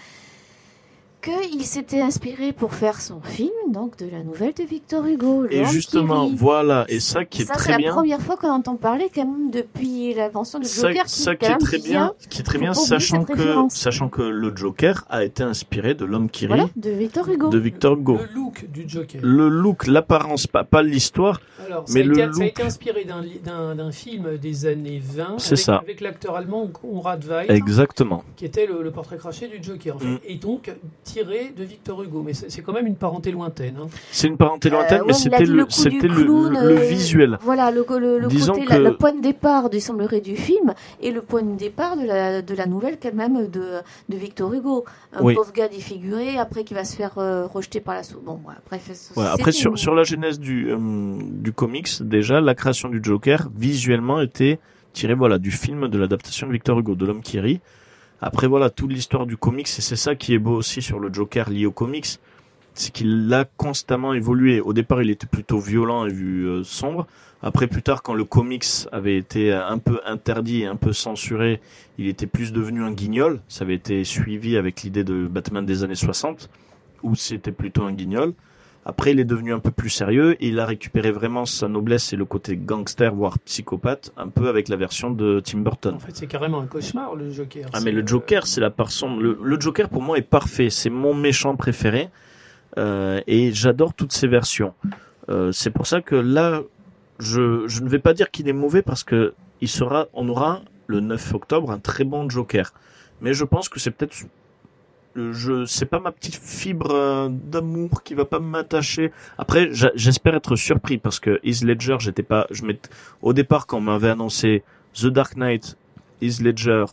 qu'il s'était inspiré pour faire son film, donc de la nouvelle de Victor Hugo. Et L'Homme qui justement, rit. voilà, et ça qui est Ça, c'est très la bien. première fois qu'on entend parler quand même depuis l'invention du Ça, Joker. qui, ça qui est très bien, qui est très bien, sachant que, sachant que le Joker a été inspiré de l'homme qui rit Voilà, de Victor Hugo. de Victor Hugo. Le look du Joker. Le look, l'apparence, pas, pas l'histoire. Alors, ça, Mais a le été, ça a look- été inspiré d'un film des années 20 C'est avec, ça. avec l'acteur allemand Konrad Weil, Exactement. qui était le, le portrait craché du Joker, en fait, Mm. et donc tiré de Victor Hugo. Mais c'est quand même une parenté lointaine. hein. C'est une parenté Euh, lointaine, ouais, mais c'était le, c'était le, le- le euh, visuel. Voilà, le, le, côté, que- la- le point de départ, il semblerait, du film et le point de départ de la, de la nouvelle quand même de, de Victor Hugo. Un Oui. pauvre gars défiguré, après qui va se faire euh, rejeter par la sou. Bon, ouais, après, Ouais, une- sur, sur la genèse du, euh, du comics, déjà, la création du Joker, visuellement, était tirée voilà, du film de l'adaptation de Victor Hugo, de l'homme qui rit. Après, voilà, toute l'histoire du comics, et c'est ça qui est beau aussi sur le Joker lié au comics, c'est qu'il a constamment évolué. Au départ, il était plutôt violent et vu euh, sombre. Après, plus tard, quand le comics avait été un peu interdit et un peu censuré, il était plus devenu un guignol. Ça avait été suivi avec l'idée de Batman des années 60, où c'était plutôt un guignol. Après, il est devenu un peu plus sérieux et il a récupéré vraiment sa noblesse et le côté gangster, voire psychopathe, un peu avec la version de Tim Burton. En fait, c'est carrément un cauchemar, le Joker. Ah mais le euh, Joker, c'est la personne. Le, le Joker pour moi est parfait. C'est mon méchant préféré Euh, et j'adore toutes ces versions. Euh, c'est pour ça que là, je, je ne vais pas dire qu'il est mauvais parce que il sera, on aura le 9 octobre un très bon Joker. Mais je pense que c'est peut-être euh, je c'est pas ma petite fibre euh, d'amour qui va pas m'attacher. Après, j'espère être surpris parce que Heath Ledger, j'étais pas, je m'étais- au départ quand on m'avait annoncé The Dark Knight, Heath Ledger,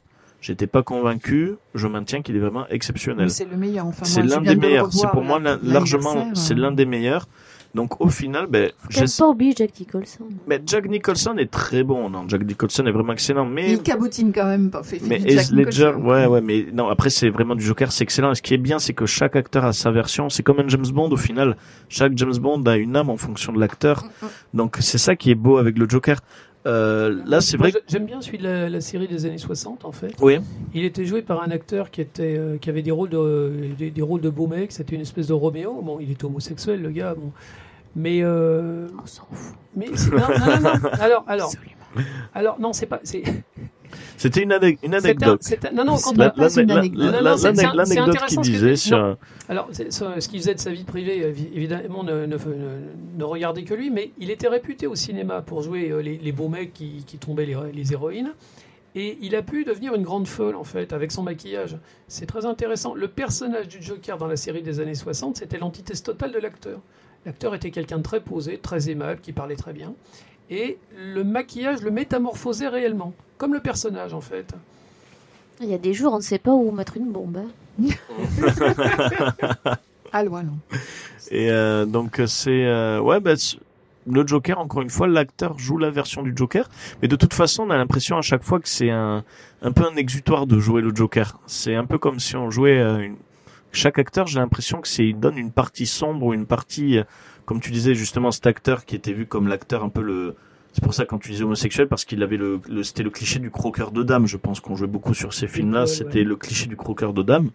j'étais pas convaincu. Je maintiens qu'il est vraiment exceptionnel. C'est le meilleur. Enfin, C'est l'un des de le meilleurs. C'est pour moi largement, c'est l'un des meilleurs. Donc au final, ben, j'es- pas oublier Jack Nicholson. mais Jack Nicholson est très bon. Non, Jack Nicholson est vraiment excellent. Mais Il cabotine quand même. pas fait, mais Jack Ledger, Nicholson. ouais, ouais, mais non, après, c'est vraiment du Joker, c'est excellent. Et ce qui est bien, c'est que chaque acteur a sa version. C'est comme un James Bond, au final. Chaque James Bond a une âme en fonction de l'acteur. Donc, c'est ça qui est beau avec le Joker. Euh, là, c'est vrai J'aime bien celui de la, la série des années 60, en fait. oui, Il était joué par un acteur qui, était, euh, qui avait des rôles de, des, des rôles de beau mec. C'était une espèce de Roméo. Bon, il était homosexuel, le gars. Bon. Mais. euh, On s'en fout. mais c'est- non, non, non, non. Alors, alors, alors, non, c'est pas. c'est- c'était une, ane- une c'est un- anecdote. c'est un- non, non, quand La- la- c'est une anecdote. la- Non, c'est- L'anecdote qui intéressant ce que disait sur, non. Alors, c'est- ce ce qu'il faisait de sa vie privée, euh, vi- évidemment, ne, ne, ne- ne regardait que lui, mais il était réputé au cinéma pour jouer euh, les, les beaux mecs qui, qui tombaient les, les héroïnes. Et il a pu devenir une grande folle, en fait, avec son maquillage. C'est très intéressant. Le personnage du Joker dans la série des années 60, c'était l'antithèse totale de l'acteur. L'acteur était quelqu'un de très posé, très aimable, qui parlait très bien. Et le maquillage le métamorphosait réellement, comme le personnage, en fait. Il y a des jours, on ne sait pas où mettre une bombe. hein. Allô, allô. Et euh, donc c'est euh, ouais bah, le Joker encore une fois l'acteur joue la version du Joker mais de toute façon on a l'impression à chaque fois que c'est un un peu un exutoire de jouer le Joker c'est un peu comme si on jouait euh, une... chaque acteur j'ai l'impression que c'est il donne une partie sombre ou une partie euh, comme tu disais justement cet acteur qui était vu comme l'acteur un peu le c'est pour ça quand tu disais homosexuel parce qu'il avait le, le c'était le cliché du croqueur de dames je pense qu'on jouait beaucoup sur ces films là ouais, c'était le cliché du croqueur de dames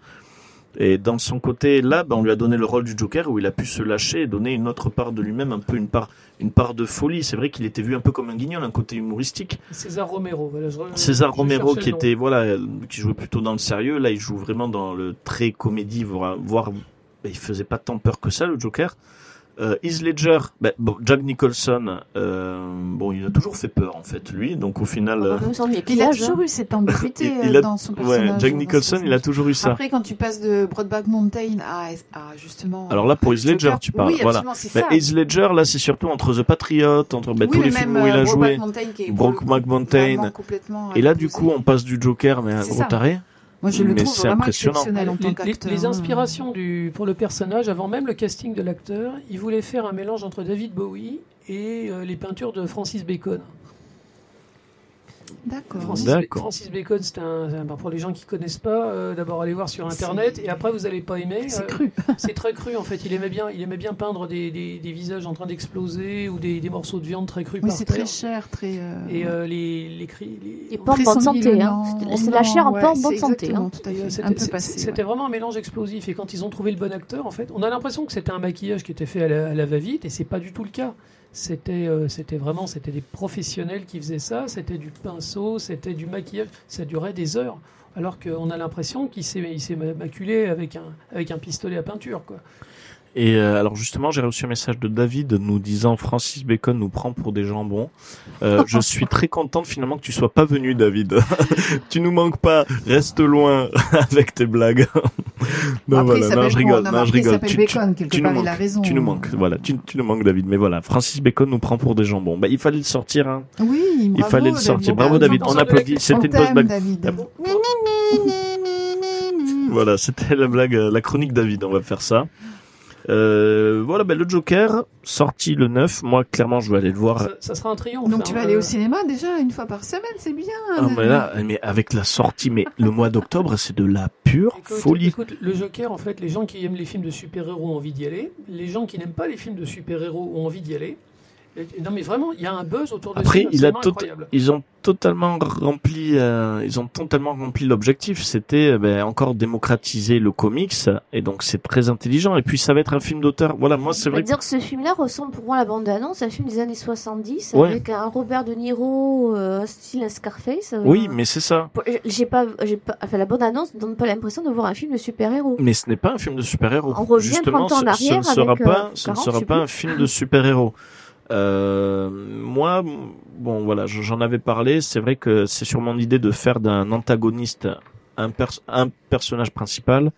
et dans son côté là, ben, on lui a donné le rôle du Joker où il a pu se lâcher et donner une autre part de lui-même, un peu une part, une part de folie. C'est vrai qu'il était vu un peu comme un guignol, un côté humoristique. César Romero. Voilà, je- César je Romero qui était voilà, qui jouait plutôt dans le sérieux. Là, il joue vraiment dans le très comédie, voire, voire il faisait pas tant peur que ça le Joker. Euh, Heath Ledger, ben, bon, Jack Nicholson, euh, bon, il a toujours fait peur en fait lui. Donc au final, euh, Même sans Il a toujours hein. eu cette ambiguïté il, euh, il a, dans son ouais, personnage. Jack dans Nicholson, son il a toujours eu ça. Après, quand tu passes de Broadback Mountain à, à justement. Alors là, pour Heath Ledger, tu parles, Oui, voilà. Ben. Heath Ledger, là, c'est surtout entre The Patriot, entre ben, oui, tous mais les même, films où il euh, a joué. Brokeback Mountain Brokeback Et là, du coup, on passe du Joker, mais un gros ça. taré. Moi, je le mais trouve vraiment impressionnant. exceptionnel en tant les- qu'acteur. les hein. inspirations du, pour le personnage, avant même le casting de l'acteur, il voulait faire un mélange entre David Bowie et euh, les peintures de Francis Bacon. D'accord. Francis, Bacon, c'est un, un- pour les gens qui connaissent pas, euh, d'abord allez voir sur internet et après vous allez pas aimer. C'est euh, cru. C'est très cru en fait. Il aimait bien, il aimait bien peindre des, des- des visages en train d'exploser ou des, des morceaux de viande très crus Oui, c'est très cher, très. euh, Et euh, les, les cris. les- Et pas en bonne santé. Hein. C'est- la chair en Ouais, pas en bonne santé. Hein. Tout à Et, fait. C'était Un peu c'est- passé. c'était ouais. vraiment un mélange explosif. Et quand ils ont trouvé le bon acteur, en fait, on a l'impression que c'était un maquillage qui était fait à la, la va-vite, et c'est pas du tout le cas. C'était, euh, c'était vraiment, c'était des professionnels qui faisaient ça. C'était du pinceau, c'était du maquillage. Ça durait des heures. Alors qu'on a l'impression qu'il s'est, s'est maculé avec un, avec un pistolet à peinture, quoi. Et euh, alors justement, j'ai reçu un message de David nous disant Francis Bacon nous prend pour des jambons. Euh, je suis très contente finalement que tu sois pas venu, David. tu nous manques pas. Reste loin avec tes blagues. non, Après, il voilà, non, je rigole, non, je rigole. Tu, Bacon, tu part, nous il a manques. raison. tu nous manques. Voilà, tu, tu nous manques, David. Mais voilà, Francis Bacon nous prend pour des jambons. Bah, il fallait le sortir. Hein. Oui, Il bravo, fallait le sortir. David. Bravo, David. On applaudit. C'était une t'aime, blague. David. Voilà, c'était la blague, euh, la chronique David. On va faire ça. Euh, voilà, ben, le Joker, sorti le 9. Moi, clairement, je vais aller le voir. Ça, ça sera un triomphe. Donc hein. tu vas aller Euh, au cinéma déjà une fois par semaine, c'est bien. Ah, mais là, mais avec la sortie, mais le mois d'octobre, c'est de la pure Écoute, folie. écoute, le Joker, en fait, les gens qui aiment les films de super-héros ont envie d'y aller. Les gens qui n'aiment pas les films de super-héros ont envie d'y aller. Non, mais vraiment, il y a un buzz autour de Après, ce film il a tot- ils ont totalement rempli, euh, ils ont totalement rempli l'objectif. C'était euh, ben, encore démocratiser le comics, et donc c'est très intelligent. Et puis ça va être un film d'auteur. Voilà, moi c'est vrai. dire que ce film-là ressemble pour moi à la bande-annonce, un film des années 70, Ouais. avec un Robert De Niro, euh, style Scarface. euh, Oui, mais c'est ça. J'ai pas, j'ai pas, enfin, la bande-annonce donne pas l'impression de voir un film de super-héros. Mais ce n'est pas un film de super-héros. On revient Justement, 30 ans en ce- ce, arrière ne sera avec, euh, pas, ce ne 40, sera pas plus. un film de super-héros. Euh, moi, bon, voilà, je- j'en avais parlé. C'est vrai que c'est sur mon idée de faire d'un antagoniste un, pers- un personnage principal.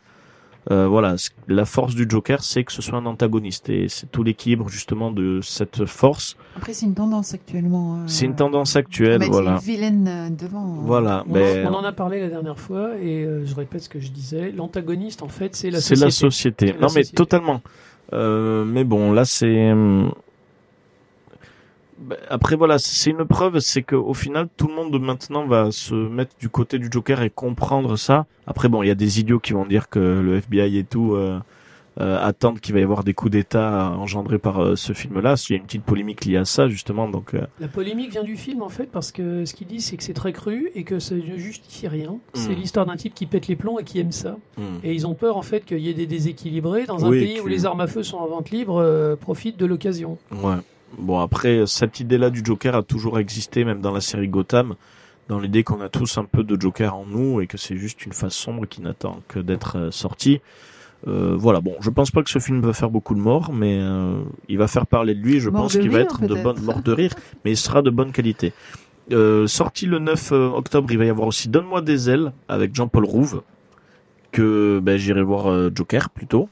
Euh, voilà, la force du Joker, c'est que ce soit un antagoniste et c'est tout l'équilibre justement de cette force. Après c'est une tendance actuellement. euh, C'est une tendance on actuelle, mettre voilà. une vilaine devant. Voilà, On, mais en, on en a parlé la dernière fois et euh, je répète ce que je disais. L'antagoniste, en fait, c'est la c'est société. la société. C'est la Non, mais société. totalement. Euh, mais bon, là, c'est. Bah, Après voilà, c'est une preuve, c'est que au final tout le monde maintenant va se mettre du côté du Joker et comprendre ça. Après bon, il y a des idiots qui vont dire que le FBI et tout euh, euh, attendent qu'il va y avoir des coups d'État engendrés par euh, ce film-là. Il y a une petite polémique liée à ça justement, donc euh, La polémique vient du film, en fait, parce que ce qu'il dit, c'est que c'est très cru et que ça ne justifie rien. C'est Mm. l'histoire d'un type qui pète les plombs et qui aime ça. hum. Et ils ont peur, en fait, qu'il y ait des déséquilibrés dans un Oui, pays que- où les armes à feu sont en vente libre, euh, profitent de l'occasion. Ouais. Bon, après, cette idée-là du Joker a toujours existé, même dans la série Gotham, dans l'idée qu'on a tous un peu de Joker en nous et que c'est juste une face sombre qui n'attend que d'être euh, sortie. Euh, voilà, bon, je pense pas que ce film va faire beaucoup de morts, mais euh, il va faire parler de lui. Je Mort pense qu'il va être de bonne mort de rire, mais il sera de bonne qualité. Euh, sorti le 9 octobre, il va y avoir aussi Donne-moi des ailes avec Jean-Paul Rouve, que ben, j'irai voir Joker plutôt.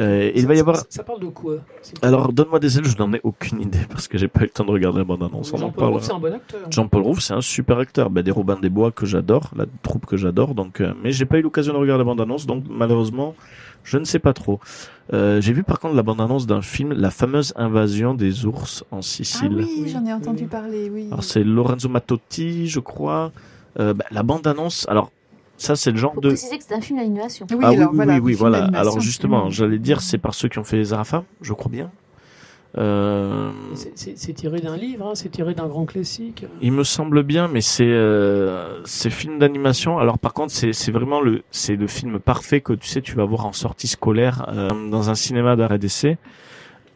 Euh, il Ça- va y avoir. Ça, ça parle de quoi Alors, Donne-moi des ailes, je n'en ai aucune idée parce que j'ai pas eu le temps de regarder la bande-annonce. On en Jean-Paul Rouve, c'est un bon acteur. Jean-Paul Rouve, c'est un super acteur. Ben, des Robins des Bois que j'adore, la troupe que j'adore. Donc, euh, mais j'ai pas eu l'occasion de regarder la bande-annonce, donc malheureusement, je ne sais pas trop. Euh, j'ai vu par contre la bande-annonce d'un film, la fameuse invasion des ours en Ah Sicile. oui, Oui, j'en ai entendu oui. parler, oui. Alors c'est Lorenzo Mattotti, je crois. Euh, bah, la bande-annonce, alors ça c'est le genre Faut de... préciser que c'est un film d'animation. Oui, ah oui, alors oui, voilà, oui, voilà. Alors justement, j'allais dire, c'est par ceux qui ont fait les Arafat, je crois bien. Euh, C'est- tiré d'un livre, hein, c'est tiré d'un grand classique. il me semble bien, mais c'est euh, c'est film d'animation. Alors par contre, c'est c'est vraiment le c'est le film parfait que tu sais tu vas voir en sortie scolaire euh, dans un cinéma d'art et d'essai.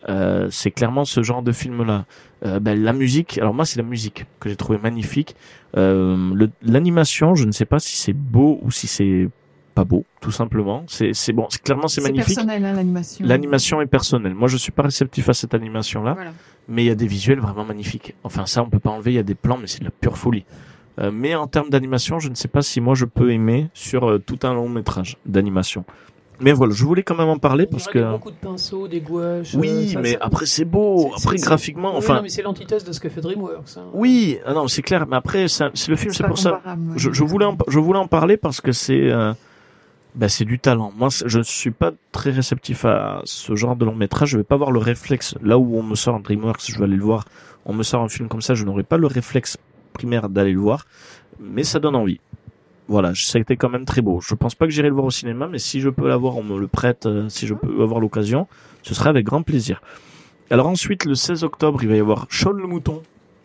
Euh, c'est clairement ce genre de film là. Euh, ben, la musique, alors moi c'est la musique que j'ai trouvé magnifique. Euh, L'animation, je ne sais pas si c'est beau ou si c'est pas beau, tout simplement. C'est c'est bon, clairement c'est C'est magnifique. personnel, hein, l'animation. L'animation est personnelle. Moi, je suis pas réceptif à cette animation-là, Voilà. mais il y a des visuels vraiment magnifiques. Enfin, ça, on peut pas enlever. Il y a des plans, mais c'est de la pure folie. Euh, mais en termes d'animation, je ne sais pas si moi je peux aimer sur euh, tout un long métrage d'animation. Mais voilà, je voulais quand même en parler Il y parce que des- beaucoup de pinceaux, des gouaches. euh, oui, ça- mais ça- après c'est beau. Après graphiquement, Oui, enfin non, mais c'est l'antithèse de ce que fait DreamWorks. hein. oui, ah non, c'est clair. Mais après, c'est le film, c'est pour ça. Je, je voulais en, je voulais en parler parce que c'est euh, bah, c'est du talent. Moi, je suis pas très réceptif à ce genre de long métrage. Je vais pas avoir le réflexe là où on me sort un DreamWorks, je vais aller le voir. On me sort un film comme ça, je n'aurai pas le réflexe primaire d'aller le voir, mais ça donne envie. Voilà, ça a été quand même très beau. Je pense pas que j'irai le voir au cinéma, mais si je peux l'avoir, on me le prête, euh, si je peux avoir l'occasion, ce serait avec grand plaisir. Alors ensuite, le 16 octobre, il va y avoir Sean le mouton,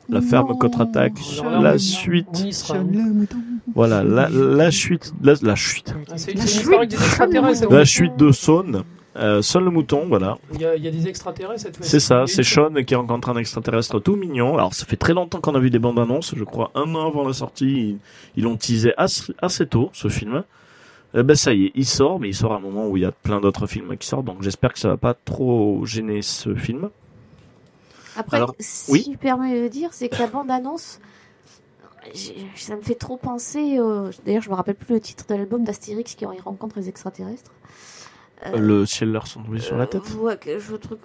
la ferme contre-attaque, la suite. On y sera. Sean le mouton. Voilà, la, la chute, la, la chute, Ah, La chute la chute de Saône, euh, Saône le mouton, voilà. Il y, a, il y a des extraterrestres cette fois. C'est ça, c'est Sean qui rencontre un extraterrestre tout mignon. Alors ça fait très longtemps qu'on a vu des bandes annonces, je crois un an avant la sortie, ils- ils l'ont teasé assez, assez tôt ce film. Eh ben ça y est, il sort, mais il sort à un moment où il y a plein d'autres films qui sortent, donc j'espère que ça va pas trop gêner ce film. Après, Alors, si oui. je permets de dire, c'est que la bande-annonce, j'ai- ça me fait trop penser. euh, D'ailleurs, je me rappelle plus le titre de l'album d'Astérix qui rencontre les extraterrestres. Euh, Le ciel leur sont tombés sur la tête. euh, ouais, que je trouve.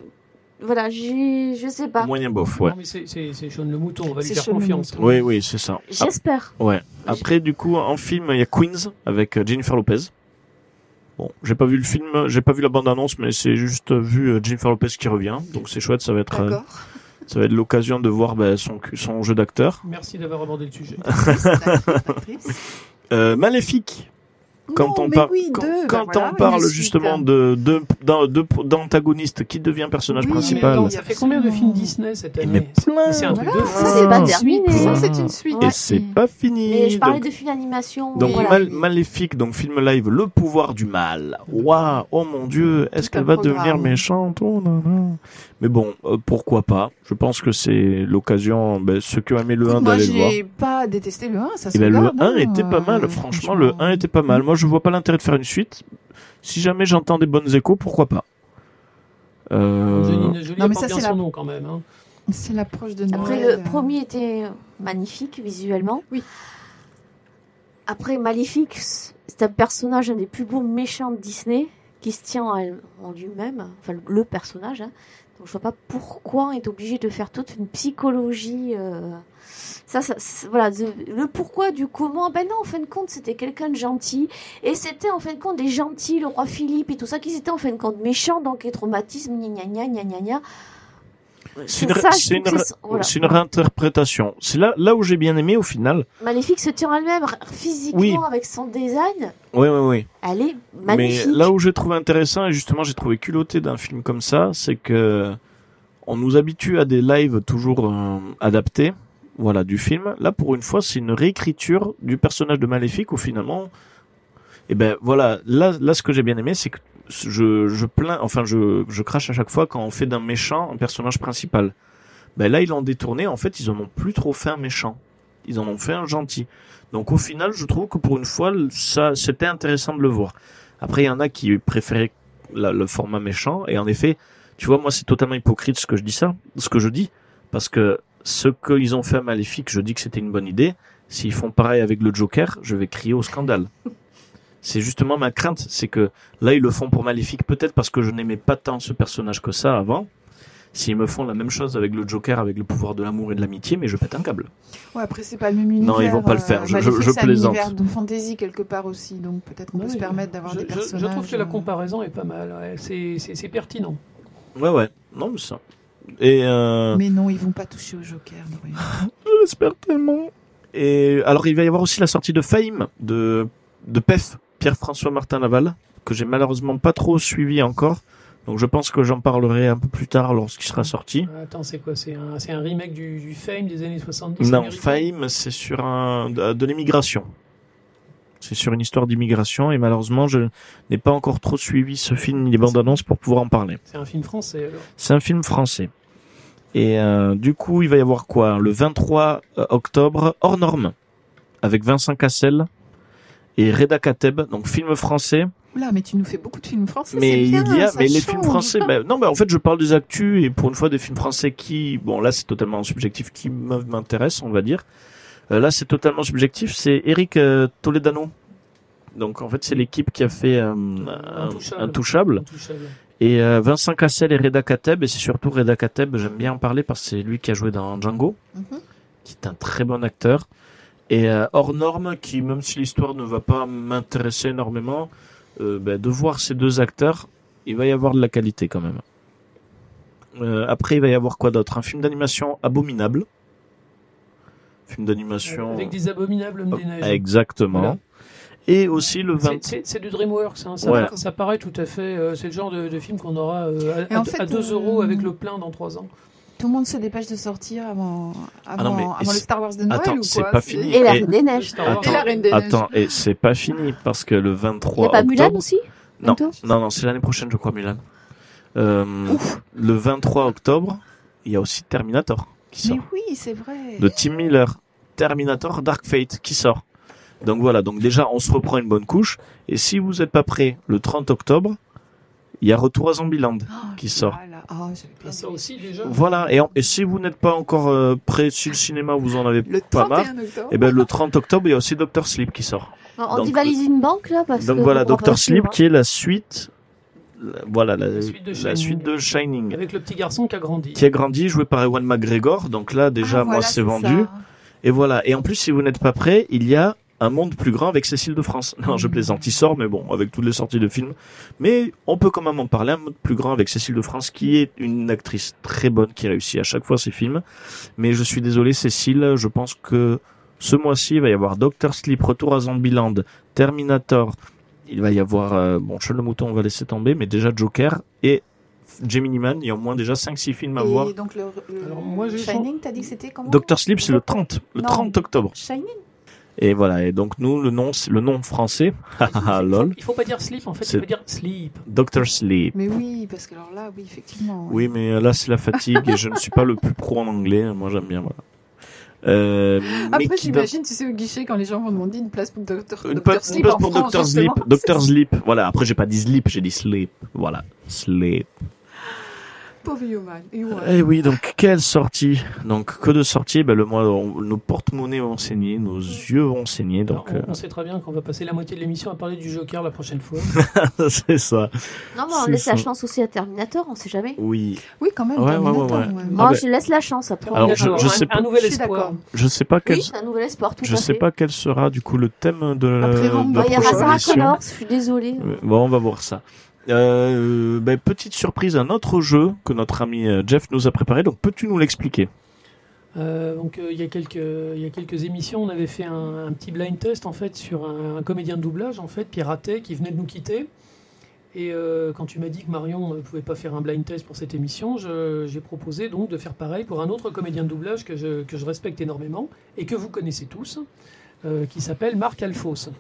Voilà, j'ai, je sais pas. Moyen bof, ouais. Non, mais c'est- c'est c'est Sean le mouton, on va lui C'est faire Sean confiance. Oui, oui, c'est ça. Ah, J'espère. ouais. Après, du coup, en film, il y a Queens avec euh, Jennifer Lopez. Bon, j'ai pas vu le film, j'ai pas vu la bande-annonce, mais c'est juste vu Jennifer Lopez qui revient, donc c'est chouette, ça va être, euh, D'accord. ça va être l'occasion de voir bah, son, son jeu d'acteur. Merci d'avoir abordé le sujet. Euh, Maléfique. Quand Non, on mais parle, oui, quand, deux, quand voilà, on parle justement de de d'un- de- d'antagoniste qui devient personnage Oui, Mais principal. attends, ça fait combien de films. Disney cette Et année mais C'est- plein. mais C'est un truc Voilà, de ça, c'est pas une terminé. suite. Ça, c'est une suite. Et c'est pas fini. Mais je parlais donc- de film d'animation. Donc voilà. Mal- Maléfique, donc film live, le pouvoir du mal. Waouh, oh mon dieu, est-ce qu'elle va programme. devenir méchante? Oh là là. Mais bon, euh, pourquoi pas? Je pense que c'est l'occasion, ben, ceux qui ont aimé le 1 Moi, d'aller le voir. j'ai pas détesté le 1, ça se Et ben, le regarde, 1 hein, était pas mal, euh, franchement, le 1 était pas mal. Moi, je vois pas l'intérêt de faire une suite. Si jamais j'entends des bonnes échos, pourquoi pas? Euh... Jolie Non, mais ça, bien c'est son la- nom quand même. hein. C'est l'approche de Noël. Après, le premier était magnifique visuellement. Oui. Après, Maléfique, c'est un personnage, un des plus beaux méchants de Disney, qui se tient en lui-même, enfin le- le personnage. hein. Donc je vois pas pourquoi on est obligé de faire toute une psychologie. euh, Ça, ça, voilà, le pourquoi du comment. Ben non, en fin de compte, c'était quelqu'un de gentil. Et c'était en fin de compte des gentils, le roi Philippe et tout ça, qui étaient en fin de compte méchants, donc les traumatismes, gna gna gna gna gna gna. C'est une, c'est voilà. réinterprétation. C'est là, là où j'ai bien aimé au final. Maléfique se tient elle-même physiquement Oui. avec son design. Oui, oui, oui. Elle est Mais magnifique. là où j'ai trouvé intéressant, et justement j'ai trouvé culotté d'un film comme ça, c'est que on nous habitue à des lives toujours euh, adaptés, voilà, du film. Là, pour une fois, c'est une réécriture du personnage de Maléfique où finalement, et ben voilà, là, là, ce que j'ai bien aimé, c'est que je, plains, enfin, je, je crache à chaque fois quand on fait d'un méchant un personnage principal. Ben là, ils l'ont détourné. En fait, ils en ont plus trop fait un méchant. Ils en ont fait un gentil. Donc au final, je trouve que pour une fois, ça, c'était intéressant de le voir. Après, il y en a qui préféraient la- le format méchant. Et en effet, tu vois, moi, c'est totalement hypocrite ce que je dis ça, ce que je dis, parce que ce qu'ils ont fait à Maléfique, je dis que c'était une bonne idée. S'ils font pareil avec le Joker, je vais crier au scandale. C'est justement ma crainte, c'est que là ils le font pour Maléfique, peut-être parce que je n'aimais pas tant ce personnage que ça avant. S'ils me font la même chose avec le Joker, avec le pouvoir de l'amour et de l'amitié, mais je pète un câble. Ouais, après, c'est pas le même univers. Non, ils vont pas le euh, faire, je- Maléfique, je- je c'est un plaisante. univers de fantasy quelque part aussi, donc peut-être qu'on peut Oui, se permettre d'avoir je, des je- personnages. je trouve que la euh, comparaison est pas mal. ouais. C'est- pertinent. Ouais, ouais, non, mais ça. Et euh, Mais non, ils vont pas toucher au Joker. J'espère tellement. Et alors, il va y avoir aussi la sortie de Fame de de PEF, Pierre-François Martin Laval, que j'ai malheureusement pas trop suivi encore. Donc, je pense que j'en parlerai un peu plus tard lorsqu'il sera sorti. Attends, c'est quoi? C'est un, remake du, du Fame des années 70 Non, Fame, c'est sur un de, de l'immigration. C'est sur une histoire d'immigration et malheureusement, je n'ai pas encore trop suivi ce film ni les bandes annonces pour pouvoir en parler. C'est un film français alors. C'est un film français. Et euh, du coup, il va y avoir quoi? Le 23 octobre, hors norme, avec Vincent Cassel et Reda Kateb, donc film français. Oula, mais tu nous fais beaucoup de films français. mais bien, il y a, mais les change. films français, ben, non, mais en fait, je parle des actus et pour une fois des films français qui, bon, là, c'est totalement subjectif, qui me- m'intéresse, on va dire. Euh, là, c'est totalement subjectif. C'est Eric euh, Toledano. Donc, en fait, c'est l'équipe qui a fait euh, un, Intouchable. Intouchable. Intouchable. Et euh, Vincent Cassel et Reda Kateb, et c'est surtout Reda Kateb, j'aime bien en parler parce que c'est lui qui a joué dans Django, Mhm. qui est un très bon acteur. Et euh, hors norme, qui même si l'histoire ne va pas m'intéresser énormément, euh, ben, de voir ces deux acteurs, il va y avoir de la qualité quand même. Euh, après, il va y avoir quoi d'autre? Un film d'animation abominable. Film d'animation. Avec des abominables hommes des neiges. Exactement. Voilà. Et aussi le 20. C'est- du DreamWorks, hein. ça, Ouais. ça paraît tout à fait. euh, c'est le genre de, de film qu'on aura euh, à, en à- fait, à 2 euh, euros avec le plein dans 3 ans. Tout le monde se dépêche de sortir avant, avant, Ah non, mais avant le Star Wars de Noël Attends, ou quoi pas C'est- fini. Et la Reine des Neiges. Wars. Et la Reine des Neiges. Attends, et c'est pas fini parce que le 23 Il n'y a pas Mulan octobre- aussi Non, non, non, c'est l'année prochaine, je crois, Mulan. Euh, le 23 octobre, il y a aussi Terminator qui sort. Mais oui, c'est vrai. De Tim Miller. Terminator Dark Fate qui sort. Donc voilà, donc déjà, on se reprend une bonne couche. Et si vous n'êtes pas prêt, le 30 octobre, il y a Retour à Zombieland Oh, qui sort. voilà. Ah, bien Ah, ça aussi déjà. Voilà, et, en- et si vous n'êtes pas encore euh, prêt, si le cinéma vous en avez Le pas marre, 31 octobre. et ben le 30 octobre, il y a aussi Doctor Sleep qui sort. On Donc, divalise une banque là parce Donc que voilà, Doctor Sleep qui est la suite, la- voilà, la, La suite de la Shining. suite de Shining. Avec le petit garçon qui a grandi. Qui a grandi, joué par Ewan McGregor. Donc là, déjà, Ah, moi, voilà, c'est vendu. ça. Et voilà. Et en plus, si vous n'êtes pas prêt, il y a un monde plus grand avec Cécile de France. Non, je plaisante. Il sort, mais bon, avec toutes les sorties de films. Mais on peut quand même en parler. Un monde plus grand avec Cécile de France, qui est une actrice très bonne, qui réussit à chaque fois ses films. Mais je suis désolé, Cécile, je pense que ce mois-ci, il va y avoir Doctor Sleep, Retour à Zombieland, Terminator. Il va y avoir, euh, bon, Sean le Mouton, on va laisser tomber, mais déjà Joker et Gemini Man. Il y a au moins déjà 5-6 films à voir. Et donc le, le Alors, moi, j'ai Shining, t'as dit que c'était comment? Doctor Sleep, c'est le 30, le Non. 30 octobre. Shining? Et voilà, et donc nous, le nom, le nom français, haha, lol, Il faut pas dire sleep en fait, il faut dire sleep. Doctor Sleep. Mais oui, parce que alors là, oui, effectivement. ouais. Oui, mais euh, là, c'est la fatigue et je ne suis pas le plus pro en anglais. Moi, j'aime bien, voilà. Euh, mais Après, j'imagine, tu sais, au guichet, quand les gens vont demander une place pour Doctor place, une Sleep place pour France, Doctor Sleep. Doctor Sleep. Voilà, après, j'ai pas dit sleep, j'ai dit sleep. Voilà, sleep. Pauvre. Eh oui, donc, quelle sortie Donc, que de sorties ben, le mois, on- nos porte-monnaies vont saigner, nos yeux vont saigner, donc, Alors, on, on sait très bien qu'on va passer la moitié de l'émission à parler du Joker la prochaine fois. euh, c'est ça. Non, mais on laisse la chance aussi à Terminator, on sait jamais. Oui. Oui, quand même. Ouais, Terminator, ouais, ouais, ouais. ouais. Moi, ben- je laisse la chance après. Alors, je- je un, sais un pas- nouvel Je suis espoir. Je sais pas quel, Oui, c'est un nouvel espoir, tout je à sais fait. pas quel sera, du coup, le thème de la, Après de la Bah, il y aura prochaine Sarah émission. Connor, je suis désolée. Euh, Bon, on va voir ça. Euh, ben, petite surprise, un autre jeu que notre ami euh, Jeff nous a préparé. Donc, peux-tu nous l'expliquer? Euh, donc euh, il y a quelques émissions, on avait fait un, petit blind test en fait sur un, comédien de doublage en fait piraté qui venait de nous quitter. Et euh, quand tu m'as dit que Marion ne pouvait pas faire un blind test pour cette émission, j'ai proposé donc de faire pareil pour un autre comédien de doublage que je, respecte énormément et que vous connaissez tous, euh, qui s'appelle Marc Alphos.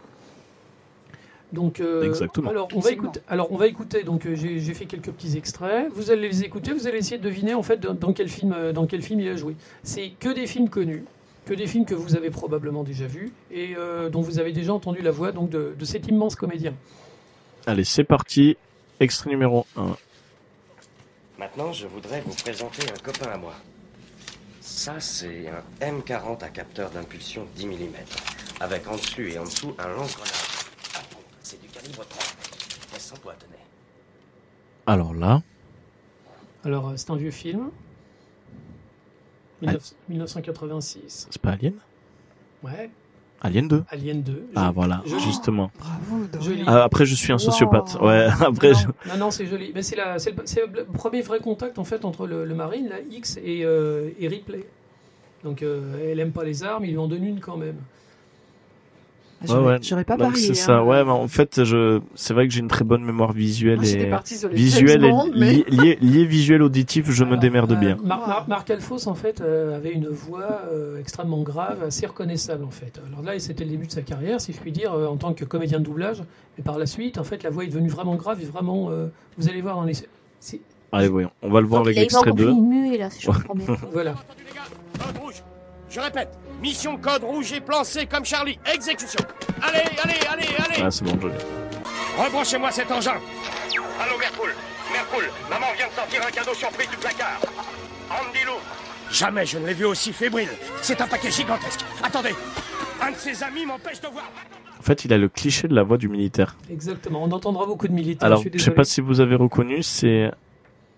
Donc, euh, Exactement. Alors, on va écouter. Alors, on va écouter. Donc, euh, j'ai j'ai fait quelques petits extraits. Vous allez les écouter. Vous allez essayer de deviner en fait dans, dans quel film, euh, dans quel film il a joué. C'est que des films connus, que des films que vous avez probablement déjà vus et euh, dont vous avez déjà entendu la voix donc de, de cet immense comédien. Allez, c'est parti. Extrait numéro 1. Maintenant, je voudrais vous présenter un copain à moi. Ça, c'est un M40 à capteur d'impulsion 10 mm. Avec en dessus et en dessous un c'est du calibre 30. Laisse sans toi, tenez. Alors là, Alors, euh, c'est un vieux film. 19- 1986. c'est pas Alien? Ouais. Alien 2 Alien 2. Ah voilà, Joli. justement. Bravo. Joli. Ah, après, je suis un sociopathe. Wow. Ouais, après, je... non, non, non, c'est joli. Mais c'est la- c'est le, c'est le premier vrai contact en fait entre le, le Marine, la X et, euh, et Ripley. Donc euh, elle aime pas les armes, ils lui en donnent une quand même. J'aurais ouais, ouais. pas Donc, parié. c'est ça. hein. Ouais, mais en fait, je, c'est vrai que j'ai une très bonne mémoire visuelle Moi, j'étais et partie sur les visuelle et Bond, mais- lié, lié visuel auditif, je me Alors, démerde euh, bien. Mar- Mar- Wow. Marc Alphos en fait euh, avait une voix euh, extrêmement grave, assez reconnaissable en fait. Alors là, c'était le début de sa carrière, si je puis dire, euh, en tant que comédien de doublage. Mais par la suite, en fait, la voix est devenue vraiment grave et vraiment, euh, vous allez voir dans les, c'est- Allez, voyons. On va le voir Donc, avec il a l'extrait encore 2. fini muet, là, si je comprends bien. voilà. Je répète. Mission code rouge et plan C comme Charlie. Exécution. Allez, allez, allez, allez. Ah, c'est bon, je l'ai. Rebranchez-moi cet engin. Allô, Mercoul. Mercoul, maman vient de sortir un cadeau surprise du placard. Andy Lou. Jamais je ne l'ai vu aussi fébrile. C'est un paquet gigantesque. Attendez. Un de ses amis m'empêche de voir. En fait, il a le cliché de la voix du militaire. Exactement. On entendra beaucoup de militaires. Alors, je je sais pas si vous avez reconnu, c'est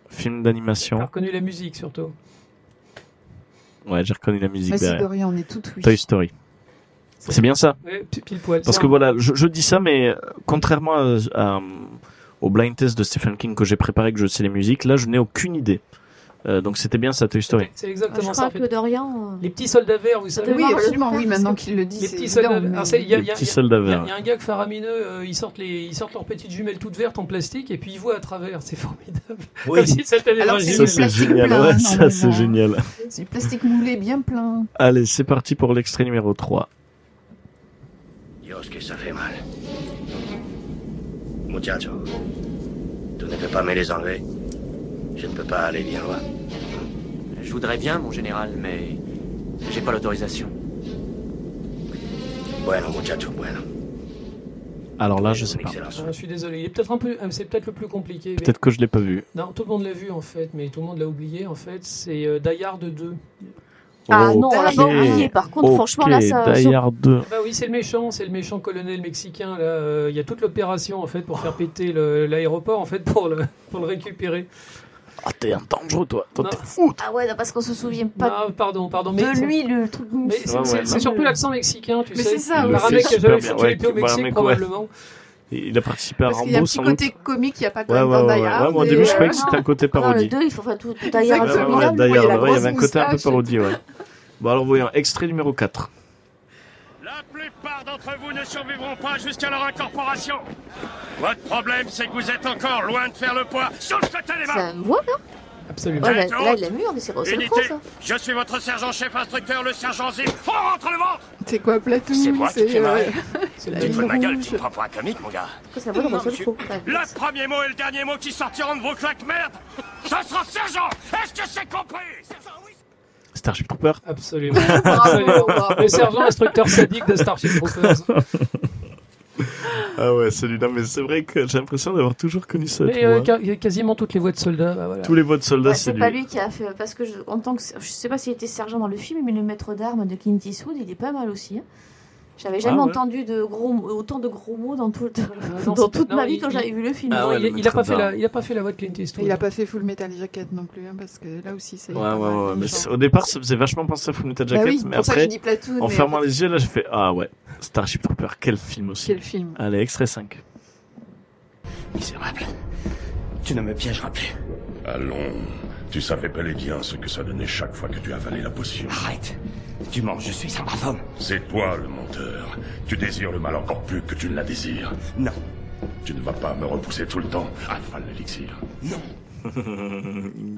film d'animation. reconnu la musique surtout. Ouais, j'ai reconnu la musique Vas-y, derrière. Dorian, on est tout oui. Toy Story. C'est bien ça. Ouais, p- pile poil. Parce que voilà, je, je dis ça, mais euh, contrairement à- à- au blind test de Stephen King que j'ai préparé, que je sais les musiques, là, je n'ai aucune idée. Euh, donc c'était bien ça, Toy Story. C'est Je exactement ça. crois que Dorian. euh, Les petits soldats verts, vous savez. Oui, absolument, oui, maintenant qu'il le dit, Les c'est petits soldats. verts. il y a un gars faramineux, euh, ils, sortent les, ils sortent leurs petites jumelles toutes vertes en plastique et puis ils voient à travers. C'est formidable. Comme si c'était des Alors, vraies c'est Ça génial, plein, ouais, ça c'est génial. C'est du plastique moulé bien plein. Allez, c'est parti pour l'extrait numéro 3. Dios, que ça fait mal. Muchacho, tu ne peux pas me les enlever. Je ne peux pas aller bien loin. Je voudrais bien, mon général, mais j'ai pas l'autorisation. Bueno, muchacho, bueno. Alors là, je sais pas. Ah, je suis désolé. Il est peut-être un peu, euh, c'est peut-être le plus compliqué. mais- Peut-être que je l'ai pas vu. Non, tout le monde l'a vu en fait, mais tout le monde l'a oublié en fait. C'est euh, Die Hard 2. Ah non, on l'a pas oublié. Par contre, franchement, là, ça. Die Hard 2. Bah oui, c'est le méchant, c'est le méchant colonel mexicain. Là, Euh, il y a toute l'opération en fait pour faire péter l'aéroport en fait pour le pour le récupérer. Ah, t'es un dangereux, toi. Toi, t'es fou. Ah ouais, non, parce qu'on se souvient pas Non, pardon, pardon. Mais de lui, le truc. Mais c'est Ouais, ouais, non. surtout l'accent mexicain, tu Mais sais. c'est ça, Il Par le un mec qui a jamais Ouais, au Mexique, ouais. probablement. Il a participé à Parce qu'il y a un Rambo, petit côté comique, il n'y a pas quand Ouais, même ouais, dans ouais, Die ouais. Hard, Ouais, moi, au début, je euh, croyais que c'était un côté Non, le parodie. 2, il faut faire tout. Ouais, Die Ouais, Hard, ouais, ouais, le il y ouais, il avait un côté un peu parodie, ouais. Bon, alors voyons, extrait numéro 4. La plupart d'entre vous ne survivront pas jusqu'à leur incorporation. Votre problème, c'est que vous êtes encore loin de faire le poids sur le côté des mains. Ça me voit, là Absolument. Ouais, là, Tête là, haute. il a mûr, mais c'est Unité, ça. je suis votre sergent-chef instructeur, le sergent Zip. Oh, rentre le ventre C'est quoi, Platoon? C'est moi qui te fais marrer. C'est la Tu te fous de ma gueule, tu me prends pour un comique, mon gars. Ça va dans Non, le monsieur. premier mot et le dernier mot qui sortiront de vos claques merde, ce sera sergent Est-ce que c'est compris? Sergent, oui Starship Trooper. Absolument. Bravo. Le sergent instructeur sadique de Starship Troopers. Ah ouais, celui-là, mais c'est vrai que j'ai l'impression d'avoir toujours connu ça. Mais euh, ca- quasiment toutes les voix de soldats. bah, voilà. Tous les voix de soldats, Ouais, c'est c'est pas lui. lui qui a fait parce que je, en tant que je sais pas s'il était sergent dans le film mais le maître d'armes de Clint Eastwood il est pas mal aussi hein. J'avais jamais Ah ouais. entendu de gros autant de gros mots dans, tout, non, dans c'est- toute non, ma vie il- quand j'avais vu le film Ah ouais, il, il a pas fait la, d'armes. il a pas fait la voix de Clint Eastwood. Il n'a pas fait Full Metal Jacket non plus, hein, parce que là aussi, c'est. Ouais, ouais, ouais. au départ, ça faisait vachement penser à Full Metal Bah Jacket, oui, mais après, Platoon. en mais fermant fait, les yeux, là, j'ai fait Ah ouais, Starship Trooper, quel film aussi. Quel film Allez, extrait 5. Misérable. Tu ne me piégeras plus. Allons. Tu savais bel et bien ce que ça donnait chaque fois que tu avalais la potion. Arrête. Tu mens, je suis un brave homme. C'est toi le menteur. Tu désires le mal encore plus que tu ne la désires. Non, Tu ne vas pas me repousser tout le temps. Avale l'élixir. non.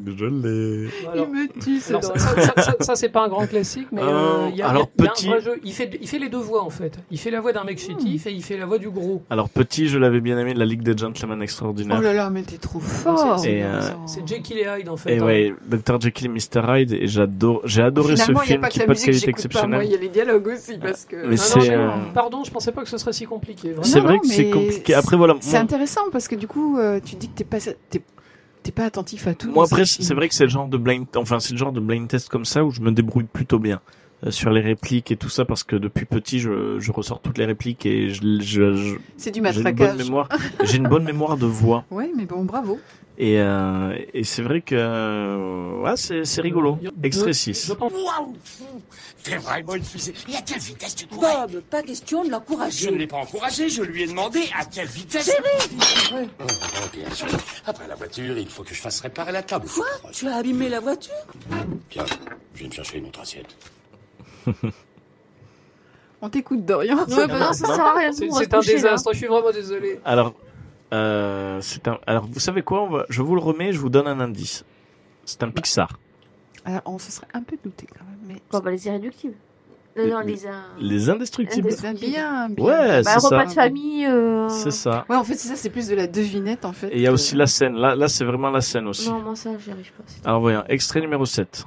je l'ai. Alors, Il me tue, ça, Dorian. ça, ça, ça, ça, c'est pas un grand classique, mais Euh, euh, il y a, alors, il y a- petit- un vrai jeu. Il fait, il fait les deux voix en fait. Il fait la voix d'un mec chétif et il fait la voix du gros. Alors, petit, je l'avais bien aimé, La Ligue des Gentlemen Extraordinaires. Oh là là, mais t'es trop fort. c'est- euh, Jekyll et Hyde en fait. Et hein. ouais, Dr. Jekyll et Mr. Hyde, et j'adore, j'ai adoré Finalement, ce il n'y a film pas qui que est la pas de musique, qualité moi, il exceptionnelle. y a les dialogues aussi, parce que. Mais Non, non, c'est, mais- euh, Pardon, je pensais pas que ce serait si compliqué. C'est vrai que c'est compliqué. Après, voilà. C'est intéressant parce que du coup, tu dis que t'es pas, t'es pas attentif à tout. Moi après, c'est vrai que c'est le genre de blind, enfin c'est le genre de blind test comme ça où je me débrouille plutôt bien euh, sur les répliques et tout ça parce que depuis petit je, je ressors toutes les répliques et je, je, je- C'est du j'ai une bonne matraquage. mémoire, j'ai une bonne mémoire de voix Ouais, mais bon, bravo. Et euh, et c'est vrai que euh, ouais c'est c'est rigolo. Extrait 6. Je pense- Waouh T'es vraiment une fusée. Et à quelle vitesse tu courais Bob, pas question de Je l'encourager. ne l'ai pas encouragé, je lui ai demandé à quelle vitesse. Chérie Oh, bien sûr. Après la voiture, il faut que je fasse réparer la table. Quoi? Tu as abîmé la voiture? Tiens, je viens de chercher une autre assiette. On t'écoute, Dorian. Ouais, bah non, ça sert à rien. C'est c'est un désastre, je suis vraiment désolé. Alors euh, c'est un alors vous savez quoi on va, je vous le remets, je vous donne un indice. C'est un Pixar. Alors, on se serait un peu douté quand même. Mais... Bon, bah, les irréductibles. Les- Non, non, les- les, euh, Les indestructibles. Indestructibles. Bien, bien. Ouais, bah, c'est repas ça. de famille. euh, C'est ça. Ouais, en fait, c'est ça, c'est plus de la devinette, en fait. Et il y a aussi la scène. Là, là c'est vraiment la scène aussi. Non, moi, ça, j'y arrive pas. Alors voyons, extrait numéro 7.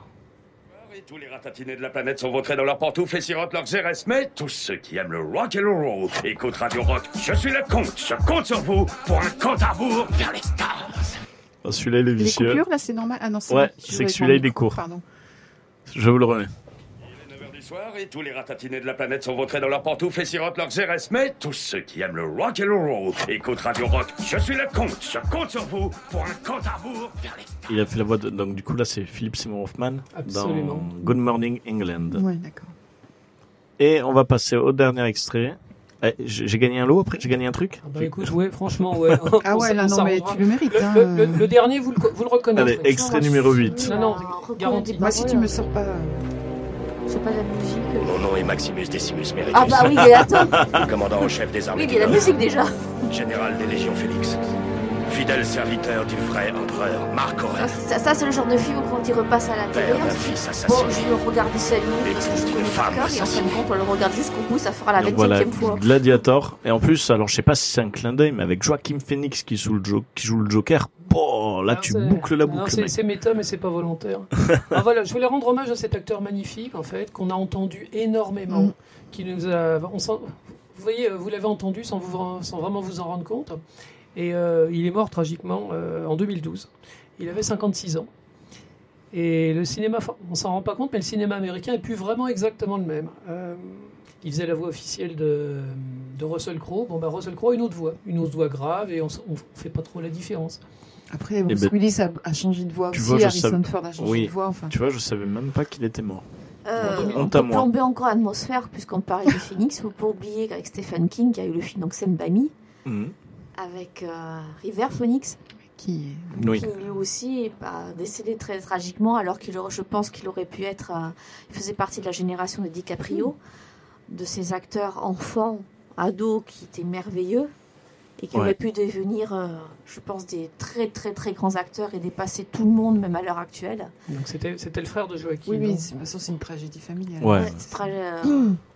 Et tous les ratatinés de la planète sont vautrés dans leurs pantoufles et sirotent leurs RS, mais tous ceux qui aiment le rock and le roll écoutent Radio Rock. Je suis le comte, je compte sur vous pour un compte à rebours vers les stars. Oh, celui-là, il est Les vicieux. coupures, là, c'est normal. Ah non, c'est Ouais, bon, je c'est que vais celui-là, il est court. Pardon. Je vous le remets. Il est 9h du soir et tous les ratatinés de la planète sont vautrés dans leurs pantoufles et sirotent leurs RS, mais tous ceux qui aiment le rock and le roll écoutent Radio Rock. Je suis le comte, je compte sur vous pour un compte à rebours vers. Il a fait la voix de... Donc du coup, là, c'est Philip Seymour Hoffman Absolument. dans Good Morning England. Ouais, d'accord. Et on va passer au dernier extrait. Eh, J'ai gagné un lot après? J'ai gagné un truc? Ah Bah écoute, ouais, franchement, ouais. Ah ouais, là, on non, mais tu le mérites. Le, hein, le- le- euh. le dernier, vous le, vous le reconnaîtrez. Allez, extrait numéro 8. Non, non, reconnaît garanti. Moi, si tu me sors pas. C'est pas la musique. euh. Mon nom est Maximus Decimus Meritus. Ah bah oui, attends. Commandant en chef des armées Oui, du mais la Nord. musique déjà. Général des légions Félix. Fidèle serviteur du vrai empereur Marc Aurèle. Ça, ça, c'est le genre de film où quand il repasse à la télé. Père d'un dit, fils Bon, assassiné. je vais le regarder 5 minutes parce que je connais par cœur et en fin de compte, on le regarde jusqu'au bout, ça fera la Donc 25e voilà, fois. Gladiator. Et en plus, alors je sais pas si c'est un clin d'œil, mais avec Joaquin Phoenix qui joue le, jo- qui joue le Joker, bon, là Non, tu boucles la boucle, c'est- méta, mais c'est pas volontaire. ah, voilà, je voulais rendre hommage à cet acteur magnifique, en fait, qu'on a entendu énormément, Mm. qui nous a. on vous voyez, euh, vous l'avez entendu sans, vous, sans vraiment vous en rendre compte. Et euh, il est mort tragiquement euh, en 2012. Il avait 56 ans. Et le cinéma, on s'en rend pas compte, mais le cinéma américain est plus vraiment exactement le même. Euh, il faisait la voix officielle de, de Russell Crowe. Bon, bah, Russell Crowe a une autre voix, une autre voix grave, et on on fait pas trop la différence. Après, Bruce ben, Willis a, a changé de voix tu aussi. vois, Harrison savais- Ford a changé Oui. de voix. Enfin. Tu vois, je savais même pas qu'il était mort. Euh, on à peut plomber encore l'atmosphère, puisqu'on parlait de Phoenix. Faut pas oublier qu'avec Stephen King, il y a eu le film donc Sam Bami, Mhm. Avec euh, River Phoenix, Qui Oui. qui lui aussi est décédé très tragiquement, alors qu'il aurait- je pense qu'il aurait pu être. euh, il faisait partie de la génération de DiCaprio, de ces acteurs enfants, ados, qui étaient merveilleux et qui Ouais. auraient pu devenir, euh, je pense, des très très très grands acteurs et dépasser tout le monde, même à l'heure actuelle. Donc c'était c'était le frère de Joachim. Oui, oui, donc. de toute façon, c'est une tragédie familiale. Ouais. Ouais, c'est très, euh,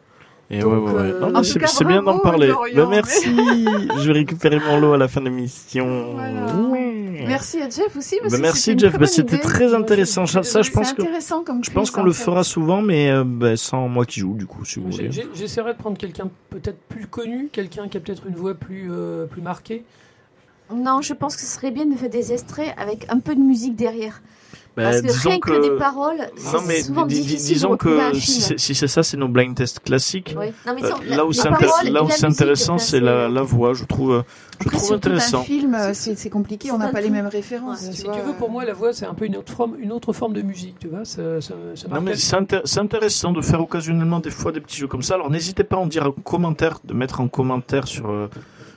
Et Donc, ouais, ouais, ouais. euh, c'est cas, c'est bien d'en parler. Dorian, Ben, merci. je vais récupérer mon lot à la fin de l'émission. Voilà. Ouais. Merci à Jeff aussi. Parce que merci c'était une Jeff, très bonne c'était idée. très intéressant. Ça, ça, je pense que intéressant comme je pense qu'on le fait. fera souvent, mais euh, ben, sans moi qui joue, du coup, si vous J'ai- voulez. j'ai- J'essaierai de prendre quelqu'un peut-être plus connu, quelqu'un qui a peut-être une voix plus, euh, plus marquée. Non, je pense que ce serait bien de faire des extraits avec un peu de musique derrière. Ben, Parce que disons rien que, des paroles, Non, mais c'est souvent difficile disons que si film. c'est ça, c'est nos blind tests classiques. Oui. Non, mais Euh, là où c'est intéressant, c'est la, la voix. Je trouve, euh, je Après, trouve intéressant. un film, euh, c'est c'est compliqué, on n'a pas les mêmes références. Ouais. tu Si vois. tu veux, pour moi, la voix, c'est un peu une autre forme, une autre forme de musique, tu vois. Ça, ça, ça Non mais c'est intér- c'est intéressant de faire occasionnellement des fois des petits jeux comme ça. Alors n'hésitez pas à en dire en commentaire, de mettre en commentaire sur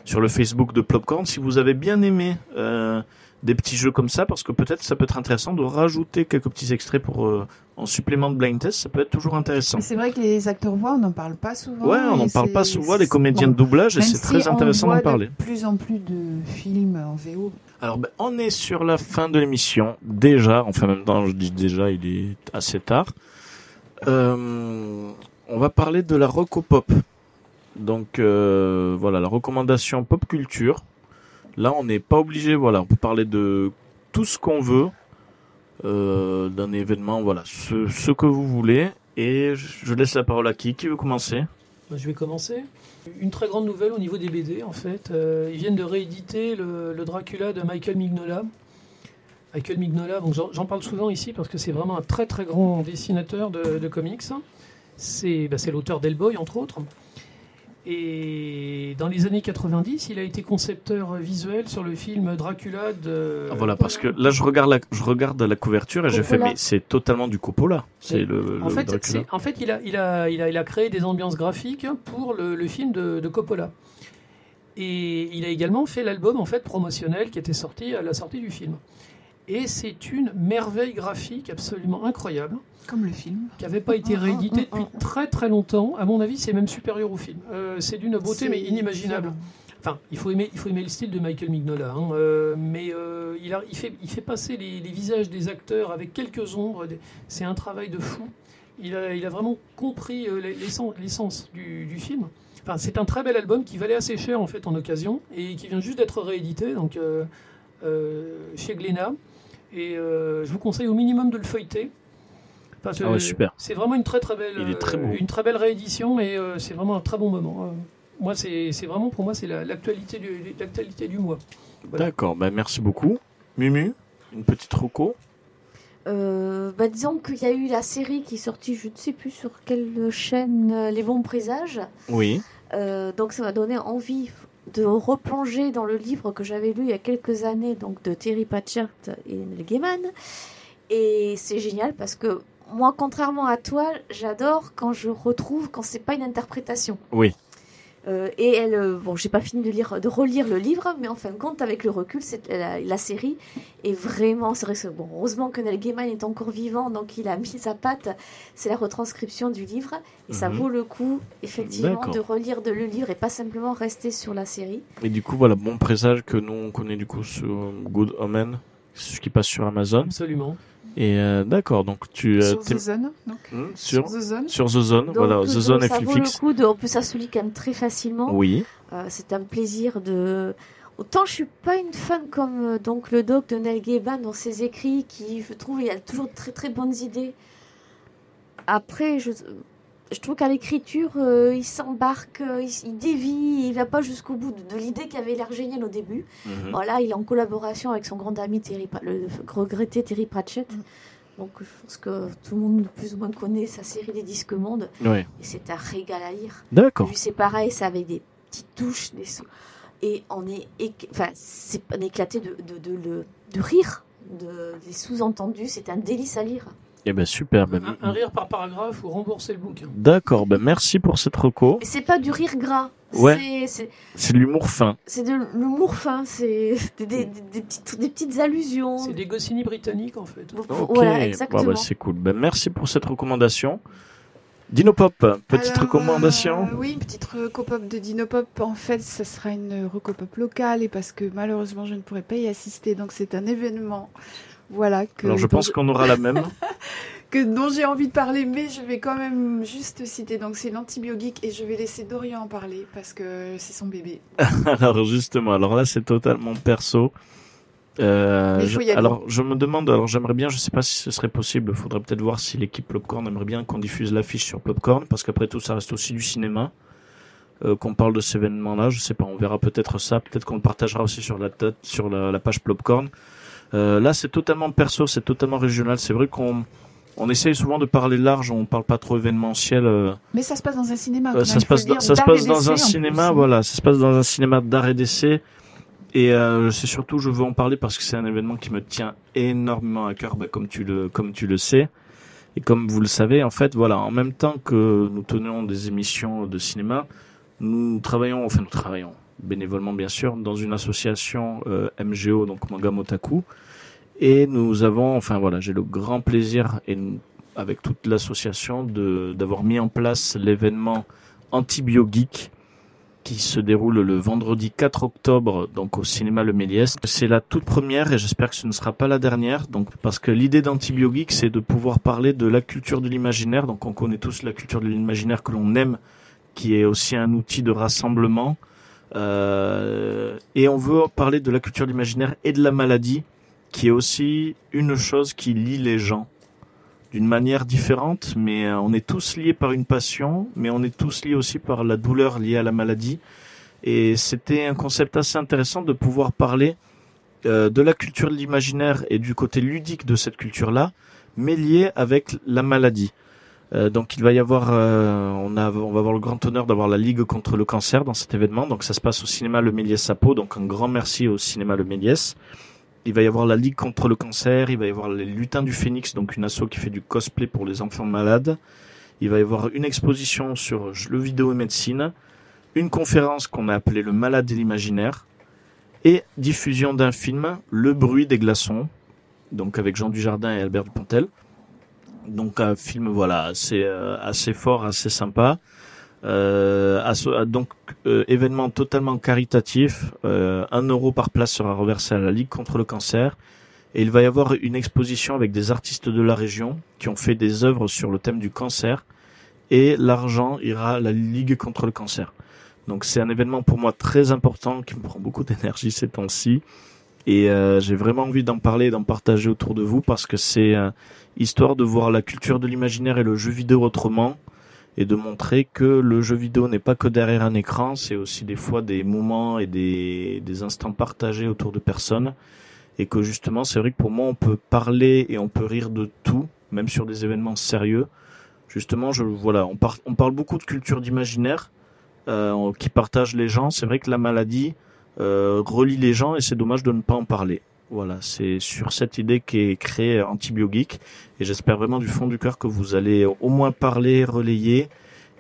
sur le Facebook de Plopcorn si vous avez bien aimé euh, des petits jeux comme ça, parce que peut-être ça peut être intéressant de rajouter quelques petits extraits pour euh, en supplément de blind test. Ça peut être toujours intéressant. C'est vrai que les acteurs voix, on n'en parle pas souvent. Ouais, on n'en parle pas souvent les comédiens bon, de doublage et c'est si très intéressant d'en parler. De plus en plus de films en VO. Alors, ben, on est sur la fin de l'émission. Déjà, enfin, en même temps, je dis déjà, il est assez tard. Euh, on va parler de la rock au pop. Donc, euh, voilà, la recommandation pop culture. Là, on n'est pas obligé, voilà, on peut parler de tout ce qu'on veut, euh, d'un événement, voilà, ce, que vous voulez. Et je laisse la parole à qui? Qui veut commencer? Je vais commencer. Une très grande nouvelle au niveau des BD, en fait. Euh, ils viennent de rééditer le, Dracula de Michael Mignola. Michael Mignola, donc j'en parle souvent ici parce que c'est vraiment un très très grand dessinateur de, comics. C'est bah, c'est l'auteur d'Hellboy, entre autres. Et dans les années 90, il a été concepteur visuel sur le film Dracula de. Ah, voilà, parce que là, je regarde la, je regarde la couverture et je fais, Coppola. mais c'est totalement du Coppola. C'est le, en le fait, Dracula. en fait il, a, il, a, il, a, il a créé des ambiances graphiques pour le, le film de, de Coppola. Et il a également fait l'album en fait promotionnel qui était sorti à la sortie du film. Et c'est une merveille graphique absolument incroyable. Comme le film. Qui n'avait pas été réédité depuis très très longtemps. À mon avis, c'est même supérieur au film. Euh, c'est d'une beauté mais inimaginable. Enfin, il faut aimer, il faut aimer le style de Michael Mignola, hein, euh, mais euh, il, a, il, fait, il fait passer les, les visages des acteurs avec quelques ombres. C'est un travail de fou. Il a, il a vraiment compris l'essence du, du film. Enfin, c'est un très bel album qui valait assez cher en fait en occasion et qui vient juste d'être réédité donc euh, chez Glénat. Et euh, je vous conseille au minimum de le feuilleter. Parce que Ah ouais, super. C'est vraiment une très très belle, Il est très euh, beau. une très belle réédition et euh, c'est vraiment un très bon moment. Euh, moi, c'est c'est vraiment pour moi c'est la- l'actualité du, l'actualité du mois. Voilà. D'accord, bah, merci beaucoup. Mumu, une petite roco. Euh, bah, disons qu'il y a eu la série qui est sortie, je ne sais plus sur quelle chaîne, euh, Les Bons Présages. Oui. Euh, donc ça m'a donné envie de replonger dans le livre que j'avais lu il y a quelques années, donc de Terry Pratchett et Neil Gaiman. Et c'est génial parce que moi, contrairement à toi, j'adore quand je retrouve quand c'est pas une interprétation. Oui. Euh, et elle, euh, bon, j'ai pas fini de lire, de relire le livre, mais en fin de compte, avec le recul, c'est la, la série est vraiment, c'est vrai que bon, heureusement que Neil Gaiman est encore vivant, donc il a mis sa patte. C'est la retranscription du livre, et ça Mhm. vaut le coup, effectivement, D'accord. de relire de le livre et pas simplement rester sur la série. Et du coup, voilà, bon présage que nous on connaît du coup sur Good Omen, ce qui passe sur Amazon. Absolument. Et euh, d'accord, donc tu euh, Sur The Zone, donc. Hmm, sur, Sur The Zone. sur The Zone, Donc, voilà, euh, The Zone et ça vaut le coup de, en plus, ça se lit quand même très facilement. Oui. Euh, c'est un plaisir de. Autant je suis pas une fan comme donc le doc de Neil Gaiman dans ses écrits, qui je trouve il a toujours de très très bonnes idées. Après, je, je trouve qu'à l'écriture, euh, il s'embarque, euh, il, il dévie, il va pas jusqu'au bout de, de l'idée qui avait l'air géniale au début. Mhm. Voilà, il est en collaboration avec son grand ami Terry, le regretté Terry Pratchett. Donc je pense que tout le monde plus ou moins connaît sa série des disques mondes. Ouais. Et c'est un régal à lire. D'accord. C'est pareil, c'est avec des petites touches, des sons. Et on est, éc- enfin, c'est est éclaté de, de, de rire, de, des sous-entendus. C'est un délice à lire. Eh ben super. ben, Un, un rire par paragraphe ou rembourser le bouquin. D'accord, ben merci pour cette reco. Et c'est pas du rire gras. Ouais. C'est- de l'humour fin. c'est de l'humour fin. C'est des, des, des- des petites, des petites allusions. C'est des Goscinny britanniques en fait. Ok, Voilà, Bon, exactement. bah, c'est cool. Ben merci pour cette recommandation. Dinopop, petite Alors, recommandation. euh, Oui, une petite recopop de Dinopop. En fait, ce sera une recopop locale et parce que malheureusement, je ne pourrai pas y assister. Donc, c'est un événement. Voilà. Que, Alors je pense qu'on aura la même. que dont j'ai envie de parler, mais je vais quand même juste citer. Donc, c'est l'antibiogeek et je vais laisser Dorian en parler parce que c'est son bébé. alors justement, alors là c'est totalement perso. Euh, je- alors je me demande, alors j'aimerais bien, je sais pas si ce serait possible, faudrait peut-être voir si l'équipe Popcorn aimerait bien qu'on diffuse l'affiche sur Popcorn, parce qu'après tout ça reste aussi du cinéma, euh, qu'on parle de cet événement-là, je sais pas, on verra peut-être ça, peut-être qu'on le partagera aussi sur la sur la, la page Popcorn. Euh, là c'est totalement perso, c'est totalement régional, c'est vrai qu'on on essaye souvent de parler large, on parle pas trop événementiel. euh, Mais ça se passe dans un cinéma. euh, ça se passe, dire, ça se passe dans un cinéma, plus. voilà, ça se passe dans un cinéma d'art et d'essai. Et euh, c'est surtout, je veux en parler parce que c'est un événement qui me tient énormément à cœur, bah, comme tu le, comme tu le sais. Et comme vous le savez, en fait, voilà, en même temps que nous tenons des émissions de cinéma, nous travaillons, enfin nous travaillons bénévolement bien sûr, dans une association euh, MGO, donc Manga Motaku. Et nous avons, enfin voilà, j'ai le grand plaisir, et avec toute l'association, d'avoir mis en place l'événement Antibiogeek qui se déroule le vendredi 4 octobre donc au cinéma Le Méliès. C'est la toute première et j'espère que ce ne sera pas la dernière donc parce que l'idée d'Antibiogeek c'est de pouvoir parler de la culture de l'imaginaire donc on connaît tous la culture de l'imaginaire que l'on aime qui est aussi un outil de rassemblement euh, et on veut parler de la culture de l'imaginaire et de la maladie qui est aussi une chose qui lie les gens d'une manière différente, mais euh, on est tous liés par une passion, mais on est tous liés aussi par la douleur liée à la maladie. Et c'était un concept assez intéressant de pouvoir parler euh, de la culture de l'imaginaire et du côté ludique de cette culture-là, mais lié avec la maladie. Euh, donc il va y avoir, euh, on, a, on va avoir le grand honneur d'avoir la Ligue contre le cancer dans cet événement. Donc ça se passe au cinéma Le Méliès à. Donc un grand merci au cinéma Le Méliès. Il va y avoir la Ligue contre le cancer. Il va y avoir les Lutins du Phénix, donc une asso qui fait du cosplay pour les enfants malades. Il va y avoir une exposition sur le vidéo et médecine, une conférence qu'on a appelée Le Malade et l'imaginaire, et diffusion d'un film, Le bruit des glaçons, donc avec Jean Dujardin et Albert Dupontel. Donc un film voilà assez euh, assez fort, assez sympa. Euh, asso- donc euh, événement totalement caritatif. Euh, un euro par place sera reversé à la Ligue contre le cancer. Et il va y avoir une exposition avec des artistes de la région qui ont fait des œuvres sur le thème du cancer. Et l'argent ira à la Ligue contre le cancer. Donc c'est un événement pour moi très important qui me prend beaucoup d'énergie ces temps-ci. Et euh, j'ai vraiment envie d'en parler d'en partager autour de vous parce que c'est euh, histoire de voir la culture de l'imaginaire et le jeu vidéo autrement et de montrer que le jeu vidéo n'est pas que derrière un écran, c'est aussi des fois des moments et des, des instants partagés autour de personnes et que justement c'est vrai que pour moi on peut parler et on peut rire de tout, même sur des événements sérieux. Justement, voilà, on, par- on parle beaucoup de culture d'imaginaire euh, qui partage les gens. C'est vrai que la maladie relie les gens et c'est dommage de ne pas en parler. Voilà, c'est sur cette idée qu'est créé Antibiogeek et j'espère vraiment du fond du cœur que vous allez au moins parler, relayer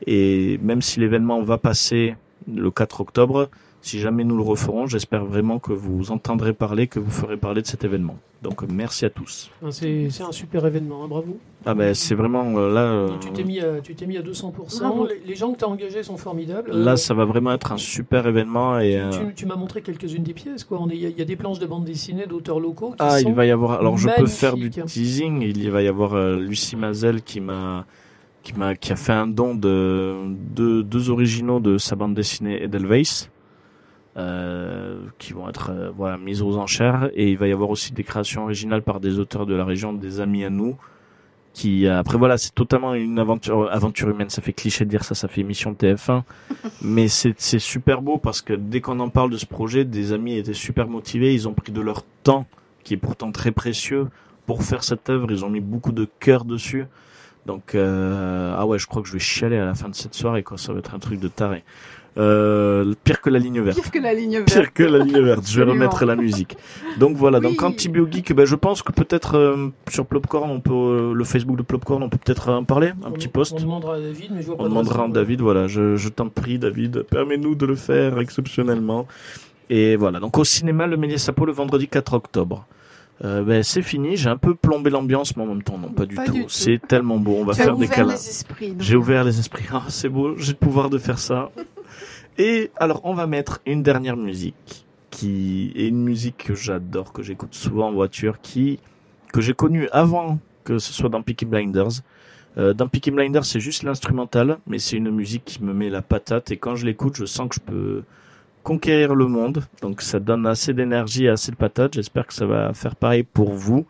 et même si l'événement va passer le 4 octobre, si jamais nous le referons, j'espère vraiment que vous entendrez parler, que vous ferez parler de cet événement. Donc merci à tous. Hein, C'est un super événement, hein, bravo. Ah ben c'est vraiment euh, là. euh, Tu t'es mis, à- tu t'es mis à 200%. Bravo. Les, les gens que tu as engagés sont formidables. Là, Euh, ça va vraiment être un super événement et. euh, Tu, tu m'as montré quelques-unes des pièces. quoi. On est- Il y, y a des planches de bande dessinée d'auteurs locaux. Qui Ah, sont il va y avoir. Alors, je peux faire du teasing. Il va y avoir Lucie Mazel qui m'a, qui m'a, qui a fait un don de, de deux originaux de sa bande dessinée Edelweiss, qui vont être euh, voilà mises aux enchères. Et il va y avoir aussi des créations originales par des auteurs de la région, des amis à nous. Qui euh, après voilà, c'est totalement une aventure, aventure humaine. Ça fait cliché de dire ça, ça fait émission TF1, mais c'est c'est super beau parce que dès qu'on en parle de ce projet, des amis étaient super motivés. Ils ont pris de leur temps qui est pourtant très précieux pour faire cette œuvre. Ils ont mis beaucoup de cœur dessus. Donc euh, ah ouais, je crois que je vais chialer à la fin de cette soirée quoi. Ça va être un truc de taré. Euh, pire que la ligne verte. Pire que la ligne verte. Pire que la ligne verte. Je vais remettre la musique. Donc voilà. Oui. Donc Antibiogeek, ben, je pense que peut-être euh, sur Plopcorn, on peut euh, le Facebook de Plopcorn, on peut peut-être en parler, un On- petit post. On demandera à David, mais je vois pas On de demandera à. David, voilà, je, je t'en prie, David, permets-nous de le faire exceptionnellement. Et voilà, donc au cinéma, le Méliès Sapo le vendredi 4 octobre. Euh, ben, c'est fini, j'ai un peu plombé l'ambiance, mais en même temps, non, pas du Pas tout. du tout. C'est tellement beau, on va Tu faire des ouvert câlins. les esprits. donc. J'ai ouvert les esprits. Ah, c'est beau, j'ai le pouvoir de faire ça. Et alors, on va mettre une dernière musique qui est une musique que j'adore, que j'écoute souvent en voiture, qui que j'ai connue avant que ce soit dans Peaky Blinders. Euh, dans Peaky Blinders, c'est juste l'instrumental, mais c'est une musique qui me met la patate et quand je l'écoute, je sens que je peux conquérir le monde. Donc ça donne assez d'énergie et assez de patate. J'espère que ça va faire pareil pour vous.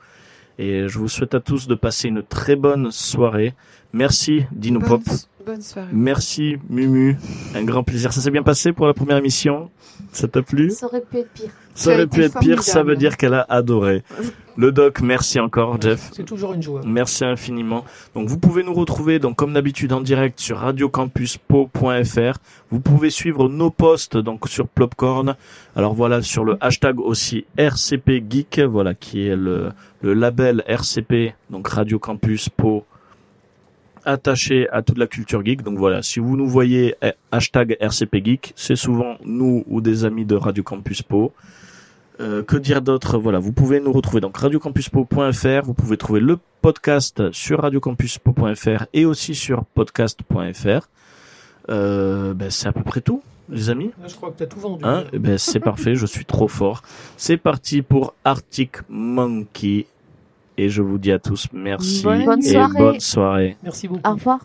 Et je vous souhaite à tous de passer une très bonne soirée. Merci Dino Pop. Bonne soirée. Merci Mumu, un grand plaisir. Ça s'est bien passé pour la première émission? Ça t'a plu? Ça aurait pu être pire. Ça aurait pu être pire, ça veut dire qu'elle a adoré. Le doc, merci encore Jeff. C'est toujours une joie. Merci infiniment. Donc vous pouvez nous retrouver donc comme d'habitude en direct sur radiocampuspo.fr. Vous pouvez suivre nos posts donc sur Plopcorn. Alors voilà sur le hashtag aussi RCP Geek, voilà qui est le, le label RCP donc Radio Campus Po attaché à toute la culture geek. Donc voilà, si vous nous voyez eh, hashtag RCP Geek, c'est souvent nous ou des amis de Radio Campus Po. Euh, que dire d'autre? Voilà, vous pouvez nous retrouver donc radiocampuspo.fr, vous pouvez trouver le podcast sur radiocampuspo.fr et aussi sur podcast.fr. Euh, ben, c'est à peu près tout, les amis. Je crois que tu as tout vendu. Hein? Eh ben, c'est parfait, je suis trop fort. C'est parti pour Arctic Monkey. Et je vous dis à tous merci Bonne et soirée. bonne soirée. Merci beaucoup. Au revoir.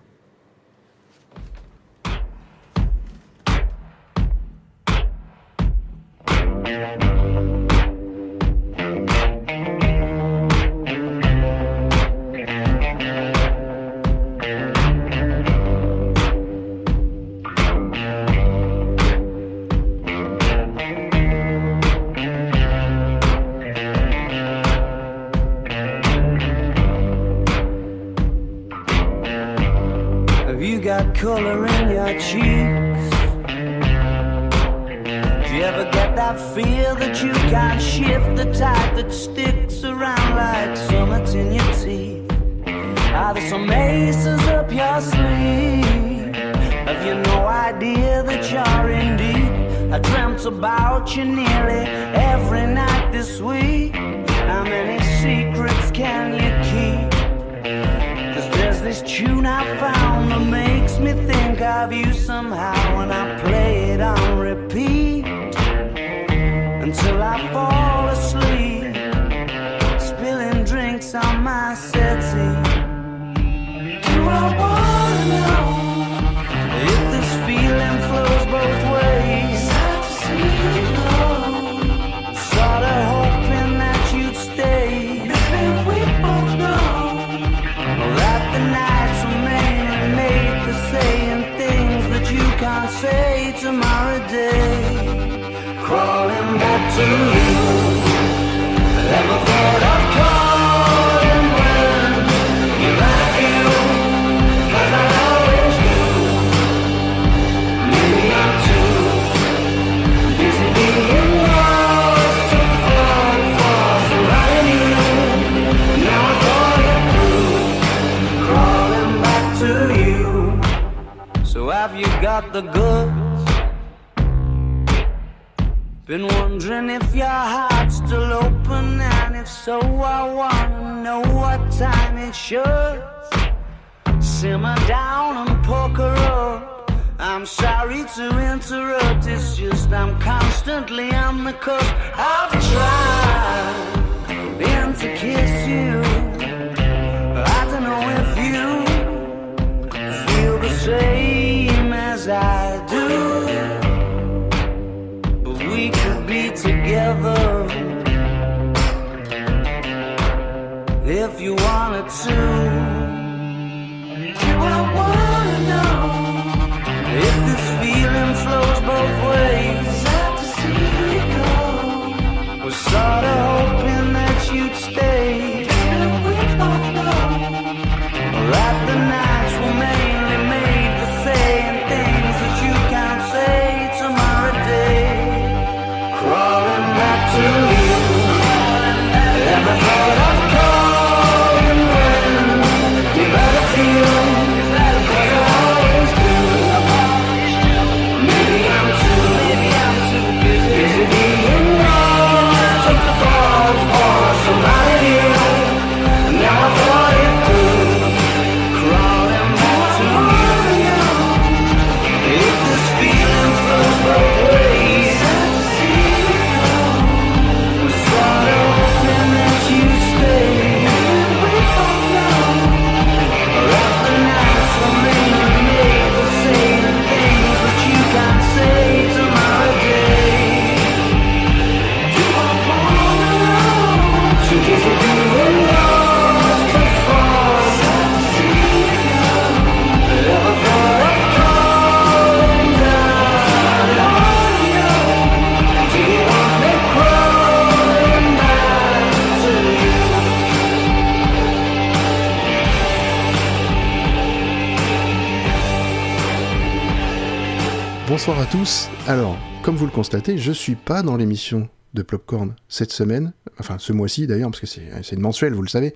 Comme vous le constatez, je suis pas dans l'émission de Popcorn cette semaine, enfin ce mois-ci d'ailleurs, parce que c'est une mensuelle, vous le savez.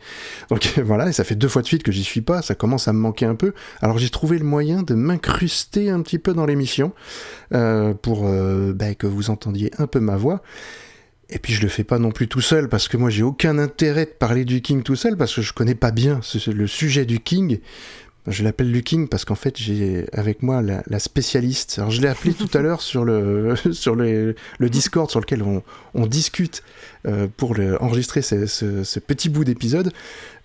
Donc voilà, et ça fait deux fois de suite que j'y suis pas, ça commence à me manquer un peu. Alors j'ai trouvé le moyen de m'incruster un petit peu dans l'émission euh, pour euh, bah, que vous entendiez un peu ma voix. Et puis je le fais pas non plus tout seul parce que moi j'ai aucun intérêt de parler du King tout seul parce que je connais pas bien le sujet du King. Je l'appelle du King parce qu'en fait j'ai avec moi la, la spécialiste. Alors je l'ai appelé tout à l'heure sur le sur le, le Discord sur lequel on, on discute euh, pour le, enregistrer ce, ce- ce petit bout d'épisode.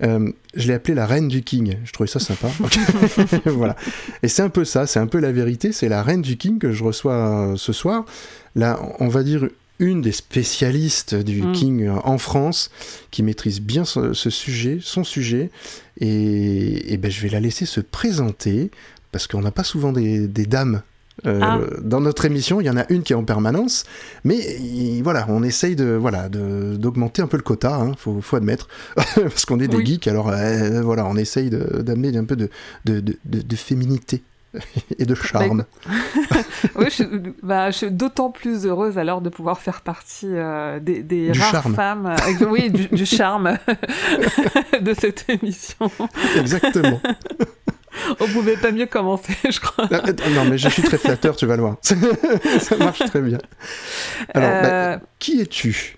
Euh, je l'ai appelé la reine du King. Je trouvais ça sympa. voilà. Et c'est un peu ça, c'est un peu la vérité. C'est la reine du King que je reçois euh, ce soir. Là, on va dire une des spécialistes du Mm. King en France, qui maîtrise bien ce, ce sujet, son sujet, et, et ben, je vais la laisser se présenter, parce qu'on n'a pas souvent des, des dames euh, Ah. dans notre émission, il y en a une qui est en permanence, mais il- voilà, on essaye de voilà d'augmenter un peu le quota, hein, faut, faut admettre, parce qu'on est des Oui. geeks, alors euh, voilà, on essaye d'amener un peu de, de, de, de- de féminité et de charme. oui, je, bah, je suis d'autant plus heureuse alors de pouvoir faire partie euh, des, rares charme. femmes, euh, oui, du, du charme de cette émission. Exactement. On pouvait pas mieux commencer, je crois. Ah, non, mais je suis très flatteur, tu vas le voir. Ça marche très bien. Alors, bah, Euh, qui es-tu?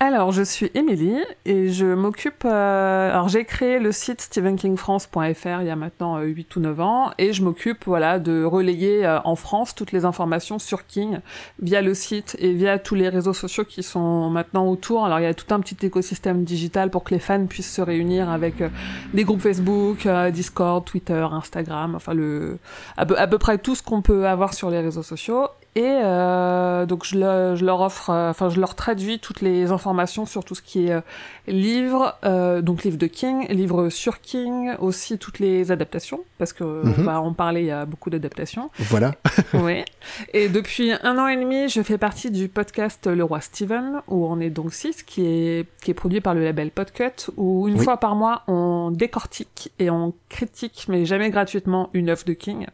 Alors, je suis Émilie et je m'occupe. euh, alors, j'ai créé le site stephenkingfrance.fr il y a maintenant euh, 8 ou 9 ans et je m'occupe voilà, de relayer euh, en France toutes les informations sur King via le site et via tous les réseaux sociaux qui sont maintenant autour. Alors, il y a tout un petit écosystème digital pour que les fans puissent se réunir avec euh, des groupes Facebook, euh, Discord, Twitter, Instagram, enfin, le, à, peu, à peu près tout ce qu'on peut avoir sur les réseaux sociaux. Et euh, donc je, le- je leur offre, euh, enfin je leur traduis toutes les informations sur tout ce qui est euh, livre, euh, donc livre de King, livre sur King, aussi toutes les adaptations, parce que on va en parler, il y a beaucoup d'adaptations. Voilà. oui. Et depuis un an et demi, je fais partie du podcast Le Roi Steven, où on est donc six, qui est, qui est produit par le label Podcut, où une Oui. fois par mois, on décortique et on critique, mais jamais gratuitement, une œuvre de King.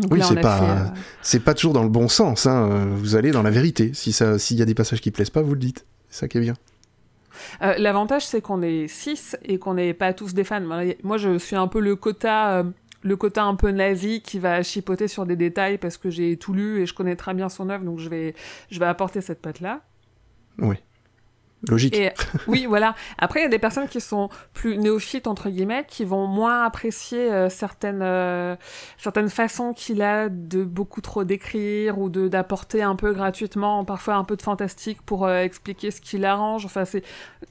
Donc Oui, c'est pas, euh, c'est pas toujours dans le bon sens. Hein. Vous allez dans la vérité. Si ça, s'il y a des passages qui plaisent pas, vous le dites. C'est ça qui est bien. Euh, L'avantage, c'est qu'on est six et qu'on n'est pas tous des fans. Moi, Moi, je suis un peu le quota, euh, le quota un peu nazi qui va chipoter sur des détails parce que j'ai tout lu et je connais très bien son œuvre, donc je vais, je vais apporter cette patte-là. Oui. Logique. Et oui, voilà. Après, il y a des personnes qui sont plus néophytes entre guillemets, qui vont moins apprécier euh, certaines euh, certaines façons qu'il a de beaucoup trop d'écrire ou de d'apporter un peu gratuitement, parfois un peu de fantastique pour euh, expliquer ce qu'il arrange. Enfin, c'est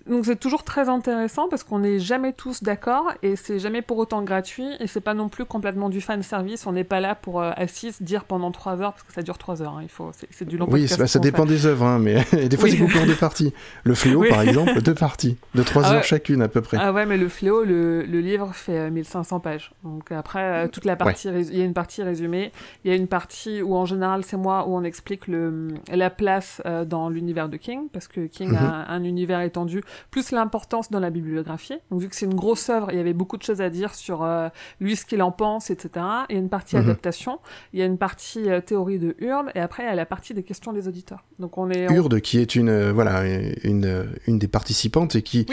donc c'est toujours très intéressant parce qu'on n'est jamais tous d'accord et c'est jamais pour autant gratuit et c'est pas non plus complètement du fan service. On n'est pas là pour assis dire pendant trois heures parce que ça dure trois heures. hein. Il faut, c'est c'est du long Oui, podcast ça, dépend fait. des œuvres, hein, mais des fois Oui. c'est beaucoup en deux parties. Le Fléau, Oui. par exemple, deux parties, de trois Ah heures ouais. chacune à peu près. Ah ouais, mais le fléau, le, le livre fait euh, 1500 pages. Donc après, euh, toute la partie, il y a une partie résumée, il y a une partie où en général c'est moi où on explique le, la place euh, dans l'univers de King, parce que King Mhm. a un univers étendu, plus l'importance dans la bibliographie. Donc vu que c'est une grosse œuvre, il y avait beaucoup de choses à dire sur euh, lui, ce qu'il en pense, etc. Il y a une partie Mhm. adaptation, il y a une partie euh, théorie de Hurd, et après il y a la partie des questions des auditeurs. Donc on est... on- Urde, qui est une, euh, voilà, une, euh, une des participantes et qui,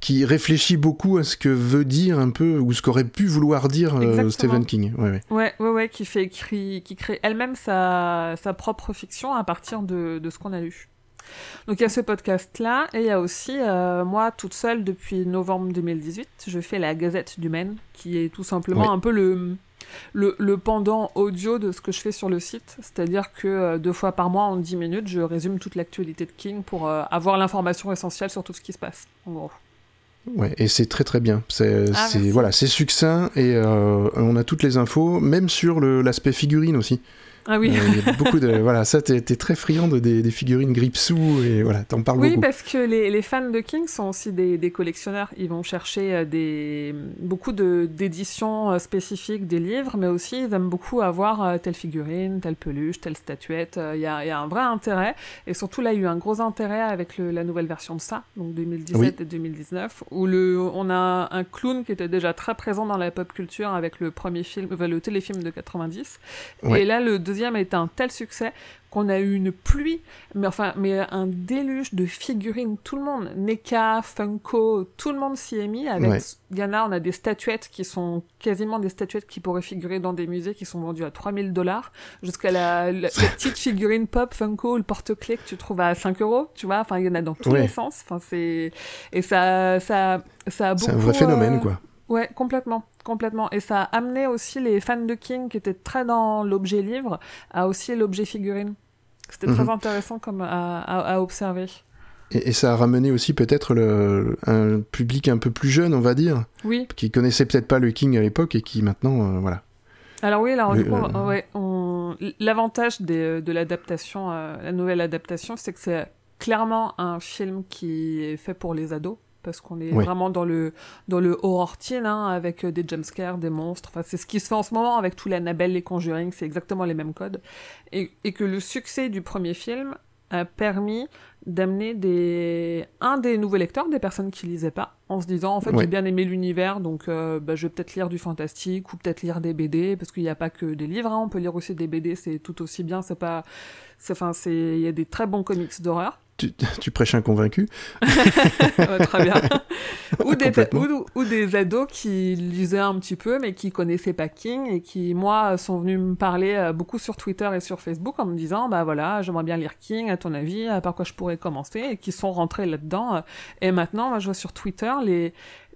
qui réfléchit beaucoup à ce que veut dire un peu, ou ce qu'aurait pu vouloir dire euh. Stephen King. Ouais, ouais. Ouais, ouais, ouais, qui fait écrit, qui crée elle-même sa, sa propre fiction à partir de, de ce qu'on a lu. Donc il y a ce podcast-là, et il y a aussi, euh, moi, toute seule, depuis novembre 2018, je fais la Gazette du Maine, qui est tout simplement Oui. un peu le, le, le pendant audio de ce que je fais sur le site. C'est-à-dire que euh, deux fois par mois, en 10 minutes, je résume toute l'actualité de King pour euh, avoir l'information essentielle sur tout ce qui se passe, en gros. Ouais, et c'est très très bien. C'est Ah, voilà, c'est succinct et euh, on a toutes les infos, même sur le- l'aspect figurine aussi. Ah oui. Euh, il y a beaucoup de voilà, ça t'es t'es très friand de, des, des figurines Gripsou et voilà, t'en parles Oui, beaucoup. parce que les, les fans de King sont aussi des, des collectionneurs. Ils vont chercher euh, des, beaucoup de- d'éditions euh, spécifiques des livres, mais aussi ils aiment beaucoup avoir telle figurine, telle peluche, telle statuette. Il y, a, il y a un vrai intérêt. Et surtout, là, il y a eu un gros intérêt avec le- la nouvelle version de ça, donc 2017 Oui. et 2019, où le, on a un clown qui était déjà très présent dans la pop culture avec le premier film, le téléfilm de 90. Ouais. Et là, le deuxième a été un tel succès qu'on a eu une pluie, mais enfin, mais un déluge de figurines. Tout le monde, NECA, Funko, tout le monde s'y est mis. Avec, Ouais. il y en a, on a des statuettes qui sont quasiment des statuettes qui pourraient figurer dans des musées qui sont vendues à 3000 dollars, jusqu'à la, la, la petite figurine pop Funko, le porte-clés que tu trouves à 5 euros, tu vois. Enfin, il y en a dans tous Ouais. les sens. Enfin, c'est, et ça, ça, ça a beaucoup. C'est un vrai phénomène, euh, quoi. Ouais, complètement, complètement. Et ça a amené aussi les fans de King qui étaient très dans l'objet livre à aussi l'objet figurine. C'était Mhm. très intéressant comme à, à- à observer. Et, et ça a ramené aussi peut-être un public un peu plus jeune, on va dire, Oui. qui connaissait peut-être pas le King à l'époque et qui maintenant, euh, voilà. Alors oui, alors euh, ouais, l'avantage de l'adaptation, euh, la nouvelle adaptation, c'est que c'est clairement un film qui est fait pour les ados. Parce qu'on est Oui. vraiment dans le, dans le horror teen, hein, avec euh, des jumpscares, des monstres. Enfin, c'est ce qui se fait en ce moment avec tout l'Annabelle, les Conjuring, c'est exactement les mêmes codes. Et, et que le succès du premier film a permis d'amener des un des nouveaux lecteurs, des personnes qui lisaient pas, en se disant en fait j'ai bien aimé l'univers, donc euh, bah, je vais peut-être lire du fantastique ou peut-être lire des BD parce qu'il n'y a pas que des livres, hein, on peut lire aussi des BD, c'est tout aussi bien, c'est pas, c'est enfin c'est il y a des très bons comics d'horreur. Tu, tu prêches un convaincu Ouais, très bien. ou, des, Complètement. ou, ou des ados qui lisaient un petit peu, mais qui connaissaient pas King et qui, moi, sont venus me parler euh, beaucoup sur Twitter et sur Facebook en me disant, bah voilà, j'aimerais bien lire King, à ton avis, euh, par quoi je pourrais commencer, et qui sont rentrés là-dedans. euh. Et maintenant, moi, je vois sur Twitter les,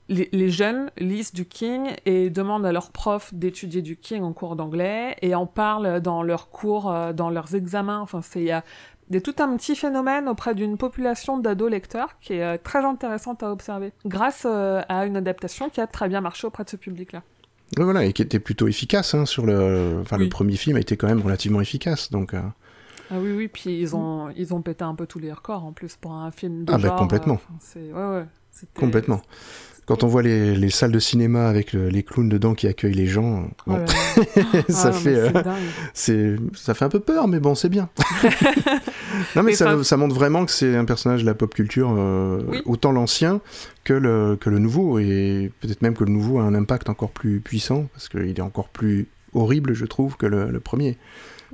les, les jeunes lisent du King et demandent à leurs profs d'étudier du King en cours d'anglais et en parlent dans leurs cours, dans leurs examens. Enfin, c'est il y a a tout un petit phénomène auprès d'une population d'ados lecteurs qui est euh, très intéressante à observer, grâce euh, à une adaptation qui a très bien marché auprès de ce public-là. Voilà, et qui était plutôt efficace hein, sur le. Enfin, Oui. le premier film a été quand même relativement efficace, donc. euh, Ah oui, oui, puis ils ont, ils ont pété un peu tous les records en plus pour un film de Ah bah, genre. complètement. euh, ouais, ouais, c'était- Complètement. Quand on voit les, les salles de cinéma avec le- les clowns dedans qui accueillent les gens, Oh bon, ça Ah fait, euh, c'est, ça fait un peu peur, mais bon, c'est bien. non, mais Mais ça, montre vraiment que c'est un personnage de la pop culture, euh, Oui. autant l'ancien que le, que le nouveau, et peut-être même que le nouveau a un impact encore plus puissant parce qu'il est encore plus horrible, je trouve, que le, le premier.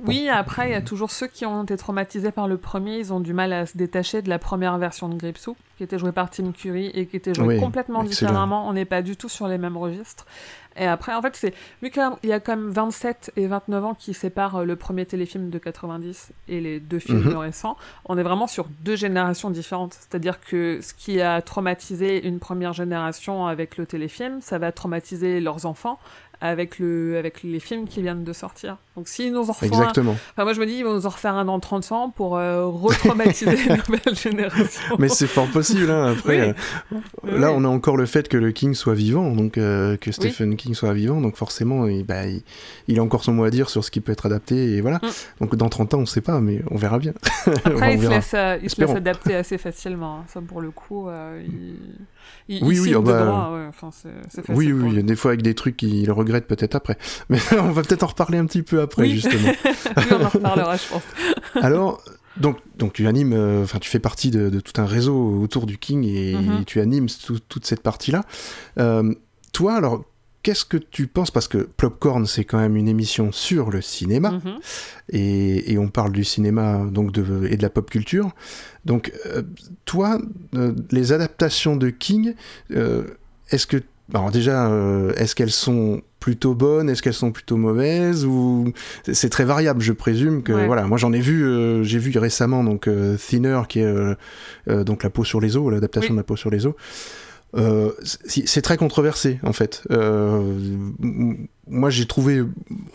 Oui, après, il y a toujours ceux qui ont été traumatisés par le premier, ils ont du mal à se détacher de la première version de Gripsou, qui était jouée par Tim Curry et qui était jouée Oui, complètement excellent. différemment. On n'est pas du tout sur les mêmes registres. Et après, en fait, c'est vu qu'il y a quand même 27 et 29 ans qui séparent euh, le premier téléfilm de 90 et les deux films Mhm. récents, on est vraiment sur deux générations différentes. C'est-à-dire que ce qui a traumatisé une première génération avec le téléfilm, ça va traumatiser leurs enfants avec, le, avec les films qui viennent de sortir. Donc s'ils nous en refont un- Exactement. Enfin, moi je me dis, ils vont nous en refaire un dans 30 ans pour euh, retraumatiser une nouvelle génération. Mais c'est fort possible, hein, après. Oui. euh, là, oui. on a encore le fait que le King soit vivant, donc euh, que Stephen King soit vivant, donc forcément, il, bah, il, il a encore son mot à dire sur ce qui peut être adapté, et voilà. Donc dans 30 ans, on sait pas, mais on verra bien. Mm. Après, il se, laisse, euh, il se laisse Espérons. adapter assez facilement. hein. Ça, pour le coup, il, il, Oui, il oui, signe ah de bah, droit. Ouais. Enfin, Oui, oui, des fois avec des trucs qu'il regrette peut-être après. Mais on va peut-être en reparler un petit peu après, Oui. justement. Oui, on en reparlera, je pense. Alors, donc, donc tu animes, euh, enfin, tu fais partie de, de tout un réseau autour du King et, Mhm. tu animes tout- toute cette partie-là. Euh, toi, alors, qu'est-ce que tu penses? Parce que Plopcorn, c'est quand même une émission sur le cinéma. Mhm. et, et on parle du cinéma donc de, et de la pop culture. Donc, euh, toi, euh, les adaptations de King, euh, est-ce que. Alors, déjà, est-ce qu'elles sont plutôt bonnes? Est-ce qu'elles sont plutôt mauvaises? Ou c'est- très variable je présume que Ouais. voilà moi j'en ai vu euh, j'ai vu récemment donc euh, Thinner qui est euh, donc la peau sur les os l'adaptation Oui. de la peau sur les os euh, c'est très controversé en fait. Euh, moi j'ai trouvé,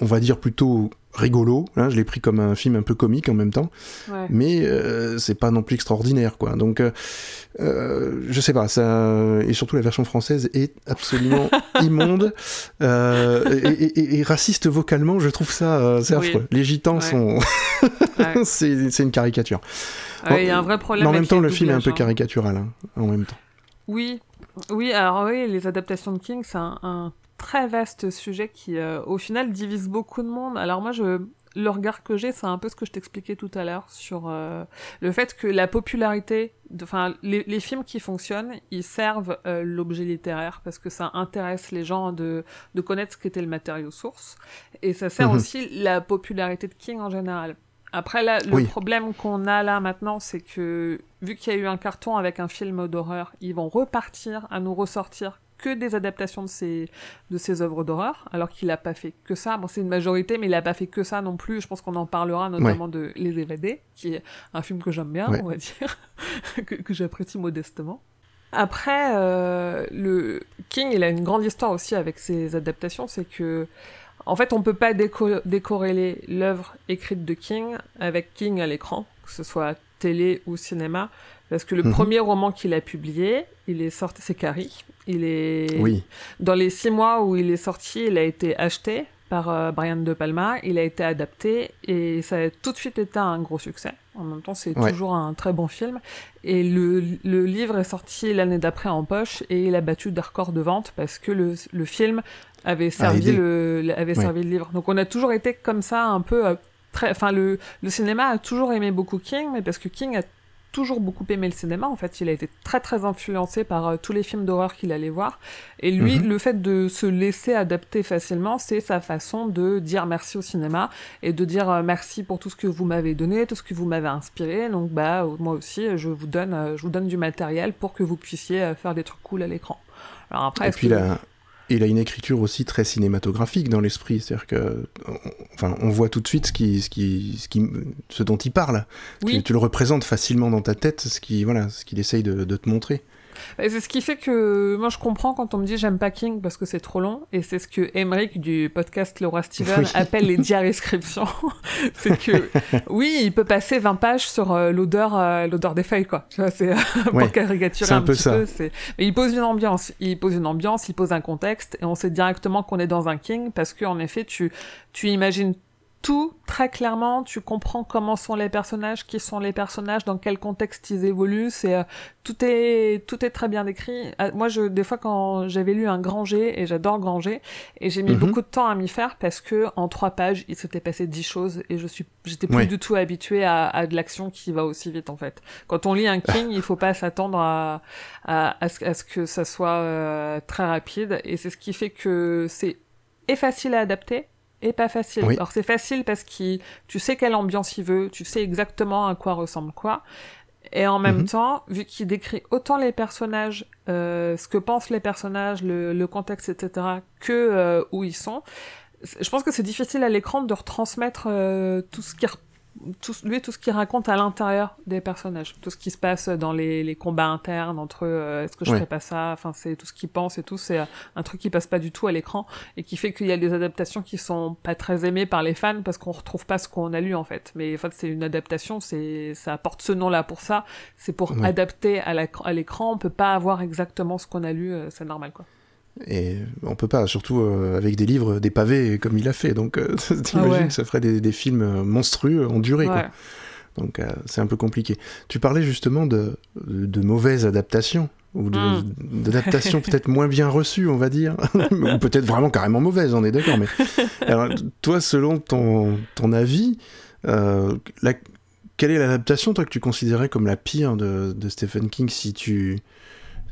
on va dire plutôt rigolo. hein, je l'ai pris comme un film un peu comique en même temps, Ouais. mais euh, c'est pas non plus extraordinaire quoi. Donc je sais pas ça et surtout la version française est absolument immonde et, et- et raciste vocalement. Je trouve ça Oui. Les gitans Ouais. sont Ouais. c'est une caricature. Il y a un vrai problème Mais en même temps le film est un peu hein. caricatural hein, en même temps. Oui, oui, alors oui, les adaptations de King, c'est un, un très vaste sujet qui, euh, au final, divise beaucoup de monde. Alors moi, je, le regard que j'ai, c'est un peu ce que je t'expliquais tout à l'heure sur euh, le fait que la popularité, de- enfin, les, les films qui fonctionnent, ils servent euh, l'objet littéraire parce que ça intéresse les gens de, de connaître ce qu'était le matériau source, et ça sert Mhm. aussi la popularité de King en général. Après, là, le Oui. problème qu'on a là maintenant, c'est que vu qu'il y a eu un carton avec un film d'horreur, ils vont repartir à nous ressortir que des adaptations de ces, de ces œuvres d'horreur, alors qu'il n'a pas fait que ça. Bon, c'est une majorité, mais il n'a pas fait que ça non plus. Je pense qu'on en parlera notamment de Les Évadés, qui est un film que j'aime bien, Ouais. on va dire, que, que j'apprécie modestement. Après, euh, le King, il a une grande histoire aussi avec ses adaptations, c'est que en fait, on peut pas déco- décorréler l'œuvre écrite de King avec King à l'écran, que ce soit télé ou cinéma, parce que le Mhm. premier roman qu'il a publié, il est sorti, c'est Carrie. Il est Oui. dans les six mois où il est sorti, il a été acheté par euh, Brian De Palma, il a été adapté et ça a tout de suite été un gros succès. En même temps, c'est Ouais. toujours un très bon film. Et le, le livre est sorti l'année d'après en poche et il a battu des records de vente parce que le, le film avait servi aidé. le, avait Ouais. servi le livre. Donc on a toujours été comme ça un peu euh, très, enfin le le cinéma a toujours aimé beaucoup King, mais parce que King a toujours beaucoup aimé le cinéma. En fait, il a été très très influencé par euh, tous les films d'horreur qu'il allait voir. Et lui, Mhm. le fait de se laisser adapter facilement, c'est sa façon de dire merci au cinéma et de dire euh, merci pour tout ce que vous m'avez donné, tout ce que vous m'avez inspiré. Donc bah euh, moi aussi, je vous donne, je vous donne du matériel pour que vous puissiez faire des trucs cool à l'écran. Alors après, Et puis que- il a une écriture aussi très cinématographique dans l'esprit, c'est-à-dire que, on- enfin, on voit tout de suite ce qui, ce qui, ce qui, ce dont il parle. Oui. Tu, tu le représentes facilement dans ta tête, ce qui, voilà, ce qu'il essaye de, de te montrer. C'est ce qui fait que moi je comprends quand on me dit j'aime pas King parce que c'est trop long et c'est ce que Emmerich du podcast Roi Steven Oui. appelle les diarescriptions. c'est que oui, il peut passer 20 pages sur euh, l'odeur euh, l'odeur des feuilles quoi. Tu vois, c'est pour Ouais, caricaturer un un, peu petit ça. peu, c'est mais il pose une ambiance, il pose une ambiance, il pose un contexte et on sait directement qu'on est dans un King parce que en effet tu tu imagines tout très clairement, tu comprends comment sont les personnages, qui sont les personnages, dans quel contexte ils évoluent, c'est euh, tout est tout est très bien décrit. Euh, moi je des fois quand j'avais lu un Granger et j'adore Granger et j'ai mis Mhm. beaucoup de temps à m'y faire parce que en trois pages, il s'était passé dix choses et je suis j'étais plus du tout habituée à, à de l'action qui va aussi vite en fait. Quand on lit un King, il faut pas s'attendre à, à, à ce, à ce que ça soit euh, très rapide et c'est ce qui fait que c'est et facile à adapter et pas facile. Oui. Alors c'est facile parce que tu sais quelle ambiance il veut, tu sais exactement à quoi ressemble quoi. Et en même Mhm. temps, vu qu'il décrit autant les personnages, euh, ce que pensent les personnages, le, le contexte, etc., que euh, où ils sont, je pense que c'est difficile à l'écran de retransmettre euh, tout ce qui tout, lui tout ce qu'il raconte à l'intérieur des personnages, tout ce qui se passe dans les, les combats internes entre euh, est-ce que je Ouais. ferais pas ça, enfin c'est tout ce qu'il pense et tout, c'est euh, un truc qui passe pas du tout à l'écran et qui fait qu'il y a des adaptations qui sont pas très aimées par les fans parce qu'on retrouve pas ce qu'on a lu en fait. Mais en fait c'est une adaptation, c'est ça apporte ce nom-là pour ça, c'est pour Ouais. adapter à l'écran, on peut pas avoir exactement ce qu'on a lu, euh, c'est normal quoi. Et on peut pas, surtout euh, avec des livres, des pavés comme il a fait. Donc, euh, t'imagines Ah ouais. que ça ferait des, des films euh, monstrueux en durée, Ouais. quoi. Donc, euh, c'est un peu compliqué. Tu parlais justement de, de mauvaises adaptations ou de- Mm. d'adaptations peut-être moins bien reçues, on va dire, ou peut-être vraiment carrément mauvaises, on est d'accord. Mais alors, toi, selon ton, ton avis, euh, la- quelle est l'adaptation toi que tu considérais comme la pire de, de Stephen King si tu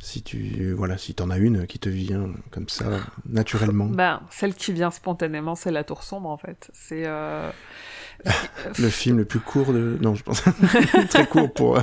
si tu voilà si t'en as une qui te vient comme ça naturellement. Ben, celle qui vient spontanément, c'est la tour sombre en fait. C'est euh, le film le plus court de non je pense très court pour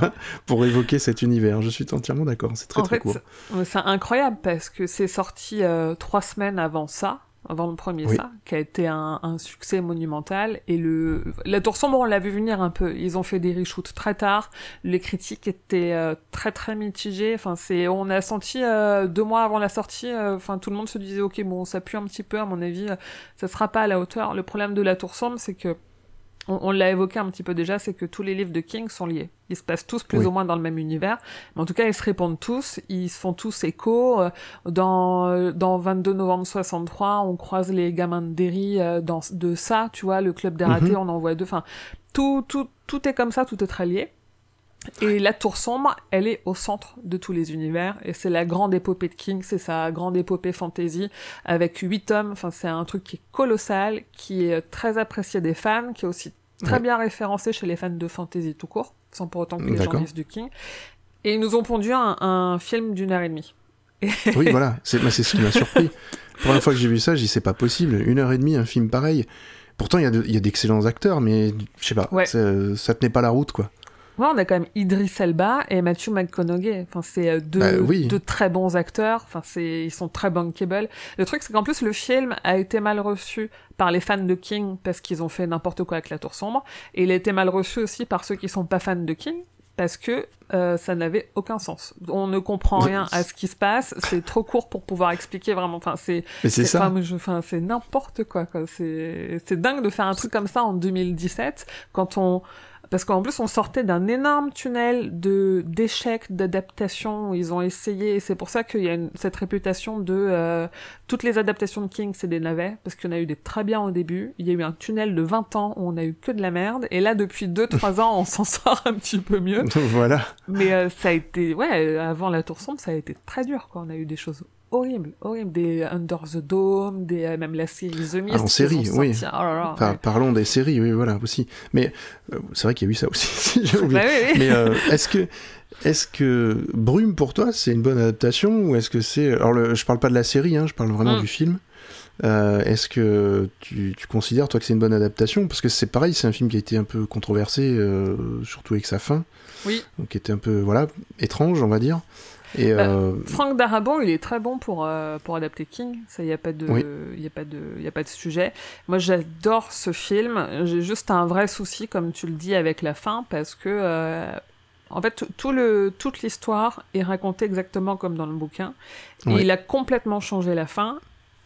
pour évoquer cet univers. Je suis entièrement d'accord c'est très en très fait, court. c'est- c'est incroyable parce que c'est sorti euh, trois semaines avant ça, avant le premier Oui. ça, qui a été un, un succès monumental. Et le la tour sombre, on l'a vu venir un peu. Ils ont fait des reshoots très tard. Les critiques étaient euh, très très mitigées. Enfin, c'est on a senti euh, deux mois avant la sortie. euh, Enfin, tout le monde se disait ok bon, ça pue un petit peu à mon avis. euh, ça sera pas à la hauteur. Le problème de la tour sombre, c'est que on, on l'a évoqué un petit peu déjà, c'est que tous les livres de King sont liés. Ils se passent tous plus Oui. ou moins dans le même univers, mais en tout cas ils se répondent tous, ils se font tous écho. Euh, Dans, euh, dans 22 novembre 63, on croise les gamins de Derry euh, dans, de ça, tu vois, le club des ratés, Mhm. on en voit deux. Enfin, tout, tout, tout est comme ça, tout est très lié. Et la tour sombre, elle est au centre de tous les univers, et c'est la grande épopée de King, c'est sa grande épopée fantasy, avec huit tomes, enfin c'est un truc qui est colossal, qui est très apprécié des fans, qui est aussi très Ouais. bien référencé chez les fans de fantasy tout court, sans pour autant que les gens lisent du King. Et ils nous ont pondu un, un film d'une heure et demie. oui voilà. C'est c'est ce qui m'a surpris. La première fois que j'ai vu ça j'ai dit c'est pas possible. Une heure et demie un film pareil. Pourtant il y a de- d'excellents acteurs mais je sais pas. Ouais. ça, ça tenait pas la route quoi Ouais, on a quand même Idris Elba et Matthew McConaughey. Enfin, c'est euh, deux, Bah oui. deux très bons acteurs. Enfin, c'est, ils sont très bankable. Le truc, c'est qu'en plus, le film a été mal reçu par les fans de King parce qu'ils ont fait n'importe quoi avec la Tour Sombre. Et il a été mal reçu aussi par ceux qui sont pas fans de King parce que euh, ça n'avait aucun sens. On ne comprend rien à ce qui se passe. C'est trop court pour pouvoir expliquer vraiment. Enfin, c'est. Mais c'est ça. Enfin, c'est n'importe quoi. quoi. C'est, c'est dingue de faire un truc comme ça en 2017 quand on parce qu'en plus on sortait d'un énorme tunnel de d'échecs d'adaptation où ils ont essayé et c'est pour ça qu'il y a une- cette réputation de euh, toutes les adaptations de King c'est des navets. Parce qu'il y en a eu des très bien au début. Il y a eu un tunnel de 20 ans où on a eu que de la merde. Et là depuis 2-3 ans on s'en sort un petit peu mieux. Voilà. Mais euh, ça a été ouais avant la tour sombre ça a été très dur quoi. On a eu des choses horribles, horribles. Des Under the Dome, des, euh, même la série The Mist. Ah, en série, oui. Oh là là, Par- ouais. Parlons des séries, oui, voilà, aussi. Mais euh, c'est vrai qu'il y a eu ça aussi, j'ai oublié. Bah oui, oui. Mais euh, est-ce que, est-ce que Brume, pour toi, c'est une bonne adaptation ou est-ce que c'est... Alors, le- je parle pas de la série, hein, je parle vraiment Mm. du film. Euh, est-ce que tu, tu considères, toi, que c'est une bonne adaptation? Parce que c'est pareil, c'est un film qui a été un peu controversé, euh, surtout avec sa fin, Oui. donc qui était un peu, voilà, étrange, on va dire. Et Bah, euh, Frank Darabont, il est très bon pour, euh, pour adapter King. Ça, il n'y a, pas de- Oui. y a, pas de- y a pas de sujet. Moi, j'adore ce film. J'ai juste un vrai souci, comme tu le dis, avec la fin, parce que, euh, en fait, tout le, toute l'histoire est racontée exactement comme dans le bouquin. Et Oui. il a complètement changé la fin.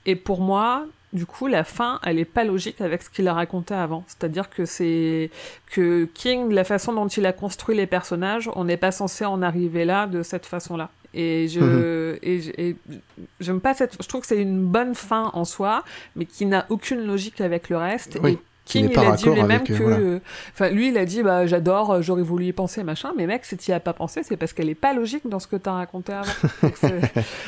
Et pour moi, du coup, la fin, elle est pas logique avec ce qu'il a raconté avant. C'est-à-dire que c'est que King, la façon dont il a construit les personnages, on n'est pas censé en arriver là de cette façon-là. Et je, Mhm. et, j'aime pas cette. Je trouve que c'est une bonne fin en soi, mais qui n'a aucune logique avec le reste. Oui, Et King, il a dit lui-même avec, euh, que. voilà. euh, Enfin, lui, il a dit, bah, j'adore, euh, j'aurais voulu y penser, machin. Mais mec, si tu as pas pensé, c'est parce qu'elle est pas logique dans ce que t'as raconté avant.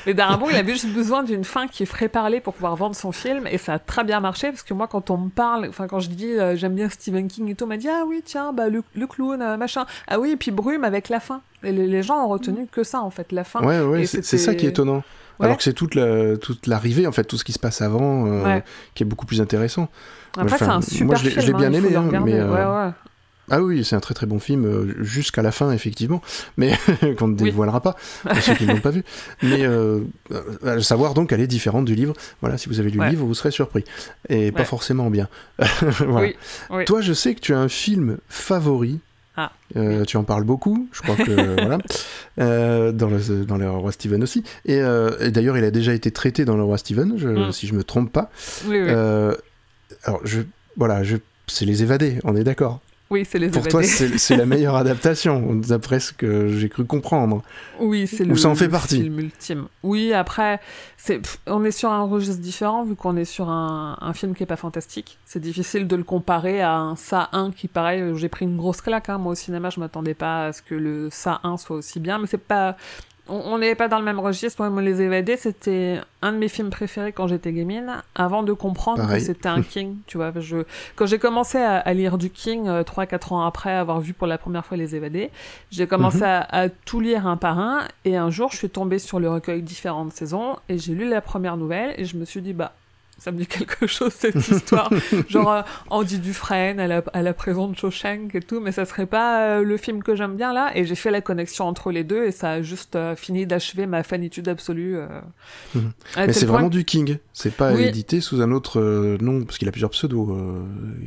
Mais Darabont, il avait juste besoin d'une fin qui ferait parler pour pouvoir vendre son film, et ça a très bien marché, parce que moi, quand on me parle, enfin, quand je dis euh, j'aime bien Stephen King et tout, on m'a dit, ah oui, tiens, bah, le, le clown, euh, machin. Ah oui, et puis Brume avec la fin. Et les, les gens ont retenu que ça, en fait, la fin. Ouais, ouais, c'est ça qui est étonnant. Ouais. Alors que c'est toute la- toute l'arrivée, en fait, tout ce qui se passe avant, euh, qui est beaucoup plus intéressant. Après, c'est un super moi, je film. je l'ai bien hein, aimé, hein, mais, euh, Ouais, ouais. Ah oui, c'est un très très bon film, euh, jusqu'à la fin, effectivement, mais qu'on ne dévoilera pas, pour ceux qui ne l'ont pas vu. Mais euh, euh, à savoir donc qu'elle est différente du livre. Voilà, si vous avez lu Ouais. le livre, vous serez surpris. Et pas forcément bien. Voilà. Oui, oui. Toi, je sais que tu as un film favori. Ah. Euh, Tu en parles beaucoup, je crois que voilà, Euh, dans, le, dans le roi Steven aussi. Et, et d'ailleurs, il a déjà été traité dans le roi Steven, je- Mm. si je me trompe pas. Alors, je, voilà, je, c'est les évadés, on est d'accord. Oui, c'est les Pour évadés. toi, c'est la meilleure adaptation, d'après ce que j'ai cru comprendre. Oui, c'est le, ça en fait le partie. film ultime. Oui, après, c'est, pff, on est sur un registre différent vu qu'on est sur un, un film qui est pas fantastique. C'est difficile de le comparer à un Ça 1 qui, pareil, euh, j'ai pris une grosse claque. Hein. Moi, au cinéma, je m'attendais pas à ce que le Ça 1 soit aussi bien, mais c'est pas. On n'est pas dans le même registre. Moi, Les Évadés, c'était un de mes films préférés quand j'étais gamine, avant de comprendre Pareil. que c'était un King. Tu vois, je, quand j'ai commencé à, à lire du King, euh, 3-4 ans après avoir vu pour la première fois Les Évadés, j'ai commencé Mhm. à, à tout lire un par un, et un jour, je suis tombée sur le recueil Différentes saisons, et j'ai lu la première nouvelle, et je me suis dit, bah, ça me dit quelque chose cette histoire. Genre euh, Andy Dufresne à la, à la prison de Shawshank et tout, mais ça serait pas euh, le film que j'aime bien là. Et j'ai fait la connexion entre les deux et ça a juste euh, fini d'achever ma fanitude absolue. euh, Mhm. Mais c'est vraiment que- du King. C'est pas Oui. édité sous un autre nom, parce qu'il a plusieurs pseudos,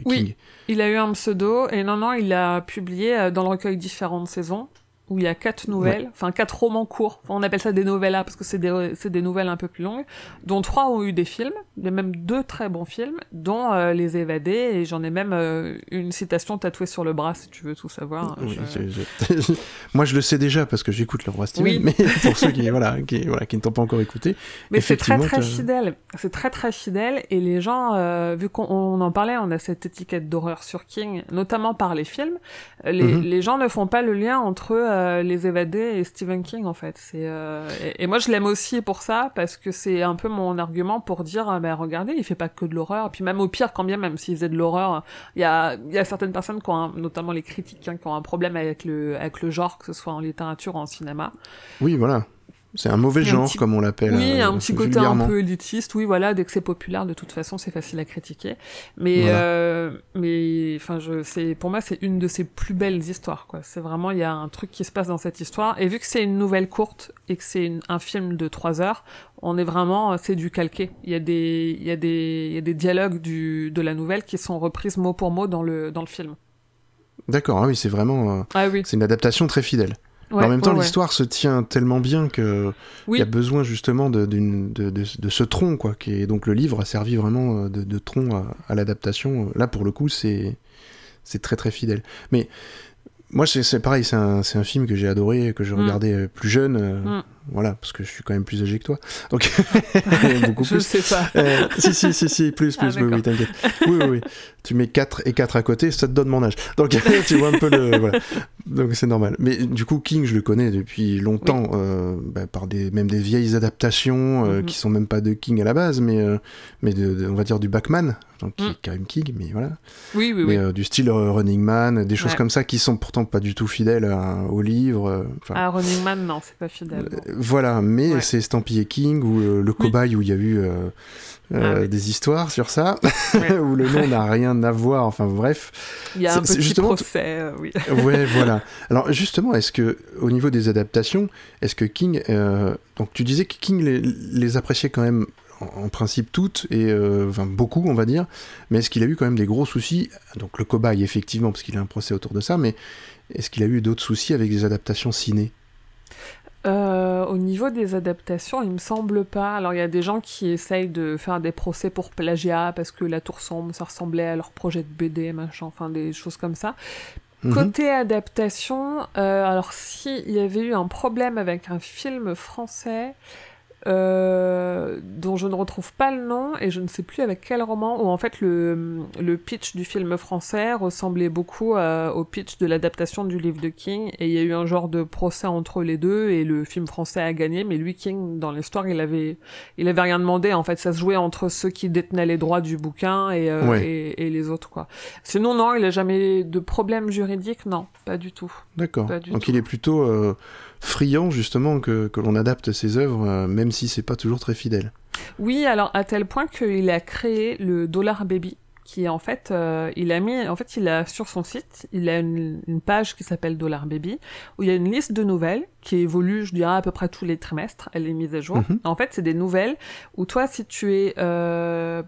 Oui, il a eu un pseudo et non, non, il a publié dans le recueil Différentes saisons où il y a quatre nouvelles, enfin quatre romans courts. Enfin, on appelle ça des novellas parce que c'est des, c'est des nouvelles un peu plus longues, dont trois ont eu des films. Il y a même deux très bons films, dont euh, Les Évadés et j'en ai même euh, une citation tatouée sur le bras si tu veux tout savoir. Oui, Je- je- je- Moi, je le sais déjà parce que j'écoute le roi Steven, Oui. mais pour ceux qui, voilà, qui, voilà, qui ne t'ont pas encore écouté, Mais c'est très très fidèle. C'est très très fidèle et les gens, euh, vu qu'on on en parlait, on a cette étiquette d'horreur sur King, notamment par les films. Les, Mhm. les gens ne font pas le lien entre euh, Les Évadés et Stephen King en fait. C'est euh, et, moi je l'aime aussi pour ça parce que c'est un peu mon argument pour dire, ah, ben regardez, il fait pas que de l'horreur. Et puis même au pire, quand bien même s'il faisait de l'horreur, il y a il y a certaines personnes qui ont, notamment les critiques, hein, qui ont un problème avec le avec le genre, que ce soit en littérature ou en cinéma. Oui, voilà. C'est un mauvais un genre, petit- comme on l'appelle. Oui, euh, un petit côté un peu élitiste. Oui, voilà, dès que c'est populaire, de toute façon, c'est facile à critiquer. Mais, Voilà. euh, mais, enfin, je, c'est, pour moi, c'est une de ses plus belles histoires, quoi. C'est vraiment, il y a un truc qui se passe dans cette histoire. Et vu que c'est une nouvelle courte et que c'est un film de trois heures, on est vraiment, c'est du calqué. Il y a des, il y a des, il y a des dialogues du, de la nouvelle qui sont reprises mot pour mot dans le, dans le film. D'accord, ah oui, c'est vraiment. euh, Ah oui. C'est une adaptation très fidèle. Ouais, en même temps, ouais, ouais. l'histoire se tient tellement bien que Oui. il y a besoin justement de, de, de, de ce tronc, quoi. Qui est, donc le livre a servi vraiment euh, de, tronc à, à l'adaptation. Là, pour le coup, c'est c'est très très fidèle. Mais moi, c'est, c'est pareil, c'est un, un film que j'ai adoré, que je Mm. regardais euh, plus jeune. euh, Mm. Voilà, parce que je suis quand même plus âgé que toi. Donc, beaucoup Je plus. sais pas. Euh, si, si, si, si, plus, Ah, plus, oui, oui, t'inquiète. Oui, oui, oui. Tu mets 4 et 4 à côté, ça te donne mon âge. Donc, tu vois un peu le. Voilà. Donc, c'est normal. Mais du coup, King, je le connais depuis longtemps, euh, bah, par des, même des vieilles adaptations euh, Mhm. qui sont même pas de King à la base, mais, euh, mais de, de- on va dire du Backman, donc qui Mm. est quand même King, mais voilà. Oui, oui, mais oui. du style Running Man, des choses Ouais. comme ça qui sont pourtant pas du tout fidèles à- au livre. Ah, Running Man, non, c'est pas fidèle. Euh, Voilà, mais Ouais. c'est estampillé King ou euh, le cobaye où il y a eu euh, euh, Ah oui. des histoires sur ça, Ouais. où le nom n'a rien à voir. Enfin bref. Il y a C'est- un c'est petit justement- procès, euh, oui. ouais, voilà. Alors justement, est-ce que au niveau des adaptations, est-ce que King, euh, donc tu disais que King les, les appréciait quand même en, en principe toutes et euh, enfin beaucoup, on va dire, mais est-ce qu'il a eu quand même des gros soucis? Donc le cobaye effectivement, parce qu'il a un procès autour de ça, mais est-ce qu'il a eu d'autres soucis avec des adaptations ciné? Euh, au niveau des adaptations, il me semble pas. Alors, il y a des gens qui essayent de faire des procès pour plagiat parce que La Tour Sombre, ça ressemblait à leur projet de BD, machin, enfin des choses comme ça. Mhm. Côté adaptation, euh, alors si il y avait eu un problème avec un film français euh, dont je ne retrouve pas le nom et je ne sais plus avec quel roman, où en fait le, le pitch du film français ressemblait beaucoup au pitch de l'adaptation du livre de King et il y a eu un genre de procès entre les deux et le film français a gagné mais lui King dans l'histoire il avait il avait rien demandé en fait ça se jouait entre ceux qui détenaient les droits du bouquin et, euh, Ouais. et, et les autres quoi. Sinon non il a jamais de problème juridique non pas du tout. D'accord. Donc tout. il est plutôt euh, friand justement que, que l'on adapte ses œuvres, euh, même si c'est pas toujours très fidèle. Oui, alors à tel point qu'il a créé le Dollar Baby, qui en fait, euh, il a mis, en fait, il a sur son site, il a une, une page qui s'appelle Dollar Baby, où il y a une liste de nouvelles qui évolue, je dirais à peu près tous les trimestres, elle est mise à jour. Mhm. En fait, c'est des nouvelles où toi, si tu es euh,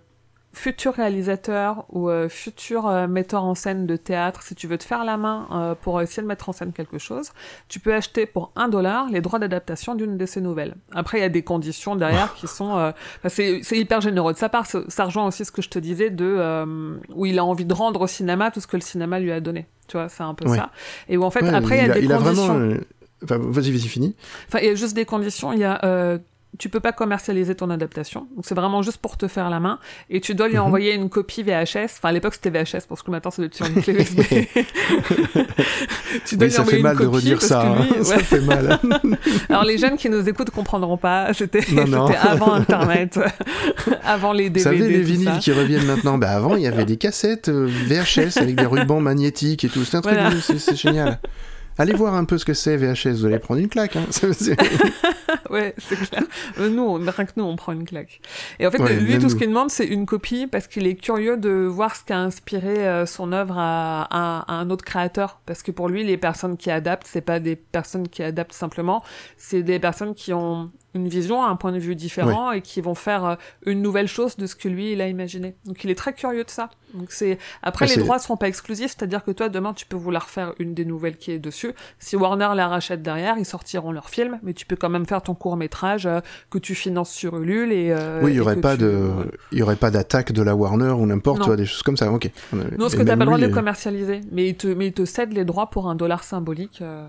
futur réalisateur ou euh, futur euh, metteur en scène de théâtre, si tu veux te faire la main euh, pour essayer de mettre en scène quelque chose, tu peux acheter pour un dollar les droits d'adaptation d'une de ces nouvelles. Après, il y a des conditions derrière qui sont... euh, c'est c'est hyper généreux de sa part. Ça, rejoint aussi ce que je te disais de euh, où il a envie de rendre au cinéma tout ce que le cinéma lui a donné. Tu vois, c'est un peu Ouais. ça. Et où en fait, Ouais, après, il y a des il a conditions... vraiment. euh, Enfin, vas-y, vas-y, fini. Enfin, il y a juste des conditions. Il y a, euh, tu peux pas commercialiser ton adaptation. Donc c'est vraiment juste pour te faire la main. Et tu dois lui Mhm. envoyer une copie VHS. Enfin, à l'époque c'était VHS, parce que maintenant ça être sur une clé USB. tu dois Oui, lui ça envoyer fait une mal de redire parce ça. que lui- hein. Ça ouais. fait mal. Alors les jeunes qui nous écoutent comprendront pas. C'était, avant Internet, avant les Vous DVD. savez, les vinyles ça. qui reviennent maintenant. Bah, avant, il y avait des cassettes euh, VHS avec des rubans magnétiques et tout. C'est un truc, Voilà. c'est c'est génial. Allez voir un peu ce que c'est VHS, vous allez prendre une claque. Hein. Ouais, c'est clair. Euh, Nous, on, rien que nous, on prend une claque. Et en fait, Ouais, lui, tout ce qu'il demande, c'est une copie parce qu'il est curieux de voir ce qu'a inspiré euh, son œuvre à, à- à un autre créateur. Parce que pour lui, les personnes qui adaptent, c'est pas des personnes qui adaptent simplement, c'est des personnes qui ont une vision, un point de vue différent et qui vont faire euh, une nouvelle chose de ce que lui, il a imaginé. Donc, il est très curieux de ça. Donc, c'est, après, les droits seront pas exclusifs, c'est-à-dire que toi, demain, tu peux vouloir faire une des nouvelles qui est dessus. Si Warner la rachète derrière, ils sortiront leur film, mais tu peux quand même faire ton court métrage que tu finances sur Ulule et. euh, oui, il y aurait pas tu- de, il y aurait pas d'attaque de la Warner ou n'importe, des choses comme ça. Ok. Non, parce Et que t'as pas le droit de euh, commercialiser, mais il te, mais il te cède les droits pour un dollar symbolique euh,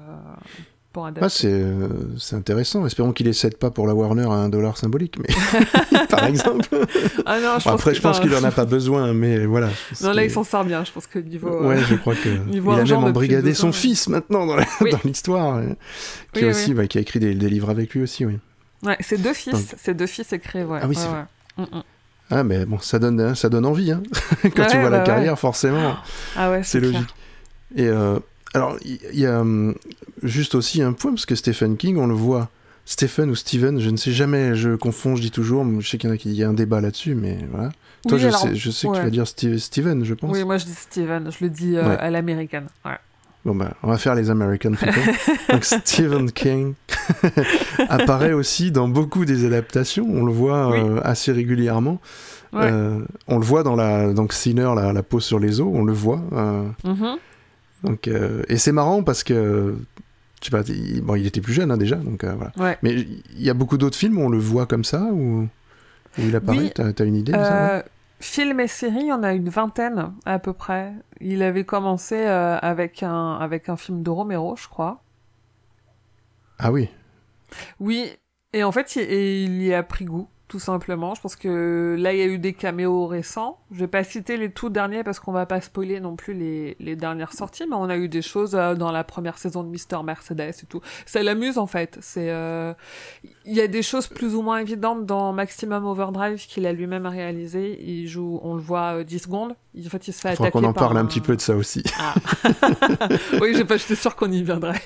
pour adapter. Ah, c'est euh, c'est intéressant. Espérons qu'il ne cède pas pour la Warner à un dollar symbolique, mais par exemple. Ah non, je Bon, pense après, que- je pense qu'il en a pas besoin, mais voilà. Non, là, il s'en sort bien, je pense que niveau. euh, Ouais, je crois que il a même embrigadé son fils maintenant dans la- Oui. dans l'histoire, euh, qui Oui, aussi, oui. bah, qui a écrit des, des livres avec lui aussi, oui. Ouais, c'est deux fils, Donc- c'est deux fils écrits, ouais. Ah oui, ouais, c'est ouais. Mm, mm. Ah, mais bon, ça donne, ça donne envie, hein. Quand tu vois la bah carrière, ouais. forcément. Ah ouais, c'est logique. Et euh, alors, il y, y a hum, juste aussi un point, parce que Stephen King, on le voit. Stephen ou Steven, je ne sais jamais, je confonds, je dis toujours. Je sais qu'il y a qui il y a un débat là-dessus, mais voilà. Toi, je, alors, sais, je sais que tu ouais. vas dire Steve- Steven, je pense. Oui, moi je dis Steven, je le dis euh, Ouais. à l'américaine. Ouais. Bon bah, on va faire les American people. Donc Stephen King apparaît aussi dans beaucoup des adaptations. On le voit euh, assez régulièrement. Ouais. Euh, on le voit dans la donc Sinner, la, la peau sur les os. On le voit. euh, Mhm. Donc euh, et c'est marrant parce que je sais pas, il, bon, il était plus jeune hein, déjà, donc euh, voilà. Ouais. Mais il y a beaucoup d'autres films où on le voit comme ça où il apparaît. Oui. T'as une idée de ça ouais Euh, Films et séries, il y en a une vingtaine à peu près. Il avait commencé avec, un, avec un film de Romero, je crois. Ah oui. Oui, Et en fait, il, et il y a pris goût, tout simplement. Je pense que là, il y a eu des caméos récents. Je vais pas citer les tout derniers parce qu'on va pas spoiler non plus les, les dernières sorties, mais on a eu des choses euh, dans la première saison de Mister Mercedes et tout. Ça l'amuse en fait. C'est, euh, il y a des choses plus ou moins évidentes dans Maximum Overdrive qu'il a lui-même réalisé. Il joue, on le voit euh, 10 secondes. Il, en fait, il se fait attaquer qu'on en par parle un petit peu de ça aussi. Ah. oui, j'étais sûr qu'on y viendrait.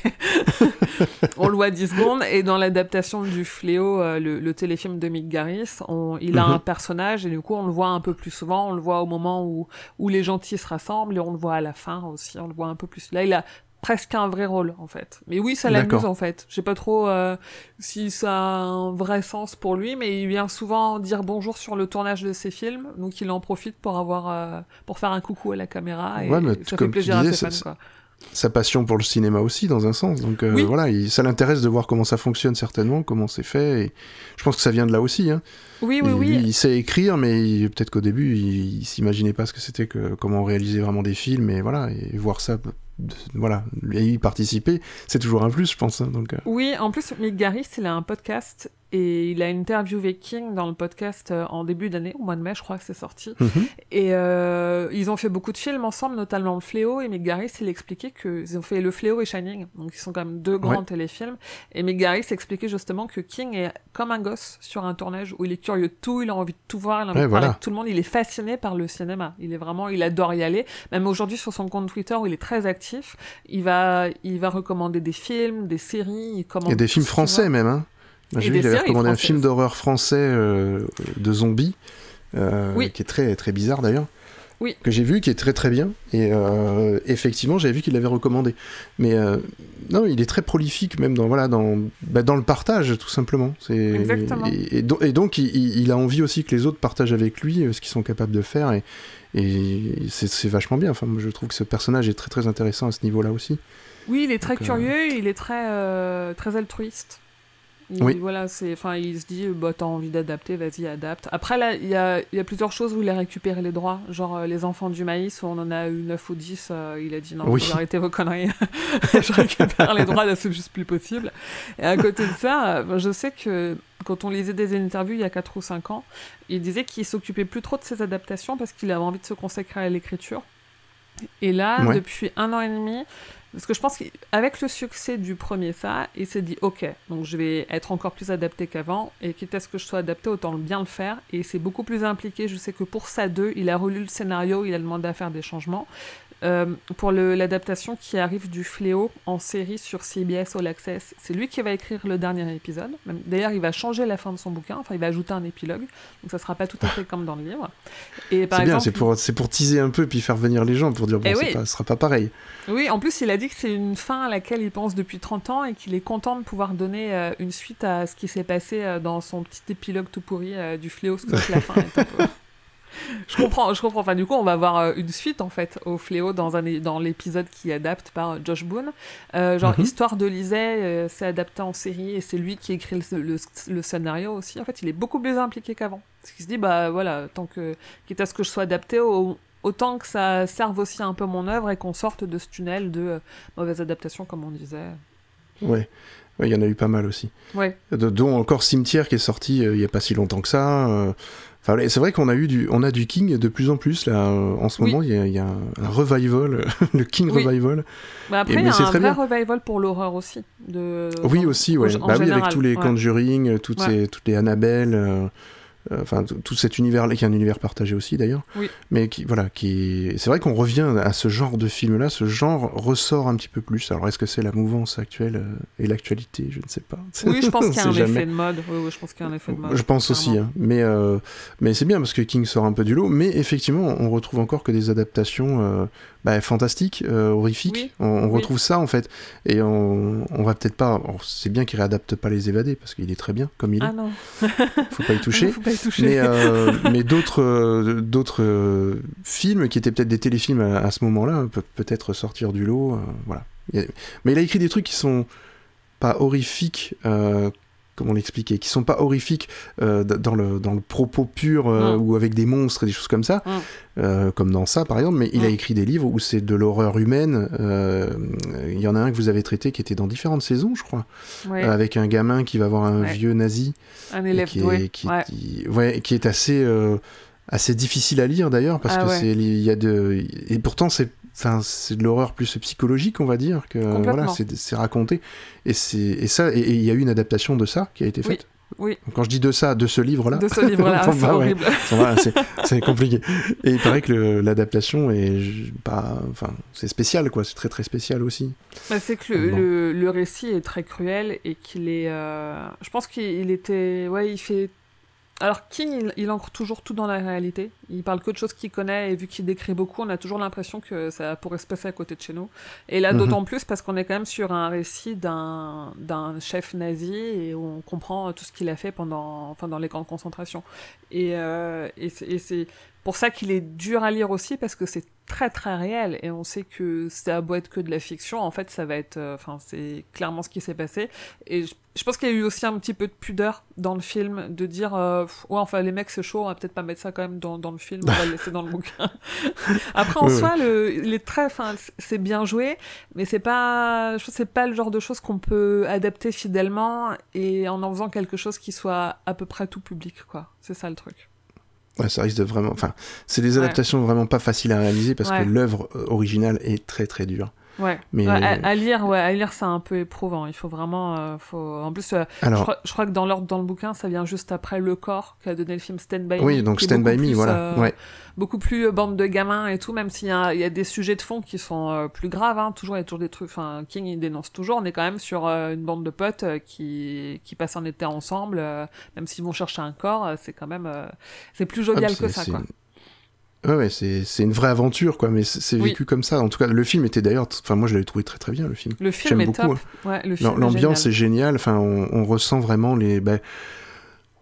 on le voit 10 secondes et dans l'adaptation du Fléau, euh, le, le téléfilm de Mick Garris, on, il a Mhm. un personnage et du coup on le voit un peu plus souvent. On le voit au moment où, où les gentils se rassemblent et on le voit à la fin aussi. On le voit un peu plus. Là, il a presque un vrai rôle en fait. Mais oui, ça l'amuse en fait. Je sais pas trop euh, si ça a un vrai sens pour lui, mais il vient souvent dire bonjour sur le tournage de ses films, donc il en profite pour avoir euh, pour faire un coucou à la caméra et Ouais, mais ça fait plaisir disais, à ses ça- fans quoi. Sa passion pour le cinéma aussi, dans un sens. Donc euh, Oui. voilà, il- ça l'intéresse de voir comment ça fonctionne certainement, comment c'est fait. Et je pense que ça vient de là aussi. Hein. Oui, oui, oui. lui, il sait écrire, mais peut-être qu'au début, il, il s'imaginait pas ce que c'était que comment réaliser vraiment des films. Et voilà, et voir ça, voilà, y participer, c'est toujours un plus, je pense. hein, euh, Oui, en plus, Mick Garris, il a un podcast et il a interviewé King dans le podcast euh, en début d'année, au mois de mai, je crois que c'est sorti. Mhm. Et euh, ils ont fait beaucoup de films ensemble, notamment Le Fléau. Et Mick Garris, il expliquait qu'ils ont fait Le Fléau et Shining, donc ils sont quand même deux grands Ouais. téléfilms. Et Mick Garris expliquait justement que King est comme un gosse sur un tournage où il est curieux de tout, il a envie de tout voir, il a envie Ouais, de parler voilà. avec tout le monde, il est fasciné par le cinéma. Il est vraiment, il adore y aller. Même aujourd'hui sur son compte Twitter où il est très actif, il va, il va recommander des films, des séries, il y a des films français même. Hein. J'ai vu qu'il avait recommandé un film d'horreur français euh, de zombies, euh, Oui. qui est très très bizarre d'ailleurs. Oui. Que j'ai vu, qui est très très bien. Et euh, effectivement, j'avais vu qu'il l'avait recommandé. Mais non, il est très prolifique, même dans voilà dans bah, dans le partage, tout simplement. Exactement. Et, et do- et donc, il, a envie aussi que les autres partagent avec lui ce qu'ils sont capables de faire. Et, et c'est vachement bien. Enfin, moi, je trouve que ce personnage est très très intéressant à ce niveau-là aussi. Oui, il est très Donc, curieux, il est très, très altruiste. Il, Oui. Voilà, c'est, enfin, il se dit, bah, t'as envie d'adapter, vas-y, adapte. Après, là, il y a, il y a plusieurs choses où il a récupéré les droits. Genre, euh, les enfants du maïs, où on en a eu 9 ou 10, euh, il a dit, non, Oui. vous arrêtez vos conneries. je récupère les droits, là, c'est juste plus possible. Et à côté de ça, euh, je sais que quand on lisait des interviews il y a 4 ou 5 ans, il disait qu'il s'occupait plus trop de ses adaptations parce qu'il avait envie de se consacrer à l'écriture. Et là, Ouais. depuis un an et demi, parce que je pense qu'avec le succès du premier ça, il s'est dit ok, donc je vais être encore plus adapté qu'avant, et quitte à ce que je sois adapté, autant bien le faire. Et c'est beaucoup plus impliqué. Je sais que pour ça 2, il a relu le scénario, il a demandé à faire des changements. Euh, pour l'adaptation qui arrive du Fléau en série sur CBS All Access, c'est lui qui va écrire le dernier épisode. D'ailleurs, il va changer la fin de son bouquin, enfin, il va ajouter un épilogue, donc ça sera pas tout à fait comme dans le livre. Et par C'est bien, exemple, c'est pour c'est pour teaser un peu puis faire venir les gens pour dire bon, Eh oui. pas, ce sera pas pareil. Oui, en plus, il a dit que c'est une fin à laquelle il pense depuis 30 ans et qu'il est content de pouvoir donner euh, une suite à ce qui s'est passé euh, dans son petit épilogue tout pourri du fléau, c'est que la fin est un peu... Je comprends, je comprends. Enfin, du coup, on va avoir euh, une suite en fait au fléau dans un dans l'épisode qui adapte par euh, Josh Boone. Euh, genre Mhm. Histoire de Lisée, euh, c'est adapté en série et c'est lui qui écrit le, le- le scénario aussi. En fait, il est beaucoup plus impliqué qu'avant. Parce qu'il se dit bah voilà, tant que quitte à ce que je sois adapté, au- autant que ça serve aussi un peu mon œuvre et qu'on sorte de ce tunnel de euh, mauvaise adaptation comme on disait. Ouais. Ouais, il y en a eu pas mal aussi. Ouais. De- dont encore Cimetière qui est sorti euh, il y a pas si longtemps que ça. Enfin, c'est vrai qu'on a eu du, on a du King de plus en plus là. euh, en ce Oui. moment, il y a, il y a un, revival, le King Oui. revival. Mais après, il y a c'est un vrai bien. revival pour l'horreur aussi. De... Oui aussi, ouais. en- en Bah oui, avec tous les ouais. Conjuring, euh, toutes, Ouais. ces, toutes les Annabelle, euh, enfin tout cet univers-là, qui est un univers partagé aussi d'ailleurs. Oui. Mais qui, voilà, qui, c'est vrai qu'on revient à ce genre de film-là. Ce genre ressort un petit peu plus. Alors est-ce que c'est la mouvance actuelle euh, et l'actualité? Je ne sais pas. Oui, je pense qu'il y a un jamais. effet de mode. Oui, oui, je pense qu'il y a un effet de mode. Je pense aussi, hein. mais, euh, mais c'est bien parce que King sort un peu du lot, mais effectivement, on retrouve encore que des adaptations euh, bah, fantastiques, euh, horrifiques. Oui. On, on Oui. retrouve ça en fait, et on, on va peut-être pas. C'est bien qu'il réadapte pas les évadés parce qu'il est très bien comme il est. Ah non. Faut pas y toucher. Faut pas y toucher. Mais, euh, mais d'autres euh, d'autres films qui étaient peut-être des téléfilms à, à ce moment-là peuvent peut-être sortir du lot. voilà. Mais il a écrit des trucs qui sont pas horrifiques comment l'expliquer, qui sont pas horrifiques euh, dans le dans le propos pur euh, Mm. ou avec des monstres et des choses comme ça, Mm. euh, comme dans ça par exemple. Mais il a Mm. écrit des livres où c'est de l'horreur humaine. Il y en a un que vous avez traité qui était dans différentes saisons, je crois, Ouais. avec un gamin qui va voir un Ouais. vieux nazi Un élève qui doué. est, qui, ouais. qui- ouais, qui est assez assez difficile à lire d'ailleurs parce Ah que ouais. c'est il y a de et pourtant c'est c'est de l'horreur plus psychologique on va dire que euh, voilà c'est raconté et c'est et ça et il y a eu une adaptation de ça qui a été faite Oui. Quand je dis de ça de ce De livre-là, c'est horrible. c'est c'est compliqué et il paraît que l'adaptation est pas enfin c'est spécial quoi c'est très très spécial aussi Bah, c'est que le, Bon. le, le récit est très cruel et qu'il est. euh, Je pense qu'il était. Ouais, il fait. Alors, King, il, il ancre toujours tout dans la réalité. Il parle que de choses qu'il connaît et vu qu'il décrit beaucoup, on a toujours l'impression que ça pourrait se passer à côté de chez nous. Et là, Mhm. d'autant plus parce qu'on est quand même sur un récit d'un d'un chef nazi et on comprend tout ce qu'il a fait pendant, enfin, dans les camps de concentration. Et, euh, et et c'est pour ça qu'il est dur à lire aussi parce que c'est très très réel. Et on sait que c'est à beau être que de la fiction. En fait ça va être euh, enfin c'est clairement ce qui s'est passé. Et je, je pense qu'il y a eu aussi un petit peu de pudeur dans le film de dire euh, ouais enfin les mecs c'est chaud on va peut-être pas mettre ça quand même dans, dans le film on va le laisser dans le bouquin. Après en Oui, soi le, il est très enfin c'est bien joué mais c'est pas je c'est pas le genre de choses qu'on peut adapter fidèlement et en en faisant quelque chose qui soit à peu près tout public quoi. C'est ça le truc Ouais, ça risque de vraiment. Enfin, c'est des Ouais. adaptations vraiment pas faciles à réaliser parce Ouais. que l'œuvre euh, originale est très très dure. Ouais. Mais à, à lire, ouais, à lire, c'est un peu éprouvant. Il faut vraiment, euh, faut. En plus, euh, Alors- je, crois, je crois que dans l'ordre dans le bouquin, ça vient juste après le corps qui a donné le film Stand by Me. Oui, donc Stand by Me, plus, voilà, euh, ouais. Beaucoup plus bande de gamins et tout, même s'il y, y a des sujets de fond qui sont plus graves. Hein, toujours, il y a toujours des trucs. Enfin, King il dénonce toujours. On est quand même sur une bande de potes qui qui passent un été ensemble, même s'ils vont chercher un corps. c'est quand même, c'est plus jovial que ça, quoi. Ouais, ouais, c'est une vraie aventure, quoi, mais c'est Oui. vécu comme ça. En tout cas, le film était d'ailleurs. Enfin, moi, je l'avais trouvé très très bien, le film. Le film est beaucoup, top. hein. Ouais, est L'ambiance génial. est géniale. Enfin, on, on ressent vraiment les. ben,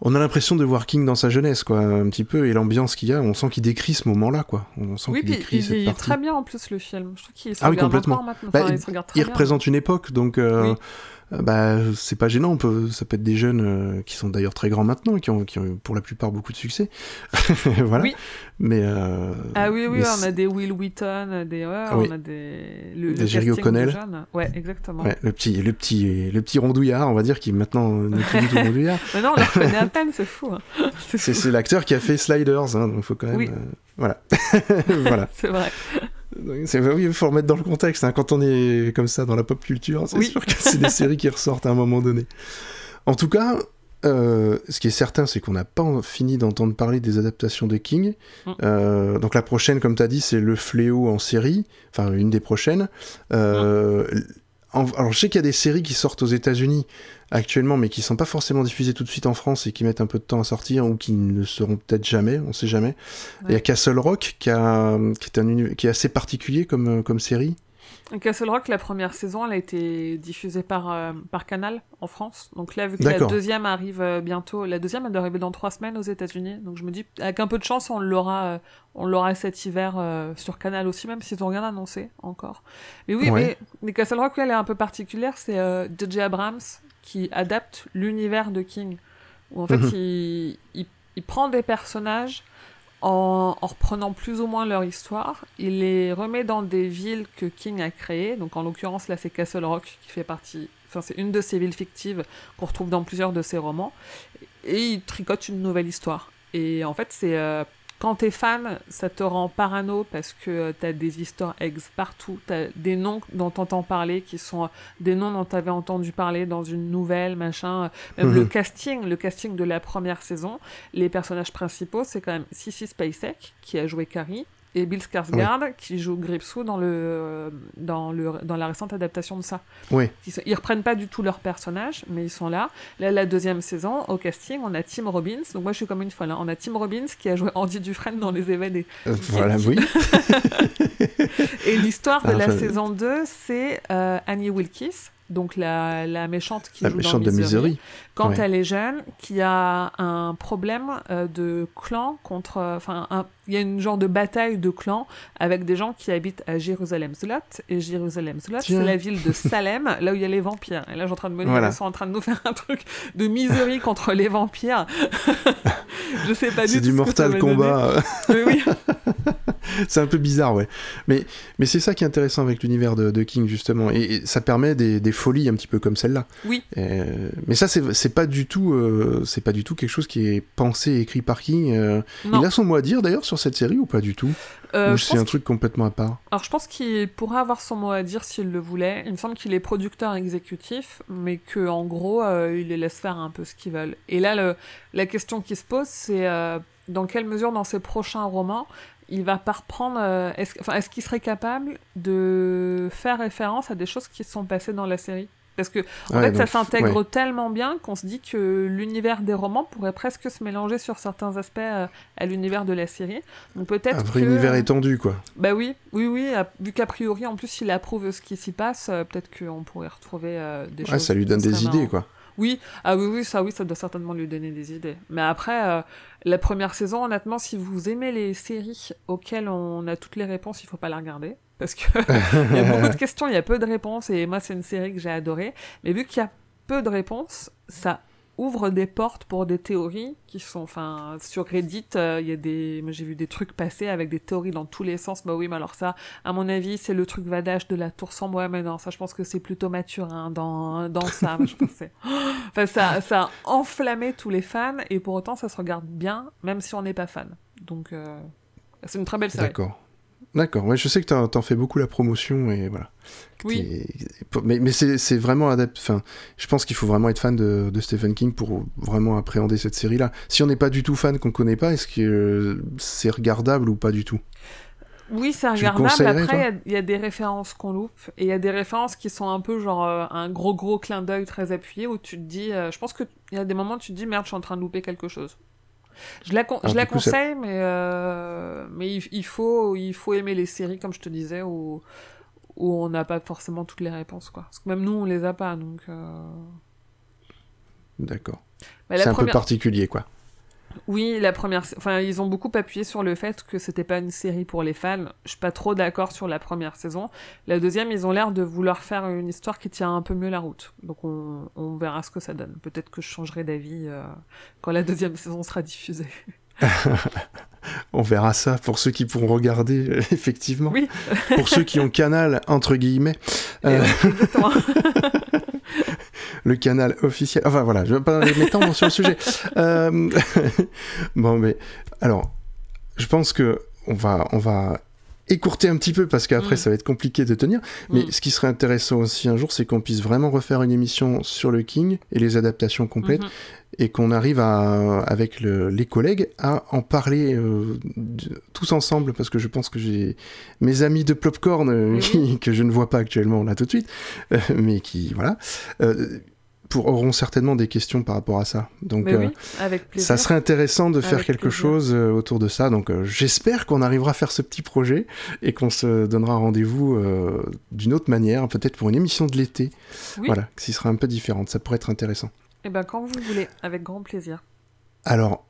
on a l'impression de voir King dans sa jeunesse, quoi, un petit peu, et l'ambiance qu'il y a, on sent qu'il décrit ce moment-là, quoi. On sent Oui, qu'il décrit il cette partie. très bien en plus le film. Je trouve qu'il se Ah oui, complètement. maintenant. Bah, Enfin, il il se regarde très il bien. représente une époque, donc euh, Oui. Euh, bah, c'est pas gênant. On peut, ça peut être des jeunes euh, qui sont d'ailleurs très grands maintenant, qui ont, qui ont pour la plupart beaucoup de succès. voilà. Oui. Mais euh, Ah oui, oui, mais on a des Will Wheaton, des, ouais, Ah oui. on a des, le, Des Jerry O'Connell. de. Ouais, exactement. Ouais, le petit, le petit, le petit rondouillard, on va dire, qui maintenant n'est plus du tout rondouillard. Mais non, on le reconnaît à peine, c'est fou. hein. C'est l'acteur qui a fait Sliders, hein, donc il faut quand même. Oui. voilà. voilà. C'est vrai. C'est- oui, il faut remettre dans le contexte. hein, quand on est comme ça dans la pop culture, c'est Oui. sûr que c'est des séries qui ressortent à un moment donné. En tout cas, euh, ce qui est certain, c'est qu'on n'a pas fini d'entendre parler des adaptations de King. Mm. Euh, donc la prochaine, comme tu as dit, c'est Le Fléau en série, enfin une des prochaines. Euh, en- alors je sais qu'il y a des séries qui sortent aux États-Unis actuellement, mais qui sont pas forcément diffusées tout de suite en France et qui mettent un peu de temps à sortir ou qui ne seront peut-être jamais, on sait jamais. Il y a Castle Rock qui, a, qui, est un uni- qui est assez particulier comme, comme série. Castle Rock, la première saison, elle a été diffusée par, euh, par Canal en France. Donc là, vu que la deuxième arrive euh, bientôt, la deuxième elle doit arriver dans trois semaines aux États-Unis. Donc je me dis, avec un peu de chance, on l'aura, euh, on l'aura cet hiver euh, sur Canal aussi, même s'ils n'ont rien annoncé encore. Mais oui, Ouais. mais, mais Castle Rock, elle est un peu particulière. C'est euh, J.J. Abrams qui adapte l'univers de King. Où en fait, Mhm. il, il, il prend des personnages en, en reprenant plus ou moins leur histoire, il les remet dans des villes que King a créées. Donc en l'occurrence là c'est Castle Rock qui fait partie, enfin c'est une de ces villes fictives qu'on retrouve dans plusieurs de ses romans. Et il tricote une nouvelle histoire. Et en fait c'est euh, quand t'es fan, ça te rend parano parce que euh, t'as des easter eggs partout, t'as des noms dont t'entends parler qui sont euh, des noms dont t'avais entendu parler dans une nouvelle, machin. Même Mhm. le casting, le casting de la première saison, les personnages principaux, c'est quand même Sissy Spacek qui a joué Carrie et Bill Skarsgård qui joue Gripsou dans le dans le dans la récente adaptation de ça. Oui. Ils, sont- ils reprennent pas du tout leurs personnages, mais ils sont là. Là, la deuxième saison, au casting, on a Tim Robbins. Donc moi, je suis comme une folle. hein. On a Tim Robbins qui a joué Andy Dufresne dans Les Évadés. Euh, voilà, oui. Et l'histoire de Ah, la saison 2, c'est euh, Annie Wilkes, donc la, la méchante qui La joue méchante dans de Misery. quand Ouais. elle est jeune, qui a un problème euh, de clan contre, enfin, un- il y a une genre de bataille de clans avec des gens qui habitent à Jérusalem-Slot et Jérusalem-Slot, Tiens. c'est la ville de Salem, là où il y a les vampires. Et là, suis en train de me dire, Voilà. ils sont en train de nous faire un truc de Misery contre les vampires. je sais pas du C'est tout du ce que ça Mortal donner. Oui, oui. c'est un peu bizarre, ouais. Mais, mais c'est ça qui est intéressant avec l'univers de, de King, justement. Et, et ça permet des, des folies un petit peu comme celle-là. Oui. Euh, mais ça, c'est pas du tout, euh, c'est pas du tout quelque chose qui est pensé et écrit par King. euh. Il a son mot à dire d'ailleurs sur cette série ou pas du tout? Euh, Ou c'est un truc complètement à part? Alors je pense qu'il pourrait avoir son mot à dire s'il le voulait. Il me semble qu'il est producteur exécutif, mais que en gros il les laisse faire un peu ce qu'ils veulent. Et là le, la question qui se pose c'est dans quelle mesure dans ses prochains romans il va pas reprendre. euh, est-ce enfin, est-ce qu'il serait capable de faire référence à des choses qui se sont passées dans la série? Parce que en Ouais, fait, ça s'intègre ouais. tellement bien qu'on se dit que l'univers des romans pourrait presque se mélanger sur certains aspects euh, à l'univers de la série. Donc peut-être Un vrai que... univers étendu, quoi. Bah oui, oui, oui. Vu qu'a priori, en plus, il approuve ce qui s'y passe, euh, peut-être qu'on pourrait retrouver euh, des Ouais, choses. ça lui donne des idées, quoi. Oui, ah oui, oui, ça, oui, ça doit certainement lui donner des idées. Mais après, euh, la première saison, honnêtement, si vous aimez les séries auxquelles on a toutes les réponses, il faut pas la regarder. Parce que il y a beaucoup de questions, il y a peu de réponses, et moi, c'est une série que j'ai adorée. Mais vu qu'il y a peu de réponses, ça ouvre des portes pour des théories qui sont, enfin, sur Reddit, euh, il y a des, j'ai vu des trucs passer avec des théories dans tous les sens. Bah oui, mais alors ça, à mon avis, c'est le truc vadage de la tour sans moi, mais non, ça, je pense que c'est plutôt Mathurin dans, dans ça, moi, je pensais. Enfin, ça, ça a enflammé tous les fans, et pour autant, ça se regarde bien, même si on n'est pas fan. Donc, euh, c'est une très belle série. D'accord. D'accord, ouais, je sais que t'en t'en fais beaucoup la promotion et voilà. Oui. Mais, mais c'est vraiment adapté. Enfin, je pense qu'il faut vraiment être fan de, de Stephen King pour vraiment appréhender cette série-là. Si on n'est pas du tout fan, qu'on connaît pas, est-ce que euh, c'est regardable ou pas du tout? Oui, c'est regardable. Après, toi? il y a- il y, a des références qu'on loupe. Et il y a des références qui sont un peu genre euh, un gros, gros clin d'œil très appuyé où tu te dis. euh, je pense qu'il y a des moments où tu te dis merde, je suis en train de louper quelque chose. Je la, con- Alors, je la du coup, ça- conseille, mais, euh, mais il, faut, il faut aimer les séries, comme je te disais, où, où on n'a pas forcément toutes les réponses. Quoi. Parce que même nous, on les a pas. Donc, euh, D'accord. C'est un peu particulier, quoi. Oui, la première, enfin, ils ont beaucoup appuyé sur le fait que c'était pas une série pour les fans. Je suis pas trop d'accord sur la première saison. La deuxième, ils ont l'air de vouloir faire une histoire qui tient un peu mieux la route. Donc on, on verra ce que ça donne. Peut-être que je changerai d'avis euh, quand la deuxième saison sera diffusée. On verra ça pour ceux qui pourront regarder, effectivement. Oui. pour ceux qui ont canal, entre guillemets. Euh, Exactement. le canal officiel. Enfin voilà, je ne vais pas m'étendre sur le sujet. Euh, bon, mais alors, je pense que on va, on va écourter un petit peu parce qu'après Mm. ça va être compliqué de tenir. Mais Mm. ce qui serait intéressant aussi un jour, c'est qu'on puisse vraiment refaire une émission sur le King et les adaptations complètes Mhm. et qu'on arrive à, avec le- les collègues à en parler euh, de- tous ensemble parce que je pense que j'ai mes amis de Plopcorn euh, qui- que je ne vois pas actuellement là tout de suite, euh, mais qui voilà. Pour, auront certainement des questions par rapport à ça. Donc, Mais euh, oui, avec plaisir. ça serait intéressant de faire Avec quelque plaisir. chose euh, autour de ça. Donc, euh, j'espère qu'on arrivera à faire ce petit projet et qu'on se donnera rendez-vous d'une autre manière, peut-être pour une émission de l'été. Oui. Voilà, qui sera un peu différente. Ça pourrait être intéressant. Eh ben, quand vous voulez, avec grand plaisir. Alors,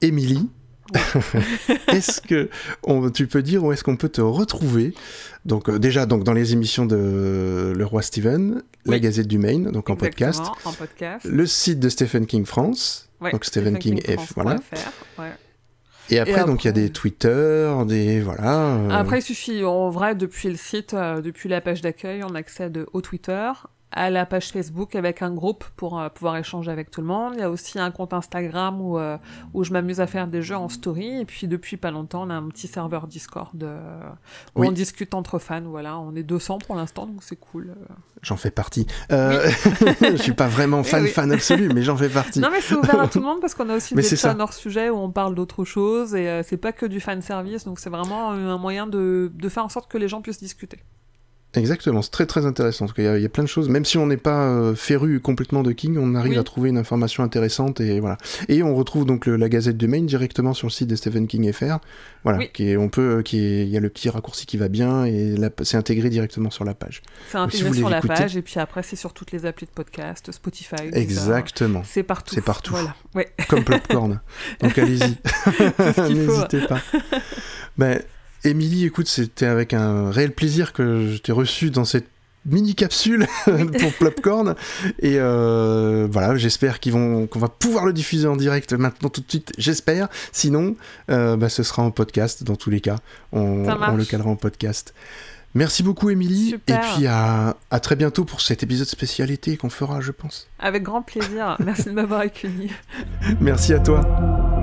Émilie, est-ce que on- tu peux dire où est-ce qu'on peut te retrouver? Donc euh, déjà donc dans les émissions de Le Roi Steven, La. Gazette du Maine, donc en podcast, Exactement, en podcast. le site de Stephen King France, Ouais, donc Stephen King F, voilà. ouais. Et après, Et donc il y a des Twitter, des voilà. euh, Après, il suffit, en vrai, depuis le site, euh, depuis la page d'accueil, on accède au Twitter, à la page Facebook avec un groupe pour euh, pouvoir échanger avec tout le monde. Il y a aussi un compte Instagram où, euh, où je m'amuse à faire des jeux en story. Et puis, depuis pas longtemps, on a un petit serveur Discord euh, où Oui. on discute entre fans. Voilà, on est 200 pour l'instant, donc c'est cool. J'en fais partie. Euh, je suis pas vraiment Eh fan oui. fan absolu, mais j'en fais partie. Non, mais c'est ouvert à tout le monde parce qu'on a aussi Mais des fans hors sujet où on parle d'autre chose et c'est pas que du fan service. Donc, c'est vraiment un moyen de, de faire en sorte que les gens puissent discuter. Exactement, c'est très très intéressant. En tout cas, il y a- il y, a plein de choses. Même si on n'est pas euh, féru complètement de King, on arrive Oui. à trouver une information intéressante et voilà. Et on retrouve donc le- la Gazette du Maine directement sur le site de Stephen King FR. Voilà, Oui. qui est, on peut, qui est, il y a le petit raccourci qui va bien et c'est intégré directement sur la page. C'est Donc, si intégré sur la page et puis après c'est sur toutes les applis de podcast, Spotify. Exactement. C'est partout. C'est partout. Voilà. Ouais. Comme Popcorn. Donc allez-y. N'hésitez pas. Ben, Émilie, écoute, c'était avec un réel plaisir que je t'ai reçu dans cette mini capsule pour Popcorn. Et euh, voilà j'espère qu'ils vont qu'on va pouvoir le diffuser en direct maintenant tout de suite j'espère. Sinon euh, bah, ce sera en podcast dans tous les cas. On, on le calera en podcast. Merci beaucoup Émilie. Et puis à, à très bientôt pour cet épisode spécialité qu'on fera je pense. Avec grand plaisir. Merci de m'avoir accueilli. merci à toi